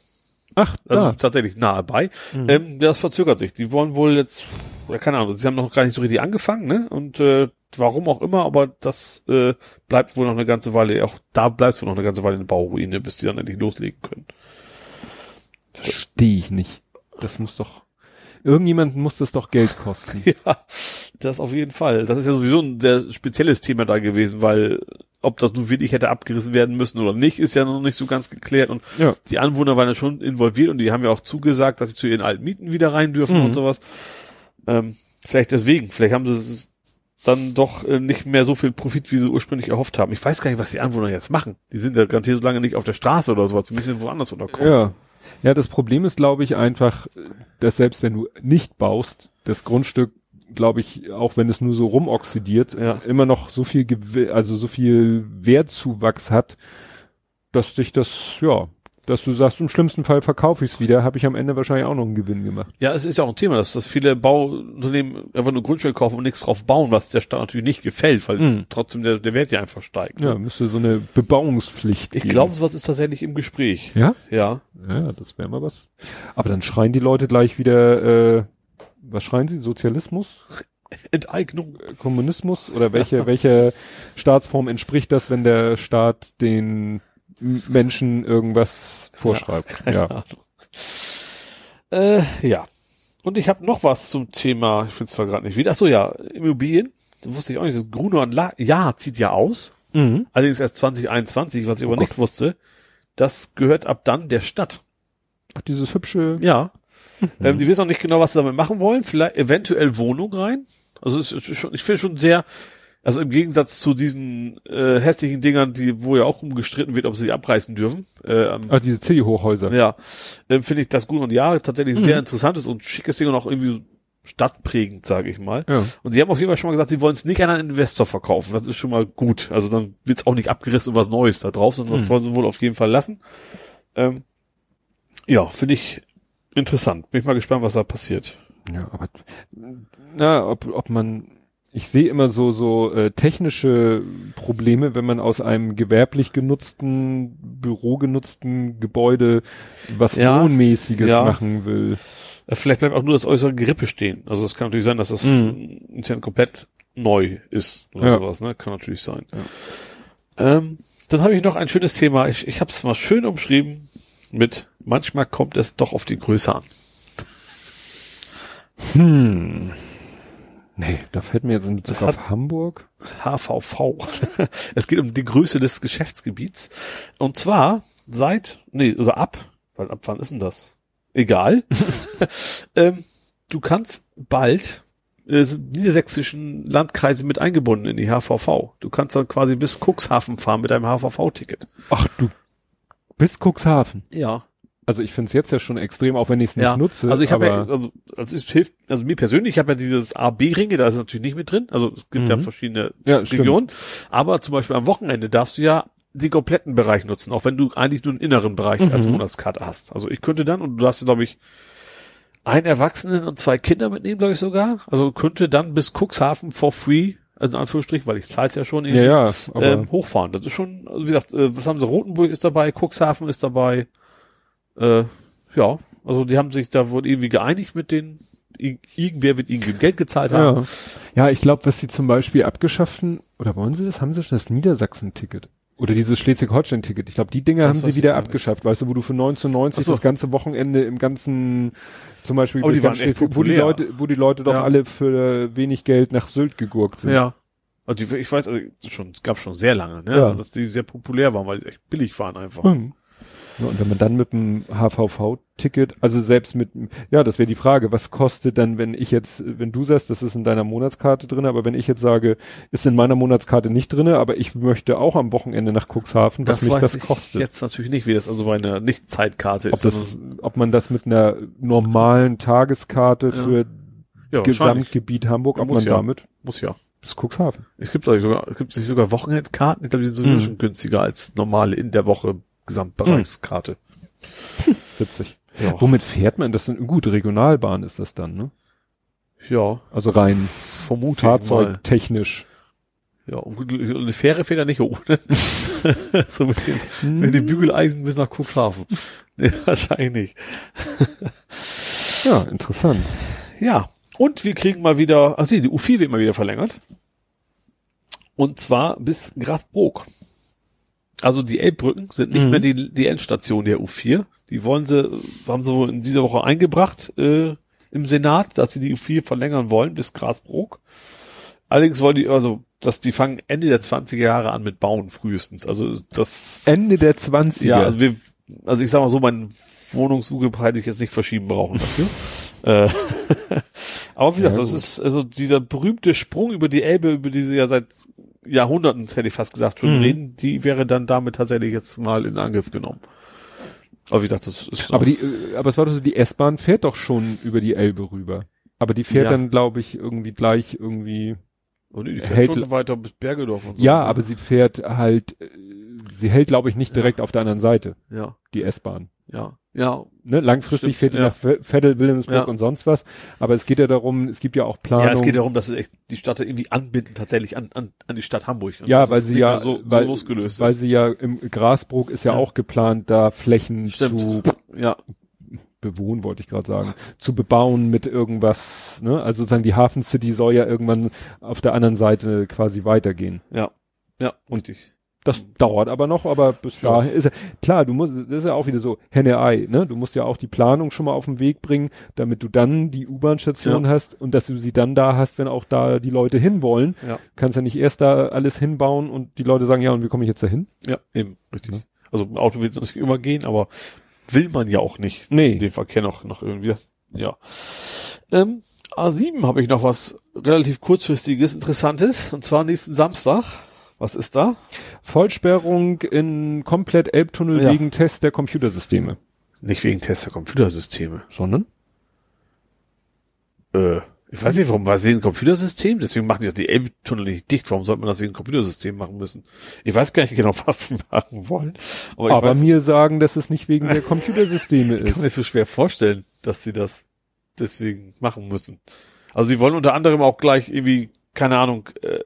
Ach, Also da. tatsächlich nahe bei. Mhm. Ähm, das verzögert sich. Die wollen wohl jetzt, ja, keine Ahnung, sie haben noch gar nicht so richtig angefangen, ne? Und äh, warum auch immer, aber das äh, bleibt wohl noch eine ganze Weile, auch da bleibt wohl noch eine ganze Weile eine Bauruine, bis die dann endlich loslegen können. Verstehe ich nicht. Das muss doch, irgendjemand muss das doch Geld kosten. Ja, das auf jeden Fall. Das ist ja sowieso ein sehr spezielles Thema da gewesen, weil ob das nun wirklich hätte abgerissen werden müssen oder nicht, ist ja noch nicht so ganz geklärt. Und Ja. die Anwohner waren ja schon involviert und die haben ja auch zugesagt, dass sie zu ihren alten Mieten wieder rein dürfen Mhm. und sowas. Ähm, vielleicht deswegen, vielleicht haben sie es dann doch äh, nicht mehr so viel Profit, wie sie ursprünglich erhofft haben. Ich weiß gar nicht, was die Anwohner jetzt machen. Die sind ja garantiert so lange nicht auf der Straße oder sowas. Die müssen woanders unterkommen. Ja. Ja, das Problem ist, glaube ich, einfach, dass selbst wenn du nicht baust, das Grundstück, glaube ich, auch wenn es nur so rumoxidiert, Ja. immer noch so viel, Gew also so viel Wertzuwachs hat, dass dich das, ja, dass du sagst, im schlimmsten Fall verkaufe ich es wieder, habe ich am Ende wahrscheinlich auch noch einen Gewinn gemacht. Ja, es ist ja auch ein Thema, dass, dass viele Bauunternehmen einfach nur Grundstücke kaufen und nichts drauf bauen, was der Stadt natürlich nicht gefällt, weil Mhm. trotzdem der, der Wert ja einfach steigt. Ja, ne? müsste so eine Bebauungspflicht Ich glaube, sowas ist tatsächlich im Gespräch. Ja? Ja. Ja, das wäre mal was. Aber dann schreien die Leute gleich wieder, äh, was schreien sie? Sozialismus? Enteignung. Kommunismus? Oder welche, welche Staatsform entspricht das, wenn der Staat den Menschen irgendwas vorschreibt? Ja. Ahnung. Äh, ja. Und ich habe noch was zum Thema, ich finde zwar gerade nicht wieder. Ach so, ja, Immobilien. Das wusste ich auch nicht. Das Gruner und La ja zieht ja aus. Mhm. Allerdings erst 2021, was ich aber Oh nicht wusste. Das gehört ab dann der Stadt. Ach, dieses hübsche. Ja. Ähm, die wissen noch nicht genau, was sie damit machen wollen. Vielleicht eventuell Wohnung rein. Also ist schon, ich finde schon sehr, also im Gegensatz zu diesen äh, hässlichen Dingern, die wo ja auch rumgestritten wird, ob sie die abreißen dürfen. Äh, am- Ah, diese C-Hochhäuser. ja, ähm, finde ich das gut und ja tatsächlich Mhm. sehr interessantes und schickes Ding und auch irgendwie stadtprägend, sage ich mal. Ja. Und sie haben auf jeden Fall schon mal gesagt, sie wollen es nicht an einen Investor verkaufen. Das ist schon mal gut. Also dann wird's auch nicht abgerissen und was Neues da drauf, sondern das Mhm. wollen sie wohl auf jeden Fall lassen. Ähm, ja, finde ich interessant. Bin ich mal gespannt, was da passiert. Ja, aber na, ob, ob man ich sehe immer so so äh, technische Probleme, wenn man aus einem gewerblich genutzten, bürogenutzten Gebäude was Ja, Wohnmäßiges ja. machen will. Äh, Vielleicht bleibt auch nur das äußere Gerippe stehen. Also es kann natürlich sein, dass das Mhm. komplett neu ist oder Ja. sowas. Ne? Kann natürlich sein. Ähm, dann habe ich noch ein schönes Thema. Ich, ich habe es mal schön umschrieben mit manchmal kommt es doch auf die Größe an. Hm. Nee, da fällt mir jetzt in Bezug auf Hamburg. HVV. es geht um die Größe des Geschäftsgebiets. Und zwar seit, nee, oder ab, weil ab wann ist denn das? Egal. ähm, du kannst bald äh, niedersächsischen Landkreise mit eingebunden in die HVV. Du kannst dann quasi bis Cuxhaven fahren mit deinem HVV-Ticket. Ach du, bis Cuxhaven. Ja. Also ich finde es jetzt ja schon extrem, auch wenn ich es nicht ja. nutze. also ich habe ja, also das ist, hilft, also mir persönlich, ich habe ja dieses A-B-Ringe, da ist natürlich nicht mit drin. Also es gibt ja Mhm. verschiedene ja, stimmt. Region. Aber zum Beispiel am Wochenende darfst du ja den kompletten Bereich nutzen, auch wenn du eigentlich nur einen inneren Bereich als Mhm. Monatskarte hast. Also ich könnte dann, und du darfst, glaube ich, einen Erwachsenen und zwei Kinder mitnehmen, glaube ich sogar. Also könnte dann bis Cuxhaven for free, also in Anführungsstrich, weil ich zahl's ja schon, Ja, ja, ähm, hochfahren. Das ist schon, also wie gesagt, äh, was haben sie? Rotenburg ist dabei, Cuxhaven ist dabei. Äh, ja, Also die haben sich da wohl irgendwie geeinigt mit den, ir- irgendwer wird ihnen Geld gezahlt haben. Ja, ja ich glaube, was sie zum Beispiel abgeschaffen, oder wollen sie das? Haben sie schon das Niedersachsen-Ticket? Oder dieses Schleswig-Holstein-Ticket. Ich glaube, die Dinger Das haben sie wieder abgeschafft, weißt du, wo du für 1990 Ach so. das ganze Wochenende im ganzen, zum Beispiel, Aber die wo die. Leute, wo die Leute doch Ja. alle für wenig Geld nach Sylt gegurkt sind. Ja. Also die, ich weiß, also schon, es gab schon sehr lange, ne? Ja. Also, dass die sehr populär waren, weil die echt billig waren einfach. Hm. Ja, und wenn man dann mit dem HVV-Ticket, also selbst mit, ja, das wäre die Frage, was kostet dann, wenn ich jetzt, wenn du sagst, das ist in deiner Monatskarte drin, aber wenn ich jetzt sage, ist in meiner Monatskarte nicht drinne, aber ich möchte auch am Wochenende nach Cuxhaven, was mich das ich kostet. jetzt natürlich nicht, wie das also bei einer Nicht-Zeitkarte Ob, ist. das, ob man das mit einer normalen Tageskarte Ja. für ja. Gesamtgebiet Hamburg, ob muss man ja. damit Muss ja. bis Cuxhaven. Es gibt sogar, es gibt sich sogar Wochenendkarten, ich glaube, die sind sowieso Mhm. schon günstiger als normale in der Woche Gesamtbereichskarte. Witzig. Ja. Womit fährt man? Das sind, gut, Regionalbahn ist das dann, ne? ja, Also rein vermute fahrzeugtechnisch. Ja, und eine Fähre fährt er nicht hoch, ne? so mit den, mit den Bügeleisen bis nach Cuxhaven. Nee, wahrscheinlich. Ja, interessant. Ja, und wir kriegen mal wieder, also die U4 wird mal wieder verlängert. Und zwar bis Grafbrook. Also die Elbbrücken sind nicht Mhm. mehr die, die Endstation der U4. Die wollen sie, haben sie wohl in dieser Woche eingebracht äh, im Senat, dass sie die U4 verlängern wollen bis Grasbrook. Allerdings wollen die, also, dass die fangen Ende der 20er Jahre an mit Bauen frühestens. Also das Ende der 20er. ja, also wir, also ich sag mal so, mein Wohnungssuche hätte ich jetzt nicht verschieben brauchen dafür. äh, aber wie Ja, gesagt, das gut. ist also dieser berühmte Sprung über die Elbe, über die sie ja seit Jahrhunderten, hätte ich fast gesagt, schon Mhm. reden, die wäre dann damit tatsächlich jetzt mal in Angriff genommen. Aber wie gesagt, das ist aber die, äh, aber es war doch so, die S-Bahn fährt doch schon über die Elbe rüber. Aber die fährt Ja. dann, glaube ich, irgendwie gleich irgendwie. und die fährt hält- schon weiter bis Bergedorf und so. Ja, aber sie fährt halt, äh, sie hält, glaube ich, nicht direkt auf der anderen Seite, ja, die S-Bahn. Ja, ja, Ne? Langfristig Stimmt, fährt die ja. nach Ve- Vettel, Wilhelmsburg Ja. und sonst was. Aber es geht ja darum, es gibt ja auch Planung. ja, es geht darum, dass sie echt die Stadt irgendwie anbinden tatsächlich an, an, an die Stadt Hamburg. Und Ja, weil sie ja, so, weil, so losgelöst weil ist. sie ja im Grasbrook ist ja, Ja. auch geplant, da Flächen Stimmt. zu Ja, bewohnen, wollte ich gerade sagen, zu bebauen mit irgendwas, ne? Also sozusagen die Hafen City soll ja irgendwann auf der anderen Seite quasi weitergehen. ja, ja, richtig. Das dauert aber noch, aber bis Ja. dahin ist ja, klar, du musst, das ist ja auch wieder so Henne-Ei, ne? Du musst ja auch die Planung schon mal auf den Weg bringen, damit du dann die U-Bahn-Station hast und dass du sie dann da hast, wenn auch da die Leute hinwollen. Ja. Kannst ja nicht erst da alles hinbauen und die Leute sagen, ja, und wie komme ich jetzt da hin? Ja, eben, richtig. Ne? Also im Auto wird es natürlich immer gehen, aber will man ja auch nicht. Nee. Den Verkehr noch, noch irgendwie, das, ja. Ähm, A7 habe ich noch was relativ kurzfristiges, interessantes, und zwar nächsten Samstag. Was ist da? Vollsperrung in komplett Elbtunnel Ja. wegen Test der Computersysteme. Nicht wegen Test der Computersysteme. Sondern? Äh, ich weiß nicht, warum war es wegen Computersystem? Deswegen machen die doch die Elbtunnel nicht dicht. Warum sollte man das wegen Computersystem machen müssen? Ich weiß gar nicht genau, was sie machen wollen. Aber, Aber weiß, mir sagen, dass es nicht wegen der Computersysteme Ich kann mir ist. so schwer vorstellen, dass sie das deswegen machen müssen. Also sie wollen unter anderem auch gleich irgendwie, keine Ahnung, äh,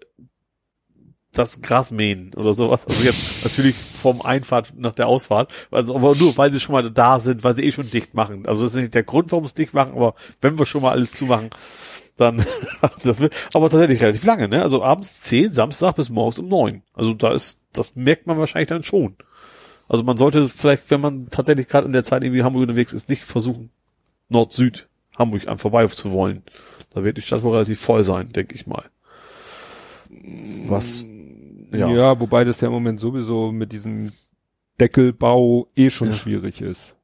das Gras mähen oder sowas. Also jetzt natürlich vom Einfahrt nach der Ausfahrt. Also aber nur, weil sie schon mal da sind, weil sie eh schon dicht machen. Also das ist nicht der Grund, warum sie es dicht machen, aber wenn wir schon mal alles zumachen, dann das wird aber tatsächlich relativ lange, ne? Also abends 10, Samstag bis morgens um 9. Also da ist, das merkt man wahrscheinlich dann schon. Also man sollte vielleicht, wenn man tatsächlich gerade in der Zeit irgendwie Hamburg unterwegs ist, nicht versuchen, Nord-Süd Hamburg an vorbei zu wollen. Da wird die Stadt wohl relativ voll sein, denke ich mal. Was? Ja. Ja. wobei das ja im Moment sowieso mit diesem Deckelbau eh schon Ja. schwierig ist.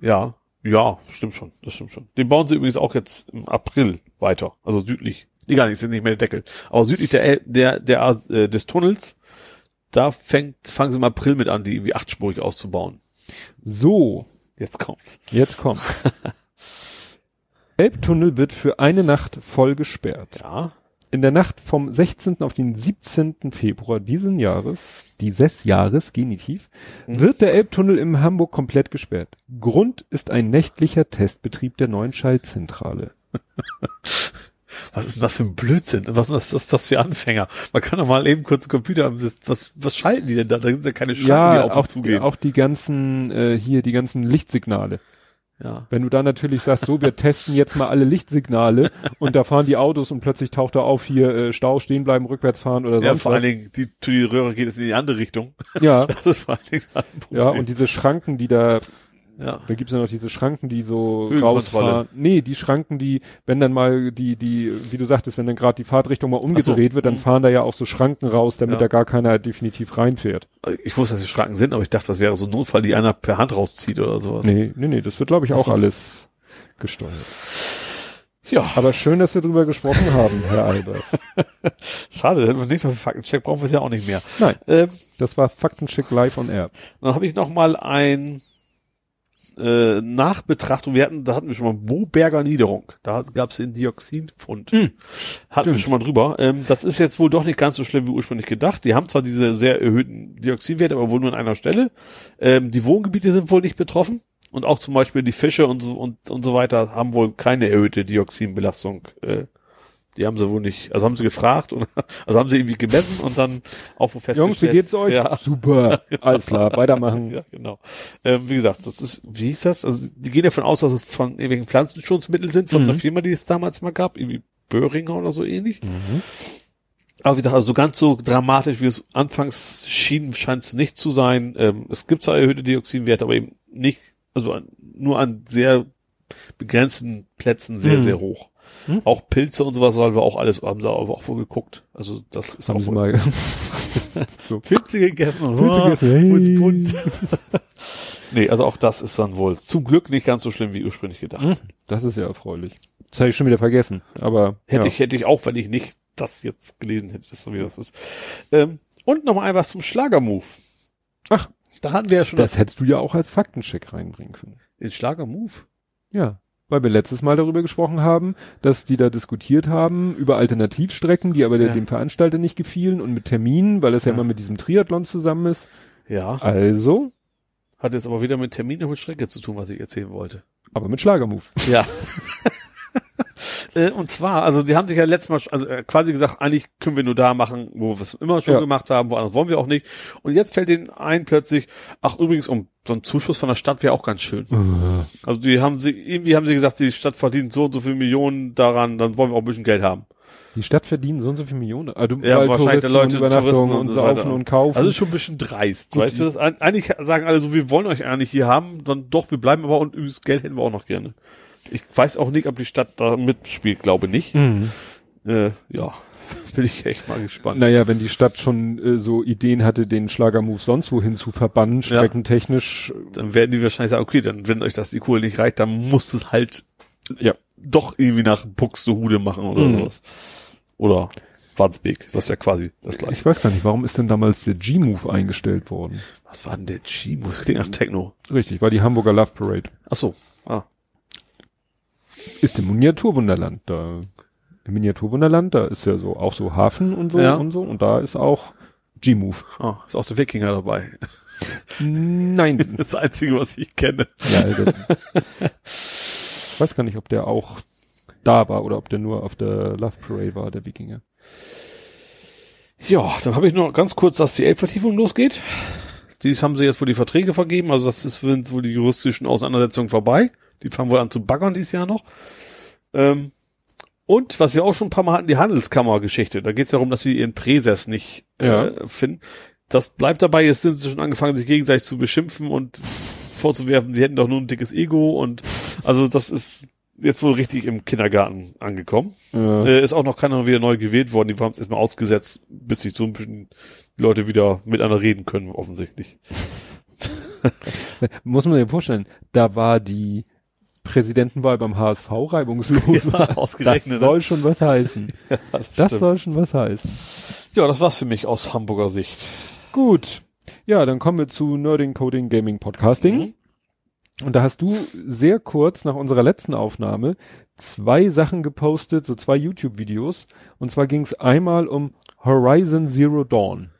Ja, ja, stimmt schon, das stimmt schon. Den bauen sie übrigens auch jetzt im April weiter, also südlich. Egal, ist nicht mehr der Deckel. Aber südlich der, der, der, äh, des Tunnels, da fängt, fangen sie im April mit an, die irgendwie achtspurig auszubauen. So, Jetzt kommt's. jetzt kommt. Elbtunnel wird für eine Nacht voll gesperrt. Ja. In der Nacht vom 16. auf den 17. Februar diesen Jahres, dieses Jahres, Genitiv, Mhm. wird der Elbtunnel in Hamburg komplett gesperrt. Grund ist ein nächtlicher Testbetrieb der neuen Schaltzentrale. Was ist denn das für ein Blödsinn? Was ist das was für Anfänger? Man kann doch mal eben kurz einen Computer haben. Was, was schalten die denn da? Da sind ja keine Schranken, die Ja, auf auch, und zugehen. auch die ganzen, äh, hier, die ganzen Lichtsignale. Ja. Wenn du da natürlich sagst, so, wir testen jetzt mal alle Lichtsignale und da fahren die Autos und plötzlich taucht da auf, hier äh, Stau, stehen bleiben, rückwärts fahren oder Ja, sonst vor was. allen Dingen, die, die Röhre geht es in die andere Richtung. Ja, Das ist vor allen Dingen ein Problem. ja, und diese Schranken, die da, ja. da gibt's ja noch diese Schranken, die so rausfahren. Nee, die Schranken, die, wenn dann mal die, die, wie du sagtest, wenn dann gerade die Fahrtrichtung mal umgedreht wird, dann Mhm. fahren da ja auch so Schranken raus, damit Ja. da gar keiner definitiv reinfährt. Ich wusste, dass die Schranken sind, aber ich dachte, das wäre so ein Notfall, die einer per Hand rauszieht oder sowas. Nee, nee, nee, das wird, glaube ich, auch so. alles gesteuert. Ja, Aber schön, dass wir drüber gesprochen haben, Herr Albers. schade, hätten wir nächstes Mal für Faktencheck brauchen wir es ja auch nicht mehr. Nein, Ähm, das war Faktencheck live on air. dann habe ich noch mal ein äh, Nachbetrachtung. Wir hatten, da hatten wir schon mal Boberger Niederung. Da gab es den Dioxinfund. Hm, hatten wir stimmt. schon mal drüber. Ähm, das ist jetzt wohl doch nicht ganz so schlimm wie ursprünglich gedacht. Die haben zwar diese sehr erhöhten Dioxinwerte, aber wohl nur an einer Stelle. Ähm, die Wohngebiete sind wohl nicht betroffen. Und auch zum Beispiel die Fische und so, und, und so weiter haben wohl keine erhöhte Dioxinbelastung. Äh, die haben sie wohl nicht, also haben sie gefragt und also haben sie irgendwie gemessen und dann auch wohl festgestellt. Jungs, wie geht's euch? Ja, Super, alles klar, weitermachen. ja, genau. Ähm, wie gesagt, das ist, wie hieß das? Also die gehen davon aus, dass es von irgendwelchen Pflanzenschutzmitteln sind, von Mhm. einer Firma, die es damals mal gab, irgendwie Böhringer oder so ähnlich. Aber wie gesagt, also so ganz so dramatisch, wie es anfangs schien, scheint es nicht zu sein. Ähm, es gibt zwar erhöhte Dioxinwerte, aber eben nicht, also an, nur an sehr begrenzten Plätzen sehr, Mhm. sehr hoch. Mhm. Auch Pilze und sowas sollen wir auch alles, haben sie aber auch wohl geguckt. Also das ist Haben auch Sie mal, so Pilze gegessen. Pilze gegessen, Wurd's hey. nee, also auch das ist dann wohl zum Glück nicht ganz so schlimm wie ursprünglich gedacht. Hm, das ist ja erfreulich. Das habe ich schon wieder vergessen, aber Hätte ja. ich, hätte ich auch, wenn ich nicht das jetzt gelesen hätte, das so wie das ist. Ähm, und noch mal ein was zum Schlagermove. Ach, Da hatten wir ja schon das hättest du ja auch als Faktencheck reinbringen können. den Schlagermove. Ja, weil wir letztes Mal darüber gesprochen haben, dass die da diskutiert haben über Alternativstrecken, die aber Ja. dem Veranstalter nicht gefielen und mit Terminen, weil das ja, Ja. immer mit diesem Triathlon zusammen ist. Ja. Also, Hat jetzt aber weder mit Termin noch mit Strecke zu tun, was ich erzählen wollte. aber mit Schlagermove. Ja. Äh, und zwar, also die haben sich ja letztes Mal, also äh, quasi gesagt, eigentlich können wir nur da machen, wo wir es immer schon Ja. gemacht haben, woanders wollen wir auch nicht. Und jetzt fällt denen ein plötzlich, ach übrigens, um so ein Zuschuss von der Stadt wäre auch ganz schön. Also die haben sie, irgendwie haben sie gesagt, die Stadt verdient so und so viele Millionen daran, dann wollen wir auch ein bisschen Geld haben. Die Stadt verdient so und so viel Millionen. Also, Ja, wahrscheinlich Touristen Leute, und Touristen und und so Saufen weiter. und Kaufen. Also schon ein bisschen dreist, Gut, weißt du? Das, Eig- eigentlich sagen alle so, wir wollen euch eigentlich hier haben, dann doch, wir bleiben aber und übrigens Geld hätten wir auch noch gerne. Ich weiß auch nicht, ob die Stadt da mitspielt, glaube nicht. mhm. Äh, ja, bin ich echt mal gespannt. Naja, wenn die Stadt schon äh, so Ideen hatte, den Schlagermove sonst wohin zu verbannen, Ja. streckentechnisch, Dann werden die wahrscheinlich sagen, okay, dann, wenn euch das die Kohle nicht reicht, dann muss es halt Ja. doch irgendwie nach Buxtehude machen oder Mhm. sowas. Oder Wandsbek, was ja quasi das gleiche ich weiß gar nicht, warum ist denn damals der G-Move eingestellt worden? Was war denn der G-Move? Das klingt nach Techno. Richtig, war die Hamburger Love Parade. Ach so. Ah. Ist im Miniaturwunderland. Da, im Miniaturwunderland, da ist ja so, auch so Hafen und so Ja. und so. Und da ist auch G-Move. ah. Ist auch der Wikinger dabei. Nein. Das Einzige, was ich kenne. ja, ich weiß gar nicht, ob der auch da war oder ob der nur auf der Love Parade war, der Wikinger. Ja, dann habe ich noch ganz kurz, dass die Elbvertiefung losgeht. Die haben sie jetzt wohl die Verträge vergeben, also das ist sind wohl die juristischen Auseinandersetzungen vorbei. Die fangen wohl an zu baggern dieses Jahr noch. Ähm, und was wir auch schon ein paar Mal hatten, die Handelskammer-Geschichte. Da geht es darum, dass sie ihren Präses nicht Ja. äh, finden. Das bleibt dabei, jetzt sind sie schon angefangen, sich gegenseitig zu beschimpfen und vorzuwerfen, sie hätten doch nur ein dickes Ego und also das ist jetzt wohl richtig im Kindergarten angekommen. Ja. Äh, ist auch noch keiner wieder neu gewählt worden. Die haben es erstmal ausgesetzt, bis sich so ein bisschen die Leute wieder miteinander reden können, offensichtlich. Muss man sich vorstellen, da war die Präsidentenwahl beim HSV reibungslos. Ja, ausgerechnet, Das soll schon was heißen. das Das stimmt. soll schon was heißen. ja, das war's für mich aus Hamburger Sicht. Gut. Ja, dann kommen wir zu Nerding, Coding, Gaming, Podcasting. Mhm. Und da hast du sehr kurz nach unserer letzten Aufnahme zwei Sachen gepostet, so zwei YouTube-Videos. Und zwar ging es einmal um Horizon Zero Dawn.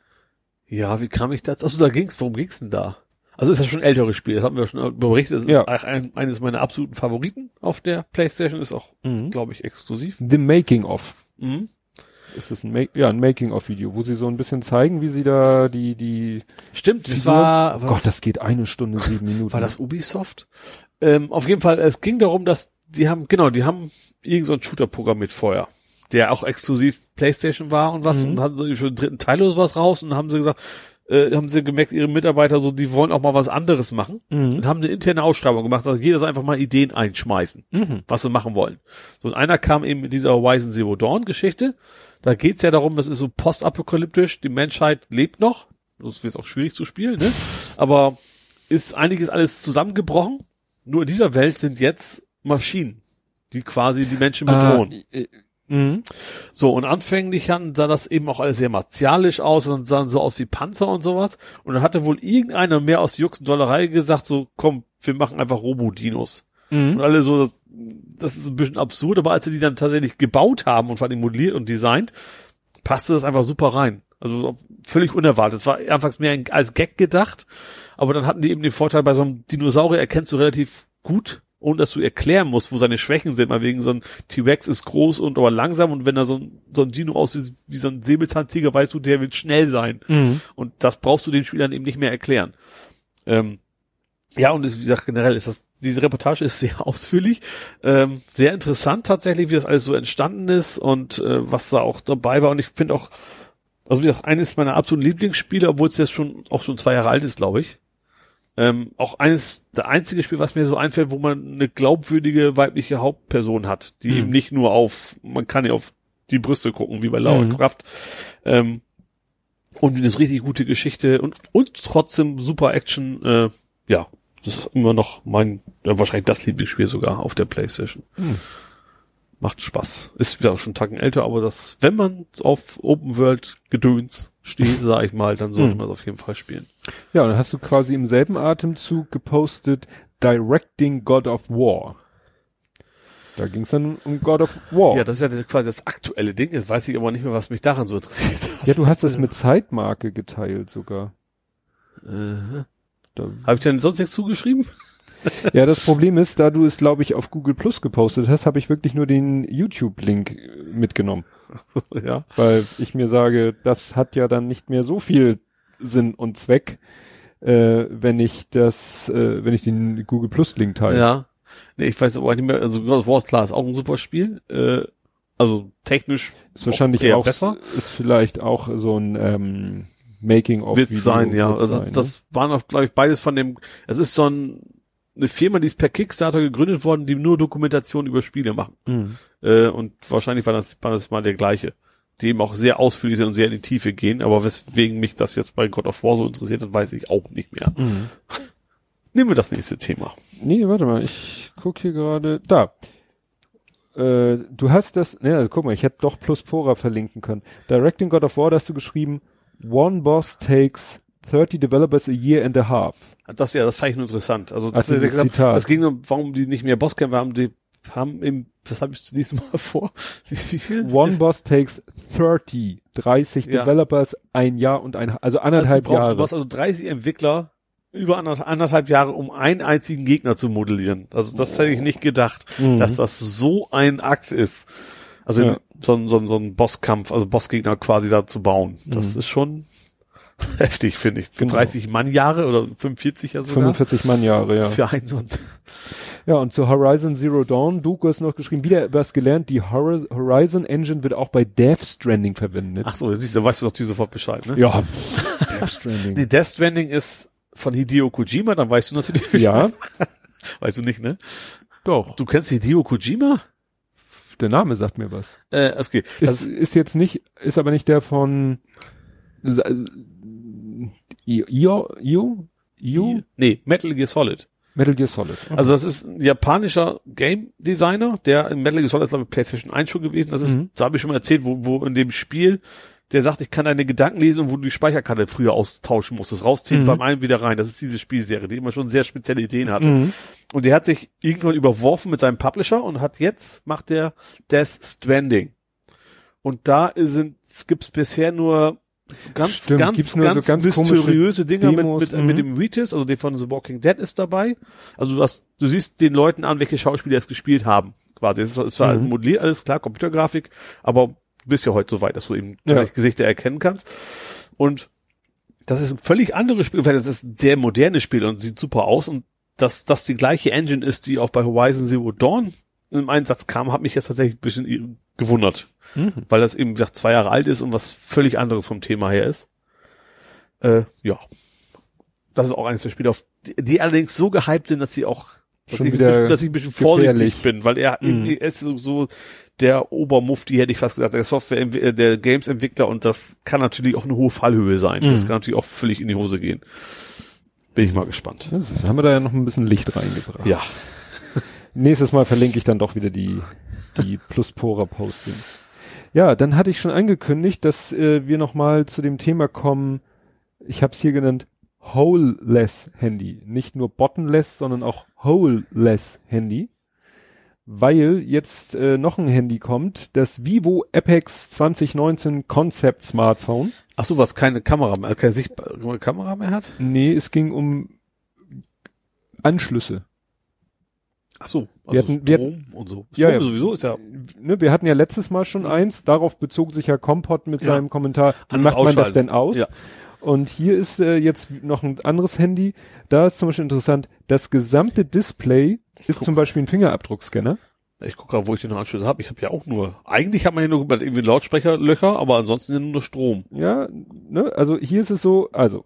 Ja, wie kam ich dazu? Achso, da ging's, worum ging's denn da? Also ist das schon ein älteres Spiel, das hatten wir schon berichtet. Das ist Ja. ein, eines meiner absoluten Favoriten auf der Playstation, ist auch, Mhm. glaube ich, exklusiv. The Making of. Mhm. ist es ein, Ma ja, ein Making-of-Video, wo sie so ein bisschen zeigen, wie sie da die, die, Stimmt, das Figur- war, war Gott, das geht eine Stunde, sieben Minuten. War das Ubisoft? Ähm, auf jeden Fall, es ging darum, dass die haben, genau, die haben irgend so ein Shooter-Programm mit vorher, der auch exklusiv Playstation war und was, Mhm. und hatten sie schon den dritten Teil oder sowas raus und haben sie gesagt, äh, haben sie gemerkt, ihre Mitarbeiter so, die wollen auch mal was anderes machen Mhm. und haben eine interne Ausschreibung gemacht, dass jeder soll einfach mal Ideen einschmeißen, Mhm. was sie machen wollen. So, und einer kam eben mit dieser Horizon Zero Dawn Geschichte. Da geht's ja darum, das ist so postapokalyptisch, die Menschheit lebt noch. Das wird auch schwierig zu spielen, ne? Aber ist einiges alles zusammengebrochen. Nur in dieser Welt sind jetzt Maschinen, die quasi die Menschen bedrohen. Ah, äh, mhm. So, und anfänglich hatten- sah das eben auch alles sehr martialisch aus und sahen so aus wie Panzer und sowas. Und dann hatte wohl irgendeiner mehr aus Jux und Dollerei gesagt, so, komm, wir machen einfach Robodinos. Und Mhm. alle so, das, das ist ein bisschen absurd, aber als sie die dann tatsächlich gebaut haben und vor allem modelliert und designt, passte das einfach super rein. Also völlig unerwartet. Es war anfangs mehr als Gag gedacht, aber dann hatten die eben den Vorteil, bei so einem Dinosaurier erkennst du relativ gut, ohne dass du erklären musst, wo seine Schwächen sind. Mal wegen so ein T-Rex ist groß und aber langsam und wenn da so ein, so ein Dino aussieht wie so ein Säbelzahntiger, weißt du, der wird schnell sein. Mhm. Und das brauchst du den Spielern eben nicht mehr erklären. Ähm, ja, und es, wie gesagt, generell ist das, diese Reportage ist sehr ausführlich, ähm, sehr interessant tatsächlich, wie das alles so entstanden ist und äh, was da auch dabei war. Und ich finde auch, also wie gesagt, eines meiner absoluten Lieblingsspiele, obwohl es jetzt schon auch schon zwei Jahre alt ist, glaube ich. Ähm, auch eines, der einzige Spiel, was mir so einfällt, wo man eine glaubwürdige weibliche Hauptperson hat, die Hm. eben nicht nur auf, man kann ja auf die Brüste gucken, wie bei Laura Mhm. Kraft. Ähm, und eine richtig gute Geschichte und, und trotzdem super Action, äh, ja, das ist immer noch mein, ja, wahrscheinlich das Lieblingsspiel sogar auf der Playstation. Hm. Macht Spaß. Ist wieder schon einen Tacken älter, aber das, wenn man auf Open World Gedöns steht, sag ich mal, dann sollte Hm. man es auf jeden Fall spielen. Ja, und dann hast du quasi im selben Atemzug gepostet, Directing God of War. Da ging es dann um God of War. Ja, das ist ja das, quasi das aktuelle Ding. Jetzt weiß ich aber nicht mehr, was mich daran so interessiert hat. Ja, du hast das mit Zeitmarke geteilt sogar. Äh, Da, Habe ich denn sonst nichts zugeschrieben? ja, das Problem ist, da du es, glaube ich, auf Google Plus gepostet hast, habe ich wirklich nur den YouTube-Link äh, mitgenommen. ja. Weil ich mir sage, das hat ja dann nicht mehr so viel Sinn und Zweck, äh, wenn ich das, äh, wenn ich den Google Plus-Link teile. Ja. Nee, ich weiß aber nicht mehr, also God of War ist klar, ist auch ein super Spiel. Äh, also technisch Ist wahrscheinlich auch, besser. ist vielleicht auch so ein ähm, Making-of. Wird Video sein, ja. wird Also ne? das waren auch, glaube ich, beides von dem, es ist so ein, eine Firma, die ist per Kickstarter gegründet worden, die nur Dokumentation über Spiele machen. ne? Mhm. Äh, und wahrscheinlich war das, war das mal der gleiche. Die eben auch sehr ausführlich sind und sehr in die Tiefe gehen, aber weswegen mich das jetzt bei God of War so interessiert hat, weiß ich auch nicht mehr. Mhm. Nehmen wir das nächste Thema. Nee, warte mal, ich guck hier gerade. Da. Äh, du hast das, ne, guck mal, ich hätte doch Pluspora verlinken können. Directing God of War, da hast du geschrieben, One Boss takes 30 developers a year and a half. Das ja, das fand ich nur interessant. Also das, Also ist ja dieses gesagt, Zitat. es ging um, warum die nicht mehr Bosskämpfer haben, die haben im, das habe ich zunächst mal vor. Wie, wie viel? One Boss takes 30, 30 Ja. Developers, ein Jahr und ein, also also anderthalb brauchen- Jahre. Du hast also 30 Entwickler über anderth- anderthalb Jahre, um einen einzigen Gegner zu modellieren. Also das hätte ich nicht gedacht, Mhm. dass das so ein Akt ist. Also Ja. so, ein- so, so ein Bosskampf, also Bossgegner quasi da zu bauen. Das Mhm. ist schon heftig, finde ich. Genau. 30 Mann-Jahre oder 45 ja sogar. 45 Mann Jahre, ja. Für einen so ein Ja, und zu Horizon Zero Dawn, du hast noch geschrieben, wieder was gelernt, die Hor- Horizon Engine wird auch bei Death Stranding verwendet. Ach so, siehst du, weißt du doch sofort Bescheid, ne? Ja, Death Stranding. Nee, Death Stranding ist von Hideo Kojima, dann weißt du natürlich Ja, Weißt du nicht, ne? doch. Du kennst Hideo Kojima? Der Name sagt mir was. Äh, geht. Ist, ist jetzt nicht, ist aber nicht der von Io, Io, Io, Io? Nee, Metal Gear Solid. Metal Gear Solid. Also das ist ein japanischer Game Designer, der in Metal Gear Solid glaube ich PlayStation 1 schon gewesen. Das ist, Mhm. da habe ich schon mal erzählt, wo, wo in dem Spiel der sagt, ich kann deine Gedanken lesen und wo du die Speicherkarte früher austauschen musstest, rausziehen, Mhm. beim einen wieder rein. Das ist diese Spielserie, die immer schon sehr spezielle Ideen hatte. Mhm. Und der hat sich irgendwann überworfen mit seinem Publisher und hat jetzt macht der Death Stranding. Und da sind gibt's bisher nur so ganz Stimmt, ganz nur so ganz, ganz mysteriöse Dinger mit Demos, mit, mhm. mit dem Retis, also der von The Walking Dead ist dabei. Also du hast, du siehst den Leuten an, welche Schauspieler es gespielt haben. Quasi es ist, es war Mhm. modelliert alles klar, Computergrafik, aber du bist ja heute so weit, dass du eben Ja. gleich Gesichter erkennen kannst. Und das ist ein völlig anderes Spiel, weil das ist ein sehr modernes Spiel und sieht super aus und dass das die gleiche Engine ist, die auch bei Horizon Zero Dawn im Einsatz kam, hat mich jetzt tatsächlich ein bisschen gewundert, Mhm. weil das eben wie gesagt zwei Jahre alt ist und was völlig anderes vom Thema her ist. Äh, ja, das ist auch eines der Spiele, auf die, die allerdings so gehypt sind, dass sie auch, dass, ich, bisschen, dass ich ein bisschen gefährlich. vorsichtig bin, weil er, Mhm. er ist so, so der Obermufti, hätte ich fast gesagt, der Software, der Games-Entwickler und das kann natürlich auch eine hohe Fallhöhe sein. Mhm. Das kann natürlich auch völlig in die Hose gehen. Bin ich mal gespannt. Das haben wir da ja noch ein bisschen Licht reingebracht. Ja. Nächstes Mal verlinke ich dann doch wieder die, die Pluspora-Postings. Ja, dann hatte ich schon angekündigt, dass äh, wir nochmal zu dem Thema kommen, ich habe es hier genannt, Holeless Handy. Nicht nur bottomless, sondern auch Holeless Handy. Weil jetzt äh, noch ein Handy kommt, das Vivo Apex 2019 Concept Smartphone. Ach so, was keine Kamera mehr, keine sichtbare Kamera mehr hat? Nee, es ging um Anschlüsse. Ach so, also Wir hatten- wir Strom und so. Strom Ja, ja. sowieso ist ja ne, wir hatten ja letztes Mal schon eins, darauf bezog sich ja Kompott mit Ja. seinem Kommentar, wie macht man das denn aus? Ja. Und hier ist äh, jetzt noch ein anderes Handy, da ist zum Beispiel interessant, das gesamte Display ist guck. zum Beispiel ein Fingerabdruckscanner. Ich gucke gerade, wo ich den Anschluss habe. Ich habe ja auch nur, eigentlich hat man ja nur irgendwie Lautsprecherlöcher, aber ansonsten ja nur Strom. Ja, ne, also hier ist es so, also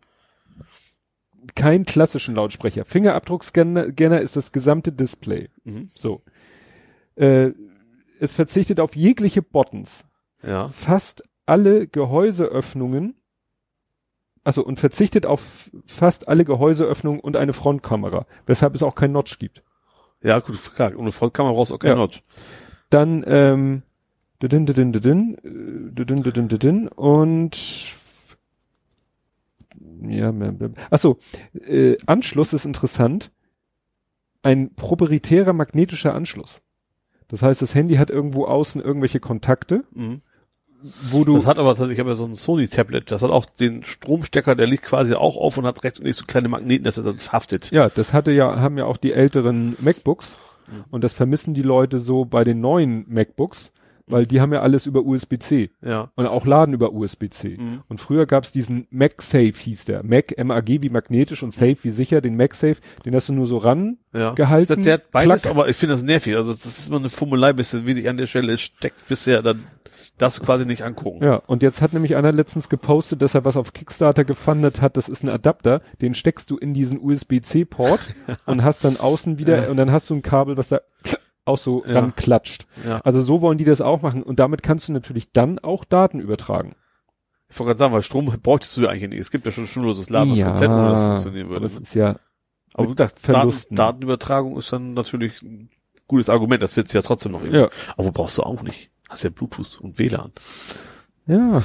kein klassischen Lautsprecher. Fingerabdruckscanner Scanner ist das gesamte Display. Mhm. So. Äh, es verzichtet auf jegliche Buttons. Ja. fast alle Gehäuseöffnungen, also und verzichtet auf fast alle Gehäuseöffnungen und eine Frontkamera, weshalb es auch kein Notch gibt. Ja, gut, klar. Ohne Frontkamera brauchst du auch kein Ja. Notch. Dann ähm, äh, und ja, achso, äh, Anschluss ist interessant. Ein proprietärer magnetischer Anschluss. Das heißt, das Handy hat irgendwo außen irgendwelche Kontakte, Mhm. wo du Das hat aber, ich habe ja so ein Sony-Tablet, das hat auch den Stromstecker, der liegt quasi auch auf und hat rechts und links so kleine Magneten, dass er dann haftet. Ja, das hatte ja, haben ja auch die älteren MacBooks. Und das vermissen die Leute so bei den neuen MacBooks, weil die haben ja alles über USB-C. Ja. Und auch laden über USB-C. Mhm. Und früher gab's diesen MagSafe hieß der. Mac, M-A-G wie magnetisch und Safe wie sicher. Den MagSafe, den hast du nur so ran Ja. gehalten. Der hat beides, klack. aber ich finde das nervig. Also das ist immer eine Fummelei, bis das wenig an der Stelle steckt bisher, dann das quasi nicht angucken. Ja, und jetzt hat nämlich einer letztens gepostet, dass er was auf Kickstarter gefundet hat. Das ist ein Adapter, den steckst du in diesen USB-C-Port und hast dann außen wieder, Ja. und dann hast du ein Kabel, was da auch so Ja. ranklatscht. Ja. Also so wollen die das auch machen. Und damit kannst du natürlich dann auch Daten übertragen. Ich wollte gerade sagen, weil Strom bräuchtest du ja eigentlich nicht. Es gibt ja schon schnurloses Laden, was komplett ohne das funktionieren würde. das ist ja, Aber wie gesagt, Daten. Datenübertragung ist dann natürlich ein gutes Argument. Das du ja trotzdem noch irgendwie. ja. Aber brauchst du auch nicht. Hast ja Bluetooth und WLAN. Ja.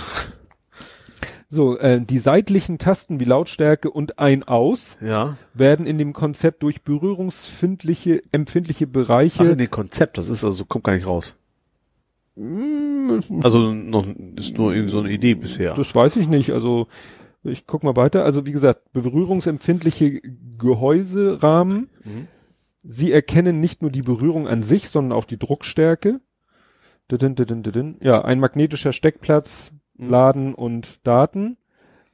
So, äh, die seitlichen Tasten wie Lautstärke und ein Aus Ja. werden in dem Konzept durch berührungsfindliche, empfindliche Bereiche Ach, nee, Konzept, das ist also, kommt gar nicht raus. Also noch, ist nur irgendwie so eine Idee bisher. Das weiß ich nicht. Also ich guck mal weiter. Also wie gesagt, berührungsempfindliche Gehäuserahmen. Mhm. Sie erkennen nicht nur die Berührung an sich, sondern auch die Druckstärke. Ja, ein magnetischer Steckplatz. Laden und Daten.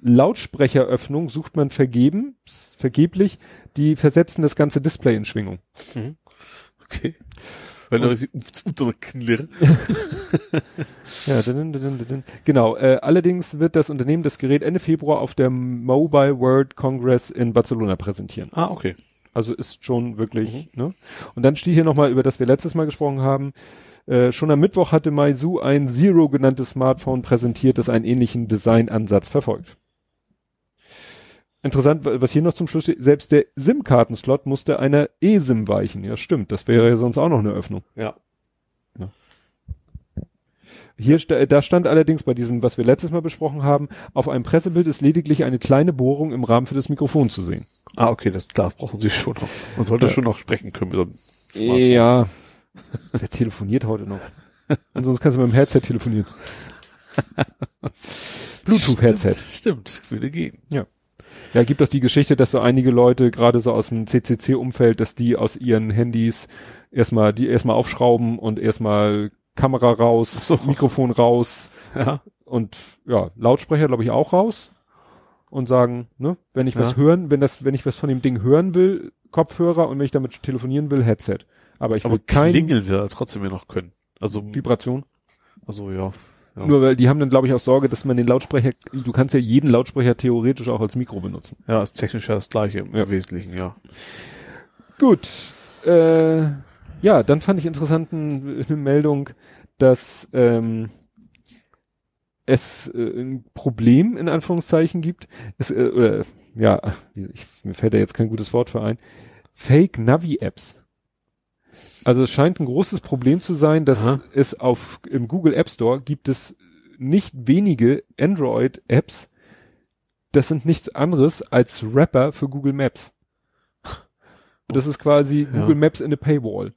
Lautsprecheröffnung sucht man vergeben, vergeblich. Die versetzen das ganze Display in Schwingung. Okay. Wenn da Knirr. Ja, didin, didin, didin. genau. Äh, allerdings wird das Unternehmen das Gerät Ende Februar auf der Mobile World Congress in Barcelona präsentieren. Ah, okay. Also ist schon wirklich, ne? Und dann steht hier nochmal, über das wir letztes Mal gesprochen haben. Äh, schon am Mittwoch hatte Meizu ein Zero genanntes Smartphone präsentiert, das einen ähnlichen Designansatz verfolgt. Interessant, wa- was hier noch zum Schluss steht, selbst der SIM-Kartenslot musste einer eSIM weichen. Ja, stimmt, das wäre ja sonst auch noch eine Öffnung. Ja. Hier, sta- da stand allerdings bei diesem, was wir letztes Mal besprochen haben, auf einem Pressebild ist lediglich eine kleine Bohrung im Rahmen für das Mikrofon zu sehen. Ah, okay, das Glas braucht man sich schon noch. Man sollte Ja. schon noch sprechen können mit so einem Smartphone. Ja. Wer telefoniert heute noch? Und sonst kannst du mit dem Headset telefonieren. Bluetooth-Headset. Stimmt, stimmt, würde gehen. Ja, gibt doch die Geschichte, dass so einige Leute, gerade so aus dem CCC-Umfeld, dass die aus ihren Handys erstmal, die erstmal aufschrauben und erstmal Kamera raus, So. Mikrofon raus Ja. und ja, Lautsprecher glaube ich auch raus und sagen, ne, wenn ich was Ja. hören, wenn das, wenn ich was von dem Ding hören will, Kopfhörer und wenn ich damit telefonieren will, Headset. Aber ich Aber keine klingeln wir trotzdem ja noch können. Also, Vibration. also ja. ja. Nur weil die haben dann glaube ich auch Sorge, dass man den Lautsprecher, du kannst ja jeden Lautsprecher theoretisch auch als Mikro benutzen. Ja, ist technisch ja das gleiche im Ja. Wesentlichen, ja. Gut. Äh, ja, dann fand ich interessant n- eine Meldung, dass ähm, es äh, ein Problem in Anführungszeichen gibt. Es, äh, oder ja, ich, mir fällt da jetzt kein gutes Wort für ein. Fake Navi-Apps. Also es scheint ein großes Problem zu sein, dass Aha. es auf im Google App Store gibt es nicht wenige Android-Apps. Das sind nichts anderes als Rapper für Google Maps. Das ist quasi Ja. Google Maps in a Paywall.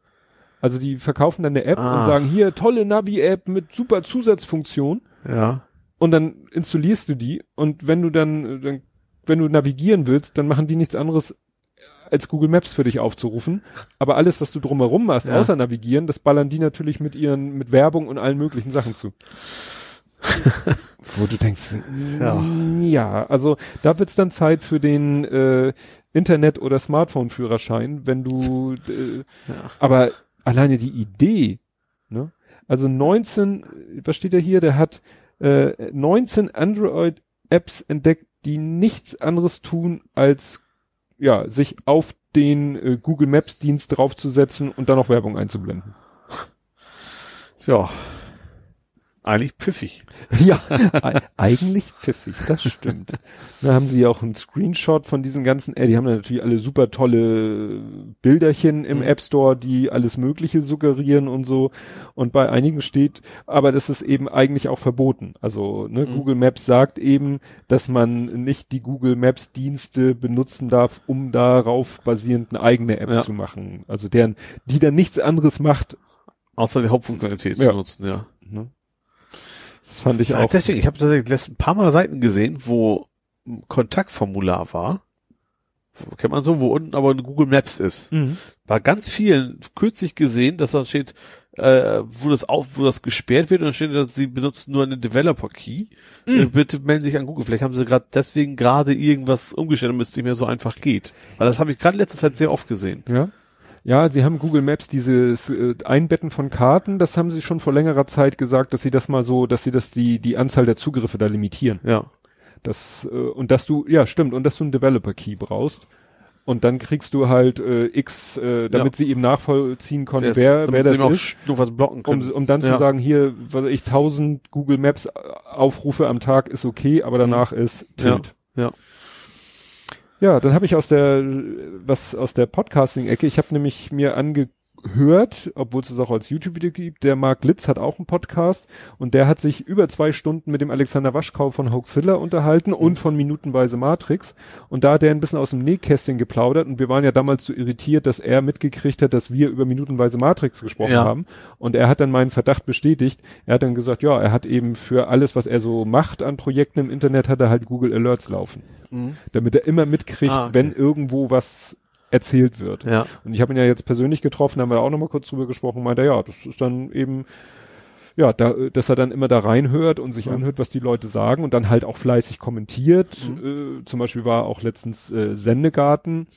Also die verkaufen dann eine App Ah. und sagen, hier, tolle Navi-App mit super Zusatzfunktion. Ja. Und dann installierst du die und wenn du dann, dann, wenn du navigieren willst, dann machen die nichts anderes als Google Maps für dich aufzurufen. Aber alles, was du drumherum machst, Ja. außer navigieren, das ballern die natürlich mit ihren, mit Werbung und allen möglichen Sachen zu. Wo du denkst, Ja. ja, also da wird's dann Zeit für den äh, Internet- oder Smartphone-Führerschein, wenn du, äh, Ja. aber alleine die Idee, ne? Also 19, was steht da hier? Der hat äh, 19 Android-Apps entdeckt, die nichts anderes tun, als ja, sich auf den äh, Google Maps Dienst draufzusetzen und dann noch Werbung einzublenden. Tja. Eigentlich pfiffig. Ja, eigentlich pfiffig, das stimmt. Da haben sie ja auch einen Screenshot von diesen ganzen, äh, die haben natürlich alle super tolle Bilderchen im Mhm. App Store, die alles Mögliche suggerieren und so. Und bei einigen steht, aber das ist eben eigentlich auch verboten. Also ne, Mhm. Google Maps sagt eben, dass man nicht die Google Maps Dienste benutzen darf, um darauf basierend eine eigene App Ja. zu machen. Also deren, die dann nichts anderes macht. Außer die Hauptfunktionalität Ja. zu nutzen, ja. Ne? Das fand ich auch. deswegen, ich habe tatsächlich letzten paar Mal Seiten gesehen, wo ein Kontaktformular war. Kennt man so, wo unten aber eine Google Maps ist. Mhm. Bei ganz vielen kürzlich gesehen, dass da steht, äh, wo das auf, wo das gesperrt wird und dann steht, dass sie benutzen nur eine Developer Key. Äh, bitte melden sich an Google. Vielleicht haben sie gerade deswegen gerade irgendwas umgestellt, damit es nicht mehr so einfach geht. Weil das habe ich gerade letzte Zeit sehr oft gesehen. Ja. Ja, sie haben Google Maps dieses äh, Einbetten von Karten, das haben sie schon vor längerer Zeit gesagt, dass sie das mal so, dass sie das die die Anzahl der Zugriffe da limitieren. Ja. Das äh, und dass du ja stimmt und dass du einen Developer Key brauchst und dann kriegst du halt äh, X, äh, damit sie eben nachvollziehen konnten, wer damit wer sie das ist, nur was blocken können. um um dann Ja. zu sagen, hier, was ich 1000 Google Maps äh, Aufrufe am Tag ist okay, aber danach ist Tilt. Mhm. ja. Ja, dann habe ich aus der was aus der Podcasting-Ecke. Ich habe nämlich mir angehört, obwohl es es auch als YouTube-Video gibt. Der Mark Litz hat auch einen Podcast und der hat sich über zwei Stunden mit dem Alexander Waschkau von Hoaxilla unterhalten und von Minutenweise Matrix. Und da hat er ein bisschen aus dem Nähkästchen geplaudert und wir waren ja damals so irritiert, dass er mitgekriegt hat, dass wir über Minutenweise Matrix gesprochen Ja. haben. Und er hat dann meinen Verdacht bestätigt. Er hat dann gesagt, ja, er hat eben für alles, was er so macht an Projekten im Internet, hat er halt Google Alerts laufen Mhm. damit er immer mitkriegt, Ah, okay. wenn irgendwo was erzählt wird. Ja. Und ich habe ihn ja jetzt persönlich getroffen, haben wir auch nochmal kurz drüber gesprochen, meinte ja, das ist dann eben, ja, da, dass er dann immer da reinhört und sich Mhm. anhört, was die Leute sagen und dann halt auch fleißig kommentiert. Mhm. Äh, zum Beispiel war auch letztens äh, Sendegarten.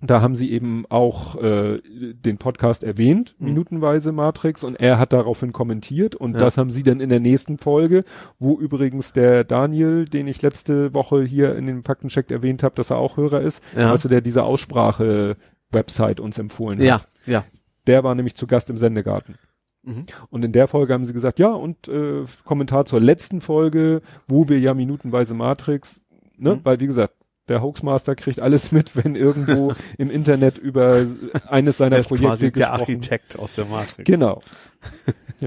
Da haben sie eben auch äh, den Podcast erwähnt, Mhm. minutenweise Matrix, und er hat daraufhin kommentiert und Ja. das haben sie dann in der nächsten Folge, wo übrigens der Daniel, den ich letzte Woche hier in dem Faktencheck erwähnt habe, dass er auch Hörer ist, Ja. also der diese Aussprache-Website uns empfohlen Ja. hat. Ja. Der war nämlich zu Gast im Sendegarten. Mhm. Und in der Folge haben sie gesagt, ja, und äh, Kommentar zur letzten Folge, wo wir ja minutenweise Matrix, ne, Mhm. weil wie gesagt, der Hoaxmaster kriegt alles mit, wenn irgendwo im Internet über eines seiner Er ist Projekte quasi der gesprochen. Architekt aus der Matrix. Genau. Wie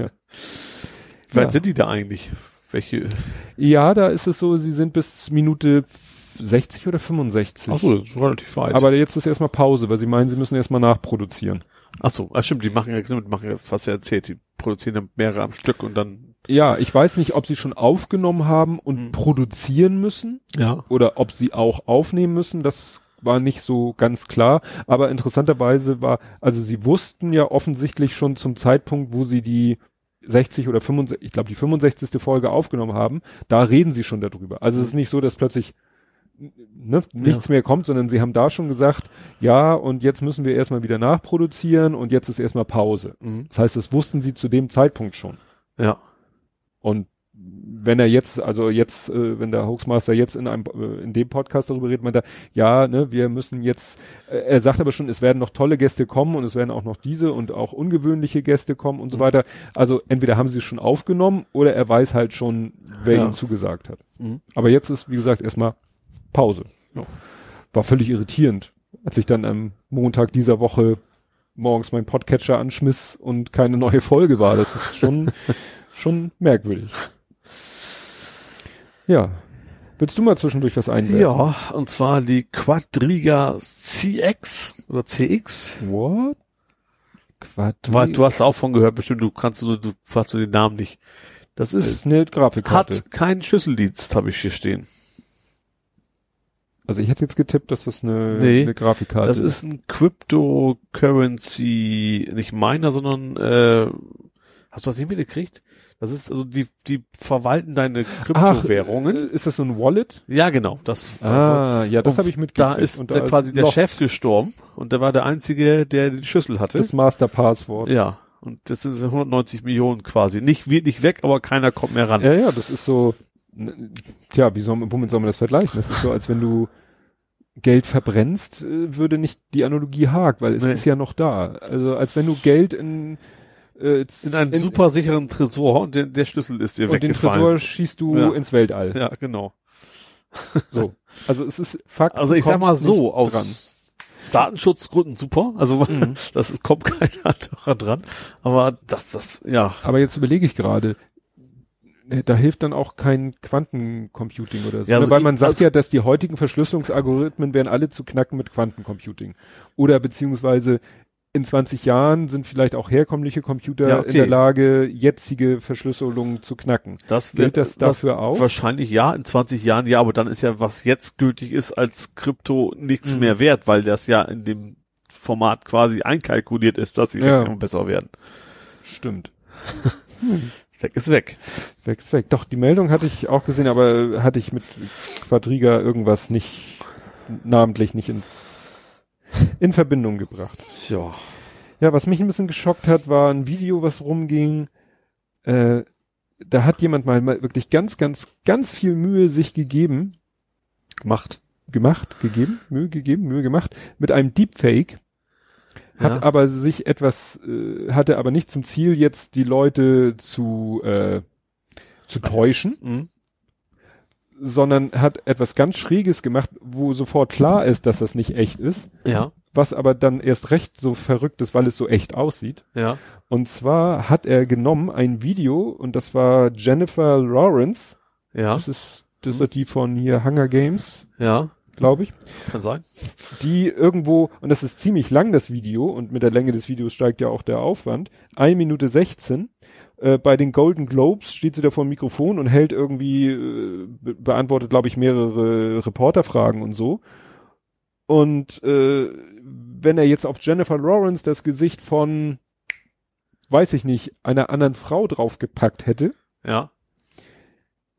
weit Ja. sind die da eigentlich? Welche? Ja, da ist es so, sie sind bis Minute 60 oder 65. Ach so, das ist relativ weit. Aber jetzt ist erstmal Pause, weil sie meinen, sie müssen erstmal nachproduzieren. Ach so, ah, stimmt, die machen ja, die machen ja, was er erzählt, die produzieren dann mehrere am Stück und dann, Ja, ich weiß nicht, ob sie schon aufgenommen haben und Mhm. produzieren müssen. ja. oder ob sie auch aufnehmen müssen, das war nicht so ganz klar. Aber interessanterweise war, also sie wussten ja offensichtlich schon zum Zeitpunkt, wo sie die 60 oder 65, ich glaube die 65. Folge aufgenommen haben, da reden sie schon darüber. Also es ist nicht so, dass plötzlich ne, nichts Ja. mehr kommt, sondern sie haben da schon gesagt, ja, und jetzt müssen wir erstmal wieder nachproduzieren und jetzt ist erstmal Pause. Mhm. Das heißt, das wussten sie zu dem Zeitpunkt schon. Ja. Und wenn er jetzt, also jetzt, äh, wenn der Hoaxmaster jetzt in einem, äh, in dem Podcast darüber redet, meint er, ja, ne, wir müssen jetzt, äh, er sagt aber schon, es werden noch tolle Gäste kommen und es werden auch noch diese und auch ungewöhnliche Gäste kommen und so weiter. Also entweder haben sie es schon aufgenommen oder er weiß halt schon, wer Ja. ihm zugesagt hat. Mhm. Aber jetzt ist, wie gesagt, erstmal Pause. Ja. War völlig irritierend, als ich dann am Montag dieser Woche morgens meinen Podcatcher anschmiss und keine neue Folge war. Das ist schon, schon merkwürdig. Ja. Willst du mal zwischendurch was einwerfen? Ja, und zwar die Quadriga CX oder CX. What? Du, war- du hast auch von gehört, bestimmt, du kannst, du, du hast du den Namen nicht. Das Das ist, ist eine Grafikkarte. hat keinen Schlüsseldienst, habe ich hier stehen. also ich hätte jetzt getippt, dass das eine, Nee, eine Grafikkarte Das ist ein Cryptocurrency, nicht meiner, sondern äh, hast du das nicht mitgekriegt? Das ist also die die verwalten deine Kryptowährungen. Ach, äh, ist das so ein Wallet? ja, genau. Das Ah, ja, das habe ich da mitgekriegt. ist Und der, quasi der Lost, Chef gestorben und der war der einzige, der die Schlüssel hatte. Das Masterpasswort. ja. Und das sind 190 Millionen quasi. Nicht wirklich weg, aber keiner kommt mehr ran. Ja, ja, das ist so, tja, wie soll man, womit soll man das vergleichen? Das ist so, als wenn du Geld verbrennst, äh, würde nicht die Analogie hakt, weil es Nee. ist ja noch da. Also als wenn du Geld in, äh, In einen super sicheren Tresor und der, der Schlüssel ist dir und den weggefallen. Tresor schießt du Ja. ins Weltall. ja, genau. So. Also es ist Fakt. Also ich sag mal so, aus dran. Datenschutzgründen super. Also Mhm. das ist, kommt kein anderer dran. Aber das, das, ja. Aber jetzt überlege ich gerade, da hilft dann auch kein Quantencomputing oder so. Ja, also Weil man sagt also- ja, dass die heutigen Verschlüsselungsalgorithmen wären alle zu knacken mit Quantencomputing. Oder beziehungsweise in 20 Jahren sind vielleicht auch herkömmliche Computer Ja, okay. in der Lage, jetzige Verschlüsselungen zu knacken. Das Gilt das dafür auch? Wahrscheinlich ja, in 20 Jahren ja, aber dann ist ja, was jetzt gültig ist, als Krypto nichts Mhm. mehr wert, weil das ja in dem Format quasi einkalkuliert ist, dass sie Ja. besser werden. Stimmt. Weg ist weg. Weg ist weg. Doch, die Meldung hatte ich auch gesehen, aber hatte ich mit Quadriga irgendwas nicht, namentlich nicht in, in Verbindung gebracht. Ja. Ja, was mich ein bisschen geschockt hat, war ein Video, was rumging. Äh, da hat jemand mal, mal wirklich ganz, ganz, ganz viel Mühe sich gegeben, Gemacht. gemacht, gegeben, Mühe gegeben, Mühe gemacht, mit einem Deepfake. Hat Ja. aber sich etwas, äh, hatte aber nicht zum Ziel, jetzt die Leute zu, äh, zu täuschen, Mhm. Sondern hat etwas ganz Schräges gemacht, wo sofort klar ist, dass das nicht echt ist, Ja. was aber dann erst recht so verrückt ist, weil es so echt aussieht. Ja. Und zwar hat er genommen ein Video und das war Jennifer Lawrence. Ja. Das ist, das ist die von hier Hunger Games, Ja. glaube ich. Kann sein. Die irgendwo, und das ist ziemlich lang, das Video, und mit der Länge des Videos steigt ja auch der Aufwand. 1 Minute 16. Äh, bei den Golden Globes steht sie da vor dem Mikrofon und hält irgendwie, äh, be beantwortet, glaube ich, mehrere Reporterfragen und so. Und äh, wenn er jetzt auf Jennifer Lawrence das Gesicht von, weiß ich nicht, einer anderen Frau draufgepackt hätte, Ja.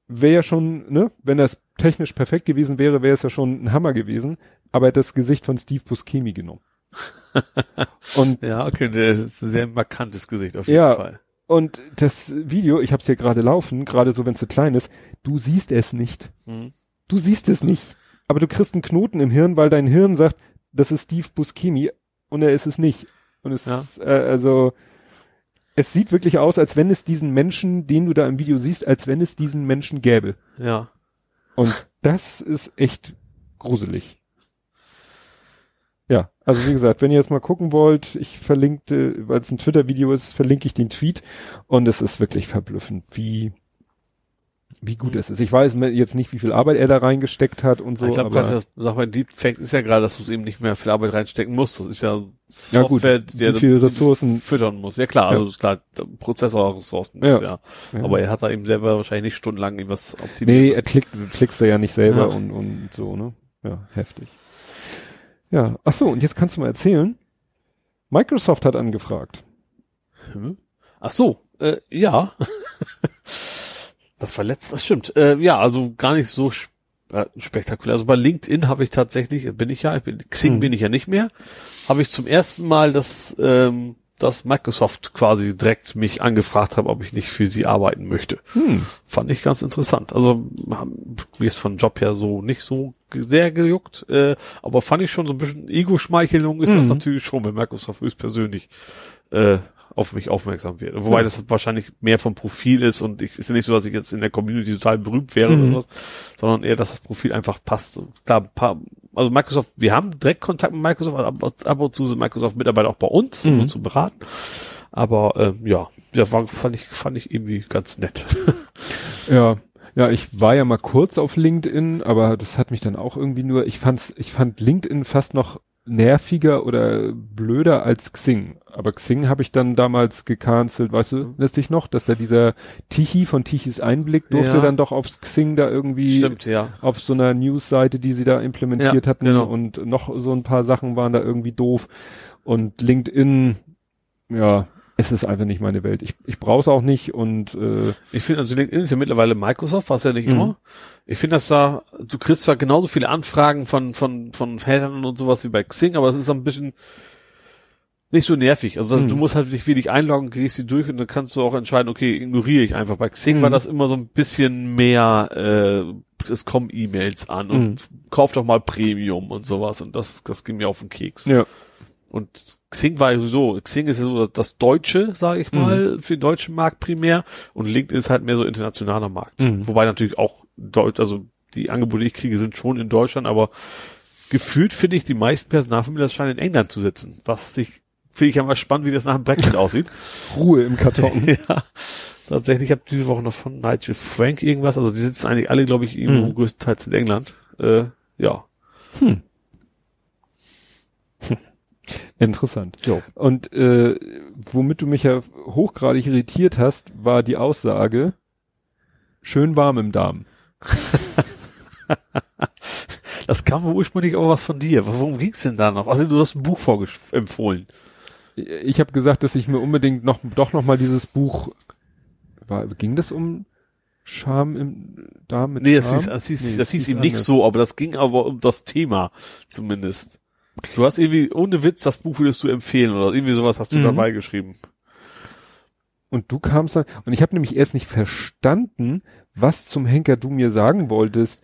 wäre ja schon, ne, wenn das technisch perfekt gewesen wäre, wäre es ja schon ein Hammer gewesen. Aber er hat das Gesicht von Steve Buscemi genommen. und, Ja, okay, das ist ein sehr markantes Gesicht auf jeden Ja. Fall. Und das Video, ich habe es hier gerade laufen, gerade so, wenn es so klein ist, du siehst es nicht. Mhm. Du siehst es nicht. Aber du kriegst einen Knoten im Hirn, weil dein Hirn sagt, das ist Steve Buscemi und er ist es nicht. Und es, Ja. äh, also, es sieht wirklich aus, als wenn es diesen Menschen, den du da im Video siehst, als wenn es diesen Menschen gäbe. Ja. Und das ist echt gruselig. Ja, also wie gesagt, wenn ihr jetzt mal gucken wollt, ich verlinkte, weil es ein Twitter-Video ist, verlinke ich den Tweet und es ist wirklich verblüffend, wie wie gut Mhm. es ist. Ich weiß jetzt nicht, wie viel Arbeit er da reingesteckt hat und so, ich glaube gerade, das Sag bei Deepfake ist ja gerade, dass du es eben nicht mehr viel Arbeit reinstecken musst. Das ist ja Ja, gut. Software, der viele Ressourcen- füttern muss. Ja klar, Ja. also klar, Prozessorressourcen Ja. ist ja. ja. Aber er hat da eben selber wahrscheinlich nicht stundenlang irgendwas optimiert. nee, er klickt, du klickst da ja nicht selber und und so, ne? Ja, heftig. Ja, ach so, und jetzt kannst du mal erzählen. Microsoft hat angefragt. Hm? Ach so, Äh, ja. das verletzt, das stimmt. Äh, ja, also gar nicht so sp äh, spektakulär. Also bei LinkedIn habe ich tatsächlich, bin ich ja, ich bin, Xing Hm. bin ich ja nicht mehr, habe ich zum ersten Mal das, ähm, dass Microsoft quasi direkt mich angefragt hat, ob ich nicht für sie arbeiten möchte. Hm. Fand ich ganz interessant. Also mir ist von Job her so nicht so sehr gejuckt, äh, aber fand ich schon so ein bisschen Ego-Schmeichelung ist das Mhm. natürlich schon, wenn Microsoft höchstpersönlich äh, auf mich aufmerksam wird. Wobei Ja. das wahrscheinlich mehr vom Profil ist und ich ist ja nicht so, dass ich jetzt in der Community total berühmt wäre Mhm. oder was, sondern eher, dass das Profil einfach passt. Und Klar, ein paar, also Microsoft, wir haben direkt Kontakt mit Microsoft, ab, ab und zu sind Microsoft-Mitarbeiter auch bei uns, um Mhm. uns zu beraten. Aber ähm, ja, war, fand ich fand ich irgendwie ganz nett. Ja, ja, ich war ja mal kurz auf LinkedIn, aber das hat mich dann auch irgendwie nur, ich fand's, ich fand LinkedIn fast noch nerviger oder blöder als Xing. Aber Xing habe ich dann damals gecancelt, weißt du, erinnerst dich noch, dass da dieser Tichy von Tichys Einblick durfte Ja. dann doch aufs Xing da irgendwie Stimmt, ja. auf so einer Newsseite, die sie da implementiert Ja, hatten genau. und noch so ein paar Sachen waren da irgendwie doof und LinkedIn, ja, es ist einfach nicht meine Welt. Ich, ich brauche es auch nicht und äh, Ich finde, also LinkedIn ist ja mittlerweile Microsoft, was ja nicht Mhm. immer. Ich finde, dass da, du kriegst zwar genauso viele Anfragen von, von, von Headern und sowas wie bei Xing, aber es ist ein bisschen nicht so nervig. Also das, Mhm. du musst halt dich wenig einloggen, gehst sie durch und dann kannst du auch entscheiden, okay, ignoriere ich einfach. Bei Xing Mhm. war das immer so ein bisschen mehr, äh, es kommen E-Mails an und kauf doch mal Premium und sowas und das, das ging mir auf den Keks. ja. Und Xing war ja sowieso, Xing ist ja so das Deutsche, sage ich mal, für den deutschen Markt primär. Und LinkedIn ist halt mehr so internationaler Markt. Mhm. Wobei natürlich auch Deut also die Angebote, die ich kriege, sind schon in Deutschland, aber gefühlt finde ich, die meisten Personalvermittler scheinen in England zu sitzen. Was sich, finde ich ja mal spannend, wie das nach dem Brexit aussieht. Ruhe im Karton. ja. Tatsächlich, ich habe diese Woche noch von Nigel Frank irgendwas, also die sitzen eigentlich alle, glaube ich, irgendwo Mhm. größtenteils in England. Äh, ja. Hm. Interessant. Jo. Und äh, womit du mich ja hochgradig irritiert hast, war die Aussage, schön warm im Darm. Das kam wohl ursprünglich auch was von dir. Worum ging's denn da noch? Also du hast ein Buch vorempfohlen. Ich habe gesagt, dass ich mir unbedingt noch doch noch mal dieses Buch war, ging das um Scham im Darm mit Nee, das Scham? hieß, das hieß, Nee, das hieß ihm nicht so, aber das ging aber um das Thema zumindest. Du hast irgendwie, ohne Witz, das Buch würdest du empfehlen oder irgendwie sowas hast du Mhm. dabei geschrieben. Und du kamst dann, und ich habe nämlich erst nicht verstanden, was zum Henker du mir sagen wolltest.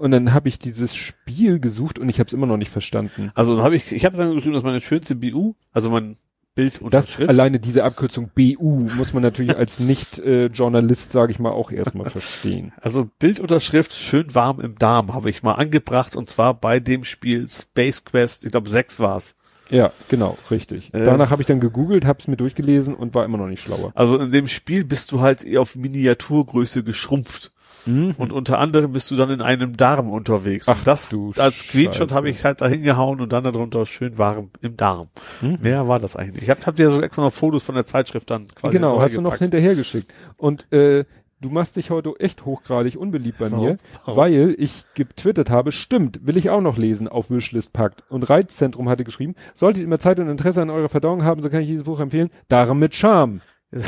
Und dann habe ich dieses Spiel gesucht und ich habe es immer noch nicht verstanden. Also habe ich, ich habe dann geschrieben, dass meine schönste BU, also mein Bild unter Das, Schrift. alleine diese Abkürzung BU muss man natürlich als Nicht-Journalist, sage ich mal, auch erstmal verstehen. Also Bildunterschrift schön warm im Darm habe ich mal angebracht und zwar bei dem Spiel Space Quest, ich glaube sechs war's. Ja, genau, richtig. Äh. Danach habe ich dann gegoogelt, habe es mir durchgelesen und war immer noch nicht schlauer. Also in dem Spiel bist du halt auf Miniaturgröße geschrumpft. Mhm. Und unter anderem bist du dann in einem Darm unterwegs. Ach und das du als Screenshot habe ich halt da hingehauen und dann darunter schön warm im Darm. Mhm. Mehr war das eigentlich. Ich hab, hab dir so extra noch Fotos von der Zeitschrift dann quasi Genau, hast du noch hinterhergeschickt. Und äh, du machst dich heute echt hochgradig unbeliebt bei Warum? mir, Warum? weil ich getwittert habe, stimmt, will ich auch noch lesen, auf Wishlist packt. Und Reizzentrum hatte geschrieben, solltet ihr immer Zeit und Interesse an eurer Verdauung haben, so kann ich dieses Buch empfehlen. Darm mit Charme.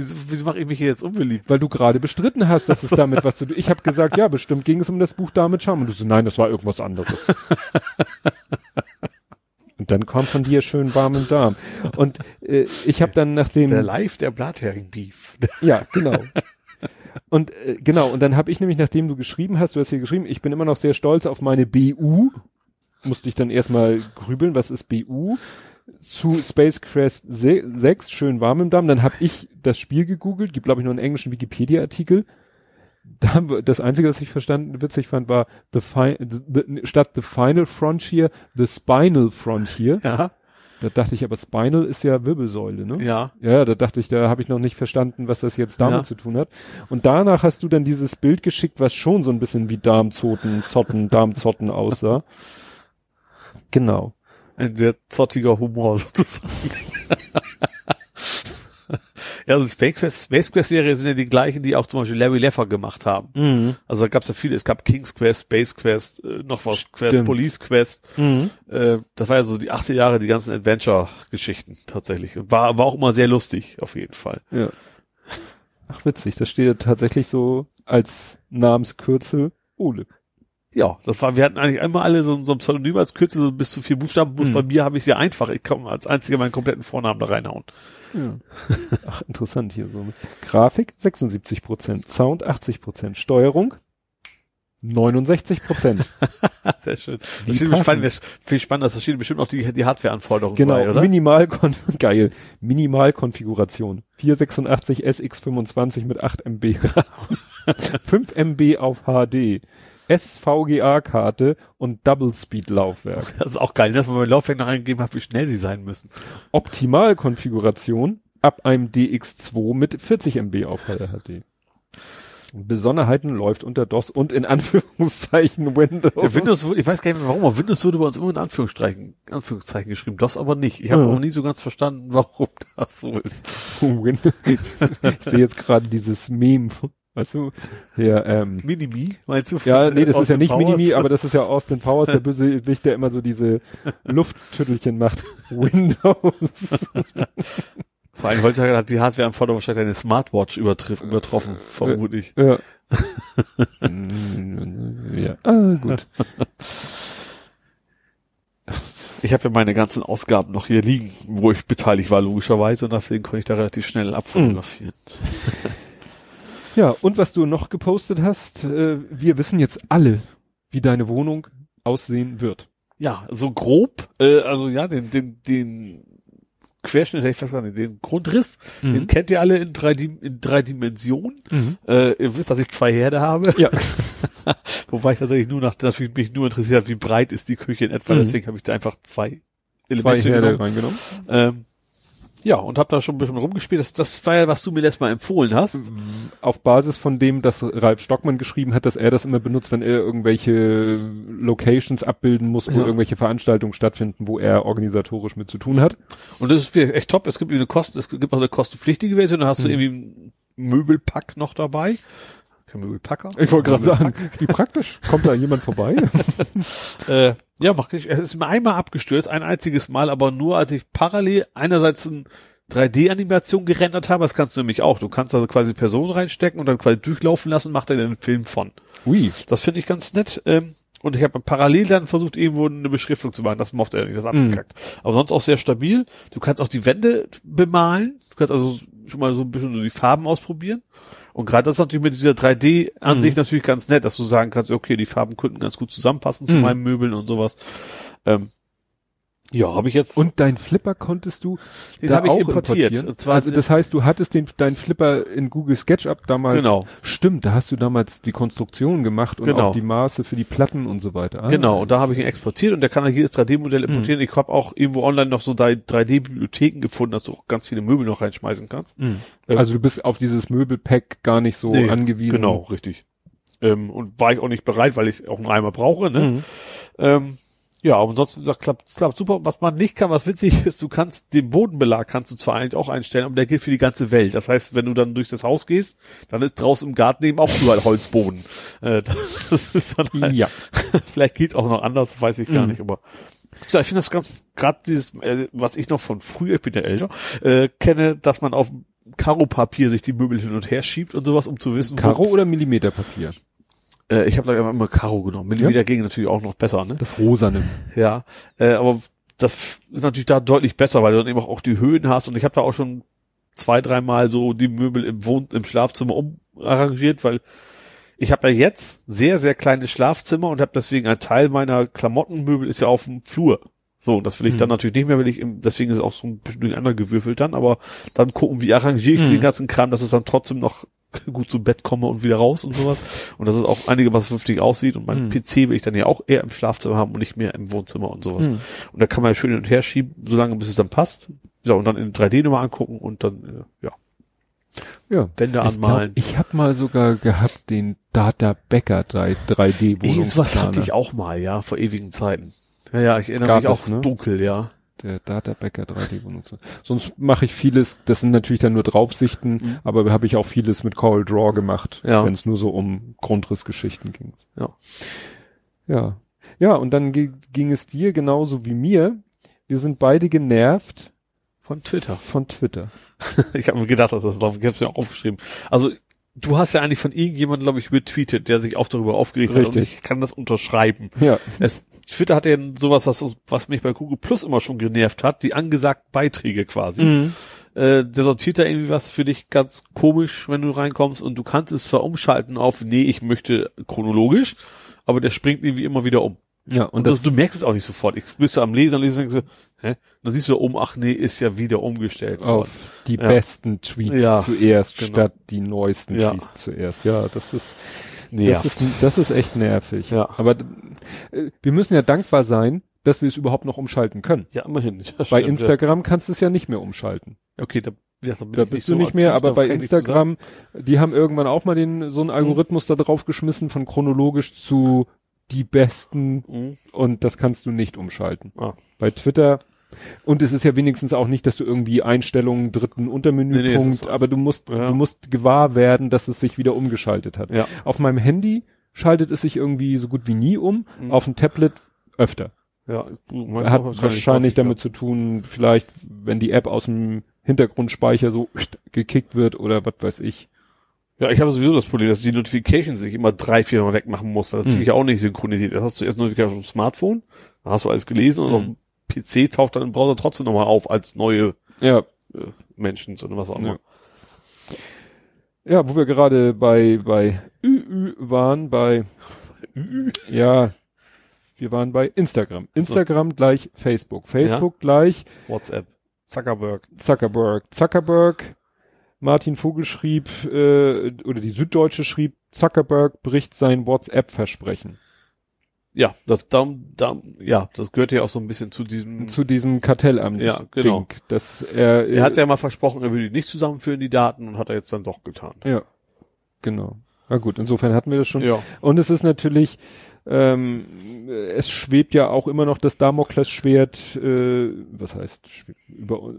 Wieso, wieso mache ich mich hier jetzt unbeliebt? Weil du gerade bestritten hast, dass es damit was zu tun Ich habe gesagt, ja, bestimmt ging es um das Buch Darm mit Charme. Und du so, nein, das war irgendwas anderes. Und dann kam von dir schön warm im Darm. Und äh, ich habe dann nachdem... Der Live, der Blathering-Beef. Ja, genau. Und äh, genau, und dann habe ich nämlich, nachdem du geschrieben hast, du hast hier geschrieben, ich bin immer noch sehr stolz auf meine BU. Musste ich dann erstmal grübeln, was ist BU? Zu Space Quest se- 6, schön warm im Darm. Dann habe ich das Spiel gegoogelt, gibt glaube ich noch einen englischen Wikipedia-Artikel. Da haben wir, das Einzige, was ich verstanden, witzig fand, war the, fi the, statt The Final Frontier, The Spinal Frontier. Ja, Da dachte ich, aber Spinal ist ja Wirbelsäule, ne? ja. Ja, da dachte ich, da habe ich noch nicht verstanden, was das jetzt damit Ja. zu tun hat. Und danach hast du dann dieses Bild geschickt, was schon so ein bisschen wie Darmzoten, Zotten, Darmzotten aussah. Genau. Ein sehr zottiger Humor sozusagen. Ja, also die Space Quest, Space Quest Serie sind ja die gleichen, die auch zum Beispiel Larry Leffer gemacht haben. Mhm. Also da gab es ja viele, es gab King's Quest, Space Quest, äh, noch was Quest, Stimmt. Police Quest. Mhm. Äh, das war ja so die 80er Jahre, die ganzen Adventure-Geschichten tatsächlich. Und war, war auch immer sehr lustig, auf jeden Fall. Ja. Ach, witzig. Das steht ja tatsächlich so als Namenskürzel Ole. Ja, das war, wir hatten eigentlich einmal alle so, so ein Pseudonym als Kürzel, so bis zu vier Buchstaben. Mhm. bei mir habe ich es ja einfach. Ich kann als einziger meinen kompletten Vornamen da reinhauen. Ja. Ach, interessant hier so. Grafik 76 Prozent, Sound 80 Prozent, Steuerung 69 Prozent. Sehr schön. Wie Das steht spannend, das viel spannender, das steht bestimmt auch die, die Hardware-Anforderungen Genau, bei, oder? Minimal geil. Minimalkonfiguration 486 SX25 mit 8 MB RAM, 5 MB auf HD, SVGA-Karte und Double Speed Laufwerk. Das ist auch geil, ne, dass man beim Laufwerk noch eingegeben hat, wie schnell sie sein müssen. Optimalkonfiguration ab einem DX2 mit 40 MB auf HD. Besonderheiten läuft unter DOS und in Anführungszeichen Windows. Ja, Windows, ich weiß gar nicht mehr warum, aber Windows wurde bei uns immer in Anführungszeichen, Anführungszeichen geschrieben, DOS aber nicht. Ich habe Ja. auch nie so ganz verstanden, warum das so ist. Ich sehe jetzt gerade dieses Meme, weißt du? Ja, ähm, Minimi, meinst du? ja, nee, das ist ja Austin nicht Powers? Minimi, aber das ist ja Austin Powers, der Bösewicht, der immer so diese Lufttüttelchen macht. Windows. Vor allem heutzutage hat die Hardware-Anforderung wahrscheinlich eine Smartwatch übertriff, übertroffen, vermutlich. Ja. Mm, ja, ah, gut. Ich habe ja meine ganzen Ausgaben noch hier liegen, wo ich beteiligt war, logischerweise, und deswegen konnte ich da relativ schnell abfotografieren. Ja, und was du noch gepostet hast, äh, wir wissen jetzt alle, wie deine Wohnung aussehen wird. Ja, so grob, äh, also ja, den, den, den Querschnitt, ich fast gesagt, den Grundriss, den kennt ihr alle in drei, in drei Dimensionen. Mhm. Äh, ihr wisst, dass ich zwei Herde habe. Ja. Wobei ich tatsächlich nur nach, natürlich mich nur interessiert, wie breit ist die Küche in etwa, Mhm. deswegen habe ich da einfach zwei Zwei Elemente Herde genommen. reingenommen. Ähm, ja, und habe da schon ein bisschen rumgespielt. Das, das war ja, was du mir letztes Mal empfohlen hast. Auf Basis von dem, dass Ralf Stockmann geschrieben hat, dass er das immer benutzt, wenn er irgendwelche Locations abbilden muss, wo Ja. irgendwelche Veranstaltungen stattfinden, wo er organisatorisch mit zu tun hat. Und das ist echt top. Es gibt eine Kosten, es gibt auch eine kostenpflichtige Version, da hast du Mhm. irgendwie einen Möbelpack noch dabei. Möbelpacker. Ich wollte gerade sagen, wie praktisch. Kommt da jemand vorbei? Äh, ja, mach ich. Es ist mir einmal abgestürzt, ein einziges Mal, aber nur als ich parallel einerseits ein 3D-Animation gerendert habe, das kannst du nämlich auch. Du kannst also quasi Personen reinstecken und dann quasi durchlaufen lassen macht er einen Film von. Ui. Das finde ich ganz nett. Ähm, und ich habe parallel dann versucht, irgendwo eine Beschriftung zu machen. Das mochte er nicht, das Mhm. abgekackt. Aber sonst auch sehr stabil. Du kannst auch die Wände bemalen. Du kannst also schon mal so ein bisschen so die Farben ausprobieren. Und gerade das ist natürlich mit dieser 3D-Ansicht Mhm. natürlich ganz nett, dass du sagen kannst, okay, die Farben könnten ganz gut zusammenpassen zu Mhm. meinen Möbeln und sowas. Ähm, ja, habe ich jetzt. Und dein Flipper konntest du den da habe ich auch importiert. zwar also das heißt, du hattest den deinen Flipper in Google SketchUp damals. Genau. Stimmt, da hast du damals die Konstruktion gemacht und Genau. auch die Maße für die Platten und so weiter. Ah. Genau, und da habe ich ihn exportiert und der kann halt jedes 3D-Modell Mhm. importieren. Ich habe auch irgendwo online noch so 3D-Bibliotheken gefunden, dass du auch ganz viele Möbel noch reinschmeißen kannst. Mhm. Ähm, Also du bist auf dieses Möbelpack gar nicht so Nee, angewiesen. Genau, richtig. Ähm, und war ich auch nicht bereit, weil ich es auch nur einmal brauche. Ne? Mhm. Ähm, ja, aber ansonsten sagt, klappt, klappt super. Was man nicht kann, was witzig ist, du kannst den Bodenbelag kannst du zwar eigentlich auch einstellen, aber der gilt für die ganze Welt. Das heißt, wenn du dann durch das Haus gehst, dann ist draußen im Garten eben auch überall Holzboden. Äh, das ist dann halt, Ja. vielleicht geht auch noch anders, weiß ich gar Mhm. nicht, aber ich finde das ganz, gerade dieses, äh, was ich noch von früher, ich bin ja älter, äh, kenne, dass man auf Karo-Papier sich die Möbel hin und her schiebt und sowas, um zu wissen, Karo oder Millimeterpapier? Äh, ich habe da immer Karo genommen. Millimeter ging natürlich auch noch besser, ne? Das Rosane. Ja, äh, aber das ist natürlich da deutlich besser, weil du dann eben auch, auch die Höhen hast und ich habe da auch schon zwei, dreimal so die Möbel im Wohn im Schlafzimmer umarrangiert, weil ich habe ja jetzt sehr, sehr kleines Schlafzimmer und habe deswegen ein Teil meiner Klamottenmöbel ist ja auf dem Flur. So, und das will ich dann Mhm. natürlich nicht mehr, will ich im, deswegen ist es auch so ein bisschen durcheinander gewürfelt dann, aber dann gucken, wie arrangiere ich Mhm. den ganzen Kram, dass es dann trotzdem noch gut zu Bett komme und wieder raus und sowas. Und dass es auch einigermaßen vernünftig aussieht und mein Mhm. PC will ich dann ja auch eher im Schlafzimmer haben und nicht mehr im Wohnzimmer und sowas. Mhm. Und da kann man ja schön hin und her schieben, solange bis es dann passt. Ja, und dann in 3D nochmal angucken und dann, äh, ja, Ja. Wände Ich, anmalen. ich habe mal sogar gehabt den Data Becker 3D Irgendwas hatte ich auch mal, ja, vor ewigen Zeiten. Ja, ja, ich erinnere Gab mich es, auch ne? dunkel, ja. Der Databäcker 3D-Benutzer. Sonst mache ich vieles, das sind natürlich dann nur Draufsichten, Mhm. aber habe ich auch vieles mit Coral Draw gemacht, Ja. wenn es nur so um Grundrissgeschichten ging. Ja. Ja. Ja, und dann gi- ging es dir genauso wie mir. Wir sind beide genervt Von Twitter. von Twitter. Ich habe mir gedacht, dass das drauf, ich habe es mir auch aufgeschrieben. Also du hast ja eigentlich von irgendjemandem, glaube ich, retweetet, der sich auch darüber aufgeregt hat und Richtig. ich kann das unterschreiben. Ja. Es, Twitter hat ja sowas, was, was mich bei Google Plus immer schon genervt hat, die angesagten Beiträge quasi. Mhm. Äh, der sortiert da irgendwie was für dich ganz komisch, wenn du reinkommst und du kannst es zwar umschalten auf, nee, ich möchte chronologisch, aber der springt irgendwie immer wieder um. Ja, Und, und das, das, du merkst es auch nicht sofort. Ich bist du am Lesen und lesen und denkst so, hä? Dann siehst du oben, ach nee, ist ja wieder umgestellt worden. auf die Ja. besten Tweets Ja, zuerst genau. statt die neuesten Ja. Tweets zuerst. Ja, das ist, Das das ist, das ist echt nervig. Ja. Aber äh, wir müssen ja dankbar sein, dass wir es überhaupt noch umschalten können. Ja, immerhin. Ja, Bei Instagram kannst du es ja nicht mehr umschalten. Okay, da, ja, da, bist so du nicht mehr, aber bei Instagram, die haben irgendwann auch mal den, so einen Algorithmus da drauf geschmissen von chronologisch zu die besten. Mhm. und das kannst du nicht umschalten. Ah. Bei Twitter und es ist ja wenigstens auch nicht, dass du irgendwie Einstellungen dritten Nee, nee, Untermenüpunkt, es ist- aber du musst Ja. du musst gewahr werden, dass es sich wieder umgeschaltet hat. Ja. Auf meinem Handy schaltet es sich irgendwie so gut wie nie um, Mhm. auf dem Tablet öfter. Ja, Hat wahrscheinlich damit zu tun, vielleicht wenn die App aus dem Hintergrundspeicher so gekickt wird oder was weiß ich. Ja, ich habe sowieso das Problem, dass die Notification sich immer drei, vier Mal wegmachen muss, weil das Mhm. sich ja auch nicht synchronisiert. Das hast du erst Notification auf dem Smartphone, dann hast du alles gelesen und Mhm. auf dem PC taucht dann im Browser trotzdem nochmal auf als neue Ja, äh, Menschen oder was auch immer. Ja, wo wir gerade bei, bei ÜÜ waren, bei, ja, wir waren bei Instagram. Instagram gleich Facebook. Facebook gleich WhatsApp. Zuckerberg. Zuckerberg. Zuckerberg, Martin Vogel schrieb, äh, oder die Süddeutsche schrieb, Zuckerberg bricht sein WhatsApp-Versprechen. Ja, das, da, da, ja, das gehört ja auch so ein bisschen zu diesem, Zu diesem Kartellamt. Ja, genau. Ding, dass er, er hat ja mal versprochen, er würde die nicht zusammenführen, die Daten, und hat er jetzt dann doch getan. ja, genau. Na gut, insofern hatten wir das schon. Ja. Und es ist natürlich, ähm, es schwebt ja auch immer noch das Damoklesschwert, äh, was heißt, über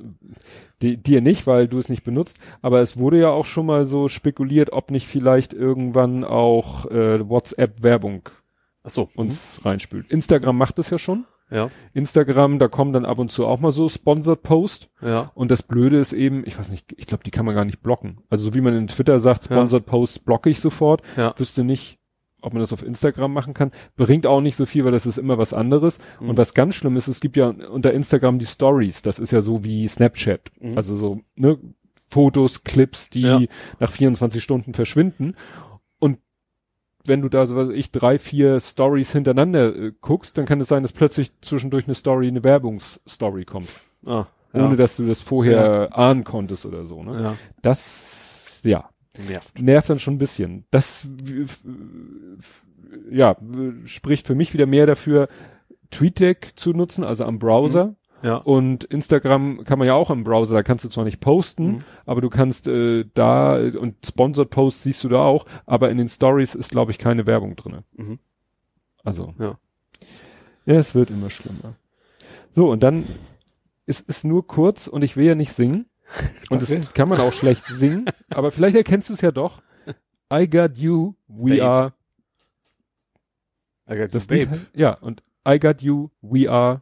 die, dir nicht, weil du es nicht benutzt, aber es wurde ja auch schon mal so spekuliert, ob nicht vielleicht irgendwann auch äh, WhatsApp-Werbung so. uns reinspült. Instagram macht es ja schon. Ja, Instagram, da kommen dann ab und zu auch mal so Sponsored Post. ja. Und das Blöde ist eben, ich weiß nicht, ich glaube, die kann man gar nicht blocken. Also so wie man in Twitter sagt, Sponsored Posts blocke ich sofort. Ja. Wüsste nicht, ob man das auf Instagram machen kann. Bringt auch nicht so viel, weil das ist immer was anderes. Mhm. Und was ganz schlimm ist, es gibt ja unter Instagram die Stories. Das ist ja so wie Snapchat. Mhm. Also so, ne, Fotos, Clips, die Ja. nach 24 Stunden verschwinden. Und wenn du da so was weiß ich drei, vier Stories hintereinander äh, guckst, dann kann es sein, dass plötzlich zwischendurch eine Story, eine Werbungsstory kommt. Ah, Ohne ja. dass du das vorher ahnen konntest oder so, ne? ja. Das, ja, Nervt. nervt dann schon ein bisschen. Das, ja, spricht für mich wieder mehr dafür, TweetDeck zu nutzen, also am Browser. Ja. Und Instagram kann man ja auch am Browser, da kannst du zwar nicht posten, Mhm. aber du kannst äh, da, und Sponsored Posts siehst du da auch, aber in den Stories ist, glaube ich, keine Werbung drinne. Mhm. Also. Ja. Ja, es wird immer schlimmer. So, und dann, es ist nur kurz und ich will ja nicht singen. Und das kann man auch schlecht singen, aber vielleicht erkennst du es ja doch. I got you, we Babe. are. I got Das the Lied, Babe. ja, und I got you, we are.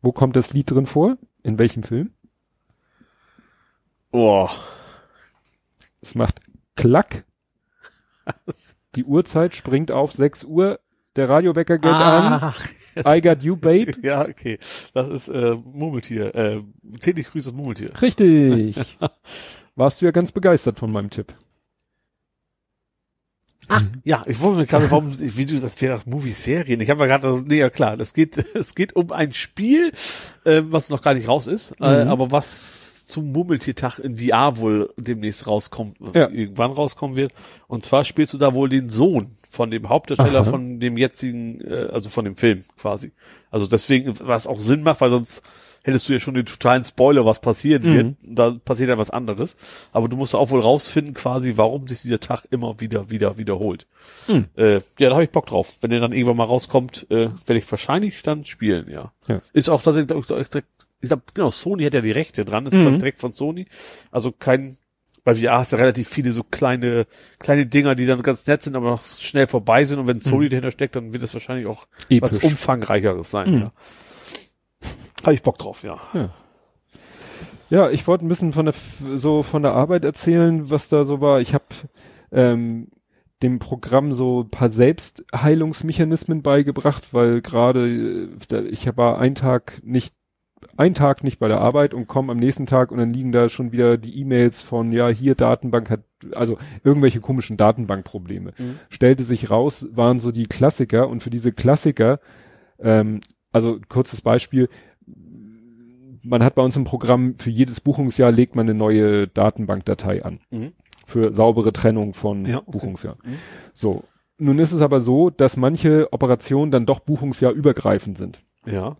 Wo kommt das Lied drin vor? In welchem Film? Oh. Es macht Klack. Die Uhrzeit springt auf 6 Uhr. Der Radiowecker geht Ah. an. I got you, babe. Ja, okay. Das ist äh, Murmeltier. Äh, täglich grüßt das Murmeltier. Richtig. Warst du ja ganz begeistert von meinem Tipp. Ach, ja, ich wollte mir gerade, warum, wie du das wäre Movie-Serien. Ich habe ja gerade, nee, ja klar, es geht, es geht um ein Spiel, äh, was noch gar nicht raus ist, äh, Mhm. aber was zum Murmeltiertag in VR wohl demnächst rauskommt, Ja. irgendwann rauskommen wird. Und zwar spielst du da wohl den Sohn von dem Hauptdarsteller Aha. von dem jetzigen, äh, also von dem Film quasi. Also deswegen, was auch Sinn macht, weil sonst hättest du ja schon den totalen Spoiler, was passieren Mhm. wird. Da passiert ja was anderes. Aber du musst auch wohl rausfinden, quasi, warum sich dieser Tag immer wieder, wieder wiederholt. Mhm. Äh, ja, da habe ich Bock drauf. Wenn der dann irgendwann mal rauskommt, äh, werde ich wahrscheinlich dann spielen, ja. Ja. Ist auch tatsächlich, glaub ich, glaub ich, glaube, genau, Sony hat ja die Rechte dran, das ist Mhm. glaub ich, direkt von Sony. Also kein, bei VR hast du relativ viele so kleine, kleine Dinger, die dann ganz nett sind, aber noch schnell vorbei sind. Und wenn Sony dahinter steckt, dann wird es wahrscheinlich auch was Episch. umfangreicheres sein, Mhm. ja. Habe ich Bock drauf, ja. Ja, ich wollte ein bisschen von der so von der Arbeit erzählen, was da so war. Ich habe ähm, dem Programm so ein paar Selbstheilungsmechanismen beigebracht, weil gerade äh, ich war einen Tag nicht einen Tag nicht bei der Arbeit und komme am nächsten Tag und dann liegen da schon wieder die E-Mails von ja hier Datenbank hat also irgendwelche komischen Datenbankprobleme. Mhm. Stellte sich raus, waren so die Klassiker und für diese Klassiker ähm, also kurzes Beispiel man hat bei uns im Programm für jedes Buchungsjahr legt man eine neue Datenbankdatei an. Mhm. Für saubere Trennung von Ja, okay. Buchungsjahr. Mhm. So. Nun ist es aber so, dass manche Operationen dann doch Buchungsjahr übergreifend sind. Ja.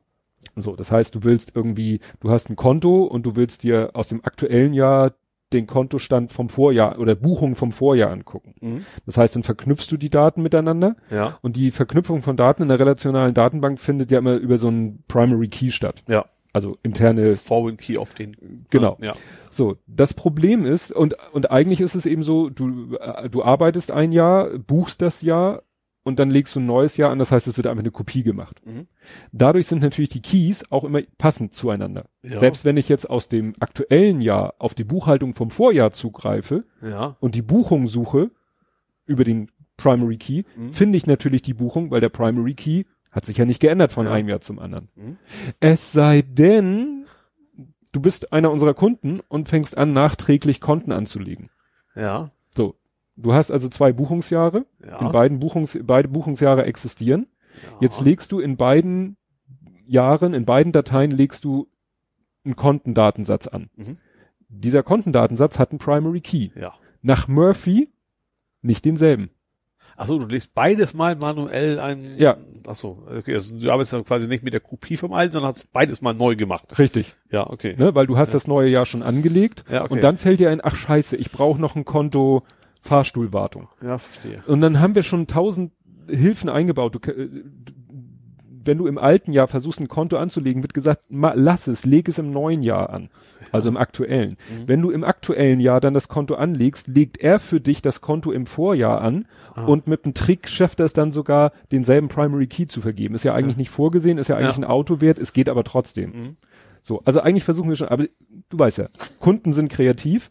So, das heißt, du willst irgendwie, du hast ein Konto und du willst dir aus dem aktuellen Jahr den Kontostand vom Vorjahr oder Buchung vom Vorjahr angucken. Mhm. Das heißt, dann verknüpfst du die Daten miteinander Ja. und die Verknüpfung von Daten in der relationalen Datenbank findet ja immer über so einen Primary Key statt. Ja. Also interne Foreign Key auf den. Genau. Ja. So, das Problem ist, und, und eigentlich ist es eben so, du, äh, du arbeitest ein Jahr, buchst das Jahr und dann legst du ein neues Jahr an, das heißt, es wird einfach eine Kopie gemacht. Mhm. Dadurch sind natürlich die Keys auch immer passend zueinander. Ja. Selbst wenn ich jetzt aus dem aktuellen Jahr auf die Buchhaltung vom Vorjahr zugreife Ja. und die Buchung suche über den Primary Key, Mhm. finde ich natürlich die Buchung, weil der Primary Key hat sich ja nicht geändert von Ja. einem Jahr zum anderen. Mhm. Es sei denn, du bist einer unserer Kunden und fängst an, nachträglich Konten anzulegen. Ja. Du hast also zwei Buchungsjahre. Ja. In beiden Buchungs, beide Buchungsjahre existieren. ja. Jetzt legst du in beiden Jahren, in beiden Dateien legst du einen Kontendatensatz an. Mhm. Dieser Kontendatensatz hat einen Primary Key. Ja. Nach Murphy nicht denselben. Achso, du legst beides mal manuell ein. Ja. Achso, okay. Also du arbeitest dann quasi nicht mit der Kopie vom alten, sondern hast beides mal neu gemacht. Richtig. Ja, okay. Ne? Weil du hast das neue Jahr schon angelegt. Ja, okay. Und dann fällt dir ein, ach scheiße, ich brauche noch ein Konto Fahrstuhlwartung. Ja, verstehe. Und dann haben wir schon tausend Hilfen eingebaut. Du, äh, wenn du im alten Jahr versuchst, ein Konto anzulegen, wird gesagt, lass es, leg es im neuen Jahr an. Also im aktuellen. Mhm. Wenn du im aktuellen Jahr dann das Konto anlegst, legt er für dich das Konto im Vorjahr an Ah. und mit einem Trick schafft er es dann sogar, denselben Primary Key zu vergeben. Ist ja eigentlich nicht vorgesehen, ist ja eigentlich Ja. ein Autowert, es geht aber trotzdem. Mhm. So, also eigentlich versuchen wir schon, aber du weißt ja, Kunden sind kreativ.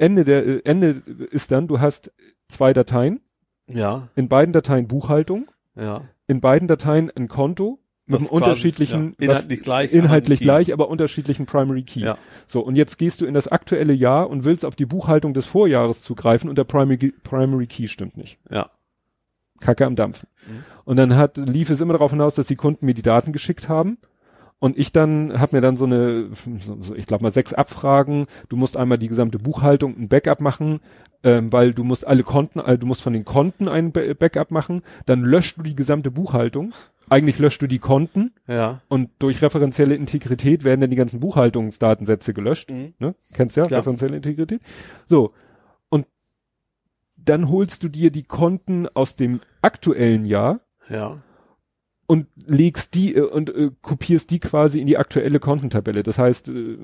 Ende der, äh, Ende ist dann, du hast zwei Dateien, Ja, in beiden Dateien Buchhaltung, ja. in beiden Dateien ein Konto mit einem unterschiedlichen, ja, inhaltlich gleich, inhaltlich gleich, aber unterschiedlichen Primary Key. Ja. So, und jetzt gehst du in das aktuelle Jahr und willst auf die Buchhaltung des Vorjahres zugreifen und der Primary, Primary Key stimmt nicht. Ja. Kacke am Dampfen. Mhm. Und dann hat, lief es immer darauf hinaus, dass die Kunden mir die Daten geschickt haben. Und ich dann, habe mir dann so eine, so, ich glaube mal sechs Abfragen. Du musst einmal die gesamte Buchhaltung ein Backup machen, ähm, weil du musst alle Konten, also du musst von den Konten ein Ba- Backup machen. Dann löscht du die gesamte Buchhaltung. Eigentlich löscht du die Konten Ja. und durch referenzielle Integrität werden dann die ganzen Buchhaltungsdatensätze gelöscht. Mhm. Ne? Kennst ja, Klar. referenzielle Integrität. So. Und dann holst du dir die Konten aus dem aktuellen Jahr Ja. Und legst die äh, und äh, kopierst die quasi in die aktuelle Kontentabelle. Das heißt, äh,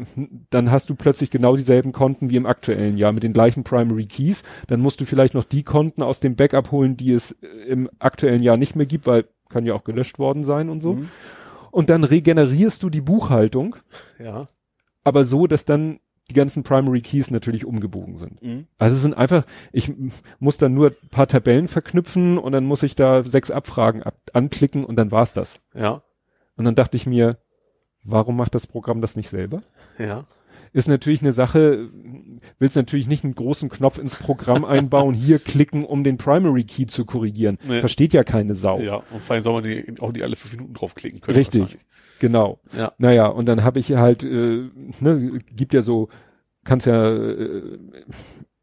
dann hast du plötzlich genau dieselben Konten wie im aktuellen Jahr mit den gleichen Primary Keys. Dann musst du vielleicht noch die Konten aus dem Backup holen, die es äh, im aktuellen Jahr nicht mehr gibt, weil kann ja auch gelöscht worden sein und so. Mhm. Und dann regenerierst du die Buchhaltung, Ja. aber so, dass dann die ganzen Primary Keys natürlich umgebogen sind. Mhm. Also es sind einfach, ich muss dann nur ein paar Tabellen verknüpfen und dann muss ich da sechs Abfragen ab anklicken und dann war's das. Ja. Und dann dachte ich mir, warum macht das Programm das nicht selber? Ja. Ist natürlich eine Sache, willst natürlich nicht einen großen Knopf ins Programm einbauen, hier klicken, um den Primary Key zu korrigieren. Nee. Versteht ja keine Sau. Ja, und vor allem soll man die, auch nicht alle fünf Minuten draufklicken können. Richtig, genau. Ja. Naja, und dann habe ich halt, äh, ne, gibt ja so, kannst ja äh,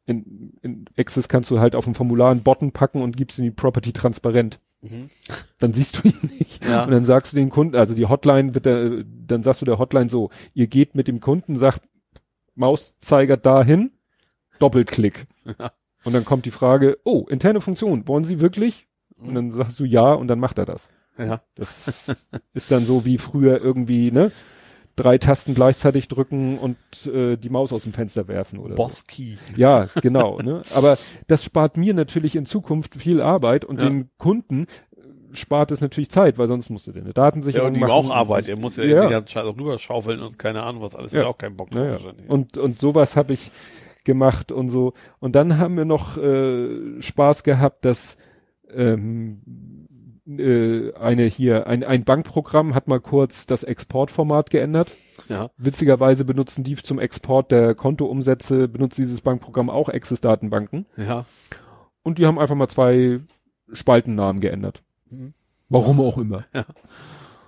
in, in Access kannst du halt auf dem Formular einen Button packen und gibst in die Property transparent. Mhm. Dann siehst du ihn nicht. Ja. Und dann sagst du den Kunden, also die Hotline wird der, dann sagst du der Hotline so, ihr geht mit dem Kunden, sagt Mauszeiger dahin, Doppelklick. Und dann kommt die Frage, oh, interne Funktion, wollen Sie wirklich? Und dann sagst du ja und dann macht er das. Ja. Das ist dann so wie früher irgendwie, ne? Drei Tasten gleichzeitig drücken und äh, die Maus aus dem Fenster werfen oder so. Boss Key. Ja, genau. ne? Aber das spart mir natürlich in Zukunft viel Arbeit und Ja. den Kunden spart es natürlich Zeit, weil sonst musst du deine Datensicherung Ja, und die machen. auch Arbeit. Er muss ja, Ja. ja. die ganze Scheiße auch rüberschaufeln und keine Ahnung was alles. Ja. Hat auch keinen Bock drauf wahrscheinlich. Und, und sowas habe ich gemacht und so. Und dann haben wir noch äh, Spaß gehabt, dass ähm, äh, eine hier, ein, ein Bankprogramm hat mal kurz das Exportformat geändert. ja. Witzigerweise benutzen die zum Export der Kontoumsätze, benutzt dieses Bankprogramm auch Access-Datenbanken. Ja. Und die haben einfach mal zwei Spaltennamen geändert. Mhm. Warum auch immer. Ja.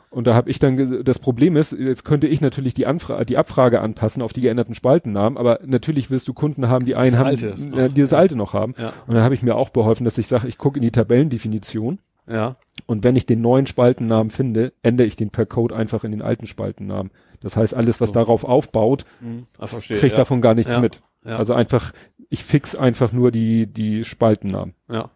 Und da habe ich dann, das Problem ist, jetzt könnte ich natürlich die, Anfra die Abfrage anpassen auf die geänderten Spaltennamen, aber natürlich wirst du Kunden haben, die einen Das haben, Alte äh, noch. die das alte noch haben. Ja. Und dann habe ich mir auch beholfen, dass ich sage, ich gucke in die Tabellendefinition Ja. und wenn ich den neuen Spaltennamen finde, ändere ich den per Code einfach in den alten Spaltennamen. Das heißt, alles, was So. darauf aufbaut, Mhm. Ah, verstehe. kriegt ja. davon gar nichts Ja. mit. Ja. Also einfach, ich fix einfach nur die, die Spaltennamen. ja.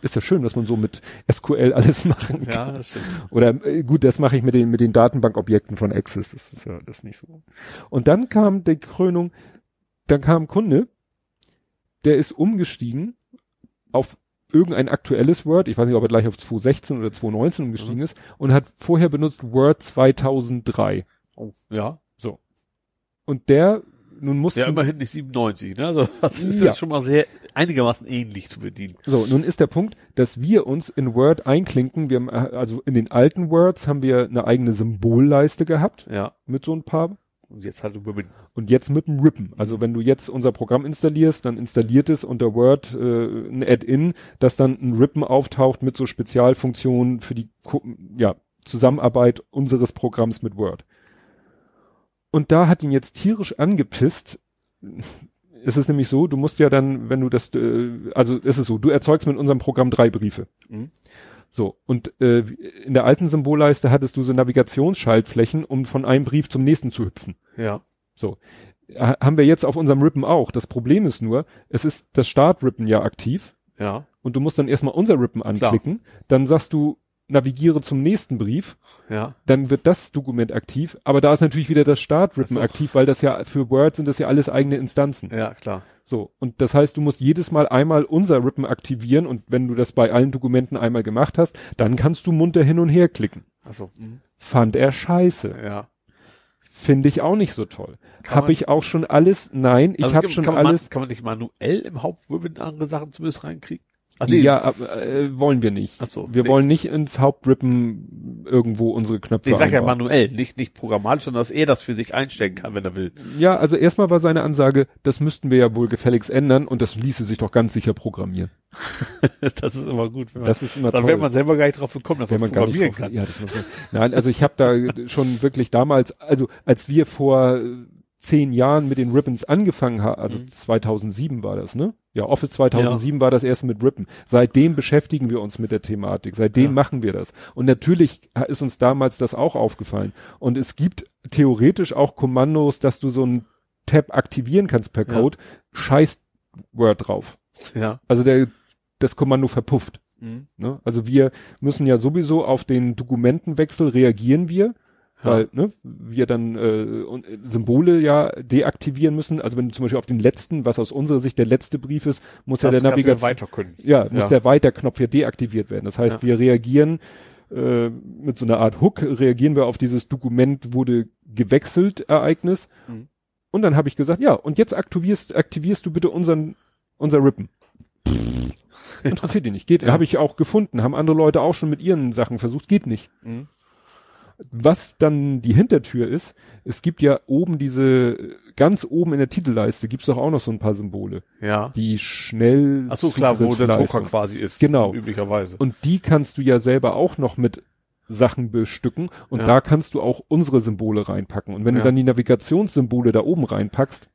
Ist ja schön, dass man so mit SQL alles machen kann. Ja, das stimmt. Oder äh, gut, das mache ich mit den, mit den Datenbankobjekten von Access. Das ist ja das ist nicht so. Und dann kam die Krönung, dann kam ein Kunde, der ist umgestiegen auf irgendein aktuelles Word, ich weiß nicht, ob er gleich auf 216 oder 219 umgestiegen Mhm. ist, und hat vorher benutzt Word 2003. Oh. Ja. Und der, nun musste, Ja, immerhin nicht 97, ne? Also, das ist Ja. ja schon mal sehr, einigermaßen ähnlich zu bedienen. so, nun ist der Punkt, dass wir uns in Word einklinken, wir haben, äh, also in den alten Words haben wir eine eigene Symbolleiste gehabt, Ja. mit so ein paar Und jetzt halt über Und jetzt mit dem Rippen. Also wenn du jetzt unser Programm installierst, dann installiert es unter Word äh, ein Add-in, dass dann ein Rippen auftaucht mit so Spezialfunktionen für die ja, Zusammenarbeit unseres Programms mit Word. Und da hat ihn jetzt tierisch angepisst. Es ist nämlich so, du musst ja dann, wenn du das, äh, also ist es so, du erzeugst mit unserem Programm drei Briefe. Mhm. So, und äh, in der alten Symbolleiste hattest du so Navigationsschaltflächen, um von einem Brief zum nächsten zu hüpfen. Ja. Ha- haben wir jetzt auf unserem Rippen auch. Das Problem ist nur, es ist das Start-Rippen ja aktiv Ja. und du musst dann erstmal unser Rippen anklicken, dann sagst du, navigiere zum nächsten Brief, Ja. dann wird das Dokument aktiv, aber da ist natürlich wieder das Start-Rippen aktiv, weil das ja für Word sind das ja alles eigene Instanzen. Ja, klar. So, und das heißt, du musst jedes Mal einmal unser Rippen aktivieren und wenn du das bei allen Dokumenten einmal gemacht hast, dann kannst du munter hin und her klicken. Achso. Mhm. Fand er scheiße. Ja. Finde ich auch nicht so toll. Habe ich auch schon alles, nein, ich Also habe kann- schon kann man, alles. Kann man nicht manuell im Hauptwirbel andere Sachen zumindest reinkriegen? Ach, Ja, aber, äh, wollen wir nicht. Ach so, wir nee. wollen nicht ins Hauptrippen irgendwo unsere Knöpfe Ich sag ja einbauen. manuell, nicht, nicht programmatisch, sondern dass er das für sich einstellen kann, wenn er will. Ja, also erstmal war seine Ansage, das müssten wir ja wohl gefälligst ändern und das ließe sich doch ganz sicher programmieren. das ist immer gut. Wenn man, Das ist immer dann toll. wäre man selber gar nicht drauf gekommen, dass wenn man nicht programmieren drauf, kann. ja, das Nein, also ich habe da schon wirklich damals, also als wir vor zehn Jahren mit den Ribbons angefangen haben, also Mhm. 2007 war das, ne? Ja, Office 2007 war das erste mit Ribbon. Seitdem beschäftigen wir uns mit der Thematik. Seitdem Ja. machen wir das. Und natürlich ist uns damals das auch aufgefallen. Und es gibt theoretisch auch Kommandos, dass du so ein Tab aktivieren kannst per Ja. Code. Scheiß Word drauf. Ja. Also der, das Kommando verpufft. Mhm. Ne? Also wir müssen ja sowieso auf den Dokumentenwechsel reagieren wir, Ja. weil ne, wir dann äh, und, äh, Symbole ja deaktivieren müssen. Also wenn du zum Beispiel auf den letzten, was aus unserer Sicht der letzte Brief ist, muss Das ja der Navigation, weiter können. ja, muss Ja. der Weiterknopf ja deaktiviert werden. Das heißt, Ja. wir reagieren äh, mit so einer Art Hook, reagieren wir auf dieses Dokument wurde gewechselt Ereignis. Mhm. Und dann habe ich gesagt, ja, und jetzt aktivierst, aktivierst du bitte unseren, unser Rippen. Interessiert ihn nicht. Geht, Ja. habe ich auch gefunden, haben andere Leute auch schon mit ihren Sachen versucht, geht nicht. Mhm. Was dann die Hintertür ist, es gibt ja oben diese ganz oben in der Titelleiste gibt's doch auch noch so ein paar Symbole, Ja. die schnell. Ach so, klar, wo der. Drucker quasi ist. Genau. Üblicherweise. Und die kannst du ja selber auch noch mit Sachen bestücken und Ja. da kannst du auch unsere Symbole reinpacken. Und wenn Ja. du dann die Navigationssymbole da oben reinpackst,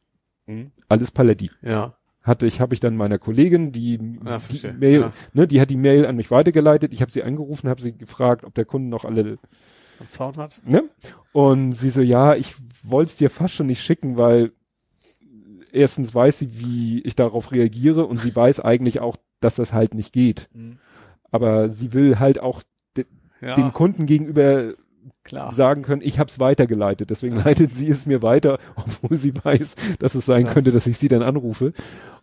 Mhm. alles Paletti. Ja. Hatte ich, habe ich dann meiner Kollegin, die, Ja, die verstehe. Mail, Ja. ne, die hat die Mail an mich weitergeleitet. Ich habe sie angerufen, habe sie gefragt, ob der Kunde noch alle Am Zaun hat. Ne? Und sie so, ja, ich wollte es dir fast schon nicht schicken, weil erstens weiß sie, wie ich darauf reagiere und sie weiß eigentlich auch, dass das halt nicht geht. Mhm. Aber sie will halt auch de Ja, dem Kunden gegenüber klar. sagen können, ich habe es weitergeleitet. Deswegen leitet sie es mir weiter, obwohl sie weiß, dass es sein Ja. könnte, dass ich sie dann anrufe.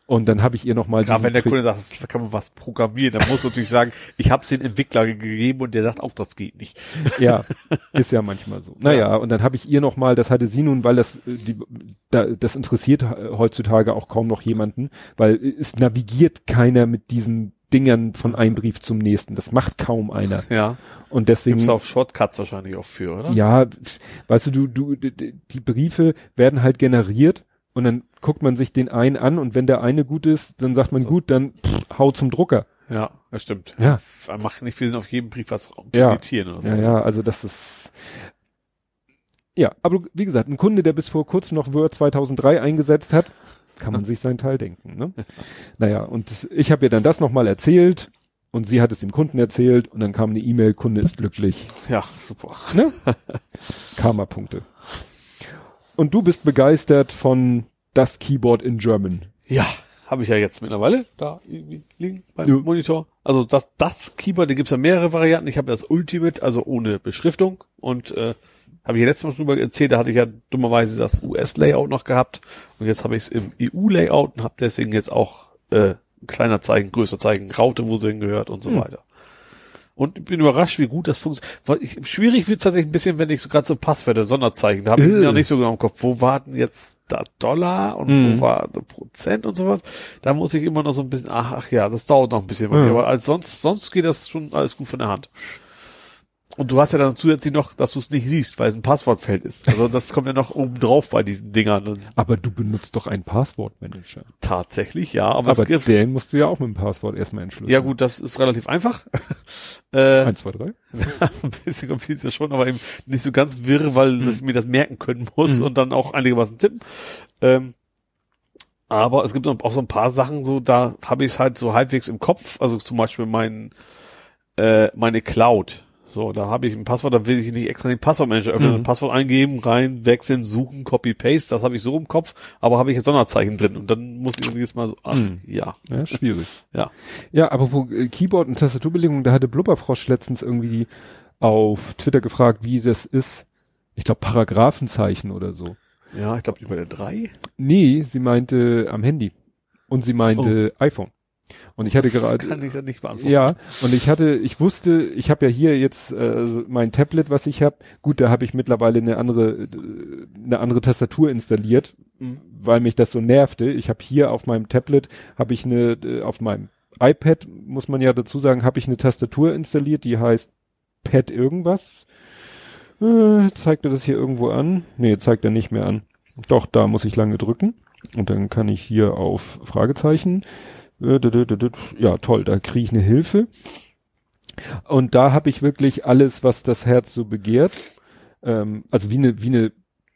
Und dann habe ich ihr nochmal Gerade wenn der Kunde sagt, das kann man was programmieren, dann muss man natürlich sagen, ich habe es den Entwickler gegeben und der sagt auch, das geht nicht. Ja, ist ja manchmal so. Naja, und dann habe ich ihr nochmal, das hatte sie nun, weil das, äh, die, da, das interessiert äh, heutzutage auch kaum noch jemanden, weil es navigiert keiner mit diesen Dingern von einem Brief zum nächsten. Das macht kaum einer. Ja. Und deswegen, Gibt's auch Shortcuts wahrscheinlich auch für, oder? ja, weißt du, du, du, die Briefe werden halt generiert und dann guckt man sich den einen an und wenn der eine gut ist, dann sagt man So. gut, dann pff, hau zum Drucker. Ja, das stimmt. Ja. Macht nicht viel Sinn, auf jedem Brief was zu Ja. editieren oder so. Ja, ja, also das ist. Ja, aber wie gesagt, ein Kunde, der bis vor kurzem noch Word 2003 eingesetzt hat, kann man sich seinen Teil denken. Ne? Naja, und ich habe ihr dann das nochmal erzählt und sie hat es dem Kunden erzählt und dann kam eine E-Mail, Kunde ist glücklich. Ja, super. Ne? Karma-Punkte. Und du bist begeistert von das Keyboard in German. Ja, habe ich ja jetzt mittlerweile da irgendwie liegen beim Ja. Monitor. Also das, das Keyboard, da gibt's ja mehrere Varianten. Ich habe das Ultimate, also ohne Beschriftung und äh, habe ich ja letztes Mal drüber erzählt, da hatte ich ja dummerweise das US-Layout noch gehabt und jetzt habe ich es im EU-Layout und habe deswegen jetzt auch äh, kleiner Zeichen, größer Zeichen, Raute, wo sie hingehört und so Hm. weiter. Und ich bin überrascht, wie gut das funktioniert. Schwierig wird's tatsächlich ein bisschen, wenn ich so gerade so Passwörter, Sonderzeichen, da habe ich Äh. noch nicht so genau im Kopf. Wo war denn jetzt da Dollar und Mhm. wo war da Prozent und sowas? Da muss ich immer noch so ein bisschen, ach, ach ja, das dauert noch ein bisschen bei Ja. mir, aber als sonst, sonst geht das schon alles gut von der Hand. Und du hast ja dann zusätzlich noch, dass du es nicht siehst, weil es ein Passwortfeld ist. Also das kommt ja noch oben drauf bei diesen Dingern. Aber du benutzt doch einen Passwortmanager. tatsächlich, ja, aber, Aber den musst du ja auch mit dem Passwort erstmal entschlüsseln. ja gut, das ist relativ einfach. äh, Eins, zwei, drei. ein bisschen kompliziert schon, aber eben nicht so ganz wirr, weil Hm. ich mir das merken können muss Mhm. und dann auch einigermaßen tippen. Ähm, aber es gibt auch so ein paar Sachen, so da habe ich es halt so halbwegs im Kopf. Also zum Beispiel mein äh, meine Cloud. So, da habe ich ein Passwort, da will ich nicht extra den Passwortmanager öffnen, Mhm. ein Passwort eingeben, rein, wechseln, suchen, Copy, Paste, das habe ich so im Kopf, aber habe ich jetzt Sonderzeichen drin und dann muss ich jetzt mal so, ach, Mhm. ja, Ja, schwierig. ja. Ja, aber wo äh, Keyboard und Tastaturbelegung, da hatte Blubberfrosch letztens irgendwie auf Twitter gefragt, wie das ist. Ich glaube Paragraphenzeichen oder so. Ja, ich glaube über der drei. Nee, sie meinte am Handy. Und sie meinte iPhone. Und ich hatte das gerade kann ich ja nicht beantworten. ja, und ich hatte, ich wusste, ich habe ja hier jetzt äh, mein Tablet, was ich habe. Gut, da habe ich mittlerweile eine andere, äh, eine andere Tastatur installiert, Mhm. weil mich das so nervte. Ich habe hier auf meinem Tablet, habe ich eine, äh, auf meinem iPad, muss man ja dazu sagen, habe ich eine Tastatur installiert, die heißt Pad irgendwas. Äh, zeigt er das hier irgendwo an? Nee, zeigt er nicht mehr an. Doch, da muss ich lange drücken. Und dann kann ich hier auf Fragezeichen. Äh, Ja, toll, da kriege ich eine Hilfe. Und da habe ich wirklich alles, was das Herz so begehrt. Ähm, also wie eine, wie eine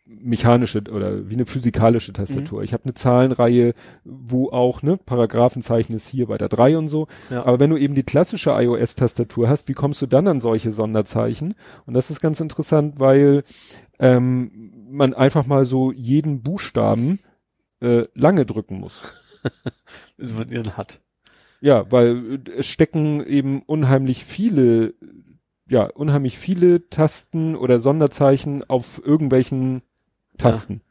mechanische oder wie eine physikalische Tastatur. Ich habe eine Zahlenreihe, wo auch, ne, Paragraphenzeichen ist hier bei der 3 und so. Ja. Aber wenn du eben die klassische iOS-Tastatur hast, wie kommst du dann an solche Sonderzeichen? Und das ist ganz interessant, weil ähm, man einfach mal so jeden Buchstaben äh, lange drücken muss. Ihr ihn hat. Ja, weil äh, es stecken eben unheimlich viele, ja, unheimlich viele Tasten oder Sonderzeichen auf irgendwelchen Tasten.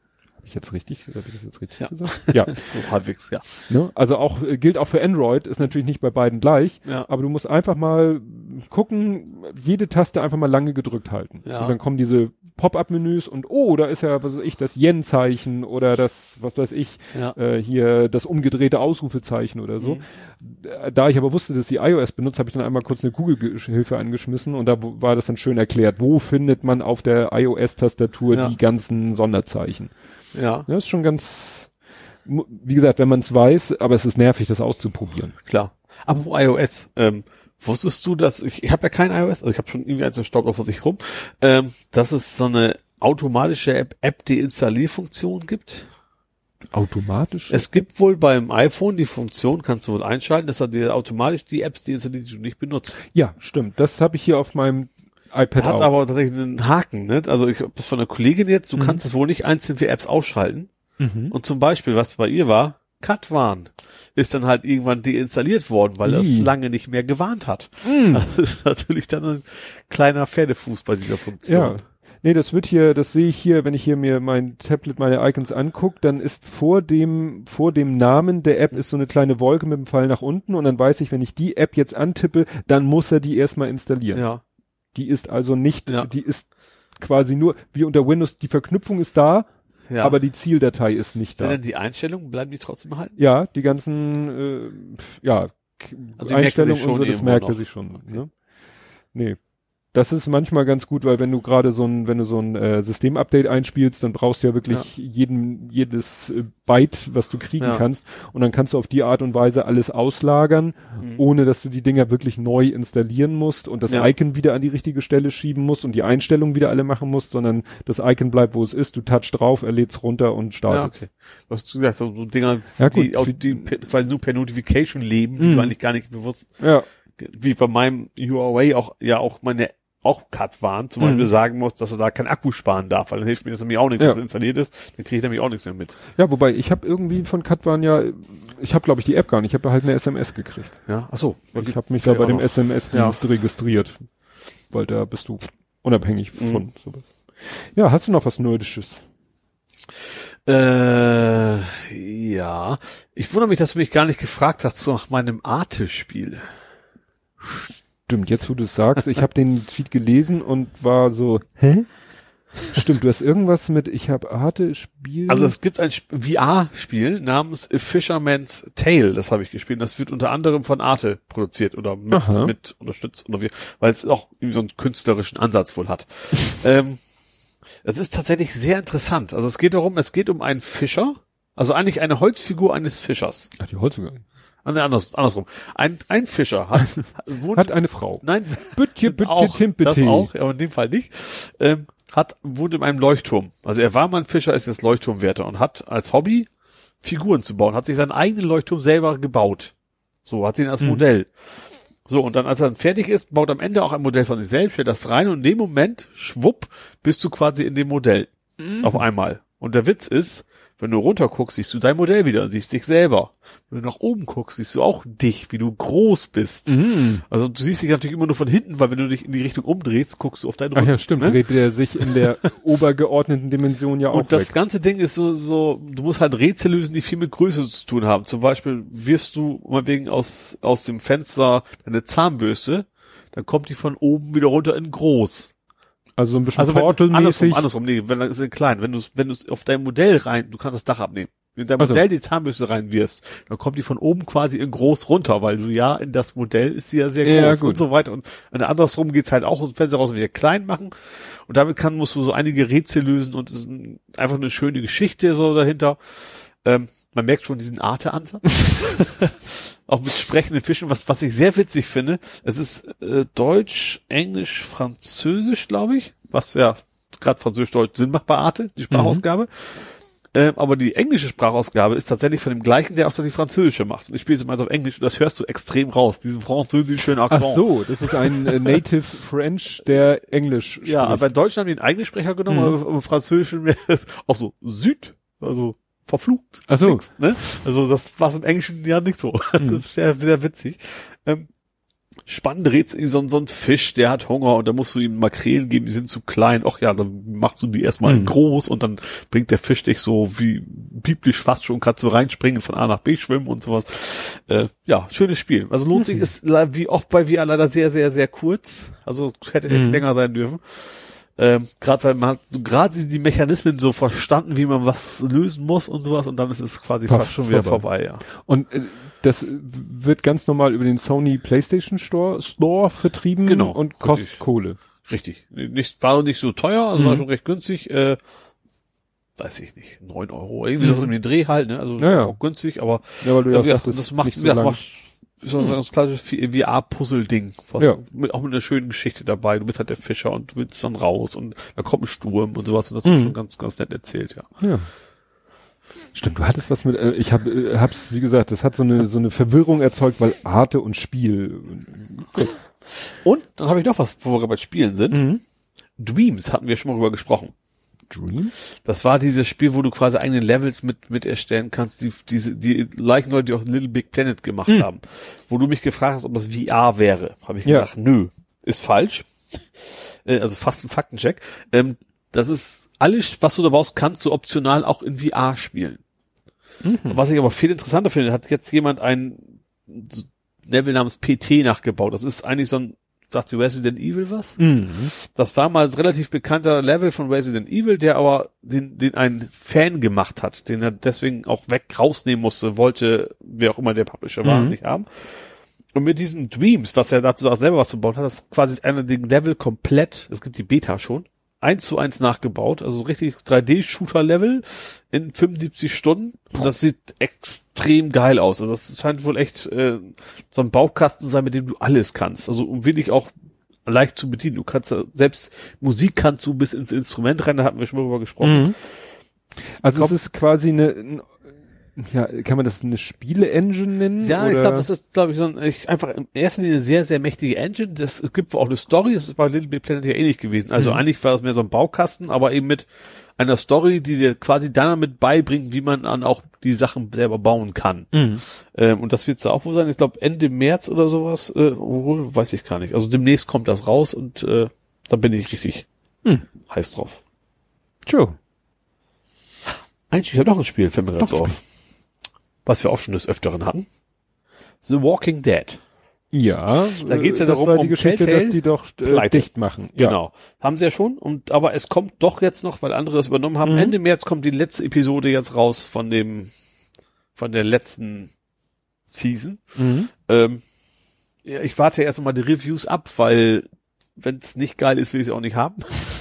Ich jetzt richtig, habe ich das jetzt richtig Ja. gesagt? Ja. so halbwegs, ja. ne? Also auch, äh, gilt auch für Android, ist natürlich nicht bei beiden gleich, Ja. aber du musst einfach mal gucken, jede Taste einfach mal lange gedrückt halten. Ja. Und dann kommen diese Pop-up-Menüs und oh, da ist ja, was weiß ich, das Yen-Zeichen oder das, was weiß ich, Ja. äh, hier das umgedrehte Ausrufezeichen oder so. Mhm. Äh, Da ich aber wusste, dass sie iOS benutzt, habe ich dann einmal kurz eine Google-Hilfe angeschmissen und da war das dann schön erklärt, wo findet man auf der iOS-Tastatur die ganzen Sonderzeichen. Ja, Ja, ist schon ganz, wie gesagt, wenn man es weiß, aber es ist nervig, das auszuprobieren. klar. Aber iOS, ähm, wusstest du, dass ich, ich habe ja kein iOS, also ich habe schon irgendwie eins im Stock auf sich rum, ähm, dass es so eine automatische App, App Deinstallierfunktion gibt? Automatisch? Es gibt wohl beim iPhone die Funktion, kannst du wohl einschalten, dass er dir automatisch die Apps deinstalliert, die du nicht benutzt. ja, stimmt. Das habe ich hier auf meinem iPad Hat auch. aber tatsächlich einen Haken, ne? Also ich habe das von einer Kollegin jetzt, du Mhm. kannst es wohl nicht einzeln für Apps ausschalten. mhm. Und zum Beispiel, was bei ihr war, Katwan ist dann halt irgendwann deinstalliert worden, weil das Ih. lange nicht mehr gewarnt hat. Mhm. Das ist natürlich dann ein kleiner Pferdefuß bei dieser Ja. Funktion. Nee, das wird hier, das sehe ich hier, wenn ich hier mir mein Tablet, meine Icons angucke, dann ist vor dem, vor dem Namen der App ist so eine kleine Wolke mit dem Pfeil nach unten und dann weiß ich, wenn ich die App jetzt antippe, dann muss er die erstmal installieren. Ja. Die ist also nicht, Ja. die ist quasi nur, wie unter Windows, die Verknüpfung ist da, ja. aber die Zieldatei ist nicht sind da. denn die Einstellungen, bleiben die trotzdem erhalten? Ja, die ganzen, äh, ja, Also Einstellungen und so, das merkt er sich schon. Ne? Nee. Das ist manchmal ganz gut, weil wenn du gerade so ein, wenn du so ein äh, Systemupdate einspielst, dann brauchst du ja wirklich jeden, jedes äh, Byte, was du kriegen Ja. kannst. Und dann kannst du auf die Art und Weise alles auslagern, Mhm. ohne dass du die Dinger wirklich neu installieren musst und das Ja. Icon wieder an die richtige Stelle schieben musst und die Einstellungen wieder alle machen musst, sondern das Icon bleibt, wo es ist, du touch drauf, er lädt's runter und Ja, startet. okay. Du hast gesagt, so so Dinger, Ja, die, auch, die pe- quasi nur per Notification leben, die Mhm. du eigentlich gar nicht bewusst, Ja. wie bei meinem Huawei auch, ja auch meine auch Cut waren, zum Mhm. Beispiel sagen muss, dass er da kein Akku sparen darf, weil dann hilft mir das nämlich auch nichts, Ja. was installiert ist, dann kriege ich nämlich auch nichts mehr mit. Ja, wobei ich habe irgendwie von Katwan ja, ich habe glaube ich die App gar nicht, ich habe halt eine SMS gekriegt. Ja, ach so. Ich habe mich da bei dem SMS-Dienst registriert, weil da bist du unabhängig Mhm. von sowas. Ja, hast du noch was Nerdisches? Äh, ja. Ich wundere mich, dass du mich gar nicht gefragt hast nach meinem Arte-Spiel. Stimmt, jetzt wo du es sagst, ich habe den Tweet gelesen und war so, hä? Stimmt, du hast irgendwas mit, ich habe Arte Spiel. Also es gibt ein Sp- VR-Spiel namens A Fisherman's Tale, das habe ich gespielt. Das wird unter anderem von Arte produziert oder mit, Aha. mit unterstützt, oder wie, weil es auch irgendwie so einen künstlerischen Ansatz wohl hat. ähm, das ist tatsächlich sehr interessant. Also es geht darum, es geht um einen Fischer, also eigentlich eine Holzfigur eines Fischers. Ach, die Holzfigur. Ah, nee, anders, andersrum. Ein, ein Fischer hat, wohnt, Hat eine Frau. nein, Bütje, Bütje, auch, das auch, aber in dem Fall nicht, ähm, hat, wohnt in einem Leuchtturm. Also er war mal ein Fischer, ist jetzt Leuchtturmwärter und hat als Hobby Figuren zu bauen, hat sich seinen eigenen Leuchtturm selber gebaut. So, hat ihn als Mhm. Modell. So, und dann, als er dann fertig ist, baut am Ende auch ein Modell von sich selbst, stellt das rein und in dem Moment, schwupp, bist du quasi in dem Modell. Mhm. Auf einmal. Und der Witz ist, wenn du runter guckst, siehst du dein Modell wieder, siehst dich selber. Wenn du nach oben guckst, siehst du auch dich, wie du groß bist. Mhm. Also du siehst dich natürlich immer nur von hinten, weil wenn du dich in die Richtung umdrehst, guckst du auf deinen Ach Rücken. ja, stimmt, Ne? dreht der sich in der obergeordneten Dimension ja auch Und das weg. ganze Ding ist so, so, du musst halt Rätsel lösen, die viel mit Größe zu tun haben. Zum Beispiel wirfst du mal wegen aus, aus dem Fenster deine Zahnbürste, dann kommt die von oben wieder runter in groß. Also so ein bisschen Also wenn, andersrum, andersrum, nee, wenn das ist in klein. Wenn du wenn du auf dein Modell rein, du kannst das Dach abnehmen. Wenn du dein Ach so. Modell die Zahnbürste reinwirfst, dann kommt die von oben quasi in groß runter, weil du ja in das Modell ist sie ja sehr Ja, groß gut. und so weiter. Und, und andersrum geht's halt auch aus dem Fenster raus und wieder klein machen. Und damit kann, musst du so einige Rätsel lösen und es ist ein- einfach eine schöne Geschichte so dahinter. Ähm, man merkt schon diesen Arte-Ansatz. auch mit sprechenden Fischen, was, was ich sehr witzig finde. Es ist äh, Deutsch, Englisch, Französisch, glaube ich, was ja gerade Französisch-Deutsch Sinn macht bei Arte, die Sprachausgabe. Ähm, aber die englische Sprachausgabe ist tatsächlich von dem gleichen, der auch die französische macht. Und ich spiele sie mal auf Englisch und das hörst du extrem raus, diesen französischen Akzent. Ach so, das ist ein äh, Native French, der Englisch Ja, aber spricht. bei Deutschen haben die einen eigenen Sprecher genommen, Mhm. aber im Französischen wäre es auch so Süd, also verflucht. Ach so. verflixt, ne? Also das war im Englischen ja nicht so. Mhm. Das ist sehr, sehr witzig. Ähm, spannende Rätsel, so, ein- so ein Fisch, der hat Hunger und da musst du ihm Makrelen geben, die sind zu klein. Ach ja, dann machst du die erstmal Mhm. groß und dann bringt der Fisch dich so wie biblisch fast schon, kannst du reinspringen, von A nach B schwimmen und sowas. Äh, ja, schönes Spiel. Also lohnt sich, Mhm. ist le- wie oft bei VR leider sehr, sehr, sehr kurz. Also hätte Mhm. länger sein dürfen. Ähm, gerade weil man hat so gerade die Mechanismen so verstanden, wie man was lösen muss und sowas und dann ist es quasi Puff, fast schon wieder vorbei. vorbei, ja. Und äh, das wird ganz normal über den Sony PlayStation Store, Store vertrieben Genau, und kostet richtig. Kohle. Richtig. Nicht, war nicht so teuer, also war Mhm. schon recht günstig. Äh, weiß ich nicht, neun Euro. Irgendwie so um den Dreh halt, ne? Also Ja, ja. auch günstig, aber Ja, weil du ja sagtest, das macht, so lang. macht ist so ein klassisches VR-Puzzle-Ding. Ja. Mit, auch mit einer schönen Geschichte dabei. Du bist halt der Fischer und willst dann raus und da kommt ein Sturm und sowas und das ist Mhm. schon ganz, ganz nett erzählt, ja. Ja. Stimmt, du hattest was mit, äh, ich hab, äh, hab's, wie gesagt, das hat so eine, so eine Verwirrung erzeugt, weil Arte und Spiel. Und dann habe ich noch was, wo wir bei Spielen sind. Mhm. Dreams hatten wir schon mal drüber gesprochen. Dreams? Das war dieses Spiel, wo du quasi eigene Levels mit, mit erstellen kannst, die, diese, die gleichen Leute, die auch Little Big Planet gemacht Mhm. haben. Wo du mich gefragt hast, ob das VR wäre. Habe ich Ja. gesagt, nö, ist falsch. Äh, also fast ein Faktencheck. Ähm, das ist alles, was du da brauchst, kannst du optional auch in VR spielen. Mhm. Was ich aber viel interessanter finde, hat jetzt jemand ein Level namens PT nachgebaut. Das ist eigentlich so ein, sagt sie Resident Evil was? Mhm. Das war mal ein relativ bekannter Level von Resident Evil, der aber den, den ein Fan gemacht hat, den er deswegen auch weg rausnehmen musste, wollte, wer auch immer der Publisher war, Mhm. nicht haben. Und mit diesem Dreams, was er dazu auch selber was zu bauen hat, das quasi einer den Level komplett, es gibt die Beta schon, eins zu eins nachgebaut, also richtig 3D-Shooter-Level in 75 Stunden. Und das sieht extrem geil aus. Also das scheint wohl echt äh, so ein Baukasten zu sein, mit dem du alles kannst. Also um wirklich auch leicht zu bedienen. Du kannst selbst Musik kannst du bis ins Instrument rein, da hatten wir schon mal drüber gesprochen. Mhm. Also Komm. es ist quasi eine, ein- ja, kann man das eine Spiele-Engine nennen? Ja, oder? ich glaube, das ist, glaube ich, so ein, ich, einfach in erster Linie eine sehr, sehr mächtige Engine. Das es gibt auch eine Story, das ist bei Little Big Planet ja ähnlich gewesen. Also Mhm. eigentlich war das mehr so ein Baukasten, aber eben mit einer Story, die dir quasi dann damit beibringt, wie man dann auch die Sachen selber bauen kann. Mhm. Ähm, und das wird da auch wohl sein. Ich glaube Ende März oder sowas, äh, weiß ich gar nicht. Also demnächst kommt das raus und äh, da bin ich richtig Hm. heiß drauf. Joe. Eigentlich ja noch ein Spiel, fällt mir gerade auf. Was wir auch schon des Öfteren hatten. The Walking Dead. Ja, Da geht's ja das darum, war die um Geschichte, Telltale dass die doch äh, pleite. dicht machen. Ja. Genau. Haben sie ja schon. Und, aber es kommt doch jetzt noch, weil andere das übernommen haben. Mhm. Ende März kommt die letzte Episode jetzt raus von dem, von der letzten Season. Mhm. Ähm, ja, ich warte erst mal die Reviews ab, weil wenn es nicht geil ist, will ich es auch nicht haben.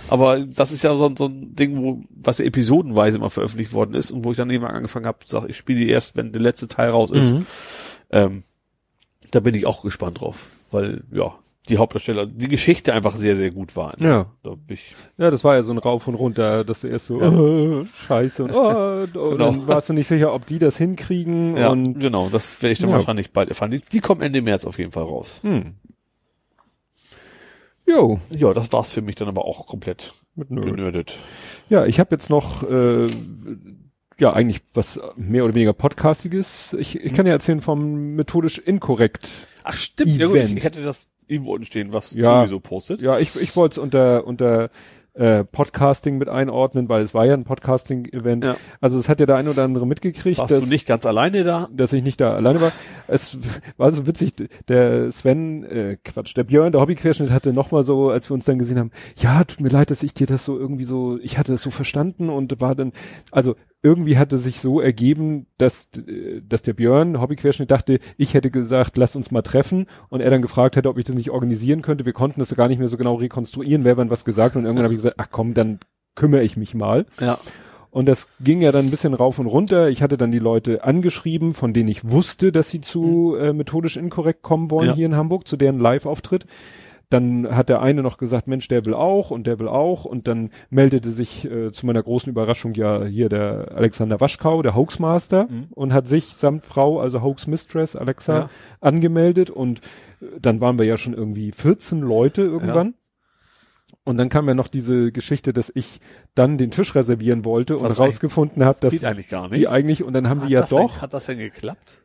Aber das ist ja so, ein- so ein Ding, wo was ja episodenweise immer veröffentlicht worden ist und wo ich dann irgendwann angefangen habe, sag ich spiele die erst, wenn der letzte Teil raus ist. Mhm. Ähm, da bin ich auch gespannt drauf, weil ja die Hauptdarsteller, die Geschichte einfach sehr sehr gut war. ne? Ja. Da bin ich, Ja, das war ja so ein Rauf und Runter, dass du erst so, Ja. äh, scheiße, und, oh, und Genau. dann warst du nicht sicher, ob die das hinkriegen ja, und, genau, das werde ich dann Ja. wahrscheinlich bald erfahren. Die, die kommen Ende März auf jeden Fall raus. hm. Jo, Ja, das war's für mich dann aber auch komplett mit Nerd. genördet. Ja, ich habe jetzt noch, äh, ja, eigentlich was mehr oder weniger Podcastiges. Ich, ich kann ja erzählen vom methodisch inkorrekt. Ach stimmt, ja gut, Event. ich, ich hätte das irgendwo unten stehen, was Ja. sowieso postet. Ja, ich, ich wollte es unter, unter äh, Podcasting mit einordnen, weil es war ja ein Podcasting-Event. Ja. Also es hat ja der eine oder andere mitgekriegt. Warst dass, du nicht ganz alleine da? dass ich nicht da alleine war. Es war so witzig, der Sven, äh, Quatsch, der Björn, der Hobbyquerschnitt hatte nochmal so, als wir uns dann gesehen haben, ja, tut mir leid, dass ich dir das so irgendwie so, ich hatte das so verstanden und war dann, also irgendwie hatte sich so ergeben, dass, äh, dass der Björn, Hobbyquerschnitt, dachte, ich hätte gesagt, lass uns mal treffen und er dann gefragt hätte, ob ich das nicht organisieren könnte. Wir konnten das gar nicht mehr so genau rekonstruieren, wer wann was gesagt und irgendwann habe ich gesagt, ach komm, dann kümmere ich mich mal. Ja. Und das ging ja dann ein bisschen rauf und runter. Ich hatte dann die Leute angeschrieben, von denen ich wusste, dass sie zu äh, methodisch inkorrekt kommen wollen Ja. hier in Hamburg, zu deren Live-Auftritt. Dann hat der eine noch gesagt, Mensch, der will auch und der will auch. Und dann meldete sich äh, zu meiner großen Überraschung ja hier der Alexander Waschkau, der Hoaxmaster, Mhm. und hat sich samt Frau, also Hoax Mistress Alexa, Ja. angemeldet. Und äh, dann waren wir ja schon irgendwie 14 Leute irgendwann. Und dann kam ja noch diese Geschichte, dass ich dann den Tisch reservieren wollte und Was rausgefunden habe, dass eigentlich gar nicht. die eigentlich, und dann haben hat die ja doch, Denn, hat das denn geklappt?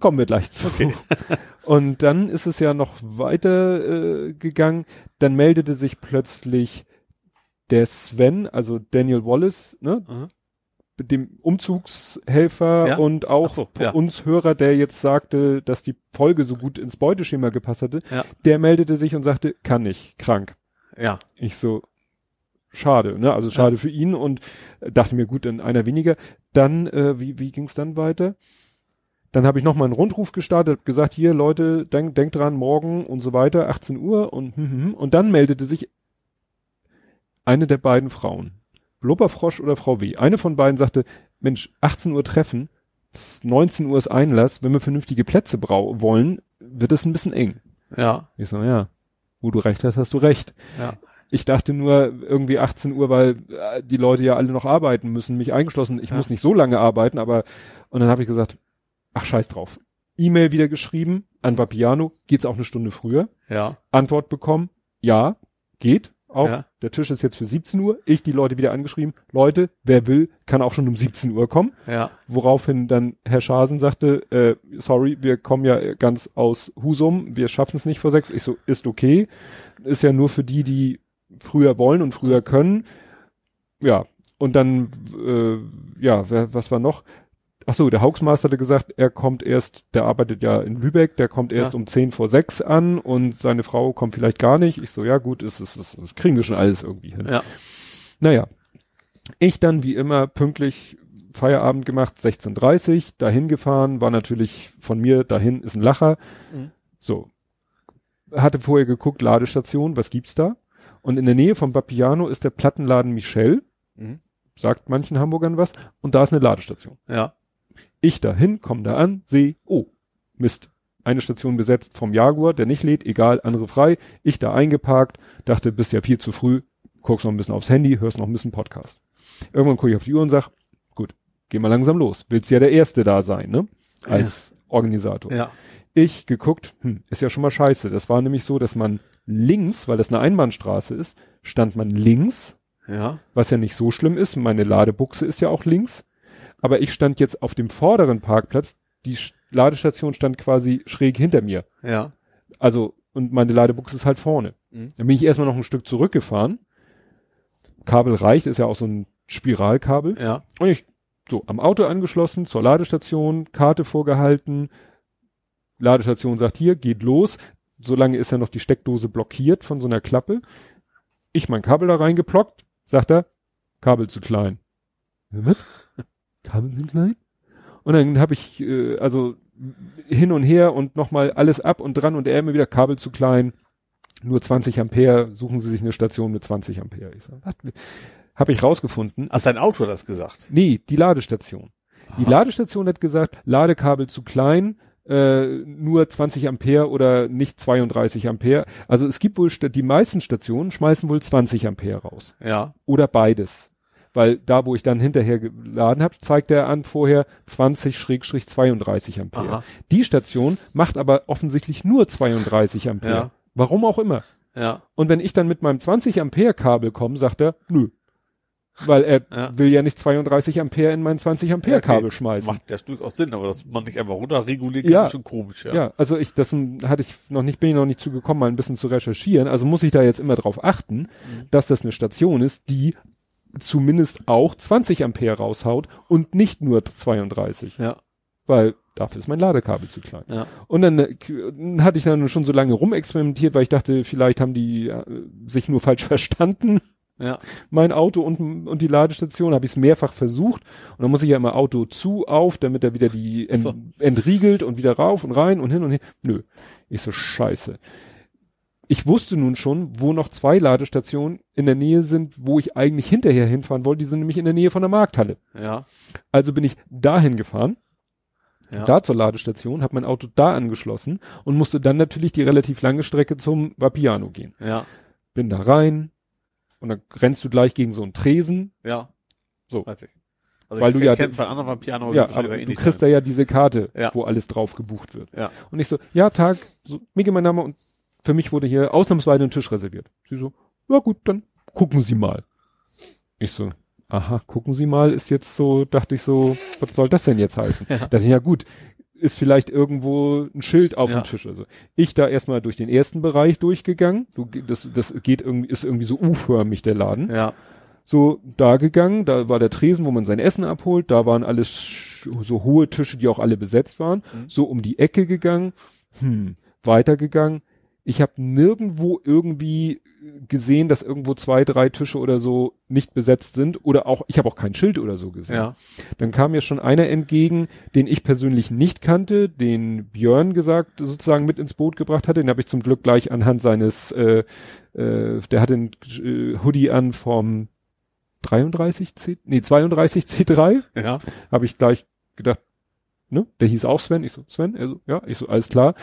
Kommen wir gleich zu. Okay. Und dann ist es ja noch weiter äh, gegangen. Dann meldete sich plötzlich der Sven, also Daniel Wallace, ne, Mhm. mit dem Umzugshelfer Ja. und auch so, ja. uns Hörer, der jetzt sagte, dass die Folge so gut ins Beuteschema gepasst hatte, Ja. der meldete sich und sagte, kann nicht, krank. Ja. Ich so, schade, ne? Also schade für ihn und dachte mir, gut, dann einer weniger. Dann, äh, wie, wie ging es dann weiter? Dann habe ich noch mal einen Rundruf gestartet, gesagt, hier Leute, denk, denkt dran, morgen und so weiter, 18 Uhr und hm, hm, hm. und dann meldete sich eine der beiden Frauen, Blubberfrosch oder Frau W. Eine von beiden sagte, Mensch, 18 Uhr treffen, 19 Uhr ist Einlass, wenn wir vernünftige Plätze brau wollen, wird es ein bisschen eng. Ja. Ich so, ja, wo du recht hast, hast du recht. Ja. Ich dachte nur irgendwie 18 Uhr, weil äh, die Leute ja alle noch arbeiten müssen, mich eingeschlossen. Ich Ja. muss nicht so lange arbeiten, aber und dann habe ich gesagt, ach scheiß drauf. E-Mail wieder geschrieben an Vapiano, geht's auch eine Stunde früher? Ja. Antwort bekommen, ja, geht. Auch Ja. der Tisch ist jetzt für 17 Uhr. Ich die Leute wieder angeschrieben, Leute, wer will, kann auch schon um 17 Uhr kommen. Ja. Woraufhin dann Herr Schasen sagte, äh, sorry, wir kommen ja ganz aus Husum, wir schaffen es nicht vor sechs. Ich so, ist okay. Ist ja nur für die, die früher wollen und früher können. Ja, und dann, äh, ja, wer, was war noch? Ach so, der Haugsmaster hatte gesagt, er kommt erst, der arbeitet ja in Lübeck, der kommt erst Ja. um zehn vor sechs an und seine Frau kommt vielleicht gar nicht. Ich so, ja gut, ist, ist, ist, das kriegen wir schon alles irgendwie hin. Ja. Naja, ich dann wie immer pünktlich Feierabend gemacht, 16.30 dahin gefahren, war natürlich von mir dahin ist ein Lacher. Mhm. So. Hatte vorher geguckt, Ladestation, was gibt's da? Und in der Nähe vom Vapiano ist der Plattenladen Michel, Mhm. sagt manchen Hamburgern was, und da ist eine Ladestation. Ja. Ich dahin, komm da an, sehe, oh, Mist. Eine Station besetzt vom Jaguar, der nicht lädt, egal, andere frei. Ich da eingeparkt, dachte, bist ja viel zu früh, guckst noch ein bisschen aufs Handy, hörst noch ein bisschen Podcast. Irgendwann gucke ich auf die Uhr und sag, gut, geh mal langsam los. Willst ja der Erste da sein, ne? Als Organisator. Ja. Ich geguckt, hm, ist ja schon mal scheiße. Das war nämlich so, dass man links, weil das eine Einbahnstraße ist, stand man links, Ja. was ja nicht so schlimm ist. Meine Ladebuchse ist ja auch links. Aber ich stand jetzt auf dem vorderen Parkplatz. Die Ladestation stand quasi schräg hinter mir. Ja. Also, und meine Ladebuchse ist halt vorne. Mhm. Dann bin ich erstmal noch ein Stück zurückgefahren. Kabel reicht, ist ja auch so ein Spiralkabel. Ja. Und ich so am Auto angeschlossen, zur Ladestation, Karte vorgehalten. Ladestation sagt hier, geht los. Solange ist ja noch die Steckdose blockiert von so einer Klappe. Ich mein Kabel da reingeplockt, sagt er, Kabel zu klein. Was? Kabel sind klein? Und dann habe ich äh, also hin und her und nochmal alles ab und dran und er immer wieder Kabel zu klein. Nur 20 Ampere, suchen Sie sich eine Station mit 20 Ampere. Ich sag, was? Habe ich rausgefunden. Ach, dein Auto hat das gesagt. Nee, die Ladestation. Die Aha. Ladestation hat gesagt, Ladekabel zu klein, äh, nur 20 Ampere oder nicht 32 Ampere. Also es gibt wohl, die meisten Stationen schmeißen wohl 20 Ampere raus. Ja. Oder beides. Weil da, wo ich dann hinterher geladen habe, zeigt er an vorher 20-32 Ampere. Aha. Die Station macht aber offensichtlich nur 32 Ampere. Ja. Warum auch immer. Ja. Und wenn ich dann mit meinem 20 Ampere Kabel komme, sagt er, nö. Weil er Ja. will ja nicht 32 Ampere in mein 20 Ampere Ja, okay. Kabel schmeißen. Macht ja durchaus Sinn, aber dass man nicht einfach runterreguliert, kann, Ja. ist schon komisch, ja. ja. also ich, das hatte ich noch nicht, bin ich noch nicht zugekommen, mal ein bisschen zu recherchieren. Also muss ich da jetzt immer drauf achten, Mhm. dass das eine Station ist, die zumindest auch 20 Ampere raushaut und nicht nur 32. Ja. Weil dafür ist mein Ladekabel zu klein. Ja. Und dann äh, k- hatte ich dann schon so lange rumexperimentiert, weil ich dachte, vielleicht haben die äh, sich nur falsch verstanden. Ja. mein Auto und, und die Ladestation, habe ich es mehrfach versucht. Und dann muss ich ja immer Auto zu, auf, damit er wieder die ent, So. entriegelt und wieder rauf und rein und hin und her. Nö. Ich so, scheiße. Ich wusste nun schon, wo noch zwei Ladestationen in der Nähe sind, wo ich eigentlich hinterher hinfahren wollte. Die sind nämlich in der Nähe von der Markthalle. Ja. Also bin ich dahin gefahren, Ja. da zur Ladestation, habe mein Auto da angeschlossen und musste dann natürlich die relativ lange Strecke zum Vapiano gehen. Ja. Bin da rein und dann rennst du gleich gegen so einen Tresen Ja. So. Weiß ich. Also Weil ich du ja- kenne zwar einen anderen Piano, ja, aber du kriegst da ja diese Karte, Ja. wo alles drauf gebucht wird. Ja. Und ich so, ja, Tag, so, Migi, mein Name und für mich wurde hier ausnahmsweise ein Tisch reserviert. Sie so, ja gut, dann gucken Sie mal. Ich so, aha, gucken Sie mal, ist jetzt so, dachte ich so, was soll das denn jetzt heißen? Ja. Dachte ich, ja gut, ist vielleicht irgendwo ein Schild auf Ja. dem Tisch. Also ich da erstmal durch den ersten Bereich durchgegangen. Du, das, das geht irgendwie, ist irgendwie so U-förmig, der Laden. Ja. so da gegangen, da war der Tresen, wo man sein Essen abholt, da waren alles so hohe Tische, die auch alle besetzt waren, Mhm. so um die Ecke gegangen, hm, weitergegangen. Ich habe nirgendwo irgendwie gesehen, dass irgendwo zwei, drei Tische oder so nicht besetzt sind oder auch, ich habe auch kein Schild oder so gesehen. Ja. Dann kam mir schon einer entgegen, den ich persönlich nicht kannte, den Björn gesagt, sozusagen mit ins Boot gebracht hatte. Den habe ich zum Glück gleich anhand seines, äh, äh, der hatte einen äh, Hoodie an vom 33 C, nee, 32 C3. Ja. Habe ich gleich gedacht, ne? Der hieß auch Sven. Ich so, Sven? Er so, ja, ich so, alles klar.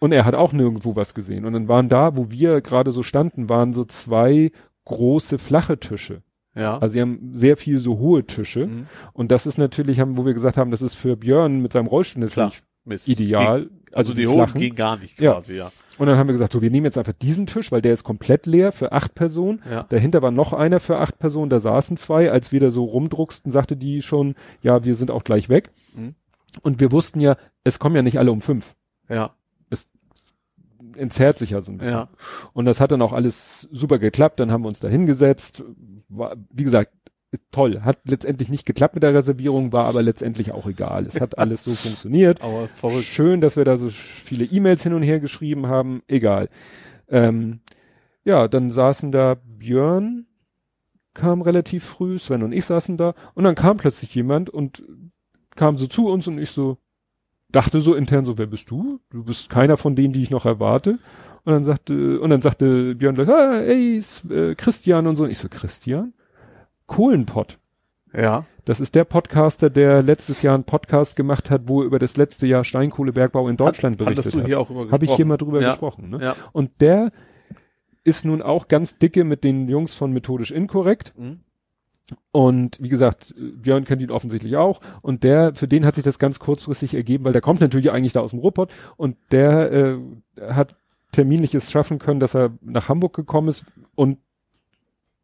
Und er hat auch nirgendwo was gesehen. Und dann waren da, wo wir gerade so standen, waren so zwei große flache Tische. Ja. Also sie haben sehr viel so hohe Tische. Mhm. Und das ist natürlich, haben, wo wir gesagt haben, das ist für Björn mit seinem Rollstuhl natürlich Mist. ideal. Ging, also die, die hohen gehen gar nicht Ja. quasi, ja. Und dann haben wir gesagt, so, wir nehmen jetzt einfach diesen Tisch, weil der ist komplett leer für acht Personen. Ja. Dahinter war noch einer für acht Personen, da saßen zwei. Als wir da so rumdrucksten, sagte die schon, ja, wir sind auch gleich weg. Mhm. Und wir wussten ja, es kommen ja nicht alle um fünf. Ja. Entzerrt sich ja so ein bisschen. Ja. Und das hat dann auch alles super geklappt. Dann haben wir uns da hingesetzt. War, wie gesagt, toll. Hat letztendlich nicht geklappt mit der Reservierung, war aber letztendlich auch egal. Es hat alles so funktioniert. Aber verrückt. Schön, dass wir da so viele E-Mails hin und her geschrieben haben. Egal. Ähm, ja, dann saßen da Björn, kam relativ früh, Sven und ich saßen da und dann kam plötzlich jemand und kam so zu uns und ich so dachte so intern so, wer bist du? Du bist keiner von denen, die ich noch erwarte. Und dann sagte und dann sagte Björn gleich, ah, ey, äh, Christian und so. Und ich so Christian? Kohlenpott. Ja. Das ist der Podcaster, der letztes Jahr einen Podcast gemacht hat, wo er über das letzte Jahr Steinkohlebergbau in Deutschland Hat- berichtet Hattest du hat. hier auch über gesprochen? Habe ich hier mal drüber ja. gesprochen. Ne? Ja. Und der ist nun auch ganz dicke mit den Jungs von Methodisch Inkorrekt. Mhm. Und wie gesagt, Björn kennt ihn offensichtlich auch. Und der, für den hat sich das ganz kurzfristig ergeben, weil der kommt natürlich eigentlich da aus dem Ruhrpott und der äh, hat terminliches schaffen können, dass er nach Hamburg gekommen ist und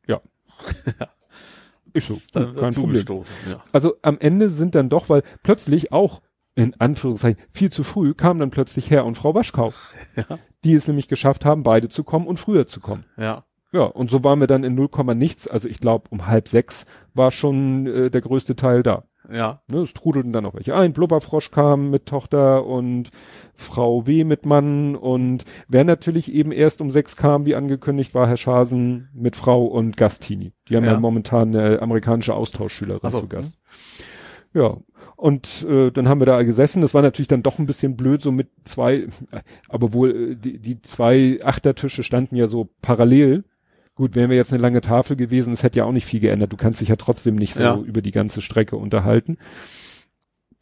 ja. Ist so, Ist dann kein Problem. zugestoßen, ja. Also am Ende sind dann doch, weil plötzlich auch in Anführungszeichen viel zu früh kamen dann plötzlich Herr und Frau Waschkau, Ja. die es nämlich geschafft haben, beide zu kommen und früher zu kommen. Ja. Ja, und so waren wir dann in 0, nichts, also ich glaube um halb sechs war schon äh, der größte Teil da. Ja. Ne, es trudelten dann noch welche ein. Blubberfrosch kam mit Tochter und Frau W. mit Mann und wer natürlich eben erst um sechs kam, wie angekündigt, war Herr Schasen mit Frau und Gastini. Die haben ja, Ja. momentan eine amerikanische Austauschschülerin Ach so, zu Gast. Ja, und äh, dann haben wir da gesessen. Das war natürlich dann doch ein bisschen blöd, so mit zwei, aber wohl äh, die, die zwei Achtertische standen ja so parallel. Gut, wären wir jetzt eine lange Tafel gewesen, es hätte ja auch nicht viel geändert. Du kannst dich ja trotzdem nicht so Ja. über die ganze Strecke unterhalten.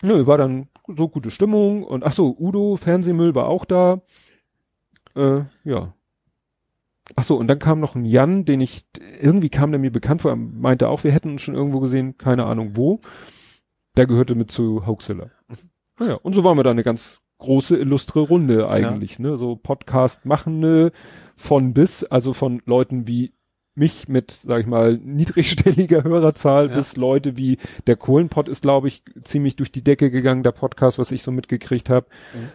Nö, war dann so gute Stimmung und ach so, Udo Fernsehmüll war auch da. Äh, ja. Ach so, und dann kam noch ein Jan, den ich irgendwie kam der mir bekannt vor, er meinte auch, wir hätten uns schon irgendwo gesehen, keine Ahnung wo. Der gehörte mit zu Hoaxilla. Naja, und so waren wir da eine ganz große, illustre Runde eigentlich, ne? So Podcast-Machende von bis, also von Leuten wie mich mit, sag ich mal, niedrigstelliger Hörerzahl Ja. bis Leute wie der Kohlenpott ist, glaube ich, ziemlich durch die Decke gegangen, der Podcast, was ich so mitgekriegt habe.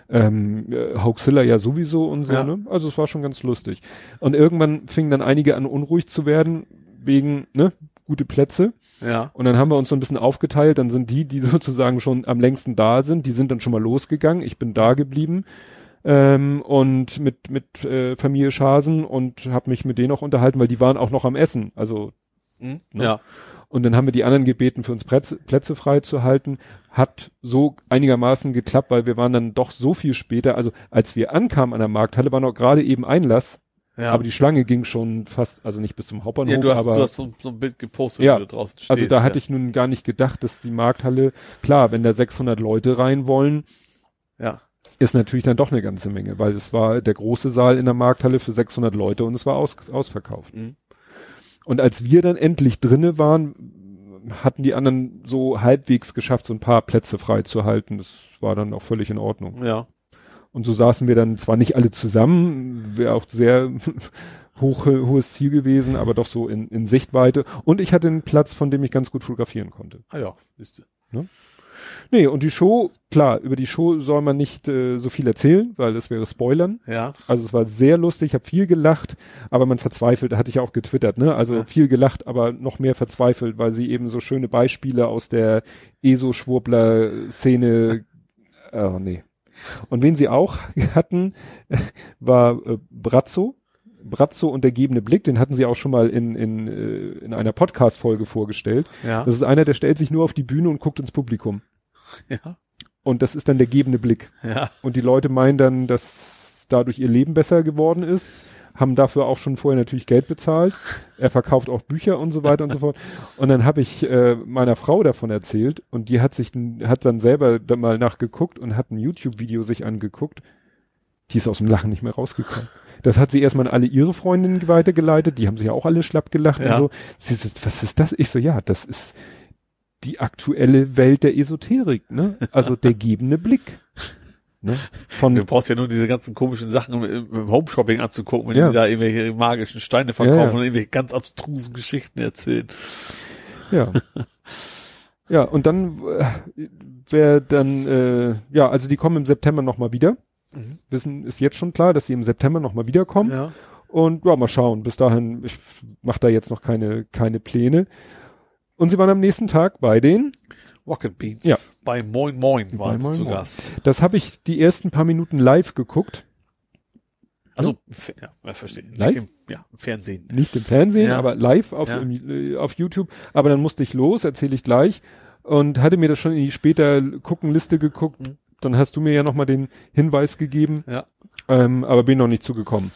Ähm, äh, Hoaxilla ja sowieso und so, Ja. ne? Also es war schon ganz lustig. Und irgendwann fingen dann einige an, unruhig zu werden, wegen, ne, gute Plätze. Ja. Und dann haben wir uns so ein bisschen aufgeteilt. Dann sind die, die sozusagen schon am längsten da sind, die sind dann schon mal losgegangen. Ich bin da geblieben ähm, und mit mit äh, Familie Schasen und habe mich mit denen auch unterhalten, weil die waren auch noch am Essen. Also Mhm. Ne? Ja. und dann haben wir die anderen gebeten, für uns Plätze, Plätze frei zu halten. Hat so einigermaßen geklappt, weil wir waren dann doch so viel später. Also als wir ankamen an der Markthalle, war noch gerade eben Einlass, Ja. aber die Schlange ging schon fast, also nicht bis zum Hauptbahnhof, ja, du hast, aber du hast so, so ein Bild gepostet, Ja. wo du draußen stehst. also da ja. hatte ich nun gar nicht gedacht, dass die Markthalle, klar, wenn da 600 Leute rein wollen, Ja. ist natürlich dann doch eine ganze Menge, weil es war der große Saal in der Markthalle für 600 Leute und es war aus, ausverkauft. Mhm. Und als wir dann endlich drinne waren, hatten die anderen so halbwegs geschafft, so ein paar Plätze freizuhalten. Das war dann auch völlig in Ordnung. Ja. Und so saßen wir dann zwar nicht alle zusammen, wäre auch sehr hoch, hohes Ziel gewesen, aber doch so in, in Sichtweite. Und ich hatte einen Platz, von dem ich ganz gut fotografieren konnte. Ah ja, wisst ihr. Nee, und die Show, klar, über die Show soll man nicht äh, so viel erzählen, weil das wäre Spoilern. Ja. Also es war sehr lustig, ich habe viel gelacht, aber man verzweifelt, hatte ich auch getwittert, ne? Also Ja. viel gelacht, aber noch mehr verzweifelt, weil sie eben so schöne Beispiele aus der ESO-Schwurbler-Szene, oh nee. Und wen sie auch hatten, war äh, Brazzo. Brazzo und der gebende Blick, den hatten sie auch schon mal in, in, äh, in einer Podcast-Folge vorgestellt. Ja. Das ist einer, der stellt sich nur auf die Bühne und guckt ins Publikum. Ja. Und das ist dann der gebende Blick. Ja. Und die Leute meinen dann, dass dadurch ihr Leben besser geworden ist, haben dafür auch schon vorher natürlich Geld bezahlt. Er verkauft auch Bücher und so weiter und so fort. Und dann habe ich äh, meiner Frau davon erzählt und die hat sich hat dann selber da mal nachgeguckt und hat ein YouTube-Video sich angeguckt. Die ist aus dem Lachen nicht mehr rausgekommen. Das hat sie erstmal an alle ihre Freundinnen weitergeleitet, die haben sich ja auch alle schlapp gelacht Ja. und so. Sie so, was ist das? Ich so, ja, das ist die aktuelle Welt der Esoterik, ne? Also der gebende Blick. Ne? Von Du brauchst ja nur diese ganzen komischen Sachen im, im Home-Shopping anzugucken, wenn Ja. die da irgendwelche magischen Steine verkaufen Ja, ja. und irgendwelche ganz abstrusen Geschichten erzählen. Ja. ja, und dann äh, wäre dann, äh, ja, also die kommen im September nochmal wieder. Mhm. Wissen, ist jetzt schon klar, dass sie im September nochmal wiederkommen. Ja. Und ja, mal schauen. Bis dahin, ich mache da jetzt noch keine, keine Pläne. Und sie waren am nächsten Tag bei den. Rocket Beans. Ja. Bei Moin Moin Moin sie zu Moin. Gast. Das habe ich die ersten paar Minuten live geguckt. Also, ja, verstehe. Nicht Live? Im, ja, im Fernsehen. Nicht im Fernsehen, Ja. aber live auf, Ja. im, äh, auf YouTube. Aber dann musste ich los, erzähle ich gleich. Und hatte mir das schon in die später Guckenliste geguckt. Mhm. Dann hast du mir ja nochmal den Hinweis gegeben. Ja. Ähm, aber bin noch nicht zugekommen.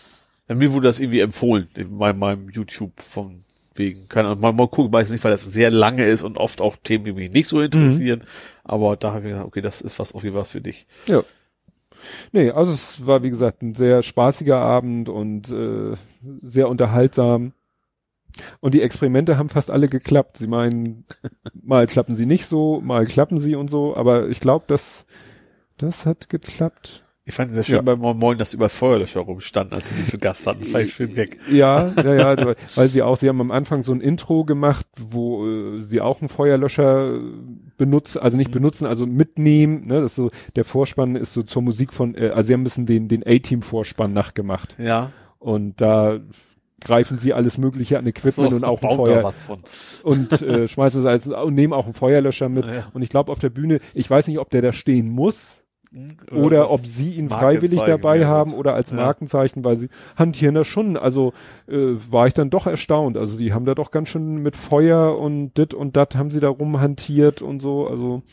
Ja, mir wurde das irgendwie empfohlen, in meinem, meinem YouTube von wegen. Keine Ahnung, mal, mal gucken, weiß nicht, weil das sehr lange ist und oft auch Themen, die mich nicht so interessieren. Aber da habe ich gedacht, okay, das ist was, auf jeden Fall was für dich. Ja. Nee, also es war wie gesagt ein sehr spaßiger Abend und äh, sehr unterhaltsam. Und die Experimente haben fast alle geklappt. Sie meinen, mal klappen sie nicht so, mal klappen sie und so, aber ich glaube, das, das hat geklappt. Ich fand es sehr schön Ja. bei Moin Moin, dass über Feuerlöscher rumstanden, als sie die zu Gast hatten. Ich schön weg. Ja, ja, ja, weil- sie auch, sie haben am Anfang so ein Intro gemacht, wo äh, sie auch einen Feuerlöscher benutzen, also nicht benutzen, also mitnehmen, ne, das so, der Vorspann ist so zur Musik von, äh, also sie haben ein bisschen den, den A-Team-Vorspann nachgemacht. Ja. Und da greifen sie alles mögliche an Equipment So, und auch ein Feuer und äh, schmeißen es als und nehmen auch einen Feuerlöscher mit. Ja. Und ich glaube auf der Bühne, ich weiß nicht, ob der da stehen muss Oder, ob sie ihn freiwillig dabei haben oder als. Markenzeichen, weil sie hantieren das schon. Also äh, war ich dann doch erstaunt. Also die haben da doch ganz schön mit Feuer und dit und dat haben sie da rumhantiert und so. Also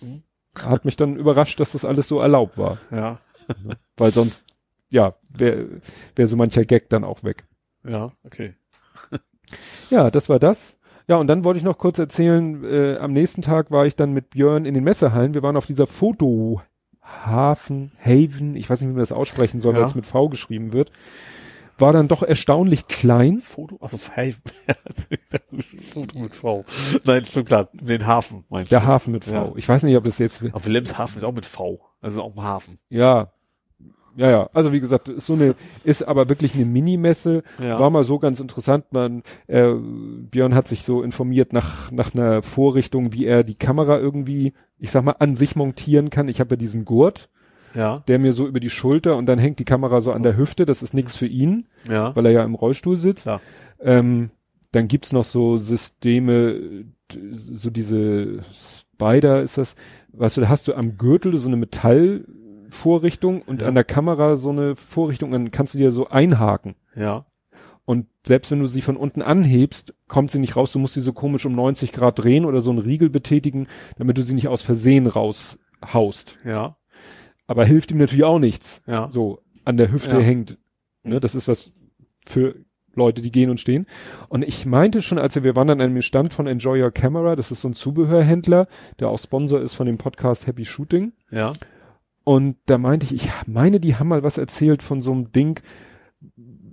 Mhm. hat mich dann überrascht, dass das alles so erlaubt war. Ja. Weil sonst, ja, wäre wär so mancher Gag dann auch weg. Ja, okay. Ja, das war das. Ja, und dann wollte ich noch kurz erzählen, äh, am nächsten Tag war ich dann mit Björn in den Messehallen. Wir waren auf dieser Fotohafen, Haven, ich weiß nicht, wie man das aussprechen soll, Ja. weil es mit V geschrieben wird. War dann doch erstaunlich klein. Foto, also hey, Foto mit V. Nein, schon klar, den Hafen meinst Der du? Hafen mit V. Ja. Ich weiß nicht, ob das jetzt, Auf Wilhelmshaven ist auch mit V. Also auch ein Hafen. ja, ja, ja. Also wie gesagt, ist so eine, ist aber wirklich eine Minimesse. Ja. War mal so ganz interessant. Man, äh, Björn hat sich so informiert nach, nach einer Vorrichtung, wie er die Kamera irgendwie, ich sag mal, an sich montieren kann. Ich habe ja diesen Gurt, Ja. der mir so über die Schulter und dann hängt die Kamera so an der Hüfte. Das ist nichts für ihn, Ja. weil er ja im Rollstuhl sitzt. Ja. Ähm, dann gibt's noch so Systeme, so diese Spider ist das, weißt du, da hast du am Gürtel so eine Metallvorrichtung und Ja. an der Kamera so eine Vorrichtung, dann kannst du dir so einhaken. Ja. Und selbst wenn du sie von unten anhebst, kommt sie nicht raus. Du musst sie so komisch um 90 Grad drehen oder so einen Riegel betätigen, damit du sie nicht aus Versehen raushaust. Ja. Aber hilft ihm natürlich auch nichts. Ja. So an der Hüfte Ja. hängt. Ne, das ist was für Leute, die gehen und stehen. Und ich meinte schon, als wir, wir waren an einem Stand von Enjoy Your Camera, das ist so ein Zubehörhändler, der auch Sponsor ist von dem Podcast Happy Shooting. Ja. Und da meinte ich, ich meine, die haben mal was erzählt von so einem Ding.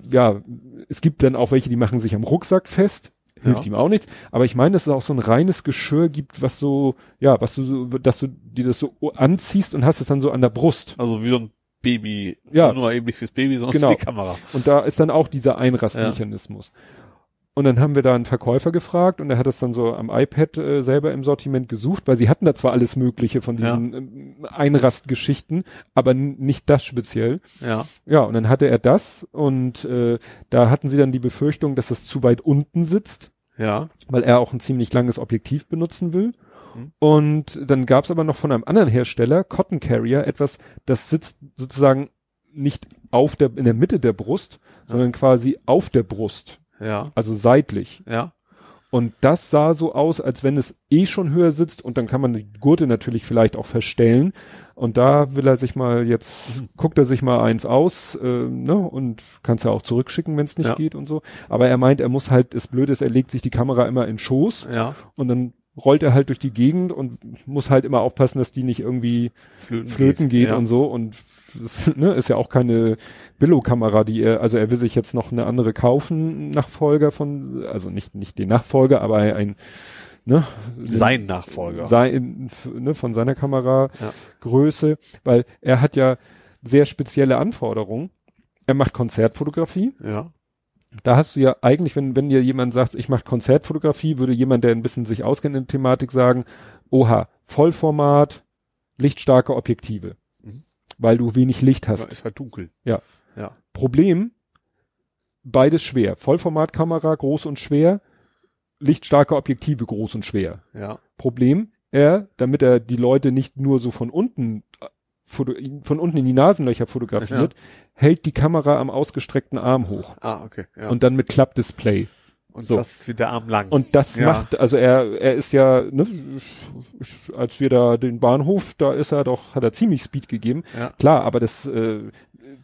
Ja, es gibt dann auch welche, die machen sich am Rucksack fest. Hilft Ja. ihm auch nichts. Aber ich meine, dass es auch so ein reines Geschirr gibt, was so, ja, was du so, dass du dir das so anziehst und hast es dann so an der Brust. Also wie so ein Baby. Ja. Nur eben nicht fürs Baby, sondern Genau. für die Kamera. Und da ist dann auch dieser Einrastmechanismus. Und dann haben wir da einen Verkäufer gefragt und er hat das dann so am iPad äh, selber im Sortiment gesucht, weil sie hatten da zwar alles Mögliche von diesen ähm, Einrastgeschichten, aber nicht das speziell. Ja. Ja, und dann hatte er das und äh, da hatten sie dann die Befürchtung, dass das zu weit unten sitzt, Ja. weil er auch ein ziemlich langes Objektiv benutzen will. Mhm. Und dann gab es aber noch von einem anderen Hersteller, Cotton Carrier, etwas, das sitzt sozusagen nicht auf der, in der Mitte der Brust, sondern quasi auf der Brust, Ja. also seitlich. Ja. Und das sah so aus, als wenn es eh schon höher sitzt und dann kann man die Gurte natürlich vielleicht auch verstellen. Und da will er sich mal jetzt, guckt er sich mal eins aus, äh, ne, und kann es ja auch zurückschicken, wenn es nicht Ja. geht und so. Aber er meint, er muss halt, das Blöde ist, er legt sich die Kamera immer in Schoß Ja. und dann rollt er halt durch die Gegend und muss halt immer aufpassen, dass die nicht irgendwie Flöten, flöten geht, ja. und so und das, ne, ist ja auch keine Billo-Kamera, die er, also er will sich jetzt noch eine andere kaufen, Nachfolger von, also nicht, nicht den Nachfolger, aber ein, ne, Sein Nachfolger. sein, ne, von seiner Ja. Kameragröße, weil er hat ja sehr spezielle Anforderungen. Er macht Konzertfotografie. ja. Da hast du ja eigentlich, wenn, wenn dir jemand sagt, ich mache Konzertfotografie, würde jemand, der ein bisschen sich auskennt in der Thematik, sagen, oha, Vollformat, lichtstarke Objektive. Mhm. Weil du wenig Licht ja. hast. Ist halt dunkel. Ja. Ja. Problem, beides schwer. Vollformatkamera, groß und schwer, lichtstarke Objektive, groß und schwer. Ja. Problem, er, damit er die Leute nicht nur so von unten äh, von unten in die Nasenlöcher fotografiert, hält die Kamera am ausgestreckten Arm hoch Ah, okay. Ja. und dann mit Klappdisplay. Und so. das ist wieder Arm lang. Und das Ja. macht, also er, er ist ja, ne, als wir da den Bahnhof, da ist er doch, hat er ziemlich Speed gegeben. Ja. Klar, aber das, äh,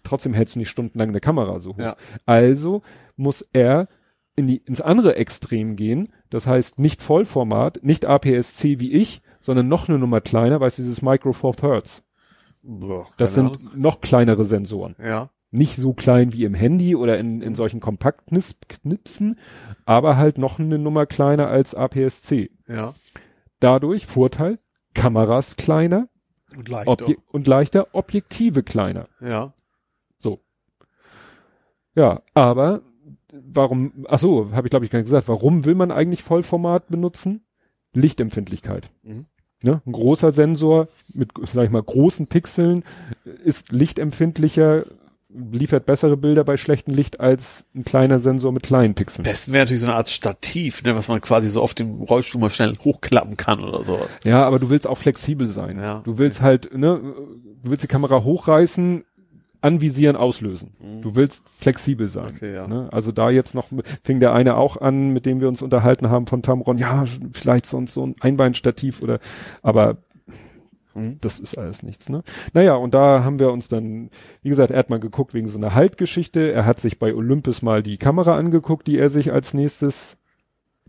trotzdem hältst du nicht stundenlang eine Kamera so hoch. Ja. Also muss er in die, ins andere Extrem gehen. Das heißt nicht Vollformat, nicht APS-C wie ich, sondern noch eine Nummer kleiner, weißt du, dieses Micro Four Thirds. Boah, Das sind noch kleinere Sensoren. Ahnung. Ja. Nicht so klein wie im Handy oder in, in solchen Kompaktknipsen, aber halt noch eine Nummer kleiner als APS-C. Ja. Dadurch Vorteil, Kameras kleiner Und leicht. Obje und leichter, Objektive kleiner. Ja. Ja, aber warum, ach so, habe ich glaube ich gar nicht gesagt, warum will man eigentlich Vollformat benutzen? Lichtempfindlichkeit. Mhm. Ne? Ein großer Sensor mit, sag ich mal, großen Pixeln ist lichtempfindlicher, liefert bessere Bilder bei schlechtem Licht als ein kleiner Sensor mit kleinen Pixeln. Besten wäre natürlich so eine Art Stativ, ne, was man quasi so auf dem Rollstuhl mal schnell hochklappen kann oder sowas. Ja, aber du willst auch flexibel sein. Ja. Du willst halt, ne, du willst die Kamera hochreißen, anvisieren, auslösen. Du willst flexibel sein. Okay, ja. Ne? Also da jetzt noch fing der eine auch an, mit dem wir uns unterhalten haben von Tamron, ja, vielleicht sonst so ein Einbeinstativ oder, aber Mhm. das ist alles nichts, ne? Naja, und da haben wir uns dann, wie gesagt, er hat mal geguckt wegen so einer Haltgeschichte. Er hat sich bei Olympus mal die Kamera angeguckt, die er sich als nächstes,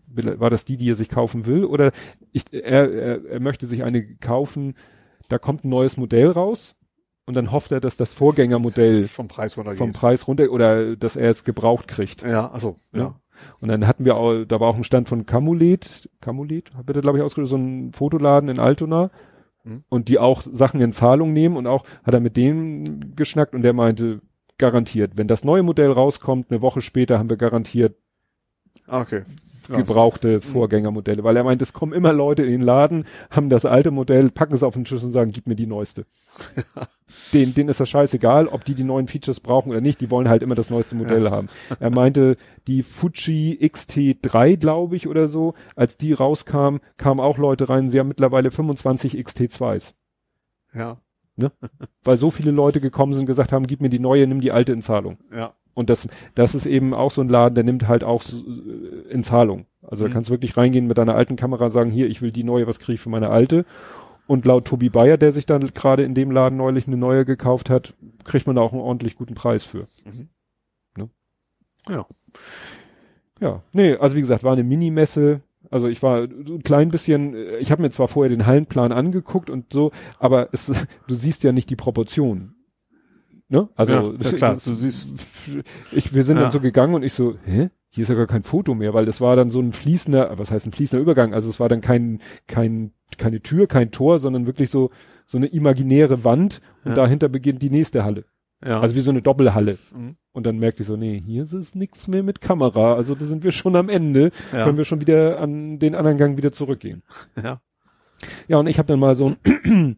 war das die, die er sich kaufen will? Oder ich, er, er, er möchte sich eine kaufen, da kommt ein neues Modell raus und dann hofft er, dass das Vorgängermodell Vom Preis runter vom Preis runter oder dass er es gebraucht kriegt. Ja, also, ja. Ja. Und dann hatten wir auch, da war auch ein Stand von Camulet, Camulet, hat er glaube ich ausgesucht, so ein Fotoladen in Altona. Mhm. Und die auch Sachen in Zahlung nehmen und auch hat er mit dem geschnackt und der meinte, garantiert, wenn das neue Modell rauskommt, eine Woche später haben wir garantiert Ah, okay. Ja, gebrauchte Vorgängermodelle, weil er meint, es kommen immer Leute in den Laden, haben das alte Modell, packen es auf den Tisch und sagen, gib mir die neueste. Den, denen ist das scheißegal, ob die die neuen Features brauchen oder nicht, die wollen halt immer das neueste Modell haben. Er meinte, die Fuji XT3, glaube ich, oder so, als die rauskam, kamen auch Leute rein, sie haben mittlerweile 25 XT2s. Ja, Weil so viele Leute gekommen sind und gesagt haben, gib mir die neue, nimm die alte in Zahlung. ja. Und das, das ist eben auch so ein Laden, der nimmt halt auch äh, in Zahlung. Also da Mhm. kannst du wirklich reingehen mit deiner alten Kamera und sagen, hier, ich will die neue, was kriege ich für meine alte? Und laut Tobi Bayer, der sich dann gerade in dem Laden neulich eine neue gekauft hat, kriegt man da auch einen ordentlich guten Preis für. Mhm. Ne? Ja. Ja, nee, also wie gesagt, war eine Minimesse. Also ich war so ein klein bisschen, äh, ich habe mir zwar vorher den Hallenplan angeguckt und so, aber es, du siehst ja nicht die Proportionen. Ne? Also Ja, ja, klar, das- du siehst- ich, wir sind Ja. dann so gegangen und ich so, hä? Hier ist ja gar kein Foto mehr, weil das war dann so ein fließender, was heißt ein fließender Übergang? Also es war dann kein, kein, keine Tür, kein Tor, sondern wirklich so, so eine imaginäre Wand und Ja. dahinter beginnt die nächste Halle. Ja. Also wie so eine Doppelhalle. Mhm. Und dann merkte ich so, nee, hier ist es nichts mehr mit Kamera. Also da sind wir schon am Ende. ja. Können wir schon wieder an den anderen Gang wieder zurückgehen. ja. Ja, und ich habe dann mal so ein,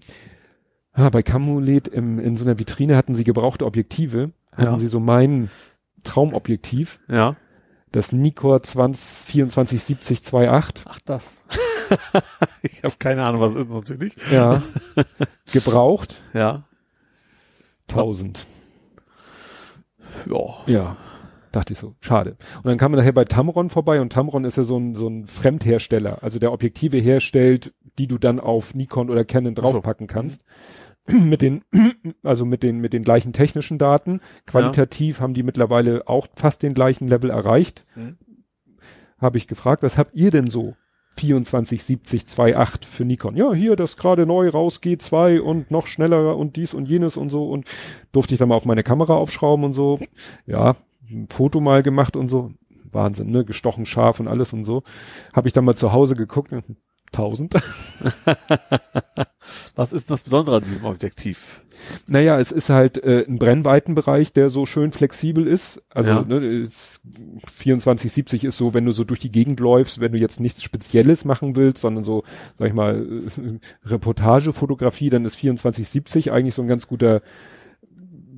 ah, bei Camulet im, in so einer Vitrine hatten sie gebrauchte Objektive. Hatten Ja. sie so mein Traumobjektiv, Ja. das Nikkor 20, 2470 2.8. Ach, das. ich habe keine Ahnung, was ist natürlich. Ja. gebraucht Ja. 1000. Ja. Ja. Dachte ich so, schade. Und dann kam man nachher bei Tamron vorbei und Tamron ist ja so ein, so ein Fremdhersteller, also der Objektive herstellt, die du dann auf Nikon oder Canon draufpacken so. kannst. mit den, also mit den, mit den gleichen technischen Daten. Qualitativ ja. haben die mittlerweile auch fast den gleichen Level erreicht. Mhm. Habe ich gefragt, was habt ihr denn so? 2470 2.8 für Nikon. Ja, hier das gerade neu raus G2 und noch schneller und dies und jenes und so und durfte ich dann mal auf meine Kamera aufschrauben und so. Ja, ein Foto mal gemacht und so. Wahnsinn, ne? Gestochen scharf und alles und so. Habe ich dann mal zu Hause geguckt. 1000. Was ist das Besondere an diesem Objektiv? Naja, es ist halt äh, ein Brennweitenbereich, der so schön flexibel ist. Also ja. ne, ist 2470 ist so, wenn du so durch die Gegend läufst, wenn du jetzt nichts Spezielles machen willst, sondern so, sag ich mal, äh, Reportagefotografie, dann ist 2470 eigentlich so ein ganz guter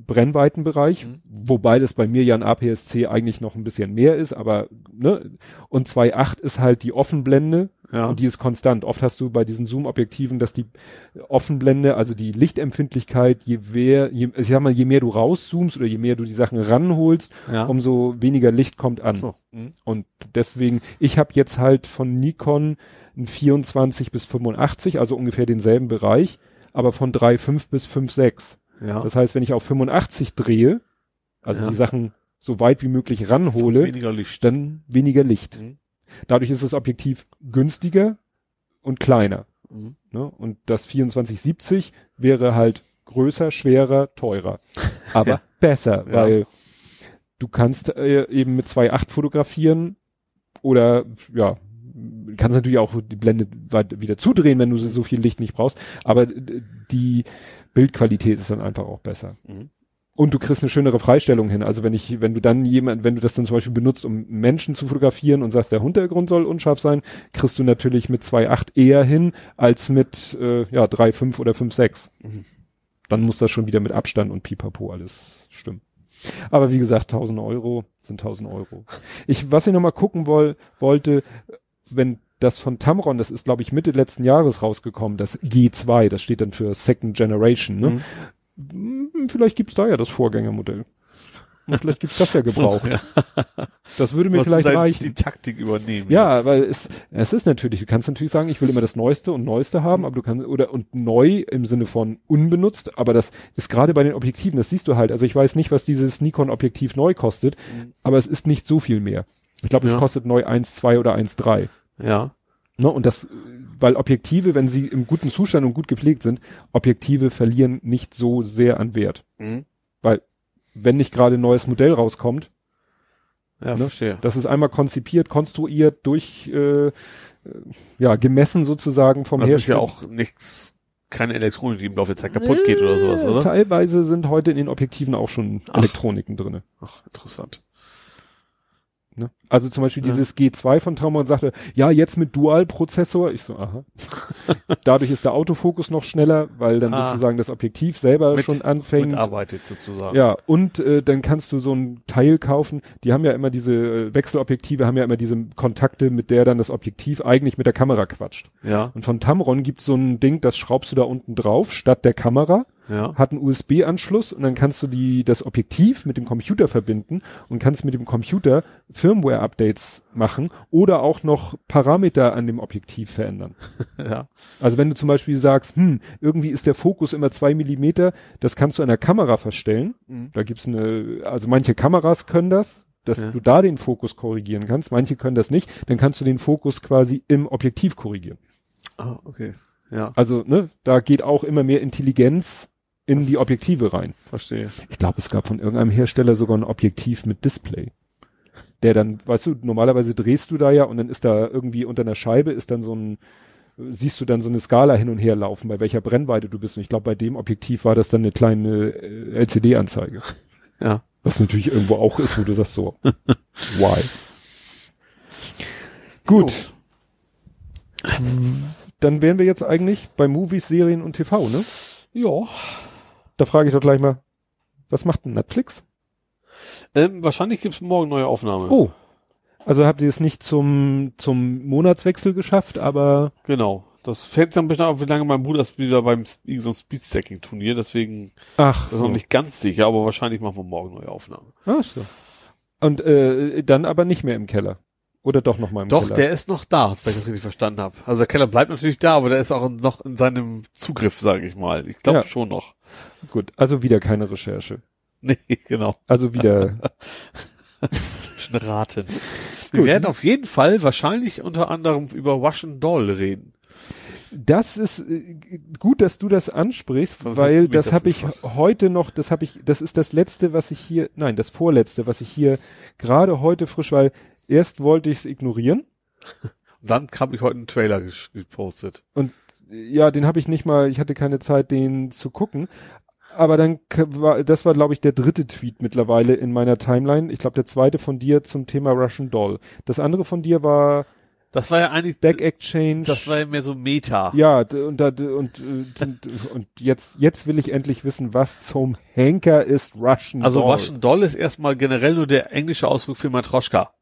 Brennweitenbereich, mhm. wobei das bei mir ja ein APS-C eigentlich noch ein bisschen mehr ist, aber ne, und 2.8 ist halt die Offenblende ja. und die ist konstant. Oft hast du bei diesen Zoom-Objektiven, dass die Offenblende, also die Lichtempfindlichkeit, je mehr, je, ich sag mal, je mehr du rauszoomst oder je mehr du die Sachen ranholst, ja. umso weniger Licht kommt an. So. Mhm. Und deswegen, ich habe jetzt halt von Nikon ein 24 bis 85, also ungefähr denselben Bereich, aber von 3,5 bis 5,6. Ja. Das heißt, wenn ich auf 85 drehe, also ja. die Sachen so weit wie möglich ranhole, weniger dann weniger Licht. Mhm. Dadurch ist das Objektiv günstiger und kleiner. Mhm. Ne? Und das 2470 wäre halt größer, schwerer, teurer. Aber ja. besser, weil du kannst äh, eben mit 2.8 fotografieren oder ja, kannst natürlich auch die Blende wieder zudrehen, wenn du so viel Licht nicht brauchst. Aber die Bildqualität ist dann einfach auch besser. Mhm. Und du kriegst eine schönere Freistellung hin. Also wenn ich, wenn du dann jemand, wenn du das dann zum Beispiel benutzt, um Menschen zu fotografieren und sagst, der Hintergrund soll unscharf sein, kriegst du natürlich mit 2.8 eher hin als mit äh, ja 3.5 oder 5.6. Mhm. Dann muss das schon wieder mit Abstand und Pipapo alles stimmen. Aber wie gesagt, 1000 Euro sind 1000 Euro. Ich, was ich noch mal gucken woll, wollte, wenn das von Tamron, das ist glaube ich Mitte letzten Jahres rausgekommen, das G2, das steht dann für Second Generation, ne? Mhm. Hm, vielleicht gibt's da ja das Vorgängermodell. Und vielleicht gibt's das ja gebraucht. So, ja. Das würde mir Was vielleicht reichen. Die Taktik übernehmen. Ja, jetzt. weil es, es ist natürlich, du kannst natürlich sagen, ich will immer das Neueste und Neueste haben, aber du kannst, oder, und neu im Sinne von unbenutzt, aber das ist gerade bei den Objektiven, das siehst du halt. Also ich weiß nicht, was dieses Nikon-Objektiv neu kostet, mhm. aber es ist nicht so viel mehr. Ich glaube, es ja. kostet neu 1,2 oder 1,3. Ja. Ne, und das, weil Objektive, wenn sie im guten Zustand und gut gepflegt sind, Objektive verlieren nicht so sehr an Wert. Mhm. Weil, wenn nicht gerade ein neues Modell rauskommt, ja, ne, verstehe. das ist einmal konzipiert, konstruiert, durch, äh, ja, gemessen sozusagen vom das Hersteller. Das ist ja auch nichts, keine Elektronik, die im Laufe der Zeit kaputt geht oder sowas, oder? Teilweise sind heute in den Objektiven auch schon Ach. Elektroniken drinne. Ach, interessant. Ne? Also zum Beispiel ja. dieses G2 von Traumon sagte, ja, jetzt mit Dual-Prozessor. Ich so, aha. Dadurch ist der Autofokus noch schneller, weil dann ah. sozusagen das Objektiv selber mit, schon anfängt. Mitarbeitet sozusagen. Ja, und äh, dann kannst du so ein Teil kaufen. Die haben ja immer diese äh, Wechselobjektive, haben ja immer diese Kontakte, mit der dann das Objektiv eigentlich mit der Kamera quatscht. Ja. Und von Tamron gibt's so ein Ding, das schraubst du da unten drauf, statt der Kamera ja. hat einen USB-Anschluss und dann kannst du die, das Objektiv mit dem Computer verbinden und kannst mit dem Computer Firmware-Updates machen oder auch noch Parameter an dem Objektiv verändern. ja. Also wenn du zum Beispiel sagst, hm, irgendwie ist der Fokus immer zwei Millimeter, das kannst du an der Kamera verstellen. Mhm. Da gibt's eine, also manche Kameras können das, dass ja. du da den Fokus korrigieren kannst, manche können das nicht, dann kannst du den Fokus quasi im Objektiv korrigieren. Ah, okay. Ja. Also, ne, da geht auch immer mehr Intelligenz in die Objektive rein. Verstehe. Ich glaube, es gab von irgendeinem Hersteller sogar ein Objektiv mit Display. Der dann, weißt du, normalerweise drehst du da ja und dann ist da irgendwie unter einer Scheibe ist dann so ein, siehst du dann so eine Skala hin und her laufen, bei welcher Brennweite du bist. Und ich glaube, bei dem Objektiv war das dann eine kleine äh, LCD-Anzeige. Ja. Was natürlich irgendwo auch ist, wo du sagst so, why? Gut. Dann wären wir jetzt eigentlich bei Movies, Serien und TV, ne? Ja. Da frage ich doch gleich mal, was macht denn Netflix? Ähm, wahrscheinlich gibt's morgen neue Aufnahme. Oh. Also habt ihr es nicht zum, zum Monatswechsel geschafft, aber. Genau. Das fällt dann ein bisschen auf, wie lange mein Bruder ist wieder beim so Speedstacking-Turnier, deswegen Ach, das ist so. noch nicht ganz sicher, aber wahrscheinlich machen wir morgen neue Aufnahme. Ach so. Und äh, dann aber nicht mehr im Keller. Oder doch noch mal im Doch, Keller. der ist noch da, wenn ich das richtig verstanden habe. Also der Keller bleibt natürlich da, aber der ist auch noch in seinem Zugriff, sage ich mal. Ich glaube Ja. schon noch. Gut, also wieder keine Recherche. Nee, genau. Also wieder raten. Wir Gut. werden auf jeden Fall wahrscheinlich unter anderem über Russian Doll reden. Das ist äh, gut, dass du das ansprichst, Versetzt weil das das habe ich sofort. heute noch, das habe ich, das ist das letzte, was ich hier, nein, das vorletzte, was ich hier gerade heute frisch, weil erst wollte ich es ignorieren Und dann habe ich heute einen Trailer gepostet. ja, den habe ich nicht mal, ich hatte keine Zeit, den zu gucken. Aber dann war, das war, glaube ich, der dritte Tweet mittlerweile in meiner Timeline. Ich glaube, der zweite von dir zum Thema Russian Doll. Das andere von dir war Das war ja eigentlich, Back Exchange. das war ja mehr so Meta. ja, und, da- d- und, äh, und, und jetzt, jetzt will ich endlich wissen, was zum Henker ist Russian Also Doll. Russian Doll ist erstmal generell nur der englische Ausdruck für Matroschka.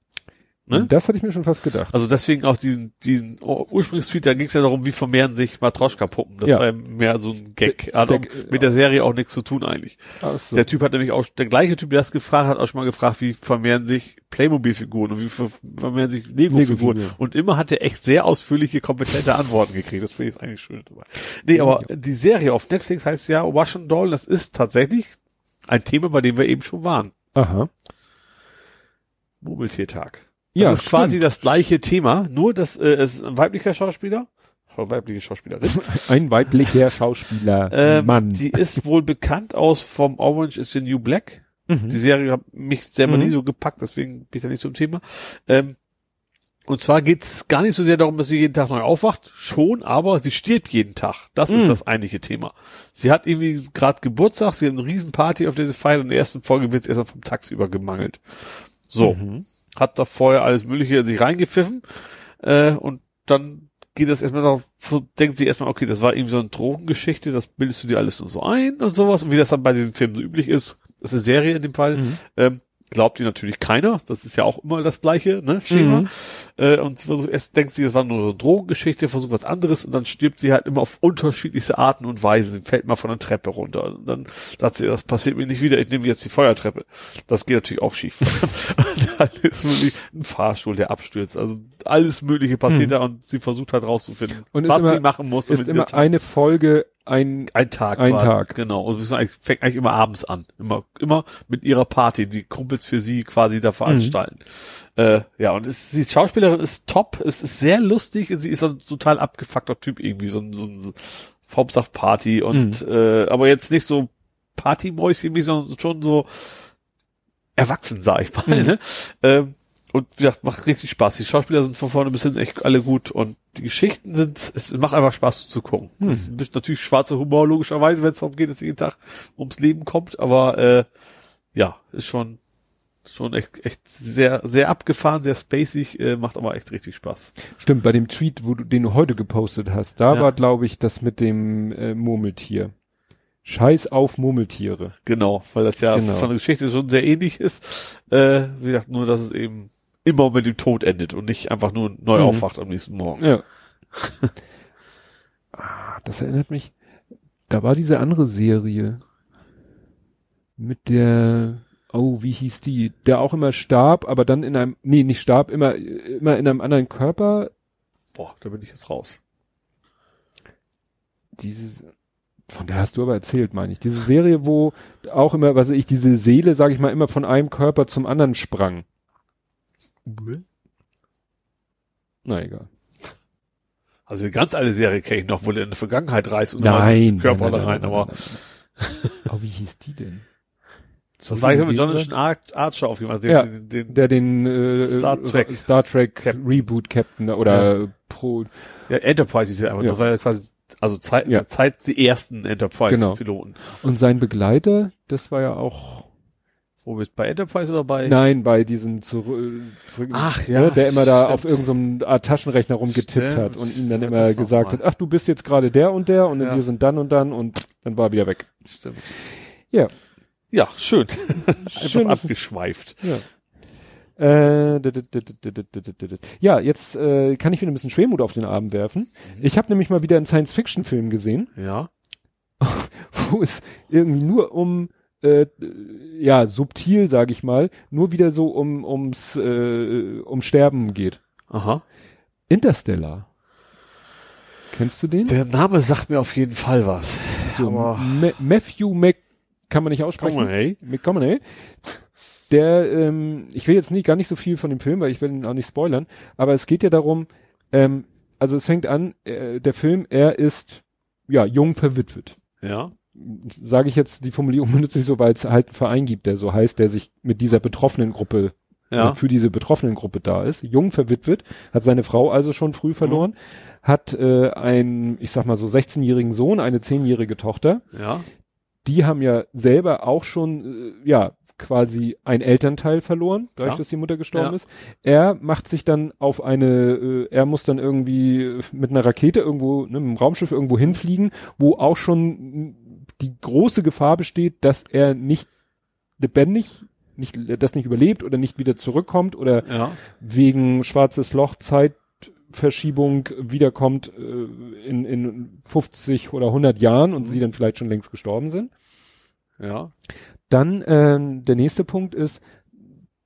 Ne? Das hatte ich mir schon fast gedacht. Also deswegen auch diesen, diesen Ursprungstweet, da ging es ja darum, wie vermehren sich Matroschka-Puppen. Das Ja. war ja mehr so ein Gag. Ste- Hat Steck- mit der Serie auch nichts zu tun eigentlich. So. Der Typ hat nämlich auch, der gleiche Typ, der das gefragt hat, auch schon mal gefragt, wie vermehren sich Playmobil-Figuren und wie ver- vermehren sich Lego-Figuren. Lego-Figuren. und immer hat er echt sehr ausführliche, kompetente Antworten gekriegt. Das finde ich eigentlich schön dabei. Nee, aber die Serie auf Netflix heißt ja Russian Doll. Das ist tatsächlich ein Thema, bei dem wir eben schon waren. Aha. Murmeltiertag. Das Ja, ist quasi stimmt. das gleiche Thema, nur dass äh, es ist ein weiblicher Schauspieler, weibliche Schauspielerin. Ein weiblicher Schauspieler. ähm, Mann. Die ist wohl bekannt aus vom Orange is the New Black. Mhm. Die Serie hat mich selber Mhm. nie so gepackt, deswegen bin ich da nicht so im Thema. Ähm, und zwar geht's gar nicht so sehr darum, dass sie jeden Tag neu aufwacht, schon, aber sie stirbt jeden Tag. Das ist Mhm. das eigentliche Thema. Sie hat irgendwie gerade Geburtstag, sie hat eine Riesenparty auf dieser Feier und in der ersten Folge wird sie erstmal vom Tagsüber gemangelt. So, Mhm. Hat da vorher alles Mögliche in sich reingepfiffen äh, und dann geht das erstmal darauf, denkt sie erstmal, okay, das war irgendwie so eine Drogengeschichte, das bildest du dir alles nur so ein und sowas und wie das dann bei diesen Filmen so üblich ist, das ist eine Serie in dem Fall, Mhm. ähm, glaubt ihr natürlich keiner, das ist ja auch immer das gleiche, ne, Schema. Mhm. Äh, und sie versucht, erst denkt sie, das war nur so eine Drogengeschichte, versucht was anderes und dann stirbt sie halt immer auf unterschiedlichste Arten und Weisen. Sie fällt mal von der Treppe runter. Und dann sagt sie, das passiert mir nicht wieder, ich nehme jetzt die Feuertreppe. Das geht natürlich auch schief. dann ist wirklich ein Fahrstuhl, der abstürzt. Also alles Mögliche passiert Mhm. da und sie versucht halt rauszufinden, Und was immer- sie machen muss. Ist immer eine Folge, ein, ein Tag. Ein quasi. Tag. Genau. Und fängt eigentlich immer abends an. Immer, immer mit ihrer Party, die Kumpels für sie quasi da veranstalten. Äh, ja, und es, die Schauspielerin ist top. Es ist sehr lustig. Sie ist so ein total abgefuckter Typ irgendwie. So ein, so ein so Hauptsache Party und, äh, aber jetzt nicht so Partymäuschen, sondern schon so erwachsen, sag ich mal, Mhm. ne? Ähm, und wie gesagt, macht richtig Spaß. Die Schauspieler sind von vorne bis hinten echt alle gut und die Geschichten sind, es macht einfach Spaß zu gucken. Hm. Es ist natürlich schwarzer Humor, logischerweise, wenn es darum geht, dass jeden Tag ums Leben kommt, aber äh, ja, ist schon schon echt, echt sehr, sehr abgefahren, sehr spacig, äh, macht aber echt richtig Spaß. stimmt, bei dem Tweet, wo du, den du heute gepostet hast, da Ja. war, glaube ich, das mit dem äh, Murmeltier. Scheiß auf Murmeltiere. Genau, weil das ja Genau. von der Geschichte schon sehr ähnlich ist. Äh, wie gesagt, nur dass es eben immer mit dem Tod endet und nicht einfach nur neu Mhm. aufwacht am nächsten Morgen. Ja. ah, das erinnert mich. Da war diese andere Serie mit der, oh, wie hieß die? Der auch immer starb, aber dann in einem, nee, nicht starb, immer, immer in einem anderen Körper. Boah, da bin ich jetzt raus. Dieses, von der hast du aber erzählt, meine ich. Diese Serie, wo auch immer, was weiß ich, diese Seele, sage ich mal, immer von einem Körper zum anderen sprang. Na egal. Also eine ganz alte Serie kenne ich noch, wo der in die Vergangenheit reist und Nein. dann Körper nein, da nein, rein, nein, aber. Oh, wie hieß die denn? das war ich mit Jonathan Ar Archer auf jeden Fall. Den, Ja. den, den, der den äh, Star Trek. Star Trek Captain. Reboot Captain oder Pro ja, Enterprise ist ja einfach, Ja. das war ja quasi, also Zeit, Ja. Zeit die ersten Genau. Enterprise-Piloten. und sein Begleiter, das war ja auch wo bist du? Bei Enterprise oder bei? Nein, bei diesem zurück, zurück Ach, ja, ne, der immer da stimmt. auf irgendeinem so Taschenrechner rumgetippt stimmt. hat und ihm dann immer gesagt hat, ach, du bist jetzt gerade der und der und ja. wir sind dann und dann und dann war er wieder weg. Stimmt. Ja. Ja, schön. Schön abgeschweift. Ja. Ja, jetzt äh, kann ich wieder ein bisschen Schwermut auf den Abend werfen. Mhm. Ich habe nämlich mal wieder einen Science-Fiction-Film gesehen. Ja. Wo es irgendwie nur um äh, ja, subtil, sage ich mal, nur wieder so um ums äh, um Sterben geht. Aha. Interstellar. Kennst du den? Der Name sagt mir auf jeden Fall was. So, aber Ma Matthew Mc kann man nicht aussprechen. McConaughey? McConaughey. Der, ähm, ich will jetzt nicht gar nicht so viel von dem Film, weil ich will ihn auch nicht spoilern, aber es geht ja darum, ähm, also es fängt an, äh, der Film, er ist ja jung verwitwet. Ja. Sage ich jetzt, die Formulierung benutze ich so, weil es halt einen Verein gibt, der so heißt, der sich mit dieser betroffenen Gruppe Ja. für diese betroffenen Gruppe da ist. Jung verwitwet, hat seine Frau also schon früh verloren, hat äh, einen, ich sag mal so 16-jährigen Sohn, eine 10-jährige Tochter. Ja. Die haben ja selber auch schon, äh, ja, quasi ein Elternteil verloren, dadurch, Ja. dass die Mutter gestorben Ja. ist. Er macht sich dann auf eine, äh, er muss dann irgendwie mit einer Rakete irgendwo, ne, mit einem Raumschiff irgendwo hinfliegen, wo auch schon die große Gefahr besteht, dass er nicht lebendig, nicht, das nicht überlebt oder nicht wieder zurückkommt oder Ja. wegen schwarzes Loch Zeitverschiebung wiederkommt äh, in, in 50 oder 100 Jahren und sie dann vielleicht schon längst gestorben sind. Ja. Dann ähm, der nächste Punkt ist,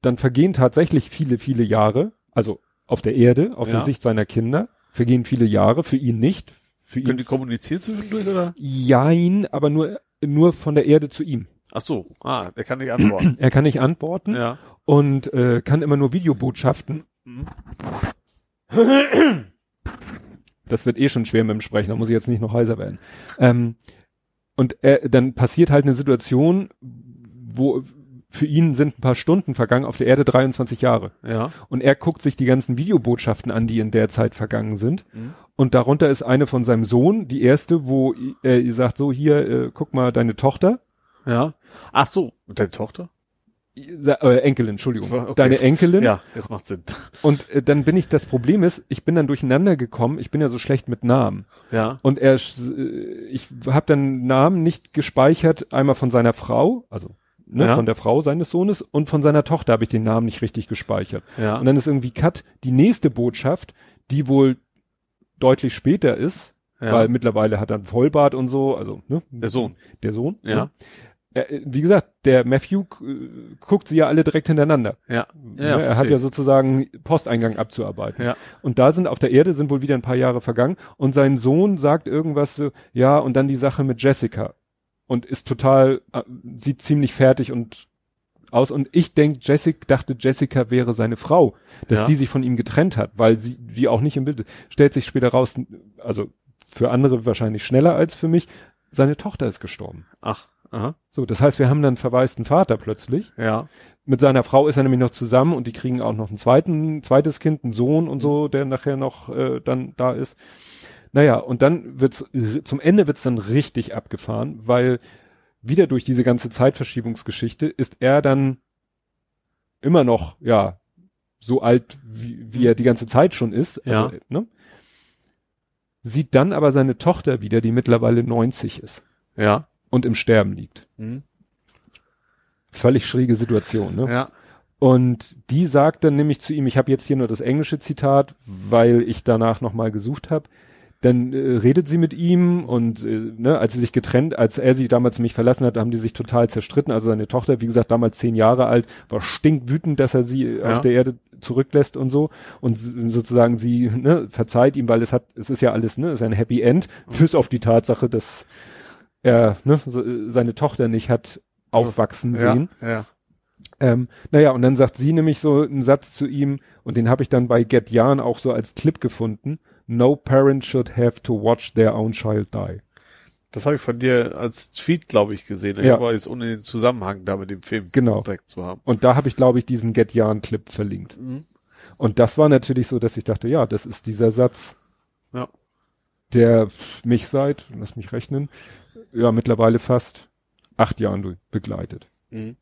dann vergehen tatsächlich viele, viele Jahre, also auf der Erde, aus Ja. der Sicht seiner Kinder, vergehen viele Jahre, für ihn nicht. Für Können ihn die kommunizieren zwischendurch oder? jein, aber nur, nur von der Erde zu ihm. Ach so. Ah, der kann nicht antworten. Er kann nicht antworten ja. und äh, kann immer nur Videobotschaften. Mhm. Das wird eh schon schwer mit dem Sprechen, da muss ich jetzt nicht noch heiser werden. Ähm, und er, dann passiert halt eine Situation, wo für ihn sind ein paar Stunden vergangen, auf der Erde 23 Jahre. Ja. Und er guckt sich die ganzen Videobotschaften an, die in der Zeit vergangen sind. Mhm. Und darunter ist eine von seinem Sohn, die erste, wo er ihr sagt, so hier, äh, guck mal, deine Tochter, Ja. Ach so. Deine Tochter? Äh, Enkelin, Entschuldigung, Okay. deine Enkelin. Ja, das macht Sinn. Und äh, dann bin ich, das Problem ist, ich bin dann durcheinander gekommen, ich bin ja so schlecht mit Namen. Ja. Und er, äh, ich habe dann Namen nicht gespeichert, einmal von seiner Frau, also ne, Ja. von der Frau seines Sohnes und von seiner Tochter habe ich den Namen nicht richtig gespeichert. Ja. Und dann ist irgendwie Cut, die nächste Botschaft, die wohl deutlich später ist, ja. weil mittlerweile hat er einen Vollbart und so, also ne, der Sohn. der Sohn. Ja. Ne? Wie gesagt, der Matthew äh, guckt sie ja alle direkt hintereinander. Ja. Ne, er hat ja sozusagen Posteingang abzuarbeiten. Ja. Und da sind auf der Erde sind wohl wieder ein paar Jahre vergangen und sein Sohn sagt irgendwas so, ja, und dann die Sache mit Jessica und ist total, äh, sieht ziemlich fertig und aus und ich denk, Jessica dachte, Jessica wäre seine Frau, dass Ja. die sich von ihm getrennt hat, weil sie, wie auch nicht im Bild, stellt sich später raus, also für andere wahrscheinlich schneller als für mich, seine Tochter ist gestorben. Ach. Aha. So, das heißt, wir haben dann einen verwaisten Vater plötzlich. Ja. Mit seiner Frau ist er nämlich noch zusammen und die kriegen auch noch einen zweiten, zweites Kind, einen Sohn und so, der nachher noch äh, dann da ist. Naja, und dann wird's zum Ende wird's dann richtig abgefahren, weil wieder durch diese ganze Zeitverschiebungsgeschichte ist er dann immer noch, ja, so alt, wie, wie er die ganze Zeit schon ist. Ja. Also, ne? Sieht dann aber seine Tochter wieder, die mittlerweile 90 ist Ja. und im Sterben liegt. Mhm. Völlig schräge Situation, ne? Ja. Und die sagt dann nämlich zu ihm, ich habe jetzt hier nur das englische Zitat, weil ich danach nochmal gesucht habe. Dann äh, redet sie mit ihm und äh, ne, als sie sich getrennt, als er sie damals mich verlassen hat, haben die sich total zerstritten. Also seine Tochter, wie gesagt, damals zehn Jahre alt, war stinkwütend, dass er sie äh, Ja. auf der Erde zurücklässt und so. Und sozusagen sie ne, verzeiht ihm, weil es hat, es ist ja alles, ne, es ist ein Happy End, bis auf die Tatsache, dass er ne, so, äh, seine Tochter nicht hat aufwachsen sehen. Ja. Ja. Ähm, naja, und dann sagt sie nämlich so einen Satz zu ihm, und den habe ich dann bei Get Yarn auch so als Clip gefunden. No parent should have to watch their own child die. Das habe ich von dir als Tweet, glaube ich, gesehen. Ja. Aber jetzt ohne den Zusammenhang da mit dem Film Genau. direkt zu haben. Und da habe ich, glaube ich, diesen Get Yarn Clip verlinkt. Mhm. Und das war natürlich so, dass ich dachte, ja, das ist dieser Satz, Ja. der mich seit, lass mich rechnen, ja, mittlerweile fast acht Jahren begleitet. Mhm.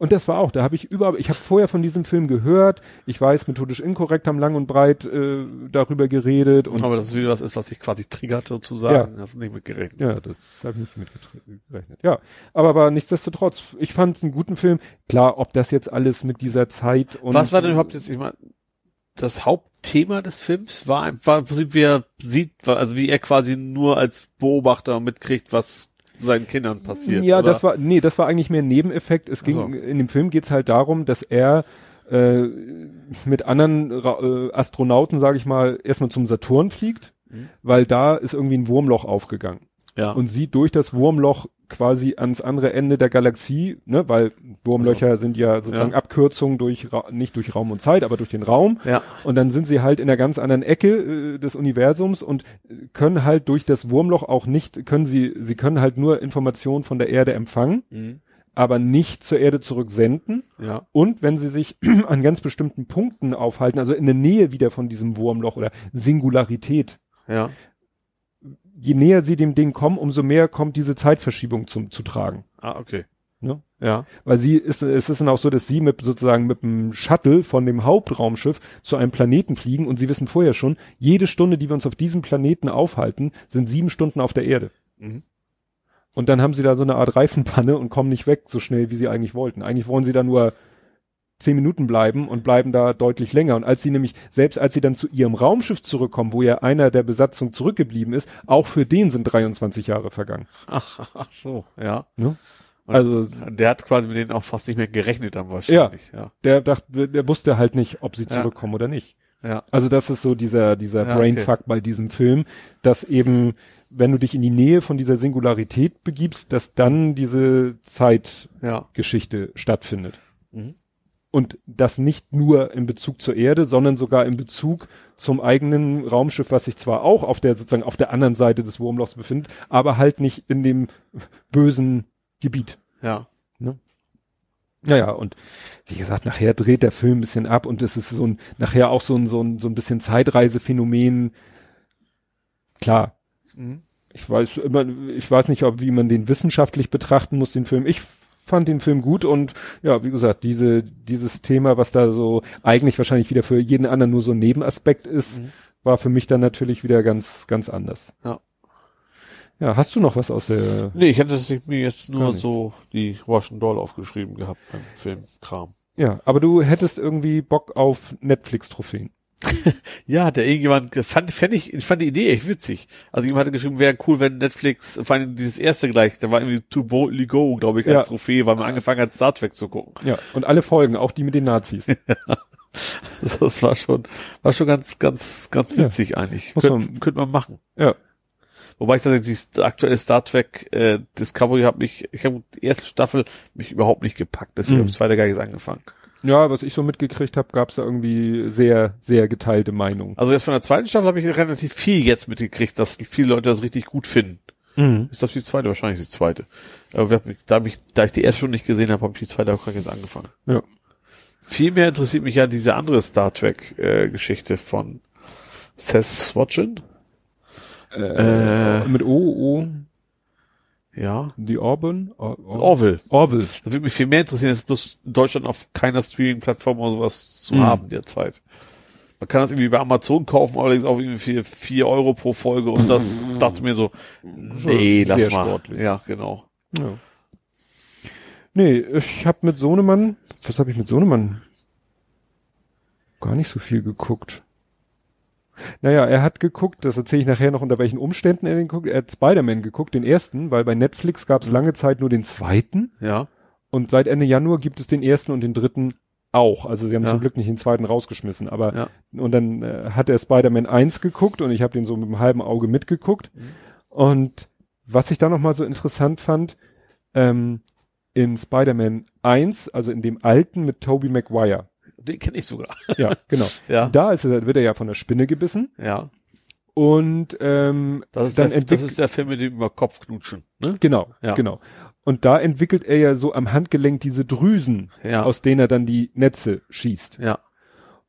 Und das war auch, da habe ich überhaupt, ich habe vorher von diesem Film gehört, ich weiß, methodisch inkorrekt haben lang und breit äh, darüber geredet und Aber das ist wieder was ist, was sich quasi triggert sozusagen. Hast du nicht mit gerechnet. Ja, das habe ich nicht mitgerechnet. Ja, aber war nichtsdestotrotz, ich fand es einen guten Film. Klar, ob das jetzt alles mit dieser Zeit und was war denn überhaupt jetzt, ich meine, das Hauptthema des Films war, war im Prinzip, wie er sieht, also wie er quasi nur als Beobachter mitkriegt, was seinen Kindern passiert. Ja, oder? das war, nee, das war eigentlich mehr ein Nebeneffekt. Es ging, so. in dem Film geht's halt darum, dass er äh, mit anderen äh, Astronauten, sage ich mal, erstmal zum Saturn fliegt, Mhm. weil da ist irgendwie ein Wurmloch aufgegangen. Ja. Und sie durch das Wurmloch quasi ans andere Ende der Galaxie, ne, weil Wurmlöcher sind ja sozusagen Ja. Abkürzungen durch, Ra nicht durch Raum und Zeit, aber durch den Raum. ja. Und dann sind sie halt in einer ganz anderen Ecke äh, des Universums und können halt durch das Wurmloch auch nicht, können sie, sie können halt nur Informationen von der Erde empfangen, Mhm. aber nicht zur Erde zurücksenden. Ja. Und wenn sie sich an ganz bestimmten Punkten aufhalten, also in der Nähe wieder von diesem Wurmloch oder Singularität, Ja. Je näher sie dem Ding kommen, umso mehr kommt diese Zeitverschiebung zum, zu tragen. Ah, okay. Ne? Ja. Weil sie ist, es ist dann auch so, dass sie mit sozusagen mit dem Shuttle von dem Hauptraumschiff zu einem Planeten fliegen und sie wissen vorher schon, jede Stunde, die wir uns auf diesem Planeten aufhalten, sind sieben Stunden auf der Erde. Mhm. Und dann haben sie da so eine Art Reifenpanne und kommen nicht weg so schnell, wie sie eigentlich wollten. Eigentlich wollen sie da nur zehn Minuten bleiben und bleiben da deutlich länger. Und als sie nämlich, selbst als sie dann zu ihrem Raumschiff zurückkommen, wo ja einer der Besatzung zurückgeblieben ist, auch für den sind 23 Jahre vergangen. Ach, ach so, ja. Ne? Also der hat quasi mit denen auch fast nicht mehr gerechnet dann wahrscheinlich. Ja. der dachte, der wusste halt nicht, ob sie Ja. zurückkommen oder nicht. Ja. Also das ist so dieser, dieser Ja, Brainfuck bei diesem Film, dass eben, wenn du dich in die Nähe von dieser Singularität begibst, dass dann diese Zeitgeschichte Ja. stattfindet. Mhm. Und das nicht nur in Bezug zur Erde, sondern sogar in Bezug zum eigenen Raumschiff, was sich zwar auch auf der, sozusagen auf der anderen Seite des Wurmlochs befindet, aber halt nicht in dem bösen Gebiet. Ja. Naja, und wie gesagt, nachher dreht der Film ein bisschen ab und es ist so ein, nachher auch so ein, so ein, so ein bisschen Zeitreisephänomen. Klar, Mhm. ich weiß immer, ich weiß nicht, ob, wie man den wissenschaftlich betrachten muss, den Film. Ich fand den Film gut und ja, wie gesagt, diese, dieses Thema, was da so eigentlich wahrscheinlich wieder für jeden anderen nur so ein Nebenaspekt ist, Mhm. war für mich dann natürlich wieder ganz, ganz anders. Ja. Ja, hast du noch was aus der, Nee, ich hätte das mir jetzt nur so die Russian Doll aufgeschrieben gehabt beim Filmkram. ja, aber du hättest irgendwie Bock auf Netflix-Trophäen. Ja, der irgendjemand fand, fand ich, ich fand die Idee echt witzig. Also jemand hatte geschrieben, wäre cool, wenn Netflix, vor allem dieses erste gleich, da war irgendwie To Boldly Go, glaube ich, als Ja. Trophäe, weil man angefangen hat, Star Trek zu gucken. Ja, und alle Folgen, auch die mit den Nazis. Das, das war schon, war schon ganz, ganz, ganz Ja. witzig eigentlich. Muss Könnte man- könnte man machen. ja. Wobei ich tatsächlich die aktuelle Star Trek äh, Discovery habe mich, ich habe die erste Staffel mich überhaupt nicht gepackt, deswegen Mhm. habe ich zweite gar nicht angefangen. Ja, was ich so mitgekriegt habe, gab es da irgendwie sehr, sehr geteilte Meinungen. Also jetzt von der zweiten Staffel habe ich relativ viel jetzt mitgekriegt, dass viele Leute das richtig gut finden. Mhm. Ist das die zweite? Wahrscheinlich die zweite. Aber da, hab ich, da ich die erste schon nicht gesehen habe, habe ich die zweite auch gerade jetzt angefangen. Ja. Viel mehr interessiert mich ja diese andere Star Trek äh, Geschichte von Seth Swatchen. Äh, mit O, O, Ja. die Orban? Or, Or, Orville. Orville. Das würde mich viel mehr interessieren, ist bloß in Deutschland auf keiner Streaming-Plattform oder sowas zu Mhm. haben derzeit. Man kann das irgendwie bei Amazon kaufen, allerdings auch irgendwie für vier Euro pro Folge und das dachte mir so, nee, Sehr lass mal. sportlich. Ja, genau. Ja. Nee, ich habe mit Sohnemann, was habe ich mit Sohnemann? Gar nicht so viel geguckt. Naja, er hat geguckt, das erzähle ich nachher noch, unter welchen Umständen er den guckt. Er hat Spider-Man geguckt, den ersten, weil bei Netflix gab es lange Zeit nur den zweiten. Ja. Und seit Ende Januar gibt es den ersten und den dritten auch. Also sie haben Ja. zum Glück nicht den zweiten rausgeschmissen. Aber Ja. und dann äh, hat er Spider-Man 1 geguckt und ich habe den so mit einem halben Auge mitgeguckt. Mhm. Und was ich da nochmal so interessant fand, ähm, in Spider-Man 1, also in dem alten mit Tobey Maguire. Den kenne ich sogar. Ja, genau. Ja. Da ist er, wird er ja von der Spinne gebissen Ja. und ähm, Das ist, dann der, das ist der Film mit dem über Kopf knutschen, ne? genau, Ja. genau. Und da entwickelt er ja so am Handgelenk diese Drüsen, Ja. aus denen er dann die Netze schießt. Ja.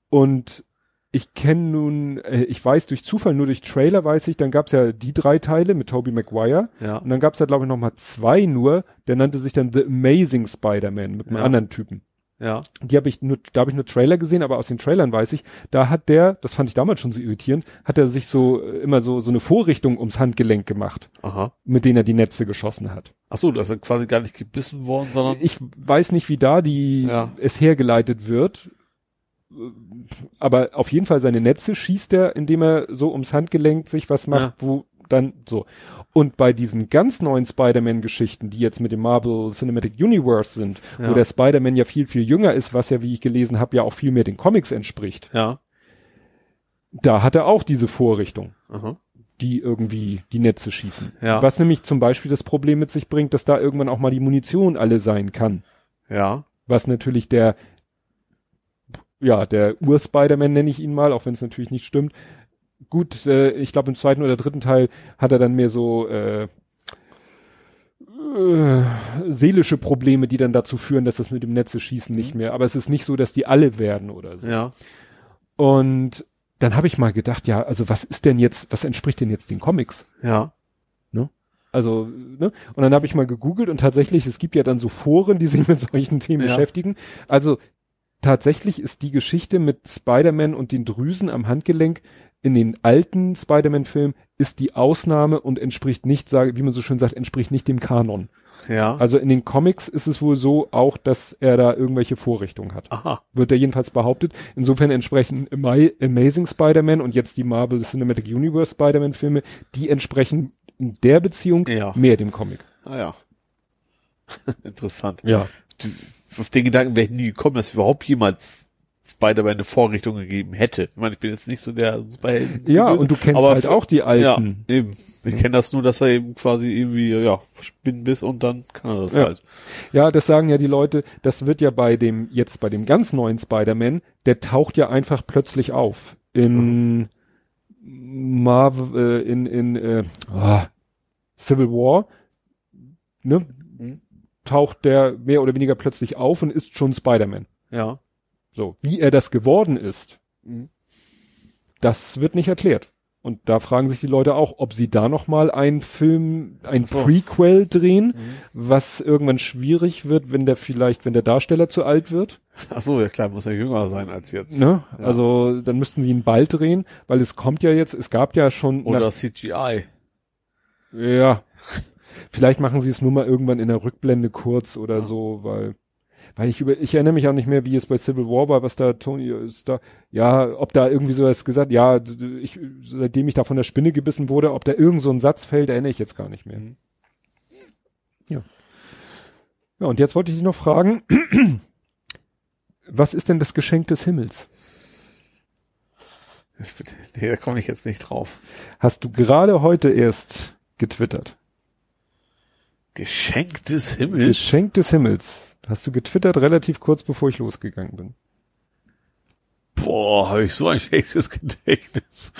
Und ich kenne nun, äh, ich weiß durch Zufall, nur durch Trailer weiß ich, dann gab's ja die drei Teile mit Tobey Maguire. Ja. Und dann gab's da, glaube ich, noch mal zwei nur. Der nannte sich dann The Amazing Spider-Man mit einem Ja. anderen Typen. Ja. Die habe ich nur, da habe ich nur Trailer gesehen, aber aus den Trailern weiß ich, da hat der, das fand ich damals schon so irritierend, hat er sich so äh, immer so so eine Vorrichtung ums Handgelenk gemacht, Aha. mit denen er die Netze geschossen hat. Ach so, das ist quasi gar nicht gebissen worden, sondern Ich weiß nicht, wie da die Ja. es hergeleitet wird, aber auf jeden Fall seine Netze schießt er, indem er so ums Handgelenk sich was macht, Ja. wo dann so. Und bei diesen ganz neuen Spider-Man-Geschichten, die jetzt mit dem Marvel Cinematic Universe sind, Ja. wo der Spider-Man ja viel, viel jünger ist, was ja, wie ich gelesen habe, ja auch viel mehr den Comics entspricht, Ja. da hat er auch diese Vorrichtung, Aha. die irgendwie die Netze schießen. Ja. Was nämlich zum Beispiel das Problem mit sich bringt, dass da irgendwann auch mal die Munition alle sein kann. Ja. Was natürlich der, ja, der Ur-Spider-Man nenne ich ihn mal, auch wenn es natürlich nicht stimmt. Gut, äh, ich glaube im zweiten oder dritten Teil hat er dann mehr so äh, äh, seelische Probleme, die dann dazu führen, dass das mit dem Netze schießen nicht mehr. Aber es ist nicht so, dass die alle werden oder so. Ja. Und dann habe ich mal gedacht, ja, also was ist denn jetzt, was entspricht denn jetzt den Comics? Ja. Also, ne? Und dann habe ich mal gegoogelt und tatsächlich, es gibt ja dann so Foren, die sich mit solchen Themen Ja. beschäftigen. Also tatsächlich ist die Geschichte mit Spider-Man und den Drüsen am Handgelenk in den alten Spider-Man-Filmen ist die Ausnahme und entspricht nicht, sage, wie man so schön sagt, entspricht nicht dem Kanon. Ja. Also in den Comics ist es wohl so auch, dass er da irgendwelche Vorrichtungen hat. Aha. Wird er jedenfalls behauptet. Insofern entsprechen Ama- Amazing Spider-Man und jetzt die Marvel Cinematic Universe Spider-Man-Filme, die entsprechen in der Beziehung Ja. mehr dem Comic. Ah ja. Interessant. Ja. Du, auf den Gedanken wäre ich nie gekommen, dass überhaupt jemals Spider-Man eine Vorrichtung gegeben hätte. Ich meine, ich bin jetzt nicht so der Superhelden. Ja, und du kennst aber halt auch die Ja, alten. eben. Ich kenne das nur, dass er eben quasi irgendwie, ja, spinnen bis und dann kann er das Ja. halt. Ja. das sagen ja die Leute, das wird ja bei dem, jetzt bei dem ganz neuen Spider-Man, der taucht ja einfach plötzlich auf. In Marvel, äh, in, in, äh, ah, Civil War, ne? Mhm. Taucht der mehr oder weniger plötzlich auf und ist schon Spider-Man. Ja. So. Wie er das geworden ist, Mhm. das wird nicht erklärt. Und da fragen sich die Leute auch, ob sie da noch mal einen Film, ein So. Prequel drehen, Mhm. was irgendwann schwierig wird, wenn der vielleicht, wenn der Darsteller zu alt wird. Ach so, ja klar, muss er jünger sein als jetzt. Ne? Ja. Also dann müssten sie ihn bald drehen, weil es kommt ja jetzt, es gab ja schon, Oder CGI. ja, vielleicht machen sie es nur mal irgendwann in der Rückblende kurz oder Ja. so, weil weil ich über, ich erinnere mich auch nicht mehr, wie es bei Civil War war, was da Tony ist da, ja, ob da irgendwie so was gesagt, ja, ich, seitdem ich da von der Spinne gebissen wurde, ob da irgend so ein Satz fällt, erinnere ich jetzt gar nicht mehr. Mhm. Ja. Ja, und jetzt wollte ich dich noch fragen, was ist denn das Geschenk des Himmels? Da komme ich jetzt nicht drauf. Hast du gerade heute erst getwittert? Geschenk des Himmels. Geschenk des Himmels. Hast du getwittert relativ kurz bevor ich losgegangen bin. Boah, habe ich so ein schlechtes Gedächtnis.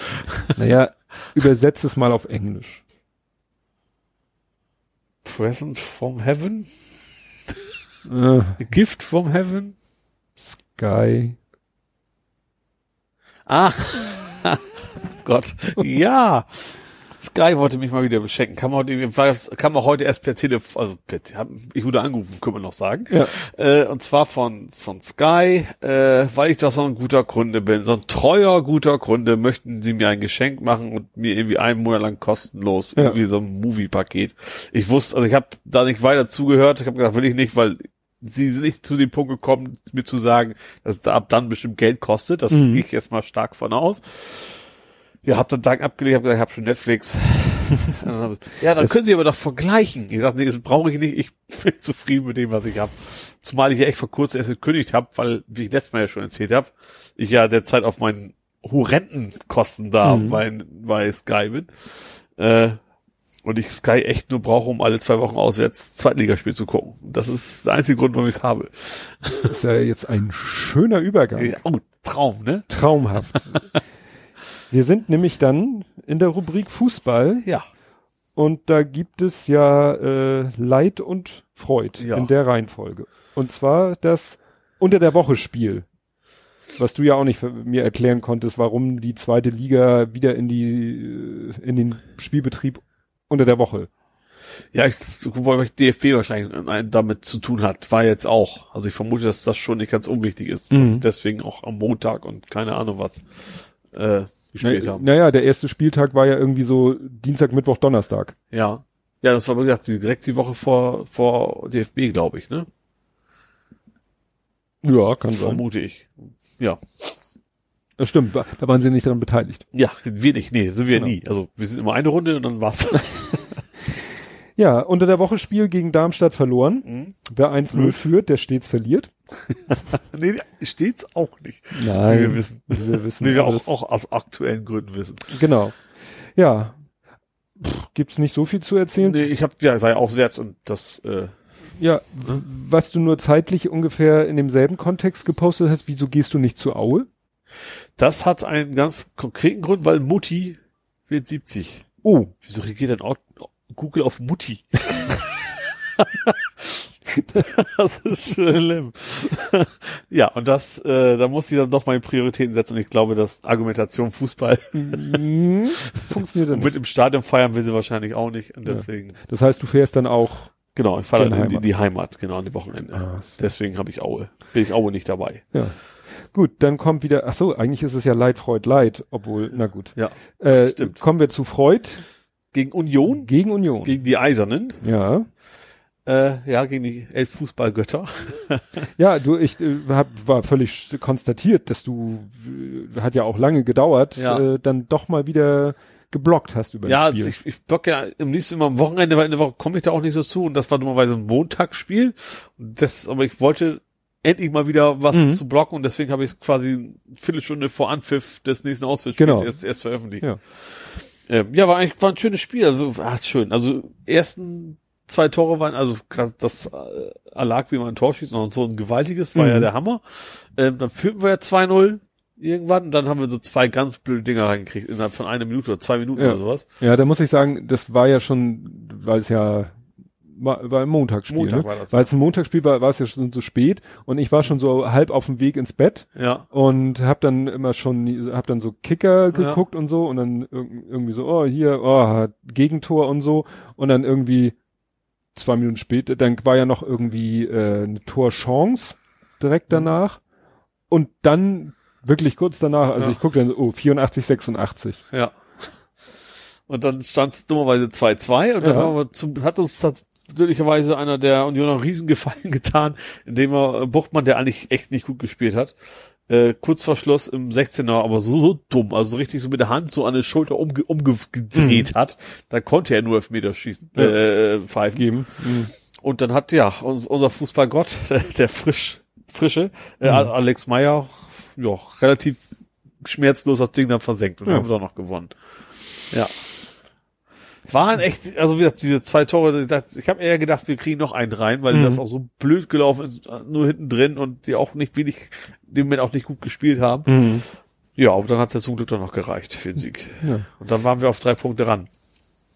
Naja, übersetz es mal auf Englisch. Present from heaven? Äh, A gift from heaven? Sky. Ah, Gott, ja. Sky wollte mich mal wieder beschenken. Kam, heute, kam auch heute erst per Telefon, also per, ich wurde angerufen, können wir noch sagen. Ja. Äh, und zwar von, von Sky, äh, weil ich doch so ein guter Kunde bin, so ein treuer, guter Kunde, möchten sie mir ein Geschenk machen und mir irgendwie einen Monat lang kostenlos Ja. irgendwie so ein Movie-Paket. Ich wusste, also ich habe da nicht weiter zugehört, ich habe gesagt, will ich nicht, weil sie sind nicht zu dem Punkt gekommen, mir zu sagen, dass es ab dann bestimmt Geld kostet. Das Mhm. gehe ich jetzt mal stark von aus. Ja, hab dann Tag abgelegt, hab gesagt, ich habe schon Netflix. Hab ja, dann können Sie aber doch vergleichen. Ich sag, nee, das brauche ich nicht. Ich bin zufrieden mit dem, was ich habe. Zumal ich ja echt vor kurzem erst gekündigt habe, weil, wie ich letztes Mal ja schon erzählt habe, ich ja derzeit auf meinen horrenden Kosten da Mhm. bei, bei Sky bin. Äh, und ich Sky echt nur brauche, um alle zwei Wochen auswärts Zweitligaspiel zu gucken. Das ist der einzige Grund, warum ich es habe. Das ist ja jetzt ein schöner Übergang. Ja, oh, Traum, ne? Traumhaft. Wir sind nämlich dann in der Rubrik Fußball Ja. und da gibt es ja äh, Leid und Freud Ja. in der Reihenfolge. Und zwar das Unter der Woche Spiel, was du ja auch nicht mir erklären konntest, warum die zweite Liga wieder in die äh, in den Spielbetrieb unter der Woche. Ja, ich, wobei DFB wahrscheinlich damit zu tun hat, war jetzt auch. Also ich vermute, dass das schon nicht ganz unwichtig ist, Mhm. deswegen auch am Montag und keine Ahnung was äh, gespielt Na, haben. naja, der erste Spieltag war ja irgendwie so Dienstag, Mittwoch, Donnerstag. Ja. Ja, das war wie gesagt direkt die Woche vor vor DFB, glaube ich, ne? Ja, kann sein. Vermute ich. Ja. Das stimmt, da waren sie nicht daran beteiligt. Ja, wir nicht, nee, sind wir Genau. nie. Also wir sind immer eine Runde und dann war's das. Ja, unter der Woche Spiel gegen Darmstadt verloren. Mhm. Wer 1-0 Mhm. führt, der stets verliert. nee, steht's auch nicht. Nein, Wie wir wissen. wir wissen Wie wir auch, auch aus aktuellen Gründen wissen. Genau. Ja. Pff, gibt's nicht so viel zu erzählen? Nee, ich hab, ja, war ja auswärts und das, äh, Ja, was du nur zeitlich ungefähr in demselben Kontext gepostet hast, wieso gehst du nicht zu Aue? das hat einen ganz konkreten Grund, weil Mutti wird 70. Oh, Wieso reagiert denn auch Google auf Mutti? das ist schlimm. ja, und das, äh, da muss ich dann doch meine Prioritäten setzen und ich glaube, dass Argumentation Fußball hm, funktioniert ja und nicht. mit im Stadion feiern will sie wahrscheinlich auch nicht und deswegen, Das heißt, du fährst dann auch. genau, ich fahre dann in die, Heimat. die Heimat, genau, an die Wochenende. Ah, so. Deswegen habe ich Aue. Bin ich Aue nicht dabei. Ja. Gut, dann kommt wieder, ach so, eigentlich ist es ja Leid, Freud, Leid, obwohl, na gut. Ja. Äh, Stimmt. Kommen wir zu Freud Gegen Union, gegen Union. gegen die Eisernen, ja. äh, ja, gegen die elf Fußballgötter. Ja, du, ich äh, hab, war völlig konstatiert, dass du, äh, hat ja auch lange gedauert, Ja. äh, dann doch mal wieder geblockt hast über Ja, das Spiel. ich, ich block ja im liebsten immer am Wochenende, weil in der Woche komme ich da auch nicht so zu und das war dummerweise ein Montagsspiel. Und Das, aber ich wollte endlich mal wieder was Mhm. zu blocken und deswegen habe ich es quasi eine Viertelstunde vor Anpfiff des nächsten Auswärtsspiels Genau. erst, erst veröffentlicht. Ja. Ja, war eigentlich war ein schönes Spiel. Also, ah, schön. Also ersten zwei Tore waren, also das äh, Alag, wie man ein Tor schießt, und so ein gewaltiges, war Mhm. ja der Hammer. Ähm, dann führten wir ja 2-0 irgendwann und dann haben wir so zwei ganz blöde Dinger reingekriegt, innerhalb von einer Minute oder zwei Minuten Ja. oder sowas. Ja, da muss ich sagen, das war ja schon, weil es ja war, ein Montagsspiel, Montag ne? war das. Weil es ein Montagsspiel war, war es ja schon so spät und ich war schon so halb auf dem Weg ins Bett Ja. und hab dann immer schon, hab dann so Kicker geguckt und so und dann irg- irgendwie so, oh hier, oh Gegentor und so und dann irgendwie zwei Minuten später, dann war ja noch irgendwie äh, eine Torchance direkt Mhm. danach und dann wirklich kurz danach, also Ja. ich gucke dann so, oh 84, 86. Ja. Und dann stand es dummerweise 2-2 und dann Ja. haben wir zum, hat uns natürlicherweise einer der Unioner Riesengefallen getan, indem er äh, Buchtmann, der eigentlich echt nicht gut gespielt hat, äh, kurz vor Schluss im 16er, aber so, so dumm, also so richtig so mit der Hand so an die Schulter umge umgedreht hat, da konnte er nur Elfmeter schießen, Ja. äh, pfeifen. Geben. Mhm. Und dann hat, ja, uns, unser Fußballgott, der, der frisch, frische, äh, Mhm. Alex Meyer, ja, relativ schmerzlos das Ding dann versenkt und Ja. haben wir doch noch gewonnen. Ja. Waren echt, also wie gesagt, diese zwei Tore, ich habe eher gedacht, wir kriegen noch einen rein, weil Mhm. das auch so blöd gelaufen ist, nur hinten drin und die auch nicht wenig, dem Moment auch nicht gut gespielt haben. Mhm. Ja, aber dann hat's ja zum Glück doch noch gereicht für den Sieg. Ja. Und dann waren wir auf drei Punkte ran.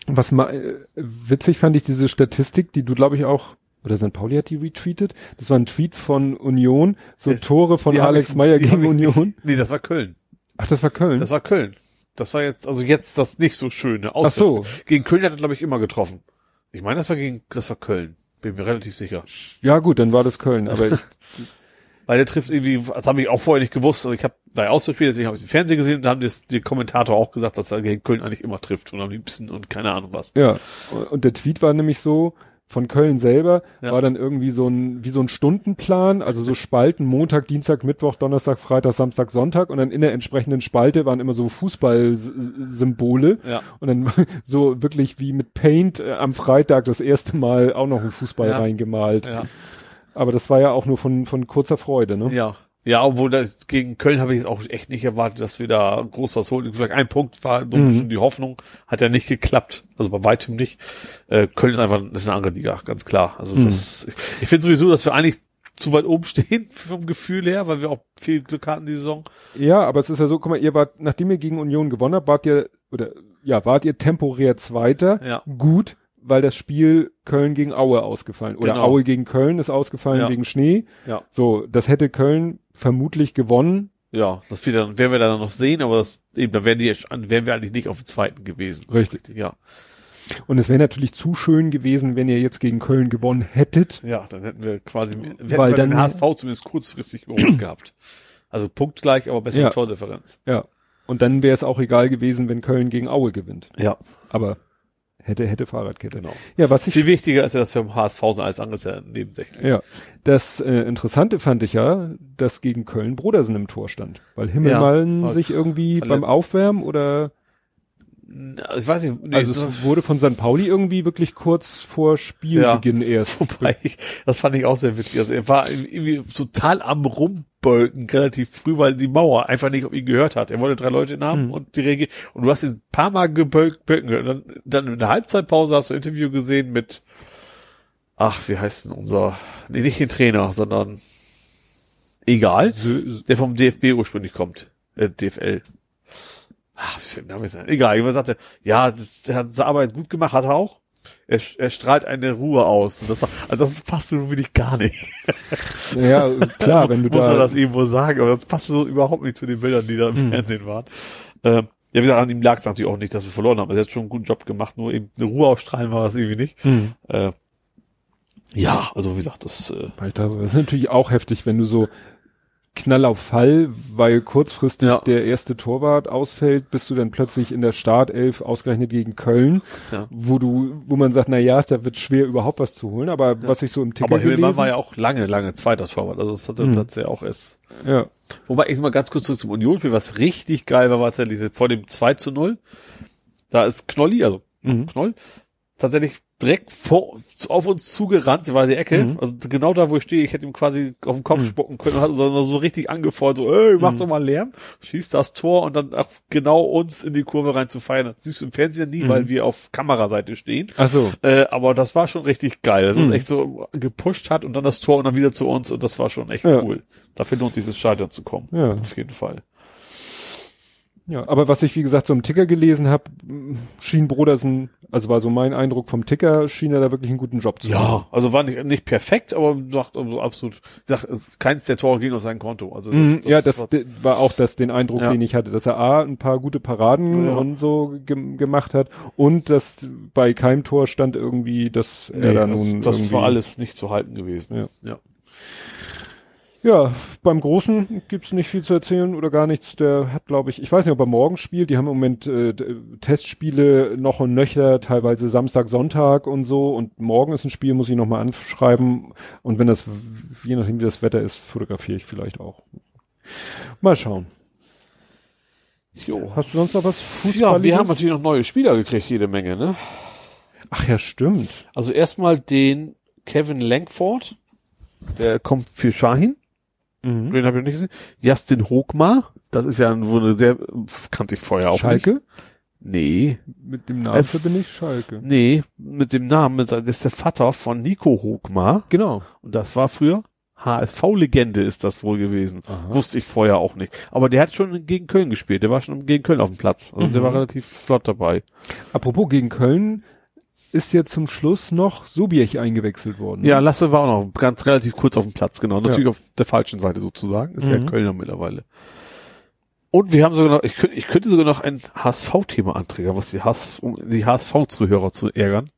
Was ma äh, witzig fand ich diese Statistik, die du glaube ich auch oder St. Pauli hat die retweetet. Das war ein Tweet von Union, so Tore von die Alex Meyer gegen Union. Nee, das war Köln. Ach, das war Köln. Das war Köln. Das war jetzt, also jetzt das nicht so schöne Ach so. Gegen Köln hat er, glaube ich, immer getroffen. Ich meine, das war gegen, das war Köln. Bin mir relativ sicher. Ja gut, dann war das Köln. Aber ich, Weil der trifft irgendwie, das habe ich auch vorher nicht gewusst, aber ich habe bei Auswärtsspiel, deswegen habe ich es im Fernsehen gesehen und da haben das, die Kommentator auch gesagt, dass er gegen Köln eigentlich immer trifft und am liebsten und keine Ahnung was. ja. Und der Tweet war nämlich so von Köln selber Ja. war dann irgendwie so ein wie so ein Stundenplan, also so Spalten Montag, Dienstag, Mittwoch, Donnerstag, Freitag, Samstag, Sonntag und dann in der entsprechenden Spalte waren immer so Fußballsymbole Ja. und dann so wirklich wie mit Paint äh, am Freitag das erste Mal auch noch ein Fußball Ja. reingemalt. Aber das war ja auch nur von, von kurzer Freude, ne? Ja. Ja, obwohl das gegen Köln habe ich jetzt auch echt nicht erwartet, dass wir da groß was holen. Vielleicht ein Punkt war so ein Mhm. bisschen die Hoffnung, hat ja nicht geklappt. Also bei weitem nicht. Äh, Köln ist einfach, das ist eine andere Liga, ganz klar. Also Mhm. das, ich, ich finde sowieso, dass wir eigentlich zu weit oben stehen vom Gefühl her, weil wir auch viel Glück hatten die Saison. Ja, aber es ist ja so, guck mal, ihr wart, nachdem ihr gegen Union gewonnen habt, wart ihr, oder, ja, wart ihr temporär Zweiter. Ja. Gut, weil das Spiel Köln gegen Aue ausgefallen. Oder Genau. Aue gegen Köln ist ausgefallen Ja. wegen Schnee. Ja. So, das hätte Köln vermutlich gewonnen. Ja, das wieder, werden wir dann noch sehen, aber das, eben, da wären die, wären wir eigentlich nicht auf dem zweiten gewesen. Richtig. Ja. Und es wäre natürlich zu schön gewesen, wenn ihr jetzt gegen Köln gewonnen hättet. Ja, dann hätten wir quasi, hätten Weil wir dann- den HSV zumindest kurzfristig überholt gehabt. Also punktgleich, aber bessere Ja. Tordifferenz. Ja. Und dann wäre es auch egal gewesen, wenn Köln gegen Aue gewinnt. Ja. Aber Hätte, hätte Fahrradkette. Genau. Ja, was ich Viel wichtiger ist ja, dass wir im HSV sind als anderes ja nebensächlich. Ja, das äh, Interessante fand ich ja, dass gegen Köln Brodersen im Tor stand, weil Himmelmann Ja, sich irgendwie verletzt. beim Aufwärmen oder ich weiß nicht, nee, also es wurde von St. Pauli irgendwie wirklich kurz vor Spielbeginn erst. Wobei, ich, das fand ich auch sehr witzig. Also er war irgendwie total am Rumbölken relativ früh, weil die Mauer einfach nicht auf ihn gehört hat. Er wollte drei Leute haben Mhm. und die Regie. Und du hast ihn ein paar Mal gebölkt, bölken gehört. Dann, dann in der Halbzeitpause hast du ein Interview gesehen mit, ach, wie heißt denn unser, nee, nicht den Trainer, sondern egal, der vom DFB ursprünglich kommt, äh, DFL. Ach? Egal, jemand sagte, ja, das, der hat seine Arbeit gut gemacht, hat er auch. Er, er strahlt eine Ruhe aus. Und das war, also das passt so wirklich gar nicht. ja, klar, wenn du Muss er da das irgendwo sagen, aber das passt so überhaupt nicht zu den Bildern, die da im Mhm. Fernsehen waren. Ähm, ja, wie gesagt, an ihm lag es natürlich auch nicht, dass wir verloren haben. Er hat schon einen guten Job gemacht, nur eben eine Ruhe ausstrahlen war das irgendwie nicht. hm. Äh, ja, also wie gesagt, das äh, so- Das ist natürlich auch heftig, wenn du so Knall auf Fall, weil kurzfristig Ja. der erste Torwart ausfällt, bist du dann plötzlich in der Startelf ausgerechnet gegen Köln, Ja. wo du, wo man sagt, na ja, da wird schwer überhaupt was zu holen, aber was ich so im Ticker aber gelesen, war ja auch lange, lange zweiter Torwart. Also das hatte Mhm. Platz ja auch erst. ja, Wobei ich mal ganz kurz zurück zum Unionsspiel, was richtig geil war, war tatsächlich vor dem 2 zu 0. Da ist Knolli, also Mhm. Knoll, tatsächlich direkt vor, auf uns zugerannt, war die Ecke, Mhm. also genau da, wo ich stehe, ich hätte ihm quasi auf den Kopf Mhm. spucken können und hat uns dann so richtig angefeuert, so, ey, mach Mhm. doch mal Lärm, schießt das Tor und dann auch genau uns in die Kurve rein zu feiern. Das siehst du im Fernsehen nie, Mhm. weil wir auf Kameraseite stehen. ach so, Äh, aber das war schon richtig geil. dass Mhm. es echt so gepusht hat und dann das Tor und dann wieder zu uns und das war schon echt Ja. cool. Dafür lohnt sich ins Stadion zu kommen. ja. Auf jeden Fall. Ja, aber was ich wie gesagt so im Ticker gelesen habe, schien Brodersen, also war so mein Eindruck vom Ticker, schien er da wirklich einen guten Job zu machen. Ja, also war nicht, nicht perfekt, aber sagt also absolut, sagt, es ist keins der Tore ging auf sein Konto. Also Mhm, ja, das war, war auch das den Eindruck, Ja. den ich hatte, dass er A, ein paar gute Paraden Ja. und so gem- gemacht hat und dass bei keinem Tor stand irgendwie, dass er nee, da das, nun das war alles nicht zu halten gewesen. Ja. ja. Ja, beim Großen gibt's nicht viel zu erzählen oder gar nichts. Der hat, glaube ich, ich weiß nicht, ob er morgen spielt. Die haben im Moment äh, Testspiele noch und nöcher, teilweise Samstag, Sonntag und so. Und morgen ist ein Spiel, muss ich nochmal anschreiben. Und wenn das, je nachdem wie das Wetter ist, fotografiere ich vielleicht auch. Mal schauen. Jo. Hast du sonst noch was Ja, Fußballiges? wir haben natürlich noch neue Spieler gekriegt, jede Menge, ne? Ach ja, stimmt. Also erstmal den Kevin Langford, der kommt für Shahin. Mhm. Den habe ich noch nicht gesehen. Justin Hochmar, das ist ja ein- eine sehr, kannte ich vorher auch Schalke? nicht. Nee, Mit dem Namen Äh, verbinde ich Schalke. nee, mit dem Namen, das ist der Vater von Nico Hochmar. Genau. Und das war früher HSV-Legende ist das wohl gewesen. Aha. Wusste ich vorher auch nicht. Aber der hat schon gegen Köln gespielt. Der war schon gegen Köln auf dem Platz. Also der Mhm. war relativ flott dabei. Apropos gegen Köln ist ja zum Schluss noch Subiech eingewechselt worden. Ja, Lasse war auch noch ganz relativ kurz auf dem Platz, genau. Natürlich Ja. auf der falschen Seite sozusagen. Ist Mhm. ja Kölner mittlerweile. Und wir haben sogar noch, ich könnte, ich könnte sogar noch ein HSV-Thema anträgen, was die, HS, um die HSV-Zuhörer zu ärgern.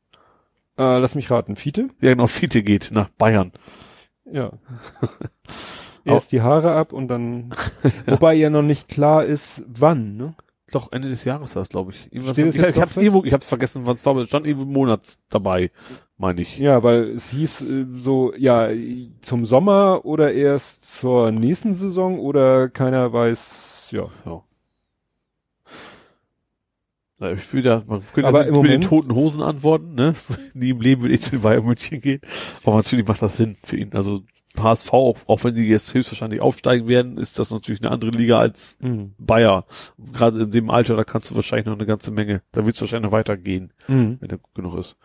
Äh, lass mich raten. Fiete? Ja, genau, Fiete geht nach Bayern. Ja. Erst die Haare ab und dann, wobei ja noch nicht klar ist, wann, ne? Doch, Ende des Jahres war es, glaube ich. Irgendwas- es ich ich hab's fest? irgendwo, ich hab's vergessen, wann es war, aber es stand irgendwo im Monat dabei, meine ich. Ja, weil es hieß äh, so, ja, zum Sommer oder erst zur nächsten Saison oder keiner weiß, ja. Ja. Ich da, man könnte Aber ja mit den toten Hosen antworten, ne? Nie im Leben würde ich zu den Bayern München gehen. Aber natürlich macht das Sinn für ihn. Also HSV, auch, auch wenn die jetzt höchstwahrscheinlich aufsteigen werden, ist das natürlich eine andere Liga als Mhm. Bayer. Gerade in dem Alter, da kannst du wahrscheinlich noch eine ganze Menge, da wird es wahrscheinlich noch weitergehen, Mhm. wenn er gut genug ist.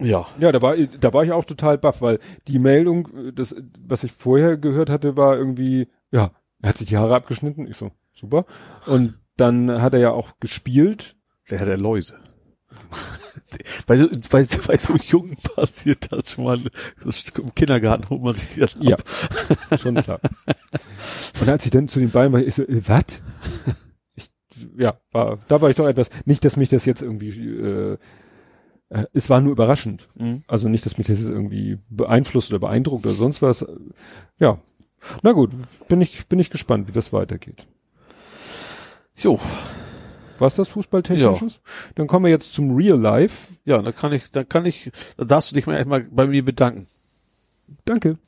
Ja. Ja, da war, da war ich auch total baff, weil die Meldung, das, was ich vorher gehört hatte, war irgendwie, ja, er hat sich die Haare abgeschnitten. Ich so, super. Und dann hat er ja auch gespielt. Der hat ja Läuse. bei, so, bei, so- bei so Jungen passiert das schon mal. Im Kindergarten holt man sich dann ab. Ja. Schon klar. Und als ich dann zu den Beinen war, ich so, äh, was? Ja, war, da war ich doch etwas, nicht, dass mich das jetzt irgendwie, äh, äh, es war nur überraschend. Mhm. Also nicht, dass mich das jetzt irgendwie beeinflusst oder beeindruckt oder sonst was. Ja. Na gut, bin ich, bin ich gespannt, wie das weitergeht. So. Was das Fußballtechnisches? Dann kommen wir jetzt zum Real Life. Ja, da kann ich, da kann ich, da darfst du dich mal erstmal bei mir bedanken. Danke.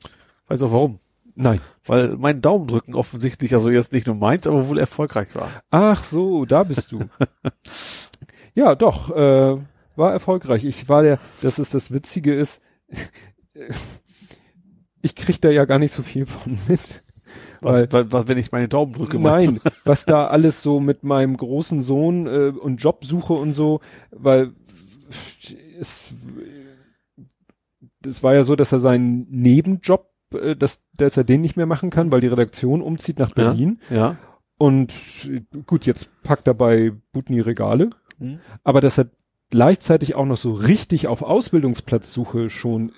Weißt du warum? Nein. Weil mein Daumendrücken offensichtlich, also jetzt nicht nur meins, aber wohl erfolgreich war. Ach so, da bist du. ja, doch, äh, war erfolgreich. Ich war der, das ist das Witzige ist, ich krieg da ja gar nicht so viel von mit. Was, was, was wenn ich meine Daumen drücke? Nein, was da alles so mit meinem großen Sohn äh, und Jobsuche und so, weil es, es war ja so, dass er seinen Nebenjob, äh, dass, dass er den nicht mehr machen kann, weil die Redaktion umzieht nach Berlin. Ja. ja. Und gut, jetzt packt er bei Butni Regale. Mhm. Aber dass er gleichzeitig auch noch so richtig auf Ausbildungsplatzsuche schon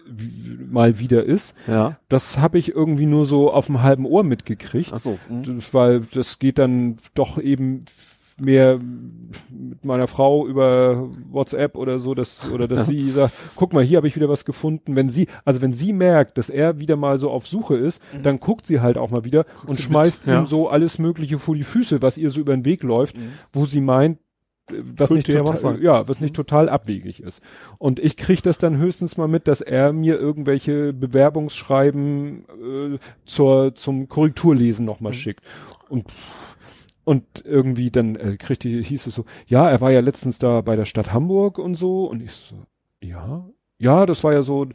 mal wieder ist, ja. das habe ich irgendwie nur so auf dem halben Ohr mitgekriegt. Ach so. Mhm. Weil das geht dann doch eben mehr mit meiner Frau über WhatsApp oder so, dass, oder dass sie sagt, guck mal, hier habe ich wieder was gefunden. Wenn sie, also wenn sie merkt, dass er wieder mal so auf Suche ist, mhm. dann guckt sie halt auch mal wieder Guckt und schmeißt mit, ihm ja. so alles Mögliche vor die Füße, was ihr so über den Weg läuft, mhm. wo sie meint, was nicht, total, was ja, was nicht total abwegig ist. Und ich kriege das dann höchstens mal mit, dass er mir irgendwelche Bewerbungsschreiben äh, zur zum Korrekturlesen nochmal mhm. schickt. Und und irgendwie dann äh, kriegte hieß es so, ja, er war ja letztens da bei der Stadt Hamburg und so und ich so, ja, ja, das war ja so,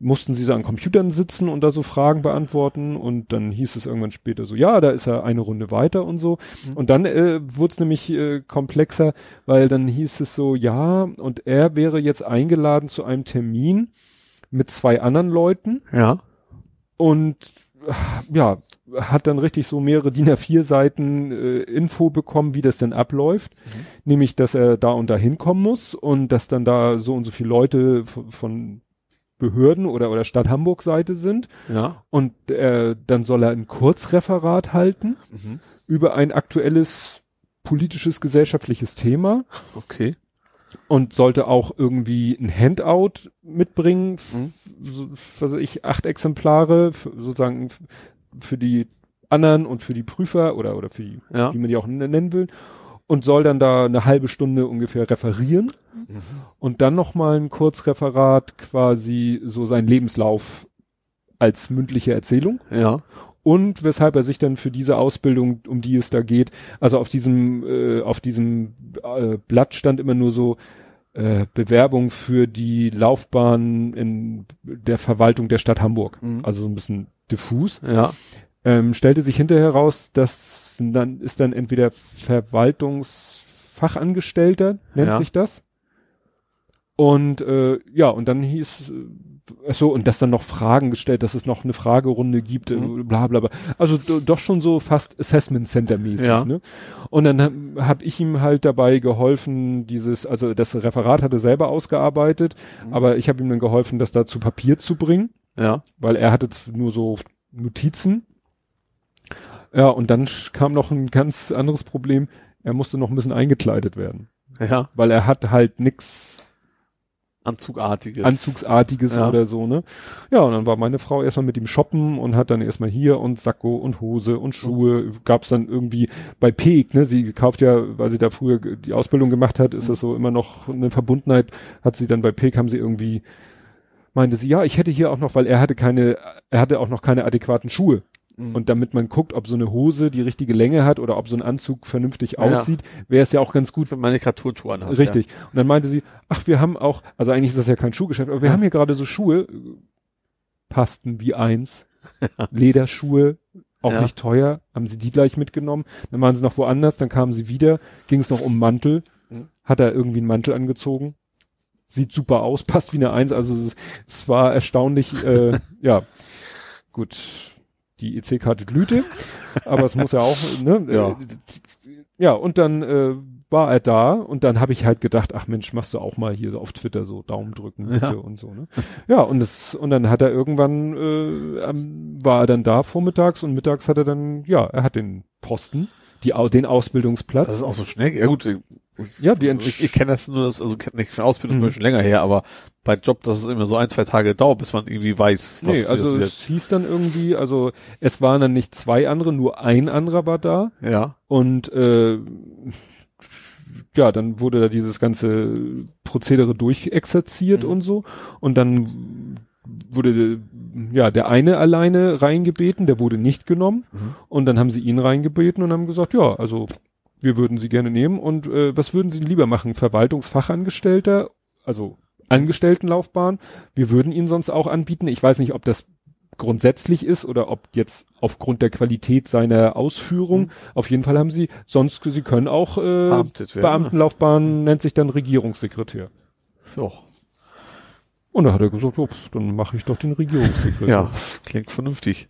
mussten sie so an Computern sitzen und da so Fragen beantworten und dann hieß es irgendwann später so, ja, da ist er eine Runde weiter und so. Mhm. Und dann äh, wurde es nämlich äh, komplexer, weil dann hieß es so, ja, und er wäre jetzt eingeladen zu einem Termin mit zwei anderen Leuten. Ja. Und ja, hat dann richtig so mehrere DIN A4 Seiten äh, Info bekommen, wie das denn abläuft. Mhm. Nämlich, dass er da und da hinkommen muss und dass dann da so und so viele Leute von Behörden oder, oder Stadt Hamburg Seite sind. Ja. Und äh, dann soll er ein Kurzreferat halten mhm. über ein aktuelles politisches, gesellschaftliches Thema. Okay. Und sollte auch irgendwie ein Handout mitbringen, mhm. so, was weiß ich, acht Exemplare, sozusagen für die anderen und für die Prüfer oder, oder für die, ja. wie man die auch nennen will und soll dann da eine halbe Stunde ungefähr referieren mhm. und dann nochmal ein Kurzreferat quasi so seinen Lebenslauf als mündliche Erzählung. Ja. Und weshalb er sich dann für diese Ausbildung, um die es da geht, also auf diesem, äh, auf diesem äh, Blatt stand immer nur so äh, Bewerbung für die Laufbahn in der Verwaltung der Stadt Hamburg. Mhm. Also so ein bisschen diffus. Ja. Ähm, stellte sich hinterher raus, dass dann ist dann entweder Verwaltungsfachangestellter, nennt ja. sich das. Und äh, ja, und dann hieß äh, so und dass dann noch Fragen gestellt, dass es noch eine Fragerunde gibt, äh, mhm. bla bla bla. Also doch schon so fast Assessment Center mäßig. Ja. Ne? Und dann habe hab ich ihm halt dabei geholfen, dieses, also das Referat hatte selber ausgearbeitet, mhm. aber ich habe ihm dann geholfen, das da zu Papier zu bringen. Ja. Weil er hatte nur so Notizen ja, und dann kam noch ein ganz anderes Problem. Er musste noch ein bisschen eingekleidet werden. Ja. Weil er hat halt nix Anzugartiges. Anzugsartiges ja. oder so, ne? Ja, und dann war meine Frau erstmal mit ihm shoppen und hat dann erstmal hier und Sakko und Hose und Schuhe. Gab's dann irgendwie bei Peek, ne? Sie kauft ja, weil sie da früher die Ausbildung gemacht hat, ist das so immer noch eine Verbundenheit. Hat sie dann bei Peek, haben sie irgendwie, meinte sie, ja, ich hätte hier auch noch, weil er hatte keine, er hatte auch noch keine adäquaten Schuhe. Mhm. Und damit man guckt, ob so eine Hose die richtige Länge hat oder ob so ein Anzug vernünftig aussieht, wäre es ja auch ganz gut. Wenn man eine Karturschuhe anhat. Richtig. Ja. Und dann meinte sie, ach, wir haben auch, also eigentlich ist das ja kein Schuhgeschäft, aber wir ja. haben hier gerade so Schuhe, passten wie eins, Lederschuhe, auch ja. nicht teuer, haben sie die gleich mitgenommen. Dann waren sie noch woanders, dann kamen sie wieder, ging es noch um Mantel, mhm. hat er irgendwie einen Mantel angezogen, sieht super aus, passt wie eine Eins, also es, es war erstaunlich, äh, ja, gut, die EC-Karte glühte, aber es muss ja auch, ne? Ja. Ja, und dann äh, war er da und dann habe ich halt gedacht, ach Mensch, machst du auch mal hier so auf Twitter so Daumen drücken bitte ja. und so, ne? Ja, und das und dann hat er irgendwann äh, war er dann da vormittags und mittags hat er dann ja, er hat den Posten, die den Ausbildungsplatz. Das ist auch so schnell. Ja gut, ja, die ich, ich kenne das nur, also kenne nicht von Ausbildung mhm. schon länger her, aber bei Job, dass es immer so ein, zwei Tage dauert, bis man irgendwie weiß, was Nee, also es hieß dann irgendwie, also es waren dann nicht zwei andere, nur ein anderer war da. Ja. Und äh, ja, dann wurde da dieses ganze Prozedere durchexerziert Mhm. und so. Und dann wurde ja der eine alleine reingebeten, der wurde nicht genommen. Mhm. Und dann haben sie ihn reingebeten und haben gesagt, ja, also wir würden sie gerne nehmen. Und äh, was würden sie lieber machen? Verwaltungsfachangestellter, also Angestelltenlaufbahn. Wir würden ihnen sonst auch anbieten. Ich weiß nicht, ob das grundsätzlich ist oder ob jetzt aufgrund der Qualität seiner Ausführung. Mhm. Auf jeden Fall haben sie, sonst, sie können auch äh, ne? Beamtenlaufbahn nennt sich dann Regierungssekretär. Ja. Und da hat er gesagt, pf, dann mache ich doch den Regierungssekretär. ja, klingt vernünftig.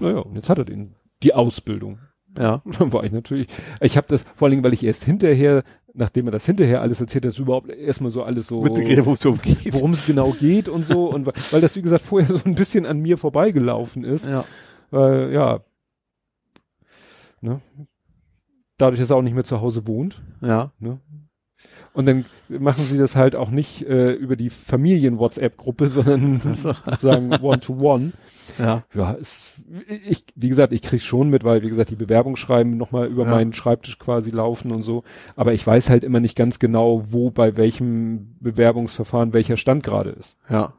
Naja, und jetzt hat er den, die Ausbildung. Ja. Dann war ich natürlich, ich habe das, vor allen Dingen, weil ich erst hinterher, nachdem er das hinterher alles erzählt hat, überhaupt erstmal so alles so, Mitgekriegt, worum es genau geht und so. Und weil das, wie gesagt, vorher so ein bisschen an mir vorbeigelaufen ist, Ja. weil, ja, ne, dadurch, dass er auch nicht mehr zu Hause wohnt, Ja. ne, und dann machen sie das halt auch nicht äh, über die Familien-WhatsApp-Gruppe, sondern sozusagen One-to-One. Ja. Ja, es, ich, wie gesagt, ich krieg schon mit, weil, wie gesagt, die Bewerbungsschreiben nochmal über Ja. meinen Schreibtisch quasi laufen und so. Aber ich weiß halt immer nicht ganz genau, wo bei welchem Bewerbungsverfahren welcher Stand gerade ist. Ja.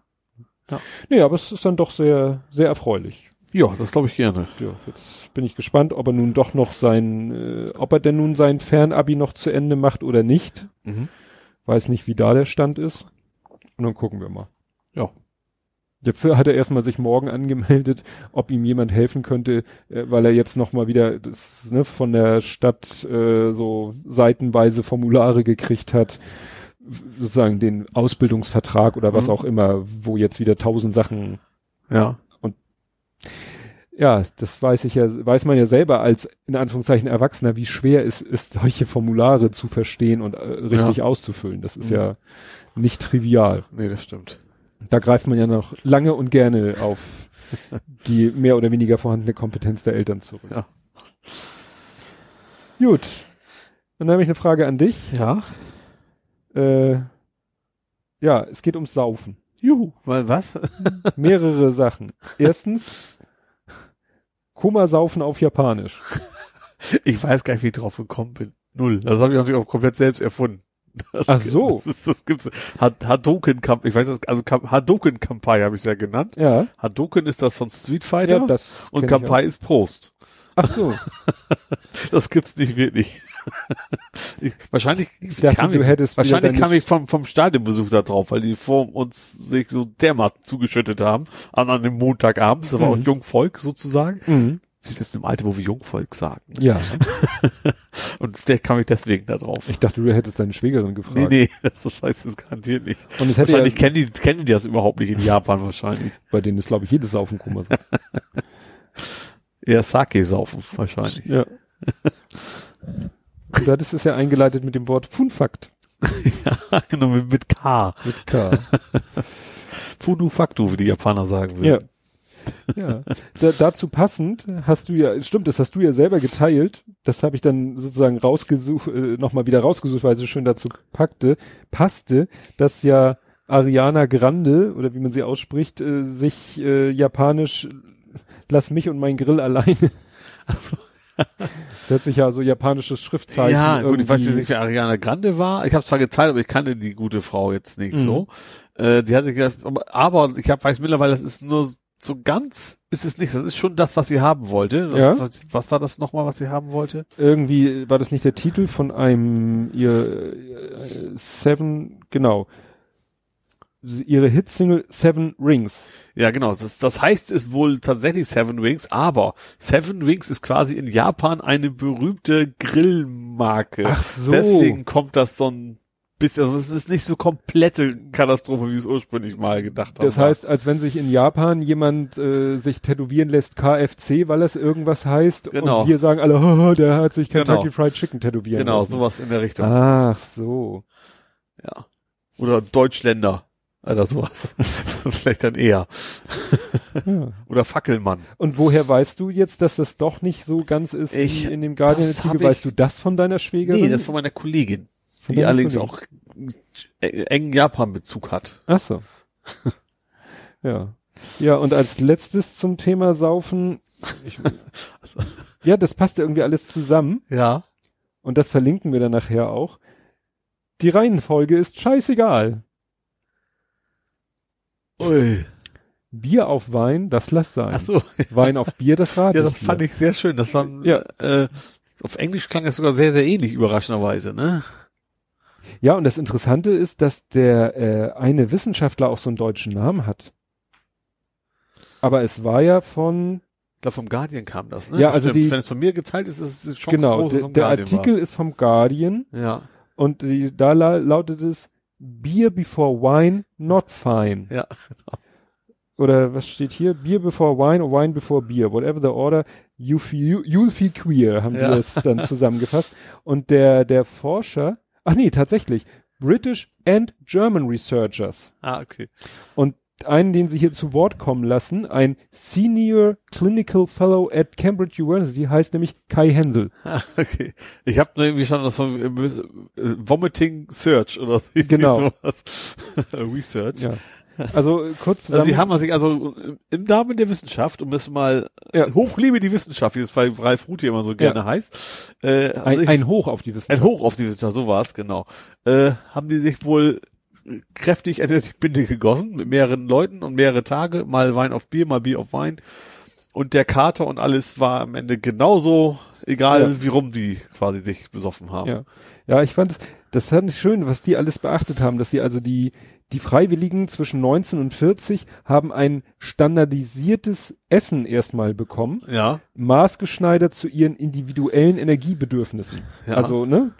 Nee, aber es ist dann doch sehr, sehr erfreulich. Ja, das glaube ich gerne. Ja, jetzt bin ich gespannt, ob er nun doch noch sein, äh, ob er denn nun sein Fernabi noch zu Ende macht oder nicht. Mhm. Weiß nicht, wie da der Stand ist. Und dann gucken wir mal. Ja. Jetzt hat er erstmal sich morgen angemeldet, ob ihm jemand helfen könnte, äh, weil er jetzt nochmal wieder das, ne, von der Stadt äh, so seitenweise Formulare gekriegt hat, sozusagen den Ausbildungsvertrag oder was Mhm. auch immer, wo jetzt wieder tausend Sachen Ja. Ja, das weiß ich ja, weiß man ja selber als in Anführungszeichen Erwachsener, wie schwer es ist, solche Formulare zu verstehen und äh, richtig auszufüllen. Das ist Mhm. ja nicht trivial. Nee, das stimmt. Da greift man ja noch lange und gerne auf die mehr oder weniger vorhandene Kompetenz der Eltern zurück. Ja. Gut. Dann habe ich eine Frage an dich. Ja. Äh, ja, es geht ums Saufen. Juhu. Weil was? Mehrere Sachen. Erstens, Komasaufen auf Japanisch. Ich weiß gar nicht, wie ich drauf gekommen bin. Null. Das habe ich natürlich auch komplett selbst erfunden. Das, Ach so. Das, das gibt's. Had- Hadoken Kamp, ich weiß das, also Hadoken Kampai habe ich ja genannt. Ja, Hadoken ist das von Street Fighter ja das und Kampai ist Prost. Ach so. Das gibt's nicht wirklich. Ich, wahrscheinlich Ich dachte, kam ich, wahrscheinlich kam ich vom, vom Stadionbesuch da drauf, weil die vor uns sich so dermaßen zugeschüttet haben an einem Montagabend. Das war auch Mhm. Jungvolk sozusagen. Mhm. Wir sind jetzt im Alter, wo wir Jungvolk sagen. Ja, Und der kam ich deswegen da drauf. ich dachte, du hättest deine Schwägerin gefragt. Nee, nee, das, heißt es garantiert nicht. Und es hätte ja, Wahrscheinlich kennen die, kennen die das überhaupt nicht in Japan wahrscheinlich. bei denen ist, glaube ich, jedes Saufen Koma. so. Eher Sake saufen wahrscheinlich. ja. Du hattest es ja eingeleitet mit dem Wort Funfakt. genau, mit, mit K. Mit K. Funu Faktu, wie die Japaner sagen ja. würden. Ja. Da, dazu passend hast du ja, stimmt, das hast du ja selber geteilt. Das habe ich dann sozusagen rausgesucht, äh, nochmal wieder rausgesucht, weil es so schön dazu packte, passte, dass ja Ariana Grande, oder wie man sie ausspricht, äh, sich äh, japanisch Lass mich und mein Grill alleine. Das hört sich ja so japanisches Schriftzeichen. Ja, gut, ich weiß jetzt nicht, wer Ariana Grande war. Ich habe zwar geteilt, aber ich kannte die gute Frau jetzt nicht Mhm. so. Äh, die hat sich gedacht, aber- aber ich hab, weiß mittlerweile, das ist nur so ganz, ist es nicht. Das ist schon das, was sie haben wollte. Was, Ja. was, was war das nochmal, was sie haben wollte? irgendwie war das nicht der Titel von einem ihr äh, Seven, genau. Ihre Hitsingle Seven Rings. Ja, genau. Das, das heißt es wohl tatsächlich Seven Wings, aber Seven Wings ist quasi in Japan eine berühmte Grillmarke. Ach so. Deswegen kommt das so ein bisschen, also es ist nicht so komplette Katastrophe, wie es ursprünglich mal gedacht haben. Das heißt, als wenn sich in Japan jemand äh, sich tätowieren lässt KFC, weil es irgendwas heißt Genau. und wir sagen alle, "Haha, der hat sich Kentucky Genau. Fried Chicken tätowieren genau, lassen. sowas in der Richtung. Ach so. Ja. Oder Deutschländer. Oder sowas. Vielleicht dann eher. Ja. Oder Fackelmann. Und woher weißt du jetzt, dass das doch nicht so ganz ist Ich- wie in dem Guardian Artikel? Weißt du das von deiner Schwägerin? Nee, das von meiner Kollegin. Von die allerdings Kollegin. auch engen Japan-Bezug hat. Ach so. ja. Ja, und als letztes zum Thema Saufen. Ich, ja, das passt ja irgendwie alles zusammen. Ja. und das verlinken wir dann nachher auch, die Reihenfolge ist scheißegal. Ui. Bier auf Wein, das lass sein. Ach so. Wein auf Bier, das rate Ja, das fand ich sehr schön. Das war, Ja. äh, auf Englisch klang es sogar sehr, sehr ähnlich, überraschenderweise, ne? Ja, und das Interessante ist, dass der äh, eine Wissenschaftler auch so einen deutschen Namen hat. Aber es war ja von, glaube, vom Guardian kam das, ne? Ja, also stimmt. die- Wenn es von mir geteilt ist, ist es Chance genau, groß, dass es der, Artikel ist vom Guardian war. Ja, und die, da la lautet es Beer before wine, not fine. ja, genau. Oder was steht hier? Beer before wine or wine before beer. Whatever the order, you feel, you'll feel queer, haben Ja. die das dann zusammengefasst. Und der, der Forscher, ach nee, tatsächlich, British and German Researchers. Ah, okay. Und einen, den sie hier zu Wort kommen lassen, ein Senior Clinical Fellow at Cambridge University, heißt nämlich Kai Hensel. Ah, okay. Ich habe irgendwie schon das von äh, Vomiting Search oder irgendwie Genau. sowas. Research. Ja. Also kurz Also sie zusammen. haben sich also im Namen der Wissenschaft, um es mal Ja. hochlebe die Wissenschaft, wie es bei Ralf Rute immer so gerne heißt, äh, ein, sich- ein Hoch auf die ein Wissenschaft. Hoch auf die Wissenschaft, so war es, genau. Äh, haben die sich wohl kräftig die Binde gegossen mit mehreren Leuten und mehrere Tage, mal Wein auf Bier, mal Bier auf Wein. Und der Kater und alles war am Ende genauso egal, Ja. wie rum die quasi sich besoffen haben. Ja. Ja, ich fand es, das fand ich schön, was die alles beachtet haben, dass sie also die, die Freiwilligen zwischen 19 und 40 haben ein standardisiertes Essen erstmal bekommen, Ja, maßgeschneidert zu ihren individuellen Energiebedürfnissen. Ja. Also, ne,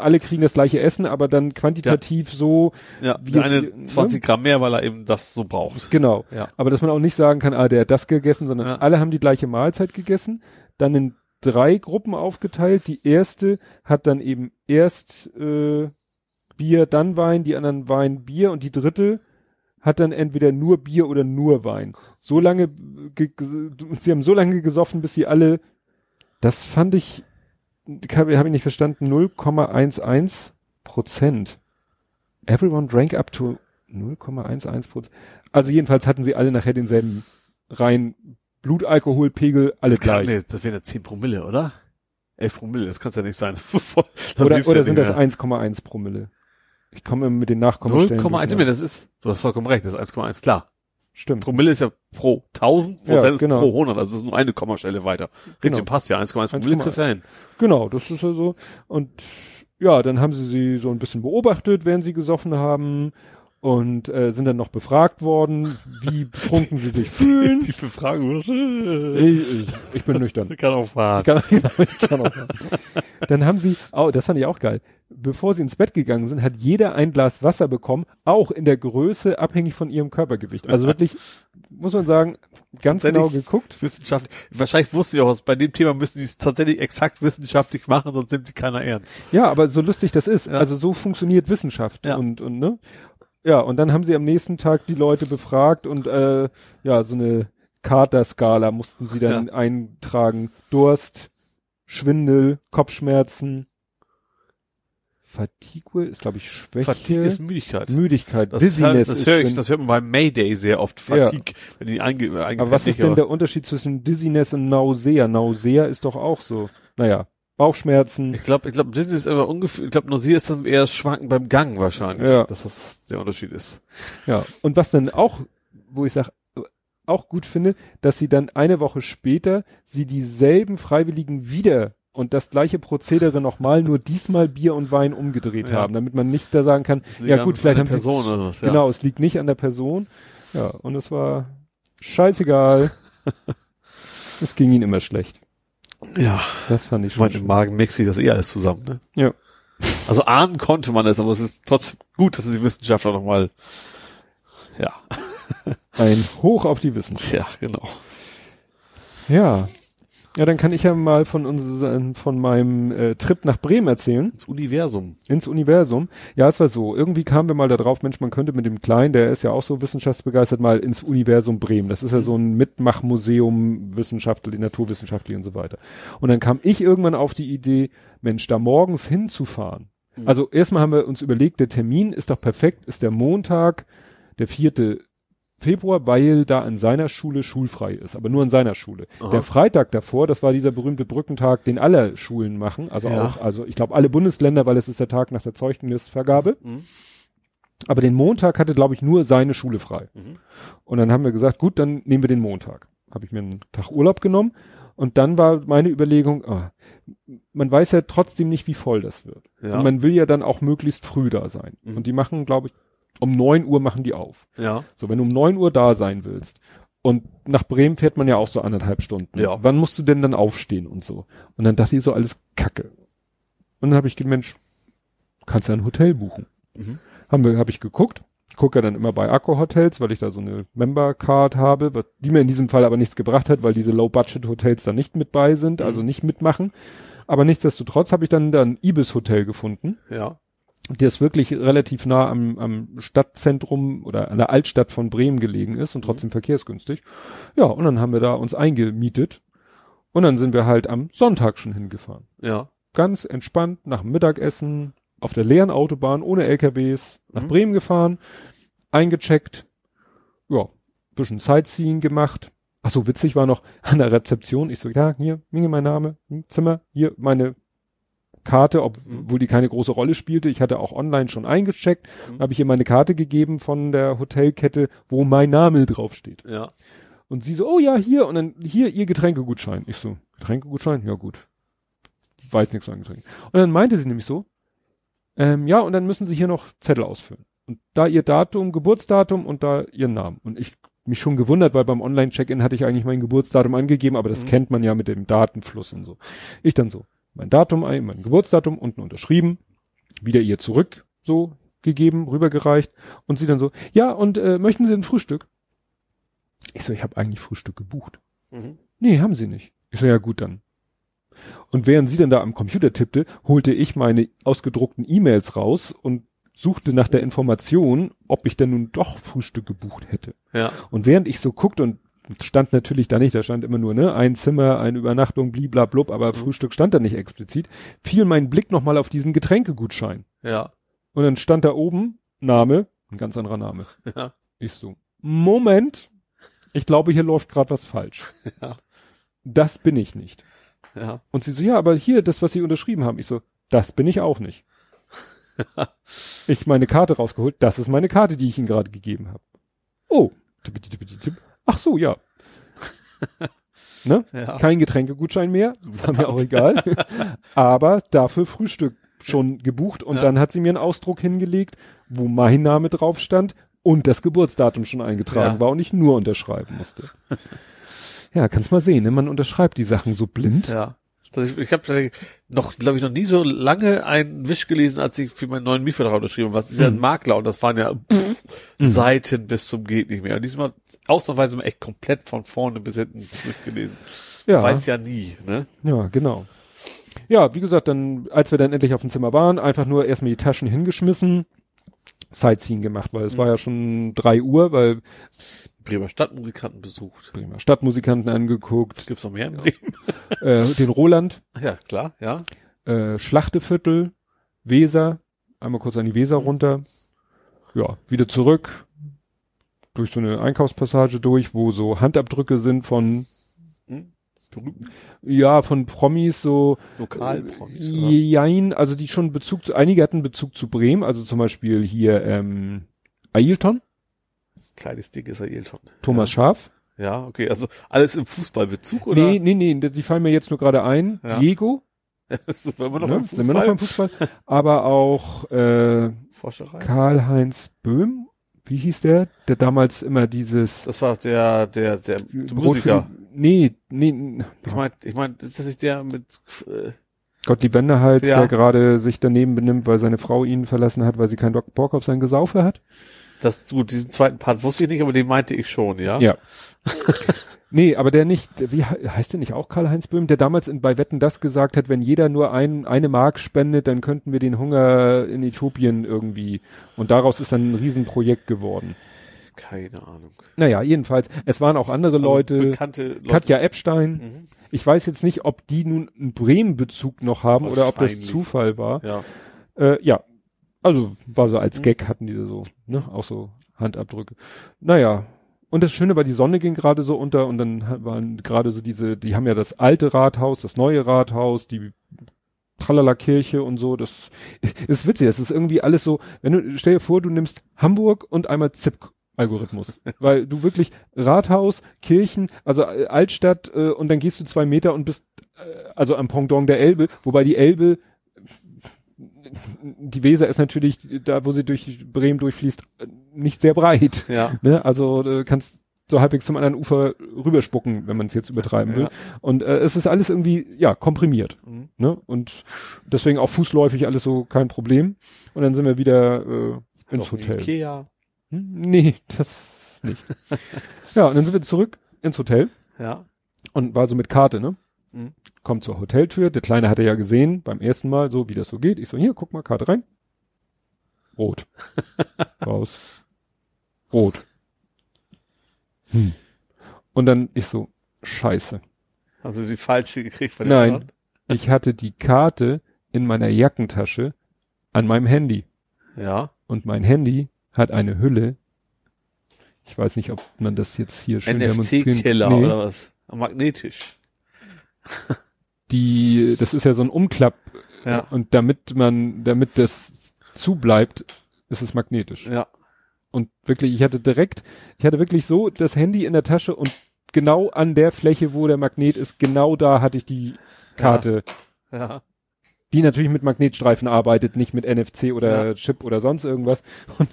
alle kriegen das gleiche Essen, aber dann quantitativ so, ja. Wie Der es- eine ne? 20 Gramm mehr, weil er eben das so braucht. genau. Ja. Aber dass man auch nicht sagen kann, ah, der hat das gegessen, sondern Ja. alle haben die gleiche Mahlzeit gegessen, dann in drei Gruppen aufgeteilt. Die erste hat dann eben erst äh, Bier, dann Wein, die anderen Wein, Bier und die dritte hat dann entweder nur Bier oder nur Wein. So lange, ge ge sie haben so lange gesoffen, bis sie alle, das fand ich, habe hab ich nicht verstanden, 0,11 Prozent. Everyone drank up to 0,11 Prozent. Also jedenfalls hatten sie alle nachher denselben rein Blutalkoholpegel, alle das kann, gleich. nee, das wären ja 10 Promille, oder? 11 Promille, das kann ja nicht sein. Oder, oder ja sind das mehr. 1,1 Promille? Ich komme immer mit den Nachkommastellen. 0,1 durcheinander. Promille, das ist, du hast vollkommen recht, das ist 1,1, klar. Stimmt. Promille ist ja pro 1000, Ja, Prozent ist genau. pro 100, also es ist nur eine Kommastelle weiter. Richtig, Genau. passt ja, 1,1 Promille 1,1. kriegst du ja hin. Genau, das ist ja so. Und ja, dann haben sie sie so ein bisschen beobachtet, während sie gesoffen haben und äh, sind dann noch befragt worden, wie betrunken sie sich fühlen. Die Befragung, ich, ich, ich bin nüchtern. kann auch Ich fahren. kann, genau, ich kann auch sagen. Dann haben sie, oh, das fand ich auch geil. Bevor sie ins Bett gegangen sind, hat jeder ein Glas Wasser bekommen, auch in der Größe abhängig von ihrem Körpergewicht. Also wirklich, muss man sagen, ganz genau geguckt. Wissenschaftlich, wahrscheinlich wusste ich auch, bei dem Thema müssen die es tatsächlich exakt wissenschaftlich machen, sonst nimmt die keiner ernst. Ja, aber so lustig das ist. Ja. Also so funktioniert Wissenschaft Ja. und, und ne? Ja, und dann haben sie am nächsten Tag die Leute befragt und äh, ja, so eine Kater-Skala mussten sie dann eintragen. Durst, Schwindel, Kopfschmerzen, Fatigue ist, glaube ich, Schwäche. Fatigue ist Müdigkeit. Müdigkeit, Das, ist halt, Dizziness das höre ich, das hört man beim Mayday sehr oft. Ja. Fatigue, wenn die einge, eingepennt Aber was ist denn der Unterschied zwischen Dizziness und Nausea? Nausea ist doch auch so. Naja, Bauchschmerzen. Ich glaube, ich glaube, Disney ist immer ungefähr, ich glaube, Nausea ist dann eher Schwanken beim Gang wahrscheinlich, Ja. dass das der Unterschied ist. Ja, und was dann auch, wo ich sage, auch gut finde, dass sie dann eine Woche später sie dieselben Freiwilligen wieder und das gleiche Prozedere nochmal, nur diesmal Bier und Wein umgedreht Ja. haben, damit man nicht da sagen kann, ja gut, vielleicht haben der sie Person oder was, ja. genau, es liegt nicht an der Person. Ja, und es war scheißegal. es ging ihnen immer schlecht. Ja. Das fand ich Ich schon. meine, im Magen mixt sich das eh alles zusammen, ne? Ja. Also ahnen konnte man es, aber es ist trotzdem gut, dass die Wissenschaftler nochmal, ja, Ein Hoch auf die Wissenschaft. ja, genau. Ja. Ja, dann kann ich ja mal von unseren, von meinem äh, Trip nach Bremen erzählen. Das Universum. ins Universum. Ja, es war so. Irgendwie kamen wir mal da drauf, Mensch, man könnte mit dem Kleinen, der ist ja auch so wissenschaftsbegeistert, mal ins Universum Bremen. Das ist ja so ein Mitmachmuseum, wissenschaftlich, naturwissenschaftlich und so weiter. Und dann kam ich irgendwann auf die Idee, Mensch, da morgens hinzufahren. Mhm. Also erstmal haben wir uns überlegt, der Termin ist doch perfekt, ist der Montag, der vierte Februar, weil da an seiner Schule schulfrei ist, aber nur an seiner Schule. Aha. Der Freitag davor, das war dieser berühmte Brückentag, den alle Schulen machen, also Ja. auch, also ich glaube alle Bundesländer, weil es ist der Tag nach der Zeugnisvergabe. Mhm. Aber den Montag hatte, glaube ich, nur seine Schule frei. Mhm. Und dann haben wir gesagt, gut, dann nehmen wir den Montag. Habe ich mir einen Tag Urlaub genommen. Und dann war meine Überlegung, ah, man weiß ja trotzdem nicht, wie voll das wird. Ja. Und man will ja dann auch möglichst früh da sein. Mhm. Und die machen, glaube ich, um neun Uhr machen die auf. ja. So, wenn du um neun Uhr da sein willst. Und nach Bremen fährt man ja auch so anderthalb Stunden. Ja. Wann musst du denn dann aufstehen und so? Und dann dachte ich so, alles Kacke. Und dann habe ich gedacht, Mensch, kannst ja ein Hotel buchen. Mhm. Haben wir, habe ich geguckt. Gucke ja dann immer bei Akko Hotels, weil ich da so eine Member Card habe, was, die mir in diesem Fall aber nichts gebracht hat, weil diese Low Budget Hotels da nicht mit bei sind, also nicht mitmachen. Aber nichtsdestotrotz habe ich dann da ein Ibis Hotel gefunden, Ja. Das wirklich relativ nah am, am Stadtzentrum oder an der Altstadt von Bremen gelegen ist und trotzdem verkehrsgünstig. Ja, und dann haben wir da uns eingemietet und dann sind wir halt am Sonntag schon hingefahren Ja. ganz entspannt nach dem Mittagessen auf der leeren Autobahn ohne LKWs nach Mhm. Bremen gefahren, eingecheckt, ja, bisschen Sightseeing gemacht. Ach so, witzig war noch an der Rezeption, ich so, ja, hier, Minge, mein Name, hm, Zimmer, hier meine Karte, obwohl die keine große Rolle spielte. Ich hatte auch online schon eingecheckt, Mhm. habe ich ihr meine Karte gegeben von der Hotelkette, wo mein Name draufsteht. Ja. Und sie so, oh ja, hier, und dann hier ihr Getränkegutschein. Ich so, Getränkegutschein? Ja, gut. Weiß nichts von Getränken. Und dann meinte sie nämlich so, ähm, ja, und dann müssen sie hier noch Zettel ausfüllen. Und da ihr Datum, Geburtsdatum und da ihren Namen. Und ich mich schon gewundert, weil beim Online-Check-In hatte ich eigentlich mein Geburtsdatum angegeben, aber das Mhm. kennt man ja mit dem Datenfluss und so. Ich dann so, mein Datum ein, mein Geburtsdatum unten unterschrieben, wieder ihr zurück so gegeben, rübergereicht und sie dann so, ja, und äh, möchten Sie ein Frühstück? Ich so, ich habe eigentlich Frühstück gebucht. Mhm. Nee, haben sie nicht. Ich so, ja gut dann. Und während sie dann da am Computer tippte, holte ich meine ausgedruckten E-Mails raus und suchte nach der Information, ob ich denn nun doch Frühstück gebucht hätte. Ja. Und während ich so guckte und stand natürlich da nicht, da stand immer nur, ne, ein Zimmer, eine Übernachtung, bliblablub, aber Frühstück stand da nicht explizit, fiel mein Blick nochmal auf diesen Getränkegutschein. Ja. Und dann stand da oben Name, ein ganz anderer Name. Ja. Ich so, Moment, ich glaube, hier läuft gerade was falsch. Ja. Das bin ich nicht. Ja. Und sie so, ja, aber hier, das, was sie unterschrieben haben. Ich so, das bin ich auch nicht. ich meine Karte rausgeholt, das ist meine Karte, die ich Ihnen gerade gegeben habe. Oh, tipp, tipp, tipp, tipp. Ach so, ja. ne? Ja. Kein Getränkegutschein mehr, war mir auch egal. aber dafür Frühstück schon gebucht und Ja. dann hat sie mir einen Ausdruck hingelegt, wo mein Name drauf stand und das Geburtsdatum schon eingetragen Ja. war und ich nur unterschreiben musste. ja, kannst mal sehen, ne? man unterschreibt die Sachen so blind. Ja. Ich ich habe noch, glaube ich, noch nie so lange einen Wisch gelesen, als ich für meinen neuen Mietvertrag unterschrieben habe. Was ist ja ein Mhm. Makler und das waren ja pff, Seiten bis zum geht nicht mehr. Und diesmal ausnahmsweise mal echt komplett von vorne bis hinten durchgelesen. Ja. Weiß ja nie, ne? Ja, genau. Ja, wie gesagt, dann, als wir dann endlich auf dem Zimmer waren, einfach nur erstmal die Taschen hingeschmissen, Sightseeing gemacht, weil es Mhm. war ja schon drei Uhr, weil Bremer Stadtmusikanten besucht. Bremer Stadtmusikanten angeguckt, Gibt's noch mehr in Bremen? äh, den Roland, Ja, klar, ja. äh, Schlachteviertel, Weser, einmal kurz an die Weser runter, ja, wieder zurück, durch so eine Einkaufspassage durch, wo so Handabdrücke sind von, Hm? Ja, von Promis, so, Lokalpromis. oder? Jein, also die schon Bezug zu, einige hatten Bezug zu Bremen, also zum Beispiel hier ähm, Ailton, Kleines Ding ist er Ailton. Thomas Schaf. Ja, okay, also alles im Fußballbezug, oder? Nee, nee, nee, die fallen mir jetzt nur gerade ein. Ja. Diego, das ist immer noch ne? beim sind wir noch beim Fußball. Fußball. Aber auch äh. Karl-Heinz Böhm, wie hieß der? Der damals immer dieses Das war der, der, der, der Musiker. Nee, nee, Ich meine, ich meine, ist das nicht der mit, äh, Gottlieb Wenderhals, Ja. der gerade sich daneben benimmt, weil seine Frau ihn verlassen hat, weil sie keinen Bock auf sein Gesaufe hat. Das, gut, diesen zweiten Part wusste ich nicht, aber den meinte ich schon, ja? Ja. nee, aber der nicht, wie he- heißt der nicht auch Karl-Heinz Böhm, der damals in, bei Wetten das gesagt hat, wenn jeder nur ein, eine Mark spendet, dann könnten wir den Hunger in Äthiopien irgendwie. Und daraus ist dann ein Riesenprojekt geworden. Keine Ahnung. Naja, jedenfalls, es waren auch andere Also Leute. bekannte Leute. Katja Epstein. Mhm. Ich weiß jetzt nicht, ob die nun einen Bremen-Bezug noch haben oder ob das. Zufall war. Ja. Äh, ja, also war so als Mhm. Gag hatten die so, ne, auch so Handabdrücke. Naja, Und das Schöne war, die Sonne ging gerade so unter und dann waren gerade so diese, die haben ja das alte Rathaus, das neue Rathaus, die Tralala Kirche und so, das ist witzig, das ist irgendwie alles so, wenn du, stell dir vor, du nimmst Hamburg und einmal ZIP Algorithmus, weil du wirklich Rathaus, Kirchen, also äh, Altstadt äh, und dann gehst du zwei Meter und bist äh, also am Pendant der Elbe, wobei die Elbe die Weser ist natürlich da, wo sie durch Bremen durchfließt, nicht sehr breit. Ja. Ne? Also du kannst so halbwegs zum anderen Ufer rüberspucken, wenn man es jetzt übertreiben will. Ja. Und äh, es ist alles irgendwie, ja, komprimiert. Mhm. Ne? Und deswegen auch fußläufig alles so kein Problem. Und dann sind wir wieder äh, ins Doch, Hotel. Ikea. Hm? Nee, das nicht. ja, und dann sind wir zurück ins Hotel Ja. und war so mit Karte, ne? Mhm. Kommt zur Hoteltür. Der Kleine hatte ja gesehen beim ersten Mal, so wie das so geht. Ich so, hier, guck mal, Karte rein. Rot. Raus. Rot. Hm. Und dann ich so, scheiße. Hast du die falsche gekriegt von Nein. anderen? Ich hatte die Karte in meiner Jackentasche an meinem Handy. Ja. Und mein Handy hat eine Hülle. Ich weiß nicht, ob man das jetzt hier demonstrieren- NFC-Killer Nee. oder was? Magnetisch. die, das ist ja so ein Umklapp Ja. und damit man, damit das zubleibt, ist es magnetisch. Ja. Und wirklich, ich hatte direkt, ich hatte wirklich so das Handy in der Tasche und genau an der Fläche, wo der Magnet ist, genau da hatte ich die Karte, Ja. Die natürlich mit Magnetstreifen arbeitet, nicht mit NFC oder Ja. Chip oder sonst irgendwas. Und,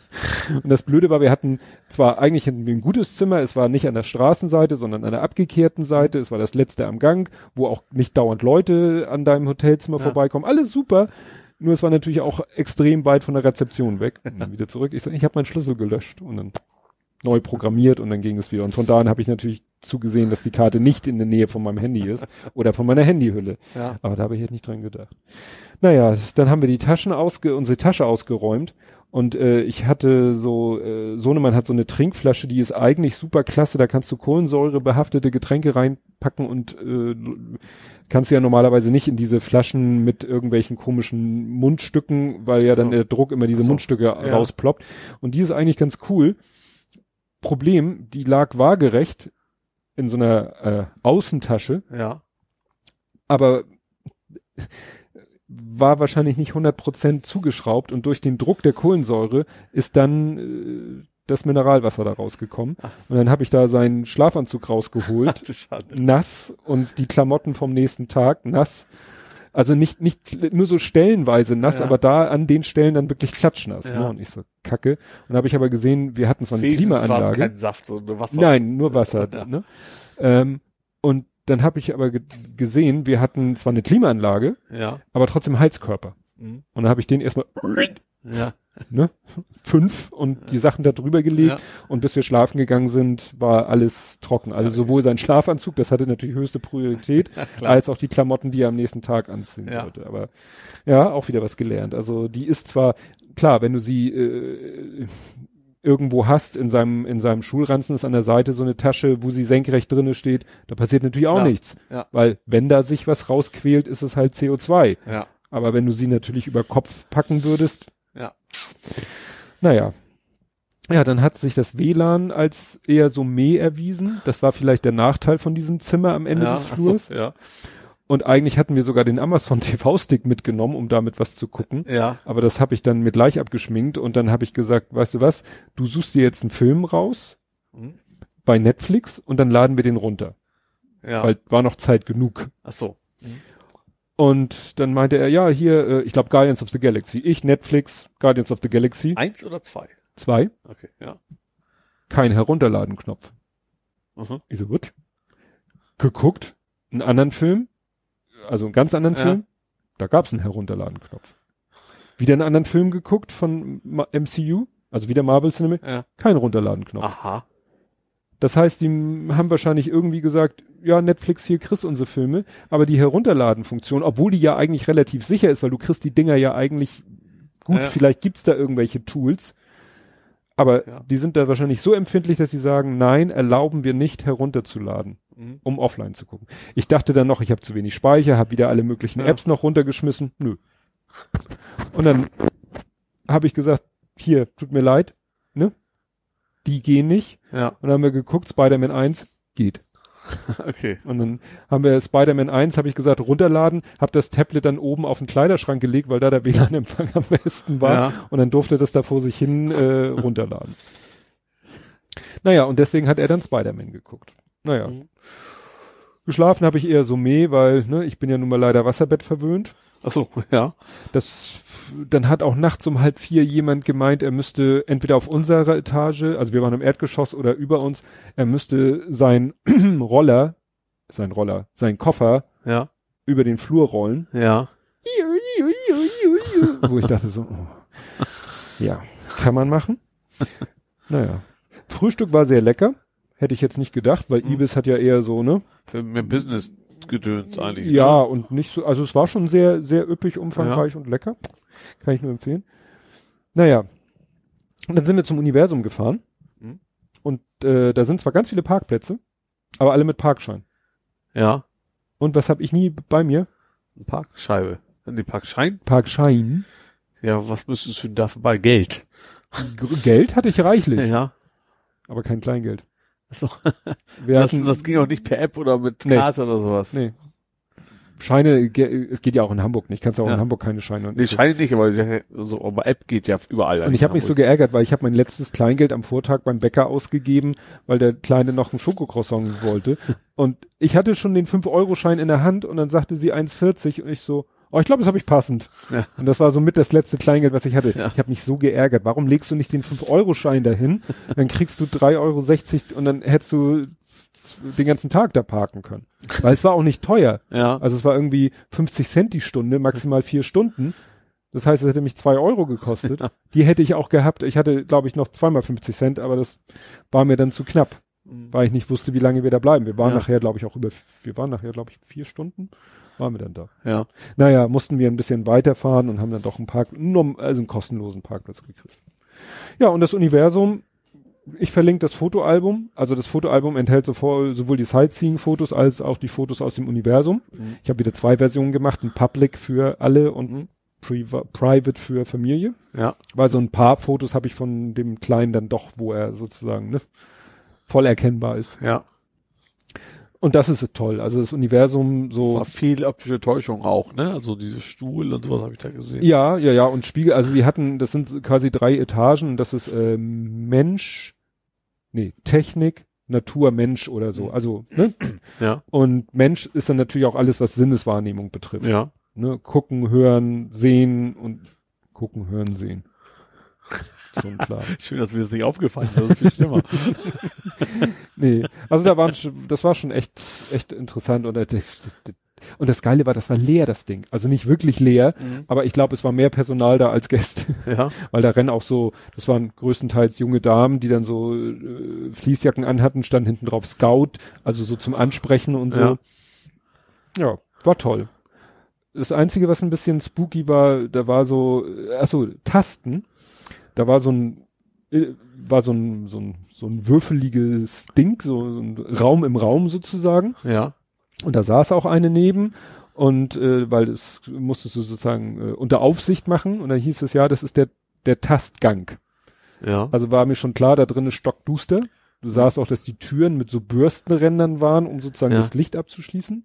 und das Blöde war, wir hatten zwar eigentlich ein, ein gutes Zimmer, es war nicht an der Straßenseite, sondern an der abgekehrten Seite, es war das letzte am Gang, wo auch nicht dauernd Leute an deinem Hotelzimmer Ja. vorbeikommen, alles super. Nur es war natürlich auch extrem weit von der Rezeption weg. Und dann wieder zurück. Ich sag, ich habe meinen Schlüssel gelöscht und dann neu programmiert und dann ging es wieder. Und von da an habe ich natürlich zugesehen, dass die Karte nicht in der Nähe von meinem Handy ist oder von meiner Handyhülle. Ja. Aber da habe ich jetzt nicht dran gedacht. Naja, dann haben wir die Taschen ausge, unsere Tasche ausgeräumt und äh, ich hatte so, äh, Sohnemann hat so eine Trinkflasche, die ist eigentlich super klasse, da kannst du Kohlensäure behaftete Getränke reinpacken und äh, kannst ja normalerweise nicht in diese Flaschen mit irgendwelchen komischen Mundstücken, weil ja dann So. der Druck immer diese so. Mundstücke Ja. rausploppt. Und die ist eigentlich ganz cool. Problem, die lag waagerecht in so einer äh, Außentasche Ja. aber war wahrscheinlich nicht 100% zugeschraubt und durch den Druck der Kohlensäure ist dann äh, das Mineralwasser da rausgekommen. Ach. Und dann habe ich da seinen Schlafanzug rausgeholt, nass und die Klamotten vom nächsten Tag nass. Also nicht, nicht nur so stellenweise nass, Ja. aber da an den Stellen dann wirklich klatschnass. Ja. Ne? Und ich so, kacke. Und habe ich aber gesehen, wir hatten zwar eine Wenigstens war Klimaanlage. kein Saft, so nur Wasser. Nein, nur Wasser. Ja. Ne? Ähm, und dann habe ich aber ge gesehen, wir hatten zwar eine Klimaanlage, Ja. aber trotzdem Heizkörper. Mhm. Und dann habe ich den erstmal Ja. Ne, fünf und die Sachen da drüber gelegt Ja. und bis wir schlafen gegangen sind, war alles trocken. Also sowohl sein Schlafanzug, das hatte natürlich höchste Priorität, Ja, als auch die Klamotten, die er am nächsten Tag anziehen Ja. sollte. Aber ja, auch wieder was gelernt. Also die ist zwar, klar, wenn du sie äh, irgendwo hast in seinem, in seinem Schulranzen ist an der Seite so eine Tasche, wo sie senkrecht drinne steht, da passiert natürlich auch Klar. nichts. Ja. Weil wenn da sich was rausquält, ist es halt CO2. Ja. Aber wenn du sie natürlich über Kopf packen würdest, Ja. Naja. Ja, dann hat sich das WLAN als eher so meh erwiesen. Das war vielleicht der Nachteil von diesem Zimmer am Ende ja. des ach so, Flurs. Ja. Und eigentlich hatten wir sogar den Amazon TV-Stick mitgenommen, um damit was zu gucken. Ja. Aber das habe ich dann mit gleich abgeschminkt und dann habe ich gesagt, weißt du was, du suchst dir jetzt einen Film raus Mhm. bei Netflix und dann laden wir den runter. Ja. Weil war noch Zeit genug. ach so. Und dann meinte er, ja, hier, äh, ich glaube Guardians of the Galaxy. Ich, Netflix, Guardians of the Galaxy. Eins oder zwei? Zwei. Okay. Ja. Kein Herunterladen-Knopf. Mhm. Ich so, gut. Geguckt, einen anderen Film, also einen ganz anderen Ja. Film, da gab's einen Herunterladen-Knopf. Wieder einen anderen Film geguckt von MCU, also wieder Marvel Cinematic, Ja. kein Runterladen-Knopf. Aha. Das heißt, die haben wahrscheinlich irgendwie gesagt, ja, Netflix hier kriegst unsere Filme, aber die Herunterladen-Funktion, obwohl die ja eigentlich relativ sicher ist, weil du kriegst die Dinger ja eigentlich gut, Ja. vielleicht gibt's da irgendwelche Tools, aber Ja. die sind da wahrscheinlich so empfindlich, dass sie sagen, nein, erlauben wir nicht herunterzuladen, Mhm. um offline zu gucken. Ich dachte dann noch, ich habe zu wenig Speicher, habe wieder alle möglichen Ja. Apps noch runtergeschmissen. Nö. Und dann habe ich gesagt, hier, tut mir leid? Die gehen nicht. Ja. Und dann haben wir geguckt, Spider-Man 1 geht. Okay. Und dann haben wir Spider-Man 1, habe ich gesagt, runterladen, habe das Tablet dann oben auf den Kleiderschrank gelegt, weil da der WLAN-Empfang am besten war. Ja. Und dann durfte das da vor sich hin äh, runterladen. Naja, und deswegen hat er dann Spider-Man geguckt. Naja. Mhm. Geschlafen habe ich eher so meh, weil ne, ich bin ja nun mal leider Wasserbett verwöhnt. Ach so, ja. Das, dann hat auch nachts um halb vier jemand gemeint, er müsste entweder auf unserer Etage, also wir waren im Erdgeschoss oder über uns, er müsste sein Roller, sein Roller, sein Koffer Ja. über den Flur rollen. Ja. Wo ich dachte so, oh. ja, kann man machen. Naja. Frühstück war sehr lecker. Hätte ich jetzt nicht gedacht, weil Mhm. Ibis hat ja eher so, ne? Für mehr Business-Gedöns eigentlich. Ja, Ne? und nicht so, also es war schon sehr, sehr üppig, umfangreich und lecker. Kann ich nur empfehlen. Naja. Und dann sind wir zum Universum gefahren. Mhm. Und äh, da sind zwar ganz viele Parkplätze, aber alle mit Parkschein. Ja. Und was habe ich nie bei mir? Parkscheibe. Die Parkschein? Parkschein. Ja, was müsstest du dafür bei Geld? Geld hatte ich reichlich, Ja. aber kein Kleingeld. Achso. Wir Das, hatten, das ging auch nicht per App oder mit Nee. Karte oder sowas. nee. Scheine, es geht ja auch in Hamburg nicht. Kannst ja auch Ja. in Hamburg keine Scheine. Und Nee, ich so- Scheine nicht, aber, so, aber App geht ja überall. Und ich habe mich so geärgert, weil ich habe mein letztes Kleingeld am Vortag beim Bäcker ausgegeben, weil der Kleine noch einen Schokocroissant wollte. Und ich hatte schon den 5-Euro-Schein in der Hand und dann sagte sie 1,40 und ich so, oh, ich glaube, das habe ich passend. Ja. Und das war so mit das letzte Kleingeld, was ich hatte. Ja. Ich habe mich so geärgert. Warum legst du nicht den 5-Euro-Schein dahin? Dann kriegst du 3,60 Euro und dann hättest du den ganzen Tag da parken können. Weil es war auch nicht teuer. Ja. Also es war irgendwie 50 Cent die Stunde, maximal vier Stunden. Das heißt, es hätte mich zwei Euro gekostet. Ja. Die hätte ich auch gehabt. Ich hatte, glaube ich, noch zweimal 50 Cent, aber das war mir dann zu knapp, weil ich nicht wusste, wie lange wir da bleiben. Wir waren Ja. nachher, glaube ich, auch über, wir waren nachher, glaube ich, vier Stunden waren wir dann da. Ja. Naja, mussten wir ein bisschen weiterfahren und haben dann doch einen Park, also einen kostenlosen Parkplatz gekriegt. Ja, und das Universum, ich verlinke das Fotoalbum. Also das Fotoalbum enthält sowohl die Sightseeing-Fotos als auch die Fotos aus dem Universum. Mhm. Ich habe wieder zwei Versionen gemacht, ein Public für alle und Mhm. Priva Private für Familie. Ja. Weil so ein paar Fotos habe ich von dem Kleinen dann doch, wo er sozusagen ne, voll erkennbar ist. Ja. Und das ist toll. Also das Universum so. War viel optische Täuschung auch, ne? Also diese Stuhl und sowas habe ich da gesehen. Ja, ja, ja. Und Spiegel, also die hatten, das sind quasi drei Etagen. Das ist äh, Mensch, nee, Technik, Natur, Mensch oder so. Also, ne? Ja. Und Mensch ist dann natürlich auch alles, was Sinneswahrnehmung betrifft. Ja. Ne? Gucken, hören, sehen und gucken, hören, sehen. Schon klar. Schön, dass mir das nicht aufgefallen ist. Das ist viel schlimmer. nee, also da waren schon, das war schon echt, echt interessant und, äh, und das Geile war, das war leer, das Ding. Also nicht wirklich leer, Mhm. aber ich glaube, es war mehr Personal da als Gäste. ja. Weil da rennen auch so, das waren größtenteils junge Damen, die dann so äh, Fließjacken anhatten, stand hinten drauf Scout, also so zum Ansprechen und so. Ja. Ja, war toll. Das Einzige, was ein bisschen spooky war, da war so, äh, achso, Tasten. Da war so ein, äh, war so ein, so ein, so ein würfeliges Ding, so, so ein Raum im Raum sozusagen. Ja. Und da saß auch eine neben und äh, weil das musstest du sozusagen äh, unter Aufsicht machen und dann hieß es ja, das ist der der Tastgang. Ja. Also war mir schon klar, da drin ist stockduster. Du sahst auch, dass die Türen mit so Bürstenrändern waren, um sozusagen Ja. das Licht abzuschließen.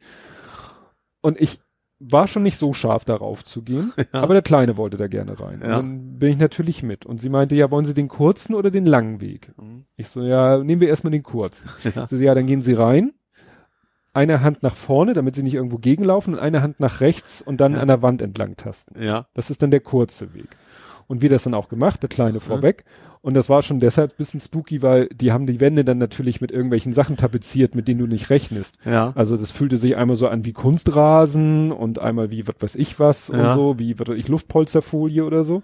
Und ich war schon nicht so scharf darauf zu gehen, Ja. aber der Kleine wollte da gerne rein. Und Ja. dann bin ich natürlich mit. Und sie meinte, ja, wollen Sie den kurzen oder den langen Weg? Mhm. Ich so, ja, nehmen wir erstmal den kurzen. Ja. So, ja, dann gehen Sie rein. Eine Hand nach vorne, damit Sie nicht irgendwo gegenlaufen und eine Hand nach rechts und dann Ja. an der Wand entlang tasten. Ja. Das ist dann der kurze Weg. Und wir das dann auch gemacht, der Kleine vorweg. Und das war schon deshalb bisschen spooky, weil die haben die Wände dann natürlich mit irgendwelchen Sachen tapeziert, mit denen du nicht rechnest. Ja. Also das fühlte sich einmal so an wie Kunstrasen und einmal wie was weiß ich was und Ja. so, wie was weiß ich Luftpolsterfolie oder so.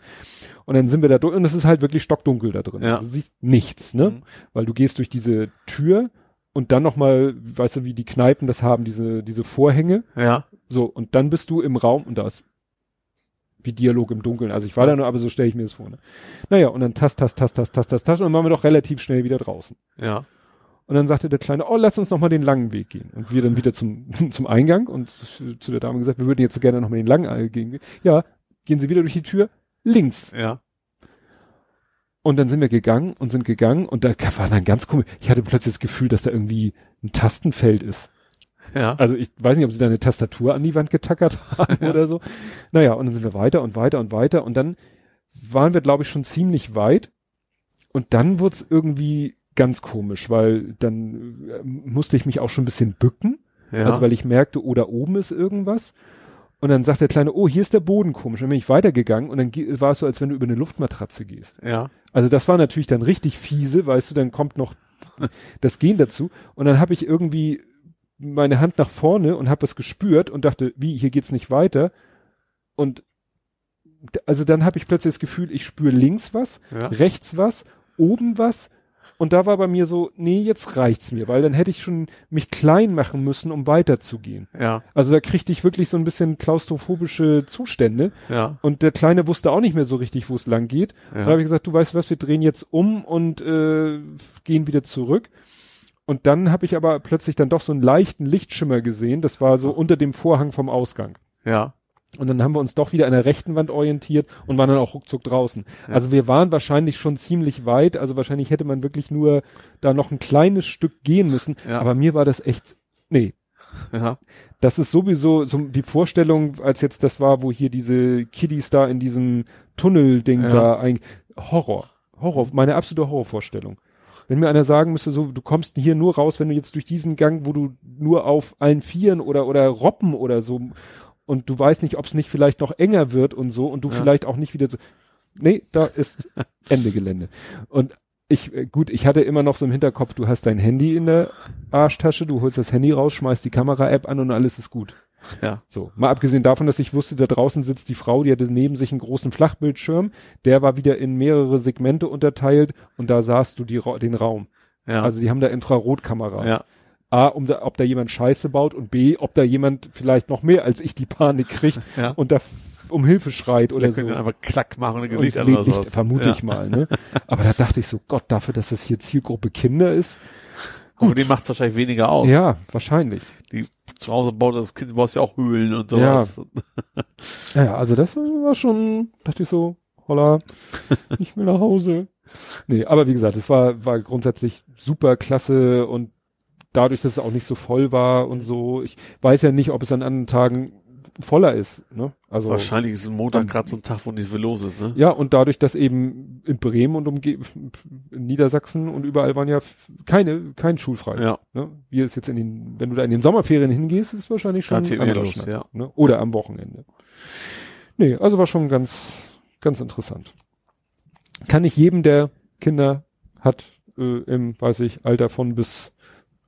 Und dann sind wir da durch und es ist halt wirklich stockdunkel da drin. Ja. Du siehst nichts, ne? Mhm. Weil du gehst durch diese Tür und dann nochmal, weißt du, wie die Kneipen das haben, diese, diese Vorhänge. Ja. So, und dann bist du im Raum und da ist wie Dialog im Dunkeln. Also ich war da nur, aber so stelle ich mir das vor. Ne? Naja, und dann tast, tast, tast, tast, tast, tast, tast, und dann waren wir doch relativ schnell wieder draußen. Ja. Und dann sagte der Kleine, oh, lass uns noch mal den langen Weg gehen. Und wir dann wieder zum, zum Eingang und zu der Dame gesagt, wir würden jetzt gerne noch mal den langen Weg gehen. Ja, gehen Sie wieder durch die Tür, links. Ja. Und dann sind wir gegangen und sind gegangen und da war dann ganz komisch. Ich hatte plötzlich das Gefühl, dass da irgendwie ein Tastenfeld ist. Ja. Also ich weiß nicht, ob sie da eine Tastatur an die Wand getackert haben Ja. oder so. Naja, und dann sind wir weiter und weiter und weiter und dann waren wir, glaube ich, schon ziemlich weit und dann wurde es irgendwie ganz komisch, weil dann äh, musste ich mich auch schon ein bisschen bücken, ja. also weil ich merkte, oh, da oben ist irgendwas. Und dann sagt der Kleine, oh, hier ist der Boden komisch. Und dann bin ich weitergegangen und dann war es so, als wenn du über eine Luftmatratze gehst. ja. Also das war natürlich dann richtig fiese, weißt du, dann kommt noch das Gehen dazu. Und dann habe ich irgendwie meine Hand nach vorne und habe was gespürt und dachte, wie, hier geht's nicht weiter. Und also dann habe ich plötzlich das Gefühl, ich spüre links was, Ja. rechts was, oben was. Und da war bei mir so, nee, jetzt reicht's mir, weil dann hätte ich schon mich klein machen müssen, um weiterzugehen. Ja. Also da kriegte ich wirklich so ein bisschen klaustrophobische Zustände. Ja. Und der Kleine wusste auch nicht mehr so richtig, wo es lang geht. Ja. Dann habe ich gesagt, du weißt was, wir drehen jetzt um und äh, gehen wieder zurück. Und dann habe ich aber plötzlich dann doch so einen leichten Lichtschimmer gesehen. Das war so unter dem Vorhang vom Ausgang. Ja. Und dann haben wir uns doch wieder an der rechten Wand orientiert und waren dann auch ruckzuck draußen. Ja. Also wir waren wahrscheinlich schon ziemlich weit. Also wahrscheinlich hätte man wirklich nur da noch ein kleines Stück gehen müssen. Ja. Aber mir war das echt, nee, Ja. das ist sowieso so die Vorstellung, als jetzt das war, wo hier diese Kiddies da in diesem Tunnelding Ja. da ein Horror. Horror, meine absolute Horrorvorstellung. Wenn mir einer sagen müsste, so, du kommst hier nur raus, wenn du jetzt durch diesen Gang, wo du nur auf allen Vieren oder, oder Robben oder so und du weißt nicht, ob es nicht vielleicht noch enger wird und so und du Ja. vielleicht auch nicht wieder so. Nee, da ist Ende Gelände. Und ich, äh, gut, ich hatte immer noch so im Hinterkopf, du hast dein Handy in der Arschtasche, du holst das Handy raus, schmeißt die Kamera-App an und alles ist gut. Ja. So, mal abgesehen davon, dass ich wusste, da draußen sitzt die Frau, die hatte neben sich einen großen Flachbildschirm, der war wieder in mehrere Segmente unterteilt und da sahst du die, den Raum. Ja. Also die haben da Infrarotkameras. ja. A, um da, ob da jemand Scheiße baut und B, ob da jemand vielleicht noch mehr als ich die Panik kriegt Ja. und da um Hilfe schreit oder Vielleicht so. könnt ihr einfach klack machen und Und Licht an Licht, oder sowas. vermute ja. ich mal, ne? Aber da dachte ich so, Gott, dafür, dass das hier Zielgruppe Kinder ist. Aber dem macht's wahrscheinlich weniger aus. Ja, wahrscheinlich. Die zu Hause baut das Kind baust ja auch Höhlen und sowas. Ja, ja, also das war schon, dachte ich so, holla, ich will nach Hause. Nee, aber wie gesagt, es war, war grundsätzlich super klasse und dadurch, dass es auch nicht so voll war und so, ich weiß ja nicht, ob es an anderen Tagen voller ist, ne? Also. Wahrscheinlich ist ein Montag gerade so ein Tag, wo nicht viel los ist, ne? Ja, und dadurch, dass eben in Bremen und umge in Niedersachsen und überall waren ja keine, kein schulfrei. Ja. Ne? Wie es jetzt in den, wenn du da in den Sommerferien hingehst, ist es wahrscheinlich schon los, Schnack, ja. ne? Oder am Wochenende. Nee, also war schon ganz, ganz interessant. Kann ich jedem, der Kinder hat, äh, im, weiß ich, Alter von bis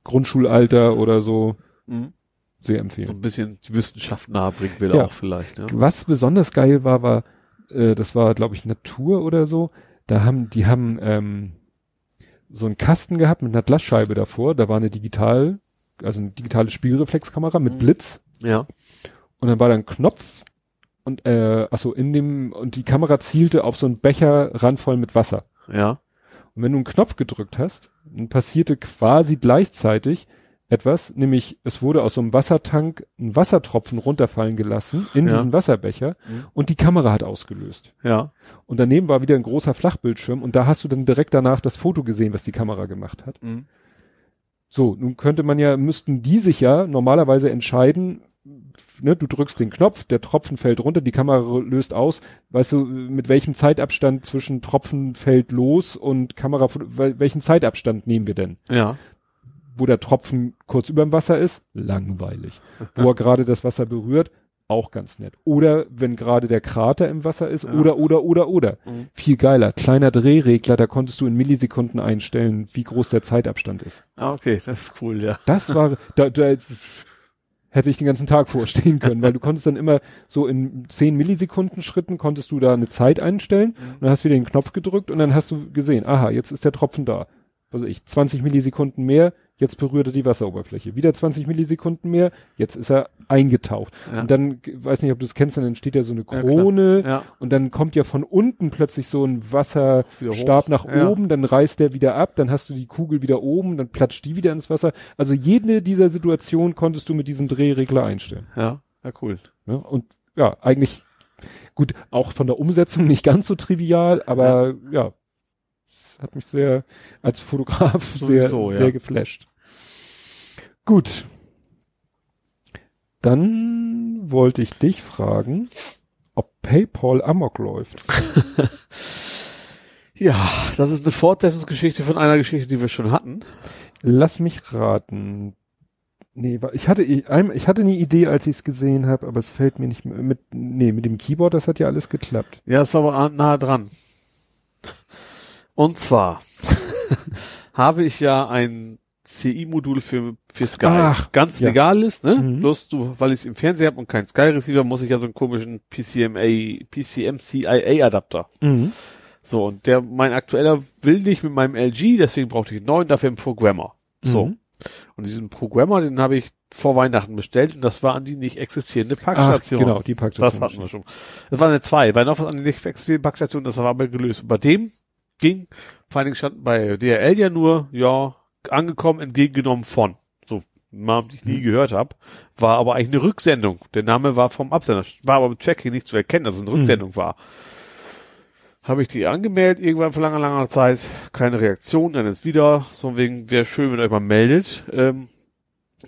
Grundschulalter oder so, Mhm. Sehr So empfehlen. ein bisschen die Wissenschaft nahebringen will Ja. auch vielleicht, ne? Was besonders geil war, war, äh, das war, glaube ich, Natur oder so. Da haben, die haben ähm, so einen Kasten gehabt mit einer Glasscheibe davor. Da war eine digital, also eine digitale Spielreflexkamera mit Mhm. Blitz. Ja. Und dann war da ein Knopf und äh, achso, in dem, und die Kamera zielte auf so einen Becher randvoll mit Wasser. Ja. Und wenn du einen Knopf gedrückt hast, dann passierte quasi gleichzeitig etwas, nämlich es wurde aus so einem Wassertank ein Wassertropfen runterfallen gelassen in Ja. diesen Wasserbecher Mhm. und die Kamera hat ausgelöst. Ja. Und daneben war wieder ein großer Flachbildschirm und da hast du dann direkt danach das Foto gesehen, was die Kamera gemacht hat. Mhm. So, nun könnte man ja, müssten die sich ja normalerweise entscheiden, ne, du drückst den Knopf, der Tropfen fällt runter, die Kamera löst aus, weißt du, mit welchem Zeitabstand zwischen Tropfen fällt los und Kamera, wel- welchen Zeitabstand nehmen wir denn? Ja. Wo der Tropfen kurz über dem Wasser ist, langweilig. Wo er gerade das Wasser berührt, auch ganz nett. Oder wenn gerade der Krater im Wasser ist, Ja. oder, oder, oder, oder. Mhm. Viel geiler. Kleiner Drehregler, da konntest du in Millisekunden einstellen, wie groß der Zeitabstand ist. Ah, okay, das ist cool, ja. Das war, da, da hätte ich den ganzen Tag vorstehen können, weil du konntest dann immer so in 10 Millisekunden Schritten konntest du da eine Zeit einstellen und dann hast du wieder den Knopf gedrückt und dann hast du gesehen, aha, jetzt ist der Tropfen da. Also ich, 20 Millisekunden mehr, jetzt berührt er die Wasseroberfläche. Wieder 20 Millisekunden mehr, jetzt ist er eingetaucht. Ja. Und dann, weiß nicht, ob du es kennst, dann entsteht ja so eine. Krone Ja. und dann kommt ja von unten plötzlich so ein Wasserstab nach Ja. oben, dann reißt der wieder ab, dann hast du die Kugel wieder oben, dann platscht die wieder ins Wasser. Also jede dieser Situationen konntest du mit diesem Drehregler einstellen. Ja. Ja, cool. Ne? Und ja, eigentlich gut, auch von der Umsetzung nicht ganz so trivial, aber ja, Das hat mich sehr, als Fotograf Sowieso, sehr, ja. sehr geflasht. Gut. Dann wollte ich dich fragen, ob PayPal Amok läuft. Ja, das ist eine Fortsetzungsgeschichte von einer Geschichte, die wir schon hatten. Lass mich raten. Nee, ich hatte, ich, hatte eine Idee, als ich es gesehen habe, aber es fällt mir nicht mehr mit, nee, mit dem Keyboard, das hat ja alles geklappt. Ja, es war aber nah dran. Und zwar habe ich ja ein CI-Modul für, für Sky. Ach, Ganz ja. legal ist, ne? Mhm. Bloß du, weil ich es im Fernseher habe und keinen Sky-Receiver, muss ich ja so einen komischen PCMA, PCM-CIA-Adapter. Mhm. So, und der, mein aktueller will nicht mit meinem LG, deswegen brauchte ich einen neuen, dafür einen Programmer. So. Mhm. Und diesen Programmer, den habe ich vor Weihnachten bestellt und das war an die nicht existierende Ach, Packstation. genau, die Das Packstation. hatten wir schon. Das waren ja zwei, weil noch was an die nicht existierende Packstation, das war aber gelöst. Und bei dem ging, vor allen Dingen stand bei DRL ja nur, ja, angekommen, entgegengenommen von. So, Namen, den ich nie Mhm. gehört habe, war aber eigentlich eine Rücksendung. Der Name war vom Absender, war aber mit Tracking nicht zu erkennen, dass es eine Mhm. Rücksendung war. Habe ich die angemeldet, irgendwann vor langer, langer Zeit, keine Reaktion, dann ist wieder, so wegen, wäre schön, wenn ihr euch mal meldet. Ähm,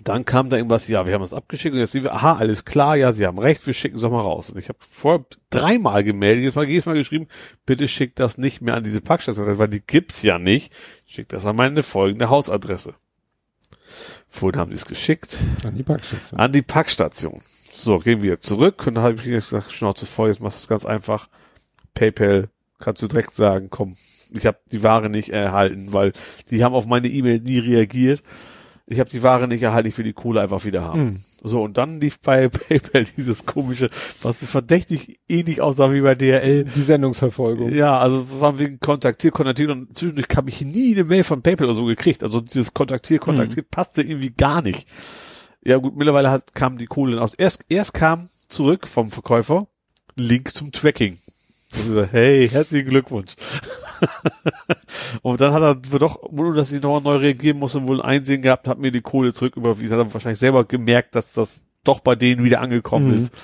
dann kam da irgendwas, ja, wir haben es abgeschickt und jetzt sehen wir, aha, alles klar, ja, sie haben recht, wir schicken es doch mal raus. Und ich habe vorher dreimal gemeldet, jetzt mal jedes Mal geschrieben, bitte schickt das nicht mehr an diese Packstation, weil die gibt's ja nicht. Schickt das an meine folgende Hausadresse. Vorhin haben die es geschickt An die Packstation. an die Packstation. So, gehen wir zurück und dann habe ich jetzt gesagt, Schnauze voll, jetzt machst du es ganz einfach. PayPal, kannst du direkt sagen, komm, ich habe die Ware nicht erhalten, weil die haben auf meine E-Mail nie reagiert. Ich habe die Ware nicht erhalten, ich will die Kohle einfach wieder haben. Mhm. So, und dann lief bei PayPal dieses komische, was verdächtig ähnlich aussah wie bei DRL. Die Sendungsverfolgung. Ja, also von wegen kontaktiert, kontaktiert und zwischendurch habe ich nie eine Mail von PayPal oder so gekriegt. Also dieses kontaktiert, kontaktiert passte irgendwie gar nicht. Ja gut, mittlerweile hat, kam die Kohle dann aus. Erst, erst kam zurück vom Verkäufer Link zum Tracking. So, hey, herzlichen Glückwunsch. und dann hat er doch, ohne dass ich nochmal neu reagieren musste, wohl einsehen gehabt, hat mir die Kohle zurück überwiesen, hat er wahrscheinlich selber gemerkt, dass das doch bei denen wieder angekommen Mhm. ist.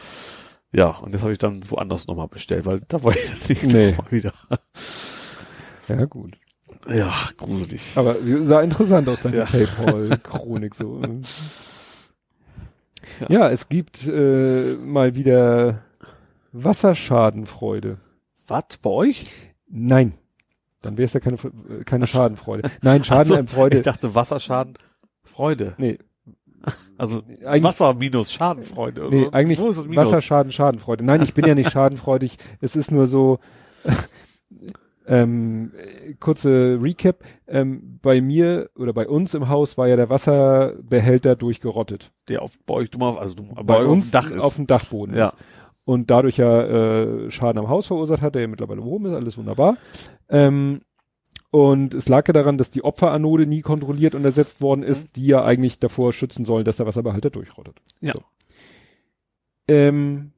Ja, und das habe ich dann woanders nochmal bestellt, weil da wollte ich nicht Nee. nochmal wieder. Ja, gut. Ja, gruselig. Aber sah interessant aus, deine Ja. PayPal-Chronik so. Ja. es gibt äh, mal wieder Wasserschadenfreude. Was, bei euch? Nein. Dann wäre es ja keine, äh, keine Schadenfreude. Nein, Ach so, Schadenfreude. Ich dachte Wasserschaden, Freude. nee, Also Eigentlich- Wasser minus Schadenfreude. oder? nee, eigentlich Wo ist das Minus? Wasserschaden, Schadenfreude. Nein, ich bin ja nicht schadenfreudig. Es ist nur so, ähm, äh, kurze Recap. Ähm, bei mir oder bei uns im Haus war ja der Wasserbehälter durchgerottet. Der auf bei euch, du mal, also du, bei euch uns auf dem Dach ist. auf dem Dachboden Ja. ist. Und dadurch ja äh, Schaden am Haus verursacht hat, der ja mittlerweile oben ist, alles wunderbar. Ähm, und es lag ja daran, dass die Opferanode nie kontrolliert und ersetzt worden ist, die ja eigentlich davor schützen sollen, dass der Wasserbehälter durchrottet. Ja. So. Ähm,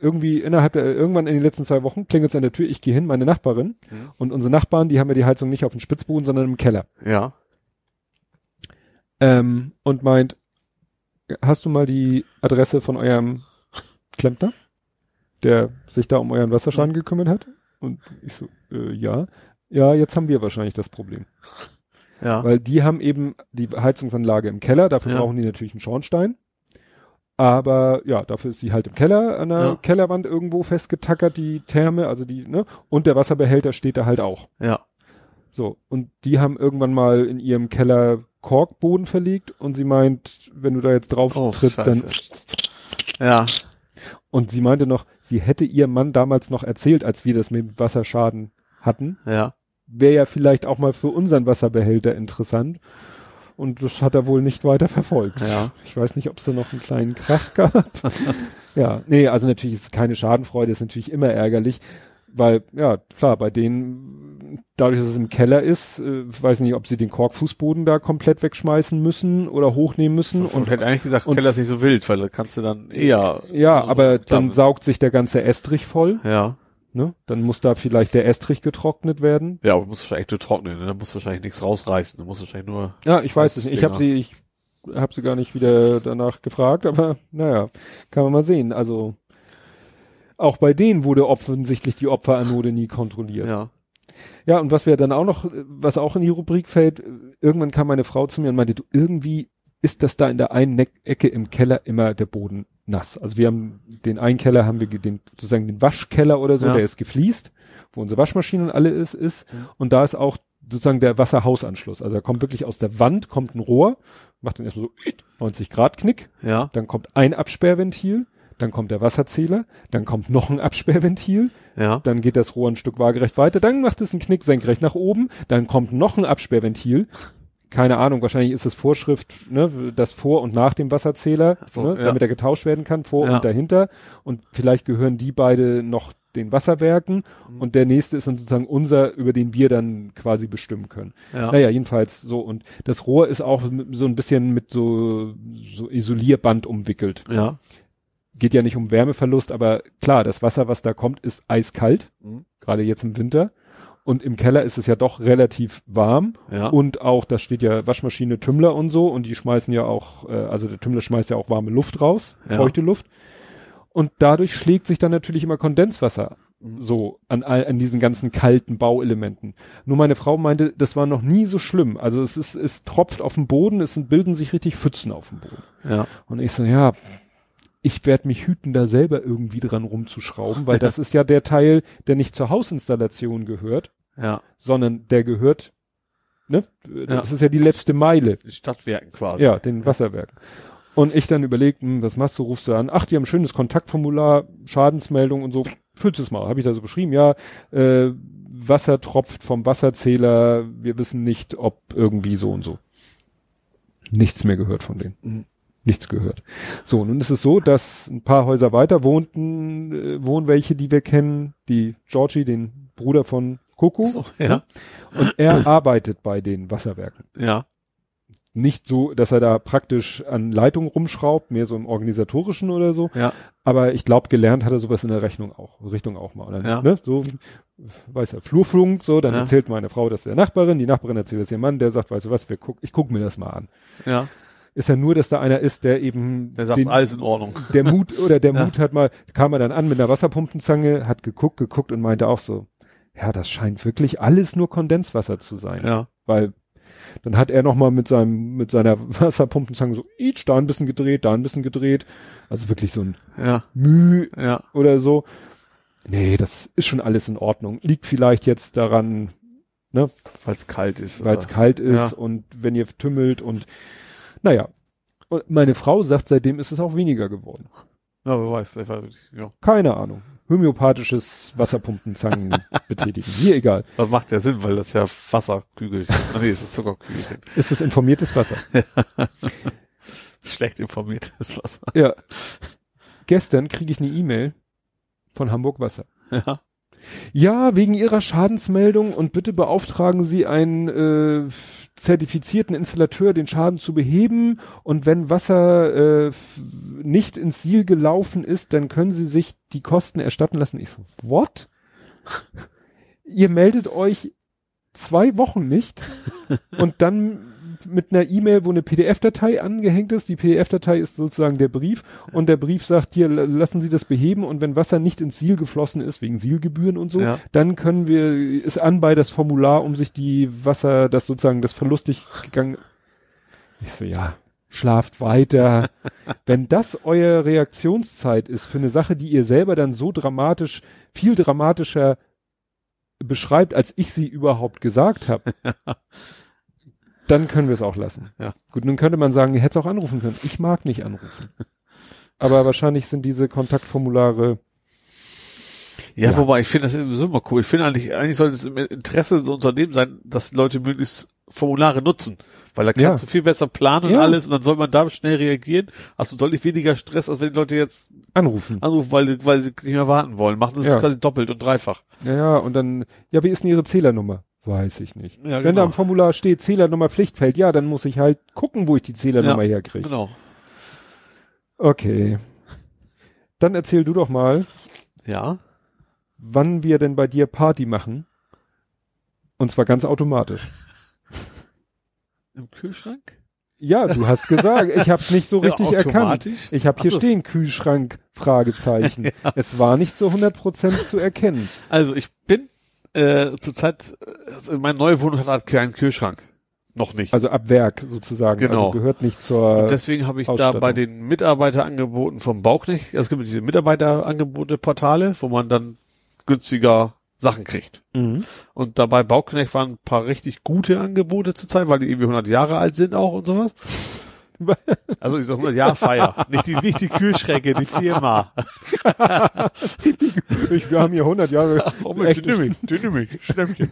irgendwie innerhalb der, irgendwann in den letzten zwei Wochen klingelt es an der Tür, ich gehe hin, meine Nachbarin Mhm. und unsere Nachbarn, die haben ja die Heizung nicht auf dem Spitzboden, sondern im Keller. Ja. Ähm, und meint, hast du mal die Adresse von eurem Klempner, der sich da um euren Wasserschaden gekümmert hat? Und ich so, äh, ja. Ja, jetzt haben wir wahrscheinlich das Problem. Ja. Weil die haben eben die Heizungsanlage im Keller, dafür Ja. brauchen die natürlich einen Schornstein. Aber ja, dafür ist die halt im Keller, an der Ja. Kellerwand irgendwo festgetackert, die Therme, also die, ne? Und der Wasserbehälter steht da halt auch. ja. So, und die haben irgendwann mal in ihrem Keller Korkboden verlegt und sie meint, wenn du da jetzt drauf Oh, trittst, dann. Scheiße. Ja. Und sie meinte noch, sie hätte ihr Mann damals noch erzählt, als wir das mit dem Wasserschaden hatten. Ja. Wäre ja vielleicht auch mal für unseren Wasserbehälter interessant. Und das hat er wohl nicht weiter verfolgt. Ja. Ich weiß nicht, ob es da noch einen kleinen Krach gab. ja, nee, also natürlich ist es keine Schadenfreude, ist natürlich immer ärgerlich, weil, ja, klar, bei denen, dadurch, dass es im Keller ist, äh, weiß nicht, ob sie den Korkfußboden da komplett wegschmeißen müssen oder hochnehmen müssen. Und, Und, hätte eigentlich gesagt, und- Keller ist nicht so wild, weil da kannst du dann eher. ja, aber dann saugt sich der ganze Estrich voll, Ja. ne? Dann muss da vielleicht der Estrich getrocknet werden. Ja, aber du musst wahrscheinlich nur trocknen, ne? Da musst du wahrscheinlich nichts rausreißen. Du musst wahrscheinlich nur. Ja, ich weiß es nicht. Ich habe sie, ich habe sie gar nicht wieder danach gefragt, aber naja, kann man mal sehen. Also auch bei denen wurde offensichtlich die Opferanode nie kontrolliert. Ja. Ja, und was wir dann auch noch, was auch in die Rubrik fällt, irgendwann kam meine Frau zu mir und meinte, du, irgendwie ist das da in der einen Ecke im Keller immer der Boden nass. Also wir haben den einen Keller haben wir den sozusagen den Waschkeller oder so, Ja. der ist gefliest, wo unsere Waschmaschine und alle ist, ist. Mhm. Und da ist auch sozusagen der Wasserhausanschluss. Also da kommt wirklich aus der Wand kommt ein Rohr, macht dann erstmal so 90 Grad Knick, Ja. dann kommt ein Absperrventil, dann kommt der Wasserzähler, dann kommt noch ein Absperrventil, Ja. dann geht das Rohr ein Stück waagerecht weiter, dann macht es einen Knick senkrecht nach oben, dann kommt noch ein Absperrventil. Keine Ahnung, wahrscheinlich ist es Vorschrift, ne, das vor und nach dem Wasserzähler, so, ne, ja. damit er getauscht werden kann, vor Ja. und dahinter. Und vielleicht gehören die beide noch den Wasserwerken Mhm. und der nächste ist dann sozusagen unser, über den wir dann quasi bestimmen können. Ja. Naja, jedenfalls so. Und das Rohr ist auch so ein bisschen mit so, so Isolierband umwickelt. Ja. Geht ja nicht um Wärmeverlust, aber klar, das Wasser, was da kommt, ist eiskalt, Mhm. gerade jetzt im Winter. Und im Keller ist es ja doch relativ warm. Ja. Und auch, da steht ja Waschmaschine Tümmler und so. Und die schmeißen ja auch, äh, also der Tümmler schmeißt ja auch warme Luft raus, Ja. feuchte Luft. Und dadurch schlägt sich dann natürlich immer Kondenswasser Mhm. so an, all- an diesen ganzen kalten Bauelementen. Nur meine Frau meinte, das war noch nie so schlimm. Also es ist, es tropft auf dem Boden, es bilden sich richtig Pfützen auf dem Boden. Ja. Und ich so, ja, ich werde mich hüten, da selber irgendwie dran rumzuschrauben, weil das ist ja der Teil, der nicht zur Hausinstallation gehört, Ja. sondern der gehört, ne? Das ist ja die letzte Meile. Stadtwerken quasi. Ja, den Wasserwerken. Und ich dann überlegt, hm, was machst du, rufst du an? Ach, die haben ein schönes Kontaktformular, Schadensmeldung und so. Füllst es mal. Habe ich da so beschrieben, ja, äh, Wasser tropft vom Wasserzähler, wir wissen nicht, ob irgendwie so und so. Nichts mehr gehört von denen. Mhm. Nichts gehört. So, nun ist es so, dass ein paar Häuser weiter wohnten, äh, wohnen welche, die wir kennen, die Georgie, den Bruder von Coco. So, ja. Und er arbeitet bei den Wasserwerken Ja. nicht so, dass er da praktisch an Leitungen rumschraubt, mehr so im organisatorischen oder so. Ja. Aber ich glaube, gelernt hat er sowas in der Rechnung auch, Richtung auch mal. Oder, Ja. ne? So, weiß er, Flurfunk, so, dann Ja. erzählt meine Frau das der Nachbarin, die Nachbarin erzählt das ihrem Mann, der sagt, weißt du was, wir guck, ich guck mir das mal an. Ja. Ist ja nur, dass da einer ist, der eben Der sagt, den, alles in Ordnung. der Mut oder der Ja. Mut hat mal, kam er dann an mit einer Wasserpumpenzange, hat geguckt, geguckt und meinte auch so, ja, das scheint wirklich alles nur Kondenswasser zu sein Ja. weil dann hat er noch mal mit seinem mit seiner Wasserpumpenzange so each da ein bisschen gedreht, da ein bisschen gedreht, also wirklich so ein Ja. Müh Ja. oder so. Nee, das ist schon alles in Ordnung. Liegt vielleicht jetzt daran, ne, Weil es kalt ist. weil es kalt ist Ja. und wenn ihr tümmelt und naja. Und meine Frau sagt, seitdem ist es auch weniger geworden. Ja, wer weiß, vielleicht war ja. Keine Ahnung. Homöopathisches Wasserpumpenzangen betätigen. Mir egal. Das macht ja Sinn, weil das ja Wasserkügelchen. Ah, nee, das ist Zuckerkügelchen. Ist es informiertes Wasser? Schlecht informiertes Wasser. Ja. Gestern kriege ich eine E-Mail von Hamburg Wasser. Ja. Ja, wegen Ihrer Schadensmeldung und bitte beauftragen Sie einen äh, zertifizierten Installateur, den Schaden zu beheben. Und wenn Wasser äh, nicht ins Siel gelaufen ist, dann können Sie sich die Kosten erstatten lassen. Ich so, what? Ihr meldet euch zwei Wochen nicht und dann mit einer E-Mail, wo eine PDF-Datei angehängt ist. Die PDF-Datei ist sozusagen der Brief und der Brief sagt hier, la- lassen Sie das beheben und wenn Wasser nicht ins Siel geflossen ist, wegen Sielgebühren und so, Ja. dann können wir, ist an bei das Formular, um sich die Wasser, das sozusagen das verlustig gegangen. Ich so, ja, schlaft weiter. wenn das eure Reaktionszeit ist für eine Sache, die ihr selber dann so dramatisch, viel dramatischer beschreibt, als ich sie überhaupt gesagt habe, dann können wir es auch lassen. Ja. Gut, nun könnte man sagen, ihr hättet auch anrufen können. Ich mag nicht anrufen. Aber wahrscheinlich sind diese Kontaktformulare, Ja, Ja. wobei, ich finde das sowieso immer cool. Ich finde eigentlich, eigentlich sollte es im Interesse des Unternehmens sein, dass Leute möglichst Formulare nutzen. Weil da kannst Ja. du viel besser planen und Ja. alles und dann soll man da schnell reagieren. Hast du deutlich weniger Stress, als wenn die Leute jetzt anrufen. anrufen, weil, weil sie nicht mehr warten wollen. Machen das quasi doppelt und dreifach. Ja, ja, und dann, ja, wie ist denn Ihre Zählernummer? Weiß ich nicht. Ja, Wenn da genau. im Formular steht Zählernummer Pflichtfeld, ja, dann muss ich halt gucken, wo ich die Zählernummer Ja, herkriege. Genau. Okay. Dann erzähl du doch mal, Ja. wann wir denn bei dir Party machen. Und zwar ganz automatisch. Im Kühlschrank? Ja, du hast gesagt, ich habe es nicht so richtig Ja, erkannt. Ich habe hier so. stehen Kühlschrank Fragezeichen. Es war nicht so 100% zu erkennen. Also ich bin äh, zurzeit, also meine neue Wohnung hat halt keinen Kühlschrank. Noch nicht. Also ab Werk sozusagen. Genau. Also gehört nicht zur. Und deswegen habe ich da bei den Mitarbeiterangeboten vom Bauknecht, es gibt diese Mitarbeiterangebote Portale, wo man dann günstiger Sachen kriegt. Mhm. Und dabei Bauknecht waren ein paar richtig gute Angebote zurzeit, weil die irgendwie 100 Jahre alt sind auch und sowas. Also ich sag 100 Jahre Feier. nicht die, nicht die Kühlschränke, die Firma. Ich, wir haben hier 100 Jahre. Oh, Dynamik, Dynamik, Schnäppchen.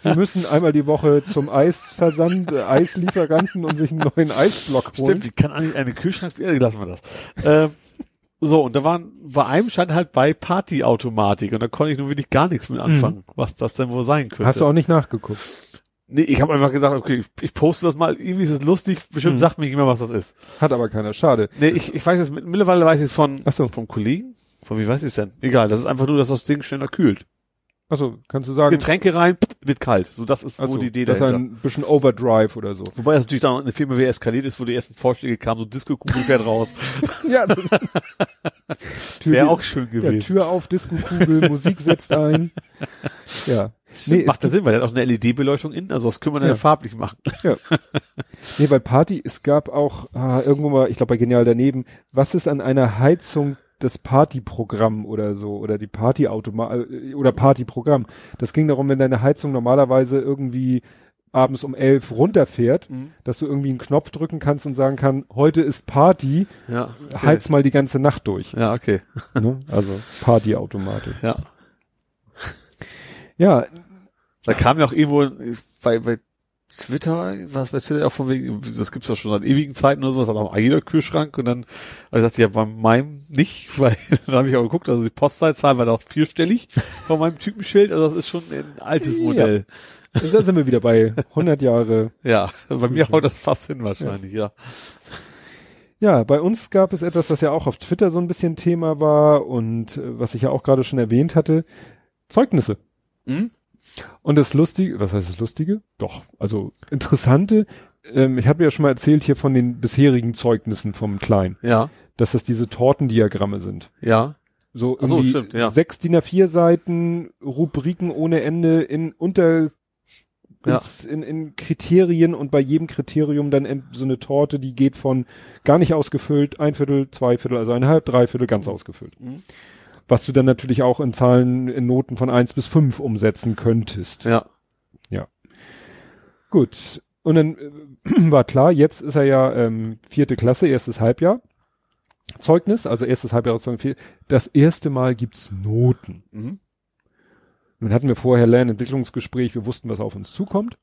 Sie müssen einmal die Woche zum Eisversand, äh, Eislieferanten und sich einen neuen Eisblock holen. Stimmt, wie kann eigentlich eine Kühlschrank, ja, lassen wir das. Ähm, so, und da waren, bei einem stand halt bei Partyautomatik und da konnte ich nun wirklich gar nichts mit anfangen, was das denn wohl sein könnte. Mhm. Hast du auch nicht nachgeguckt? Nee, ich habe einfach gesagt, okay, ich, poste das mal, irgendwie ist es lustig, bestimmt Mhm. sagt mir mehr, was das ist. Hat aber keiner. Schade. Nee, ich, ich weiß jetzt, mittlerweile weiß ich es von, Ach so. vom Kollegen, von wie weiß ich es denn? Egal, das ist einfach nur, dass das Ding schneller kühlt. Achso, kannst du sagen. Getränke rein, wird kalt. So, das ist Ach wohl so, die Idee dass dahinter. ein bisschen Overdrive oder so. Wobei das natürlich dann eine Firma wie eskaliert ist, wo die ersten Vorschläge kamen, so Disco-Kugel fährt raus. Ja, das Wäre auch schön ja, gewesen. Tür auf, Disco-Kugel, Musik setzt ein. Ja. Nee, Macht das Sinn, weil der hat auch eine LED-Beleuchtung innen, also das können wir dann Ja. ja farblich machen. Nee, bei Party, es gab auch ah, irgendwo mal, ich glaube bei Genial daneben, was ist an einer Heizung das Partyprogramm oder so oder die Partyautomat oder Partyprogramm. Das ging darum, wenn deine Heizung normalerweise irgendwie abends um elf runterfährt, Mhm. dass du irgendwie einen Knopf drücken kannst und sagen kann, heute ist Party, Ja. heiz mal die ganze Nacht durch. Ja, okay. Ne? Also Partyautomatik. Ja. Ja, Da kam ja auch irgendwo bei, bei Twitter, was bei Twitter auch von wegen, das gibt's doch schon seit ewigen Zeiten oder sowas, hat auch jeder Kühlschrank und dann, also ich dachte, ja, bei meinem nicht, weil dann habe ich auch geguckt, also die Postleitzahl war da auch vierstellig von meinem Typenschild, also das ist schon ein altes Ja. Modell. da sind wir wieder bei 100 Jahre. Ja, bei mir haut das fast hin wahrscheinlich, ja. Ja, bei uns gab es etwas, was ja auch auf Twitter so ein bisschen Thema war und äh, was ich ja auch gerade schon erwähnt hatte, Zeugnisse. Mhm. Und das Lustige, was heißt das Lustige? Doch, also interessante, ähm, ich habe ja schon mal erzählt hier von den bisherigen Zeugnissen vom Klein, Ja, dass das diese Tortendiagramme sind. ja, So, so, stimmt, ja. sechs DIN A4 Seiten, Rubriken ohne Ende in unter Ja. in, in Kriterien und bei jedem Kriterium dann so eine Torte, die geht von gar nicht ausgefüllt, ein Viertel, zwei Viertel, also eineinhalb, drei Viertel ganz ausgefüllt. Mhm. Was du dann natürlich auch in Zahlen, in Noten von eins bis fünf umsetzen könntest. ja. Gut. Und dann äh, war klar, jetzt ist er ja ähm, vierte Klasse, erstes Halbjahr. Zeugnis, also erstes Halbjahr, vier- das erste Mal gibt's Noten. Mhm. Nun hatten wir vorher Lernentwicklungsgespräch, wir wussten, was auf uns zukommt.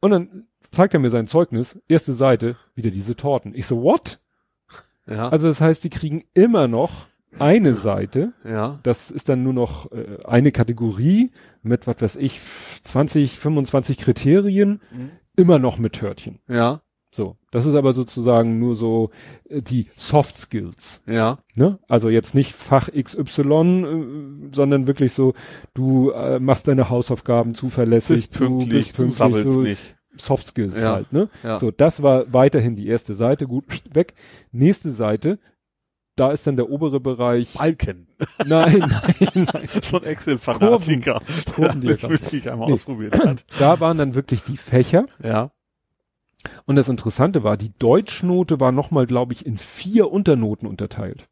Und dann zeigt er mir sein Zeugnis, erste Seite, wieder diese Torten. Ich so, what? Ja, Also das heißt, die kriegen immer noch eine Seite. ja, Das ist dann nur noch äh, eine Kategorie mit, was weiß ich, 20, 25 Kriterien, Mhm. immer noch mit Törtchen. ja, So, das ist aber sozusagen nur so äh, die Soft Skills. ja, Ne? Also jetzt nicht Fach XY, äh, sondern wirklich so, du äh, machst deine Hausaufgaben zuverlässig, bist pünktlich, du bist du pünktlich, sabbelst so nicht. Soft Skills Ja, halt, ne? ja. So, das war weiterhin die erste Seite, gut, weg. Nächste Seite, da ist dann der obere Bereich. Balken. Nein, nein, nein. so ein Excel-Fanatiker, der wirklich einmal Nee. ausprobiert hat. Da waren dann wirklich die Fächer. Ja, Und das Interessante war, die Deutschnote war nochmal, glaube ich, in vier Unternoten unterteilt.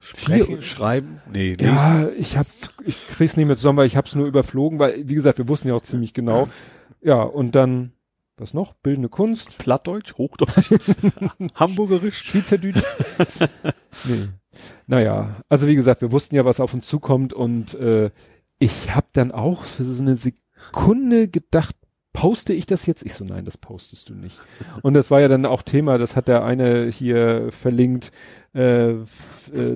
Sprechen, schreiben, nee, lesen. Ja, ich hab, ich krieg's nicht mehr zusammen, weil ich hab's nur überflogen, weil, wie gesagt, wir wussten ja auch ziemlich genau. Ja, und dann, was noch? Bildende Kunst, Plattdeutsch, Hochdeutsch, Hamburgerisch. Schweizerdeutsch. nee. Naja, also wie gesagt, wir wussten ja, was auf uns zukommt und äh, ich hab dann auch für so eine Sekunde gedacht, poste ich das jetzt? Ich so, nein, das postest du nicht. Und das war ja dann auch Thema, das hat der eine hier verlinkt, äh, äh,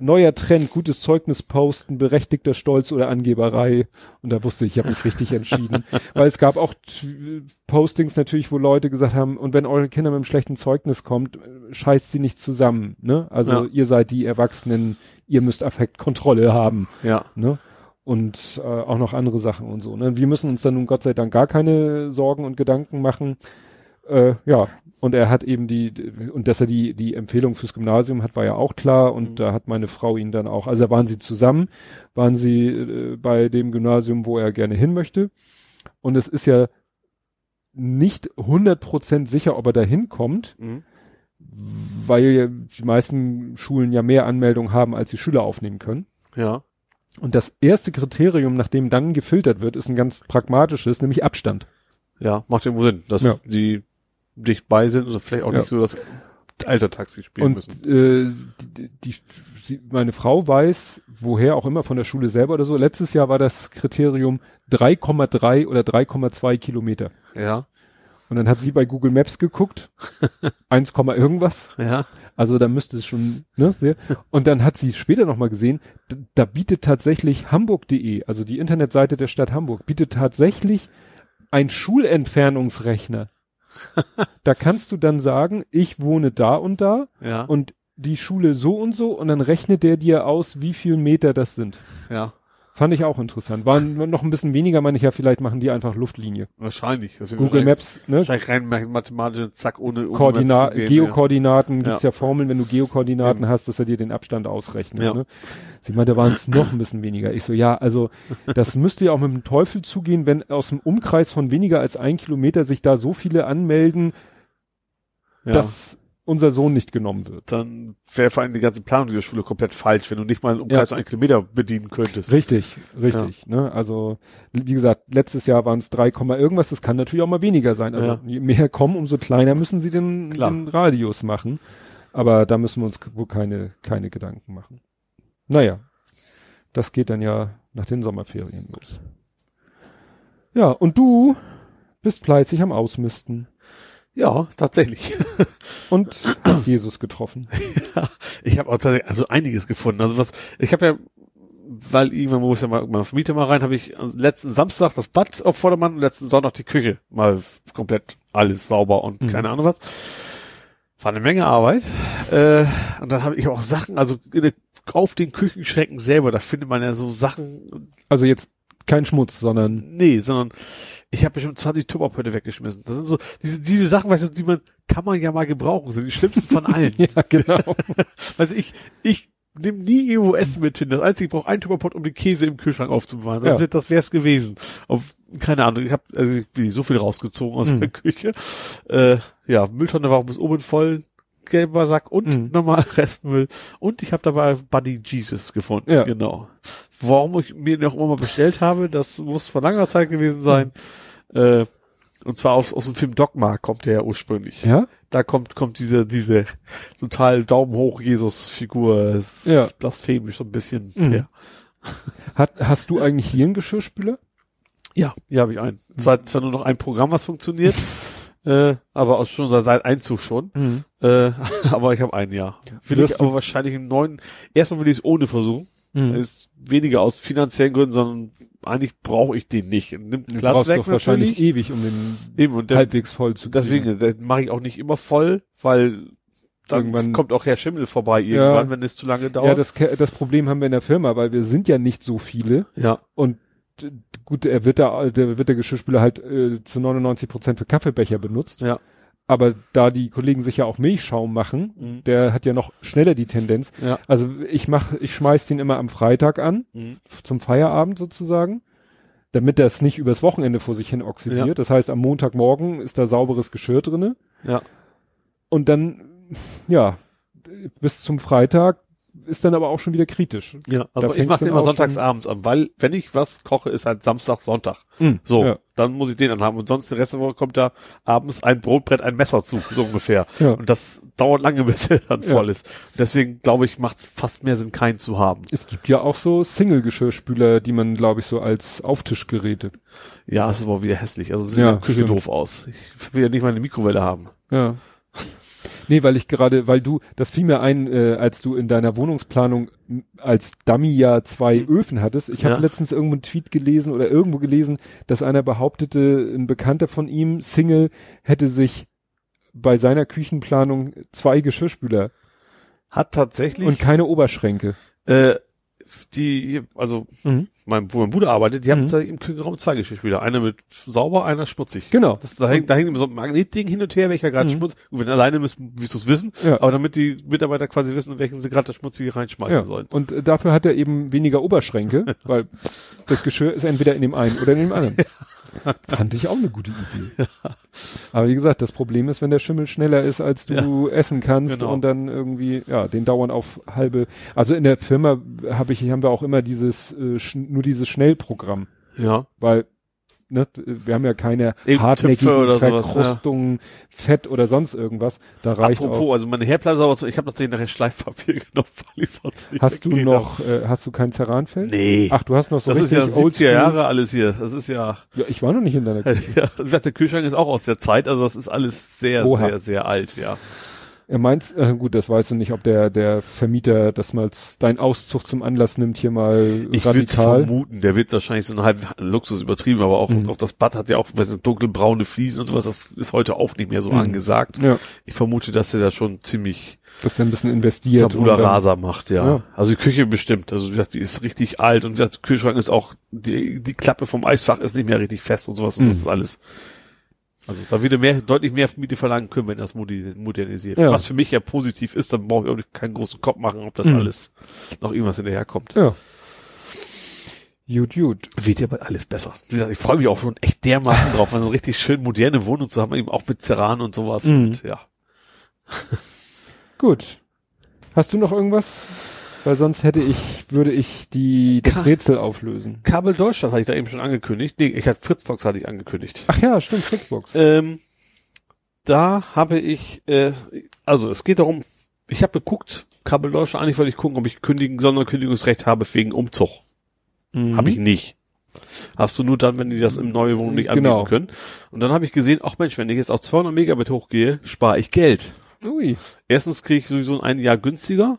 neuer Trend, gutes Zeugnis posten, berechtigter Stolz oder Angeberei. Und da wusste ich, ich habe mich richtig entschieden. Weil es gab auch Postings natürlich, wo Leute gesagt haben, und wenn eure Kinder mit einem schlechten Zeugnis kommt, scheißt sie nicht zusammen. Ne? Also Ja. ihr seid die Erwachsenen, ihr müsst Affektkontrolle haben. Ja, Ne? Und äh, auch noch andere Sachen und so. Ne? Wir müssen uns dann nun Gott sei Dank gar keine Sorgen und Gedanken machen. Äh, ja, Und er hat eben die, und dass er die, die Empfehlung fürs Gymnasium hat, war ja auch klar. Und Mhm. da hat meine Frau ihn dann auch, also da waren sie zusammen, waren sie äh, bei dem Gymnasium, wo er gerne hin möchte. Und es ist ja nicht 100% sicher, ob er da hinkommt, Mhm. weil die meisten Schulen ja mehr Anmeldungen haben, als die Schüler aufnehmen können. Ja. Und das erste Kriterium, nach dem dann gefiltert wird, ist ein ganz pragmatisches, nämlich Abstand. Ja, macht irgendwo Sinn, dass Ja. die dicht bei sind und vielleicht auch Ja. nicht so das Altertaxi spielen Und müssen. äh, die, die, sie, meine Frau weiß, woher auch immer von der Schule selber oder so. Letztes Jahr war das Kriterium 3,3 oder 3,2 Kilometer. Ja. Und dann hat sie bei Google Maps geguckt, 1, Komma irgendwas. Ja. Also da müsste es schon, ne, sehr. Und dann hat sie später nochmal gesehen, da bietet tatsächlich hamburg.de, also die Internetseite der Stadt Hamburg, bietet tatsächlich ein Schulentfernungsrechner. da kannst du dann sagen, ich wohne da und da Ja. und die Schule so und so und dann rechnet der dir aus, wie viel Meter das sind. ja. Fand ich auch interessant. Waren noch ein bisschen weniger, meine ich ja, vielleicht machen die einfach Luftlinie. Wahrscheinlich. Google Maps, ne? Wahrscheinlich rein mathematische Zack, ohne, ohne Koordina gehen, Geokoordinaten, Ja. gibt's ja Formeln, wenn du Geokoordinaten hast, dass er dir den Abstand ausrechnet. Ja. Ne? Sie meinte, da waren es noch ein bisschen weniger. Ich so, ja, also das müsste ja auch mit dem Teufel zugehen, wenn aus dem Umkreis von weniger als ein Kilometer sich da so viele anmelden, Ja. dass unser Sohn nicht genommen wird. dann wäre vor allem die ganze Planung dieser Schule komplett falsch, wenn du nicht mal einen Umkreis Ja. von einem Kilometer bedienen könntest. Richtig, richtig. Ne? Also wie gesagt, letztes Jahr waren es 3, Komma irgendwas. Das kann natürlich auch mal weniger sein. Also Ja. je mehr kommen, umso kleiner müssen sie den, den Radius machen. Aber da müssen wir uns wohl keine keine Gedanken machen. Naja, das geht dann ja nach den Sommerferien los. Ja, und du bist fleißig am Ausmisten Ja, tatsächlich. und hast Jesus getroffen. Ich habe auch tatsächlich also einiges gefunden. Also was, ich habe ja, weil irgendwann muss ja mal meine Vermieter mal rein, habe ich letzten Samstag das Bad auf Vordermann und letzten Sonntag die Küche mal komplett alles sauber und Mhm. keine Ahnung was. War eine Menge Arbeit. Äh, und dann habe ich auch Sachen, also der- auf den Küchenschränken selber, da findet man ja so Sachen, Also jetzt kein Schmutz, sondern nee, sondern ich habe bestimmt 20 Tupperpötte weggeschmissen. Das sind so diese diese Sachen, weißt du, die man kann man ja mal gebrauchen, sind die schlimmsten von allen. ja genau. Also ich, ich nehme nie irgendwo Essen mit hin. Das Einzige, ich brauche einen Tupperpot, um den Käse im Kühlschrank aufzubewahren. Das, Ja. das wär's gewesen. Auf, keine Ahnung, ich habe also ich bin so viel rausgezogen aus Mhm. der Küche. Äh, ja, Mülltonne war auch bis oben voll, gelber Sack und Mhm. normal Restmüll. Und ich habe dabei Buddy Jesus gefunden. Ja. Genau. Warum ich mir noch immer mal bestellt habe, das muss vor langer Zeit gewesen sein. Äh, und zwar aus, aus dem Film Dogma kommt der ja ursprünglich Ja? da kommt, kommt diese, diese total Daumen hoch Jesus-Figur. Ja. blasphemisch so ein bisschen. Mhm. Ja. Hat, hast du eigentlich hier einen Geschirrspüler? ja, hier habe ich einen. Zwar, zwar nur noch ein Programm, was funktioniert, äh, aber auch schon seit- Einzug schon. Äh, aber ich habe einen, ja. Will ich aber wahrscheinlich im neuen, erstmal will ich es ohne versuchen. Mhm. Ist weniger aus finanziellen Gründen, sondern eigentlich brauche ich den nicht. Nimmt Du Platz brauchst weg doch wahrscheinlich natürlich. ewig, um den Eben, und der, halbwegs voll zu kriegen. deswegen, das mache ich auch nicht immer voll, weil dann Irgendwann- kommt auch Herr Schimmel vorbei irgendwann, Ja. wenn es zu lange dauert. Ja, das, das Problem haben wir in der Firma, weil wir sind ja nicht so viele ja. und äh, gut, er wird da, der wird der Geschirrspüler halt äh, zu 99 Prozent für Kaffeebecher benutzt. Ja. Aber da die Kollegen sich ja auch Milchschaum machen, Mhm. der hat ja noch schneller die Tendenz. Ja. Also ich mach, ich schmeiß den immer am Freitag an, Mhm. zum Feierabend sozusagen, damit das nicht übers Wochenende vor sich hin oxidiert. Ja. Das heißt, am Montagmorgen ist da sauberes Geschirr drinne. Ja. Und dann, ja, bis zum Freitag ist dann aber auch schon wieder kritisch. Ja, aber ich mache dann den immer auch sonntags schon- abends an, weil wenn ich was koche, ist halt Samstag, Sonntag. Mhm. So, Ja. dann muss ich den anhaben. Und sonst den Rest der Woche kommt da abends ein Brotbrett, ein Messer zu, so ungefähr. Ja. Und das dauert lange, bis er dann Ja. voll ist. Deswegen glaube ich, macht es fast mehr Sinn, keinen zu haben. Es gibt ja auch so Single-Geschirrspüler, die man, glaube ich, so als Auftischgeräte. Ja, ist aber wieder hässlich. Also sieht Ja, in der Küche stimmt. doof aus. Ich will ja nicht mal eine Mikrowelle haben. Ja. Nee, weil ich gerade, weil du, das fiel mir ein, äh, als du in deiner Wohnungsplanung als Dummy ja zwei Öfen hattest. Ich habe Ja. letztens irgendwo einen Tweet gelesen oder irgendwo gelesen, dass einer behauptete, ein Bekannter von ihm, Single, hätte sich bei seiner Küchenplanung zwei Geschirrspüler Hat tatsächlich und keine Oberschränke. äh, die, also Mhm. mein, wo mein Bruder arbeitet, die haben Mhm. da im Küchenraum zwei Geschirrspüler. Einer mit sauber, einer schmutzig. Genau. Das, da hängt, da hängt immer so ein Magnetding hin und her, welcher gerade Mhm. Schmutz. Gut, wenn alleine bist, wirst du es wissen. Ja. Aber damit die Mitarbeiter quasi wissen, welchen sie gerade das Schmutzige reinschmeißen Ja. sollen. Und äh, dafür hat er eben weniger Oberschränke, weil das Geschirr ist entweder in dem einen oder in dem anderen. Fand ich auch eine gute Idee. Aber wie gesagt, das Problem ist, wenn der Schimmel schneller ist, als du essen kannst Genau. und dann irgendwie, ja, den dauern auf halbe. Also in der Firma habe ich, haben wir auch immer dieses, äh, nur dieses Schnellprogramm, Ja. weil ne, wir haben ja keine Eben hartnäckigen Tüpfe oder sowas, ja. Verkrustungen, Fett oder sonst irgendwas. Da reicht Apropos, auch. also meine Herdplatte sauber ich habe tatsächlich nachher Schleifpapier genommen, weil ich sonst nicht Hast du noch, äh, hast du kein Ceranfeld? hab. Nee. Ach, du hast noch so das ist ja richtig 70er oldschool- Jahre alles hier. Das ist ja, Ja, ich war noch nicht in deiner Küche. ja, der Kühlschrank ist auch aus der Zeit, also das ist alles sehr, Oha. sehr, sehr alt, ja. Er meint, äh, gut, das weißt du nicht, ob der, der Vermieter das mal dein Auszug zum Anlass nimmt, hier mal Ich würde radikal. vermuten, der wird wahrscheinlich so ein halb Luxus übertrieben, aber auch, Mhm. auch das Bad hat ja auch weiß nicht, dunkelbraune Fliesen und sowas, das ist heute auch nicht mehr so Mhm. angesagt. Ja, Ich vermute, dass er da schon ziemlich dass er ein bisschen investiert. Tabula dann- rasa macht, ja. Ja. Also die Küche bestimmt. Also wie gesagt, die ist richtig alt und wie gesagt, der Kühlschrank ist auch, die, die Klappe vom Eisfach ist nicht mehr richtig fest und sowas. Das Mhm. ist alles. Also da würde mehr, deutlich mehr Miete verlangen können, wenn das modernisiert. Ja. Was für mich ja positiv ist, dann brauche ich auch nicht- keinen großen Kopf machen, ob das Mhm. alles noch irgendwas hinterherkommt. Ja. Gut, gut. Wird ja bald alles besser. Ich freue mich auch schon echt dermaßen drauf, eine richtig schön moderne Wohnung zu haben, eben auch mit Ceran und sowas. Mhm. Und, ja. Gut. Hast du noch irgendwas? Weil sonst hätte ich, würde ich die, das Ka- Rätsel auflösen. Kabel Deutschland hatte ich da eben schon angekündigt. Nee, ich hatte Fritzbox hatte ich angekündigt. Ach ja, stimmt, Fritzbox. Ähm, da habe ich, äh, also es geht darum, ich habe geguckt, Kabel Deutschland, eigentlich wollte ich gucken, ob ich kündigen, Sonderkündigungsrecht habe wegen Umzug. Mhm. Habe ich nicht. Hast du nur dann, wenn die das im neue Wohnung nicht anbieten Genau. können. Und dann habe ich gesehen, ach Mensch, wenn ich jetzt auf 200 Megabit hochgehe, spare ich Geld. Ui. Erstens kriege ich sowieso ein Jahr günstiger.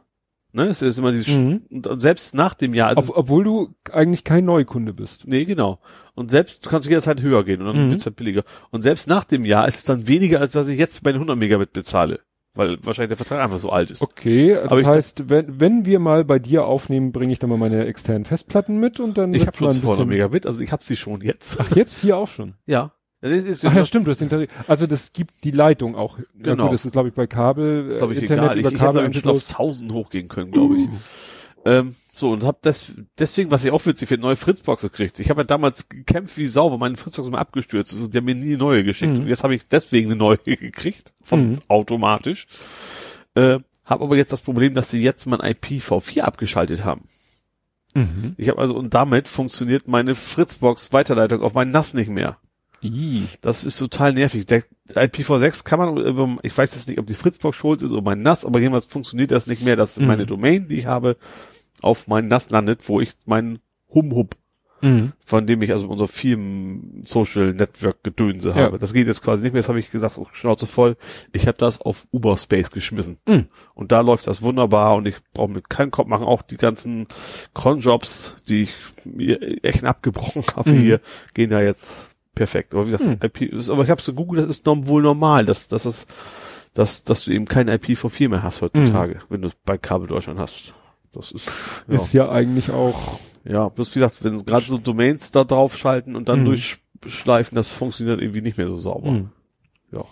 Ne, es ist immer dieses, Mhm. und selbst nach dem Jahr, also Ob, obwohl du eigentlich kein Neukunde bist. Nee, genau. Und selbst, du kannst jederzeit höher gehen und dann Mhm. wird's halt billiger. Und selbst nach dem Jahr ist es dann weniger, als was ich jetzt bei den 100 Megabit bezahle. Weil wahrscheinlich der Vertrag einfach so alt ist. Okay, das Aber heißt, wenn, wenn wir mal bei dir aufnehmen, bringe ich dann mal meine externen Festplatten mit und dann Ich habe schon mal ein 200 bisschen- Megabit, also ich habe sie schon jetzt. Ach, jetzt hier auch schon. Ja. Das ist, Ach ja, stimmt, du hast den Tarif. Also das gibt die Leitung auch. Ja, Genau. gut, das ist glaube ich bei Kabel, ist, glaube ich, äh, Internet egal. Ich, über ich hätte damit bis auf Kabelanschluss. 1000 hochgehen können, glaube ich. Ähm, so, und hab das, deswegen, was ich auch witzig finde, neue Fritzbox gekriegt. Ich habe ja damals gekämpft wie Sau, weil meine Fritzbox immer abgestürzt ist und der hat mir nie eine neue geschickt. Mhm. Und jetzt habe ich deswegen eine neue gekriegt, von Mhm. automatisch. Äh, habe aber jetzt das Problem, dass sie jetzt mein IPv4 abgeschaltet haben. Mhm. Ich habe also, und damit funktioniert meine Fritzbox Weiterleitung auf mein NAS nicht mehr. I. Das ist total nervig. Der IPv6 kann man, über- ich weiß jetzt nicht, ob die Fritzbox schuld ist oder mein NAS, aber jedenfalls funktioniert das nicht mehr, dass Mhm. meine Domain, die ich habe, auf mein NAS landet, wo ich meinen Hum-Hub, Mhm. von dem ich also unser Firmen Social Network Gedönse Ja. habe. Das geht jetzt quasi nicht mehr. Jetzt habe ich gesagt, oh, Schnauze voll. Ich habe das auf Uberspace geschmissen. Mhm. Und da läuft das wunderbar und ich brauche mir keinen Kopf machen. Auch die ganzen Cronjobs, die ich mir echt abgebrochen habe Mhm. hier, gehen da jetzt perfekt. Aber wie gesagt, Mhm. IP ist, aber ich habe so gegoogelt, das ist wohl normal, dass, dass es, dass, dass du eben kein IPv4 mehr hast heutzutage, Mhm. wenn du es bei Kabel Deutschland hast. Das ist, ja. Ist ja eigentlich auch. Ja, bloß wie gesagt, wenn gerade so Domains da drauf schalten und dann Mhm. durchschleifen, das funktioniert irgendwie nicht mehr so sauber. Mhm. Ja.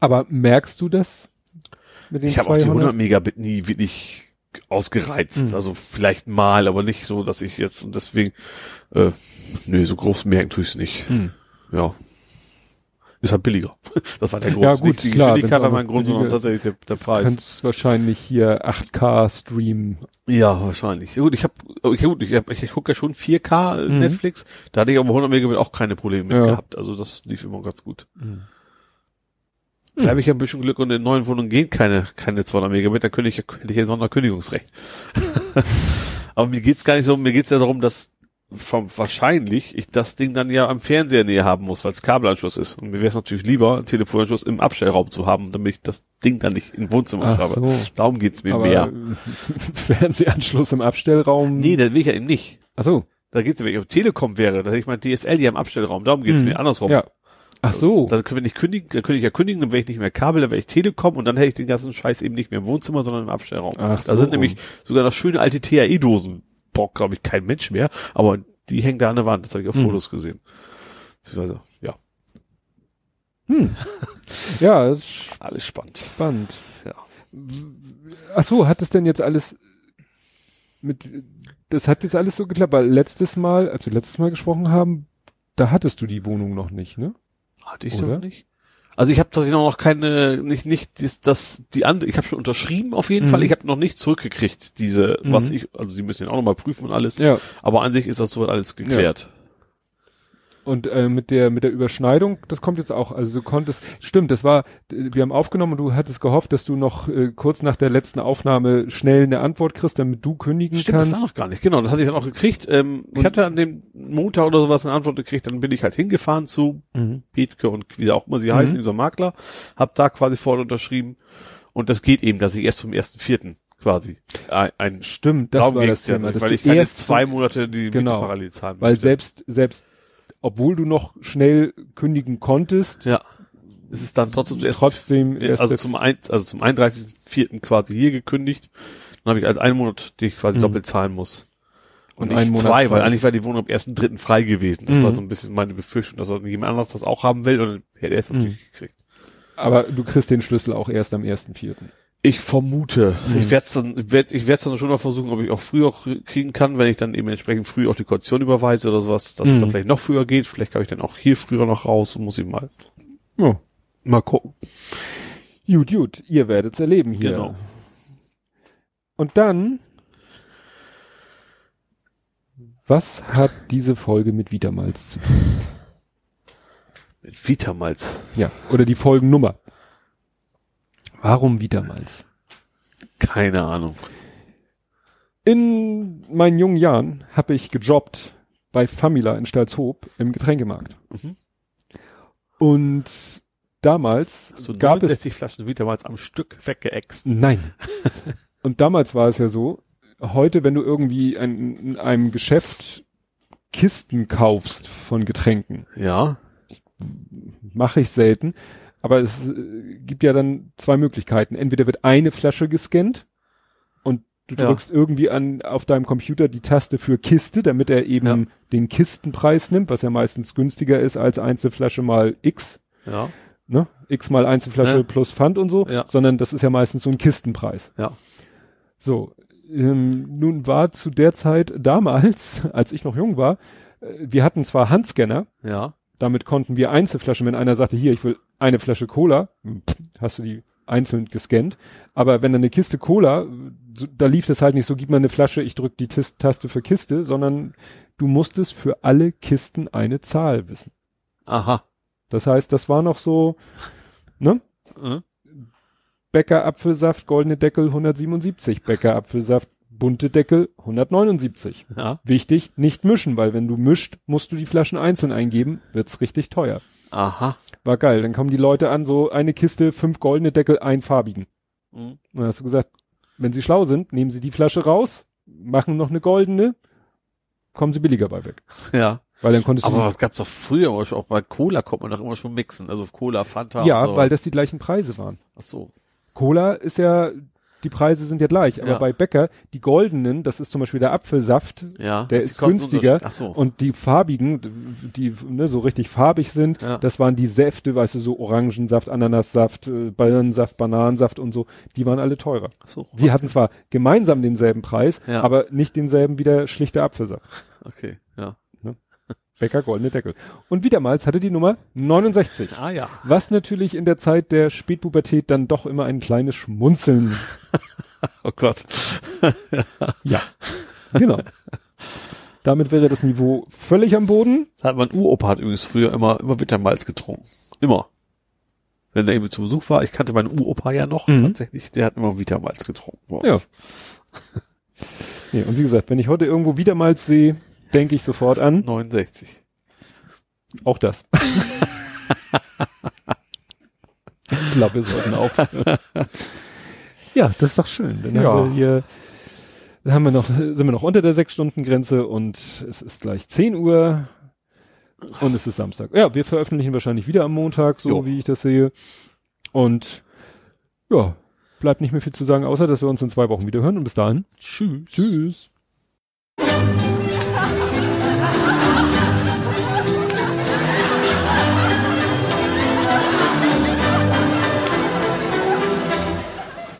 Aber merkst du das? Ich habe auch die 200? 100 Megabit nie wirklich ausgereizt. Mhm. Also vielleicht mal, aber nicht so, dass ich jetzt und deswegen, äh, nö, so groß merken tue ich es nicht. Mhm. Ja. Ist halt billiger. Das war der Grund. Ja, gut, nicht die klar, Geschwindigkeit war mein Grund, sondern tatsächlich der, der Du Preis. kannst wahrscheinlich hier 8K streamen. Ja, wahrscheinlich. Ja, gut, ich habe, ich, gut, ich, hab, ich, ich gucke ja schon 4K Mhm. Netflix. Da hatte ich aber 100 Megabit auch keine Probleme mit Ja. gehabt. Also das lief immer ganz gut. Da habe ich ja ein bisschen Glück und in neuen Wohnungen gehen keine, keine 200 Megabit, dann könnte ich, hätte ich ja Sonderkündigungsrecht. Aber mir geht's gar nicht so, mir geht's ja darum, dass vom, wahrscheinlich ich das Ding dann ja am Fernseher näher haben muss, weil es Kabelanschluss ist. Und mir wäre es natürlich lieber, einen Telefonanschluss im Abstellraum zu haben, damit ich das Ding dann nicht im Wohnzimmer schreibe. so. Darum geht's mir Aber mehr. äh, Fernsehanschluss im Abstellraum. Nee, das will ich ja eben nicht. Ach so. Da geht's ja, wenn ich auf Telekom wäre, dann hätte ich mein DSL ja im Abstellraum. Darum geht's Mhm. mir andersrum. Ja. Ach so. Das, dann können wir nicht kündigen, dann könnte ich ja kündigen, dann wäre ich nicht mehr Kabel, dann wäre ich Telekom und dann hätte ich den ganzen Scheiß eben nicht mehr im Wohnzimmer, sondern im Abstellraum. Ach da so. sind nämlich sogar noch schöne alte TAE-Dosen. Braucht, glaube ich, kein Mensch mehr, aber die hängen da an der Wand, das habe ich auf Mhm. Fotos gesehen. Also, ja, Ja, das ist alles spannend. spannend. Ja. Ach so, hat es denn jetzt alles mit, das hat jetzt alles so geklappt, weil letztes Mal, als wir letztes Mal gesprochen haben, da hattest du die Wohnung noch nicht, ne? Hatte ich Oder? doch nicht. Also ich habe tatsächlich noch keine, nicht, nicht, das, das die andere, ich habe schon unterschrieben auf jeden Mhm. Fall, ich habe noch nicht zurückgekriegt, diese, Mhm. was ich, also sie müssen ja auch nochmal prüfen und alles, Ja. aber an sich ist das soweit alles geklärt. Und äh, mit der mit der Überschneidung, das kommt jetzt auch. Also du konntest, stimmt, das war, wir haben aufgenommen und du hattest gehofft, dass du noch äh, kurz nach der letzten Aufnahme schnell eine Antwort kriegst, damit du kündigen Stimmt, das kannst. war noch gar nicht. Genau, das hatte ich dann auch gekriegt. Ähm, ich hatte an dem Montag oder sowas eine Antwort gekriegt, dann bin ich halt hingefahren zu Mhm. Bethke und wie auch immer sie Mhm. heißen, dieser Makler, hab da quasi vorher unterschrieben und das geht eben, dass ich erst zum ersten Vierten quasi ein, ein Stimmt, das war das ja Thema, dass weil ich keine erst zwei Monate die Miete Genau. parallel zahlen weil möchte. selbst selbst obwohl du noch schnell kündigen konntest, Ja. Es ist dann trotzdem zuerst trotzdem erst also zum ein, also zum 31.04. quasi hier gekündigt. Dann habe ich als einen Monat, den ich quasi Mhm. doppelt zahlen muss. Und, Und nicht zwei, weil eigentlich war die Wohnung am 1.3. frei gewesen. Das Mhm. war so ein bisschen meine Befürchtung, dass jemand anderes das auch haben will und dann hätte er es Mhm. natürlich gekriegt. aber du kriegst den Schlüssel auch erst am ersten Vierten. Ich vermute. Mhm. Ich werde es dann, werd, ich werd's dann schon noch versuchen, ob ich auch früher auch kriegen kann, wenn ich dann eben entsprechend früh auch die Kaution überweise oder sowas, dass es Mhm. dann vielleicht noch früher geht. Vielleicht kann ich dann auch hier früher noch raus und muss ich mal, Ja. mal gucken. Gut, gut, ihr werdet's erleben hier. Genau. Und dann, was hat diese Folge mit Vitamalz zu tun? Mit Vitamalz. Ja, oder die Folgennummer. Warum Vitamalz? Keine Ahnung. In meinen jungen Jahren habe ich gejobbt bei Famila in Stalzhoop im Getränkemarkt. Mhm. Und damals So gab es 69 Flaschen Vitamalz am Stück weggeäxt. Nein. Und damals war es ja so, heute, wenn du irgendwie ein, in einem Geschäft Kisten kaufst von Getränken, Ja. mache ich selten, aber es äh, gibt ja dann zwei Möglichkeiten. Entweder wird eine Flasche gescannt und du Ja. drückst irgendwie an auf deinem Computer die Taste für Kiste, damit er eben Ja. den Kistenpreis nimmt, was ja meistens günstiger ist als Einzelflasche mal X, Ja. ne? X mal Einzelflasche Ja. plus Pfand und so, Ja. sondern das ist ja meistens so ein Kistenpreis. Ja. So, ähm, nun war zu der Zeit damals, als ich noch jung war, äh, wir hatten zwar Handscanner, Ja. damit konnten wir Einzelflaschen, wenn einer sagte, hier, ich will eine Flasche Cola, hast du die einzeln gescannt. Aber wenn dann eine Kiste Cola, so, da lief das halt nicht so, gib mir eine Flasche, ich drück die Tis Taste für Kiste, sondern du musstest für alle Kisten eine Zahl wissen. Aha. Das heißt, das war noch so, ne? Mhm. Bäcker Apfelsaft, goldene Deckel 177, Bäcker Apfelsaft, bunte Deckel 179. Ja. Wichtig, nicht mischen, weil wenn du mischt, musst du die Flaschen einzeln eingeben, wird's richtig teuer. Aha. War geil. Dann kommen die Leute an, so eine Kiste, fünf goldene Deckel, ein farbigen. Mhm. Und dann hast du gesagt, wenn sie schlau sind, nehmen sie die Flasche raus, machen noch eine goldene, kommen sie billiger bei weg. Ja. Weil dann konntest Aber du, was gab's doch früher auch bei Cola konnte man doch immer schon mixen. Also Cola, Fanta ja, und sowas. weil das die gleichen Preise waren. Ach so. Cola ist ja, die Preise sind ja gleich, aber Ja. bei Bäcker, die goldenen, das ist zum Beispiel der Apfelsaft, Ja. der ist günstiger Ach so. und die farbigen, die ne, so richtig farbig sind, Ja. das waren die Säfte, weißt du, so Orangensaft, Ananassaft, äh, Bananensaft und so, die waren alle teurer. Ach so. Die hatten zwar gemeinsam denselben Preis, Ja. aber nicht denselben wie der schlichte Apfelsaft. Okay. Ja. Bäcker goldene Deckel. Und wiedermals hatte die Nummer 69. Ah ja. Was natürlich in der Zeit der Spätpubertät dann doch immer ein kleines Schmunzeln. Oh Gott. Ja. Genau. Damit wäre das Niveau völlig am Boden. Das hat mein Uropa hat übrigens früher immer, immer Bittermalz getrunken. Immer. Wenn er eben zu Besuch war, ich kannte meinen Uropa ja noch Mhm. tatsächlich, der hat immer Vitamalz getrunken. bei Ja. Nee, und wie gesagt, wenn ich heute irgendwo wiedermals sehe, denke ich sofort an. 69. Auch das. ich glaube, wir sollten aufhören. ja, das ist doch schön. Dann Ja. haben wir hier, haben wir noch, sind wir noch unter der sechs Stunden Grenze und es ist gleich 10 Uhr. Und es ist Samstag. Ja, wir veröffentlichen wahrscheinlich wieder am Montag, so Jo. wie ich das sehe. Und ja, bleibt nicht mehr viel zu sagen, außer dass wir uns in zwei Wochen wieder hören. Und bis dahin. Tschüss. Tschüss.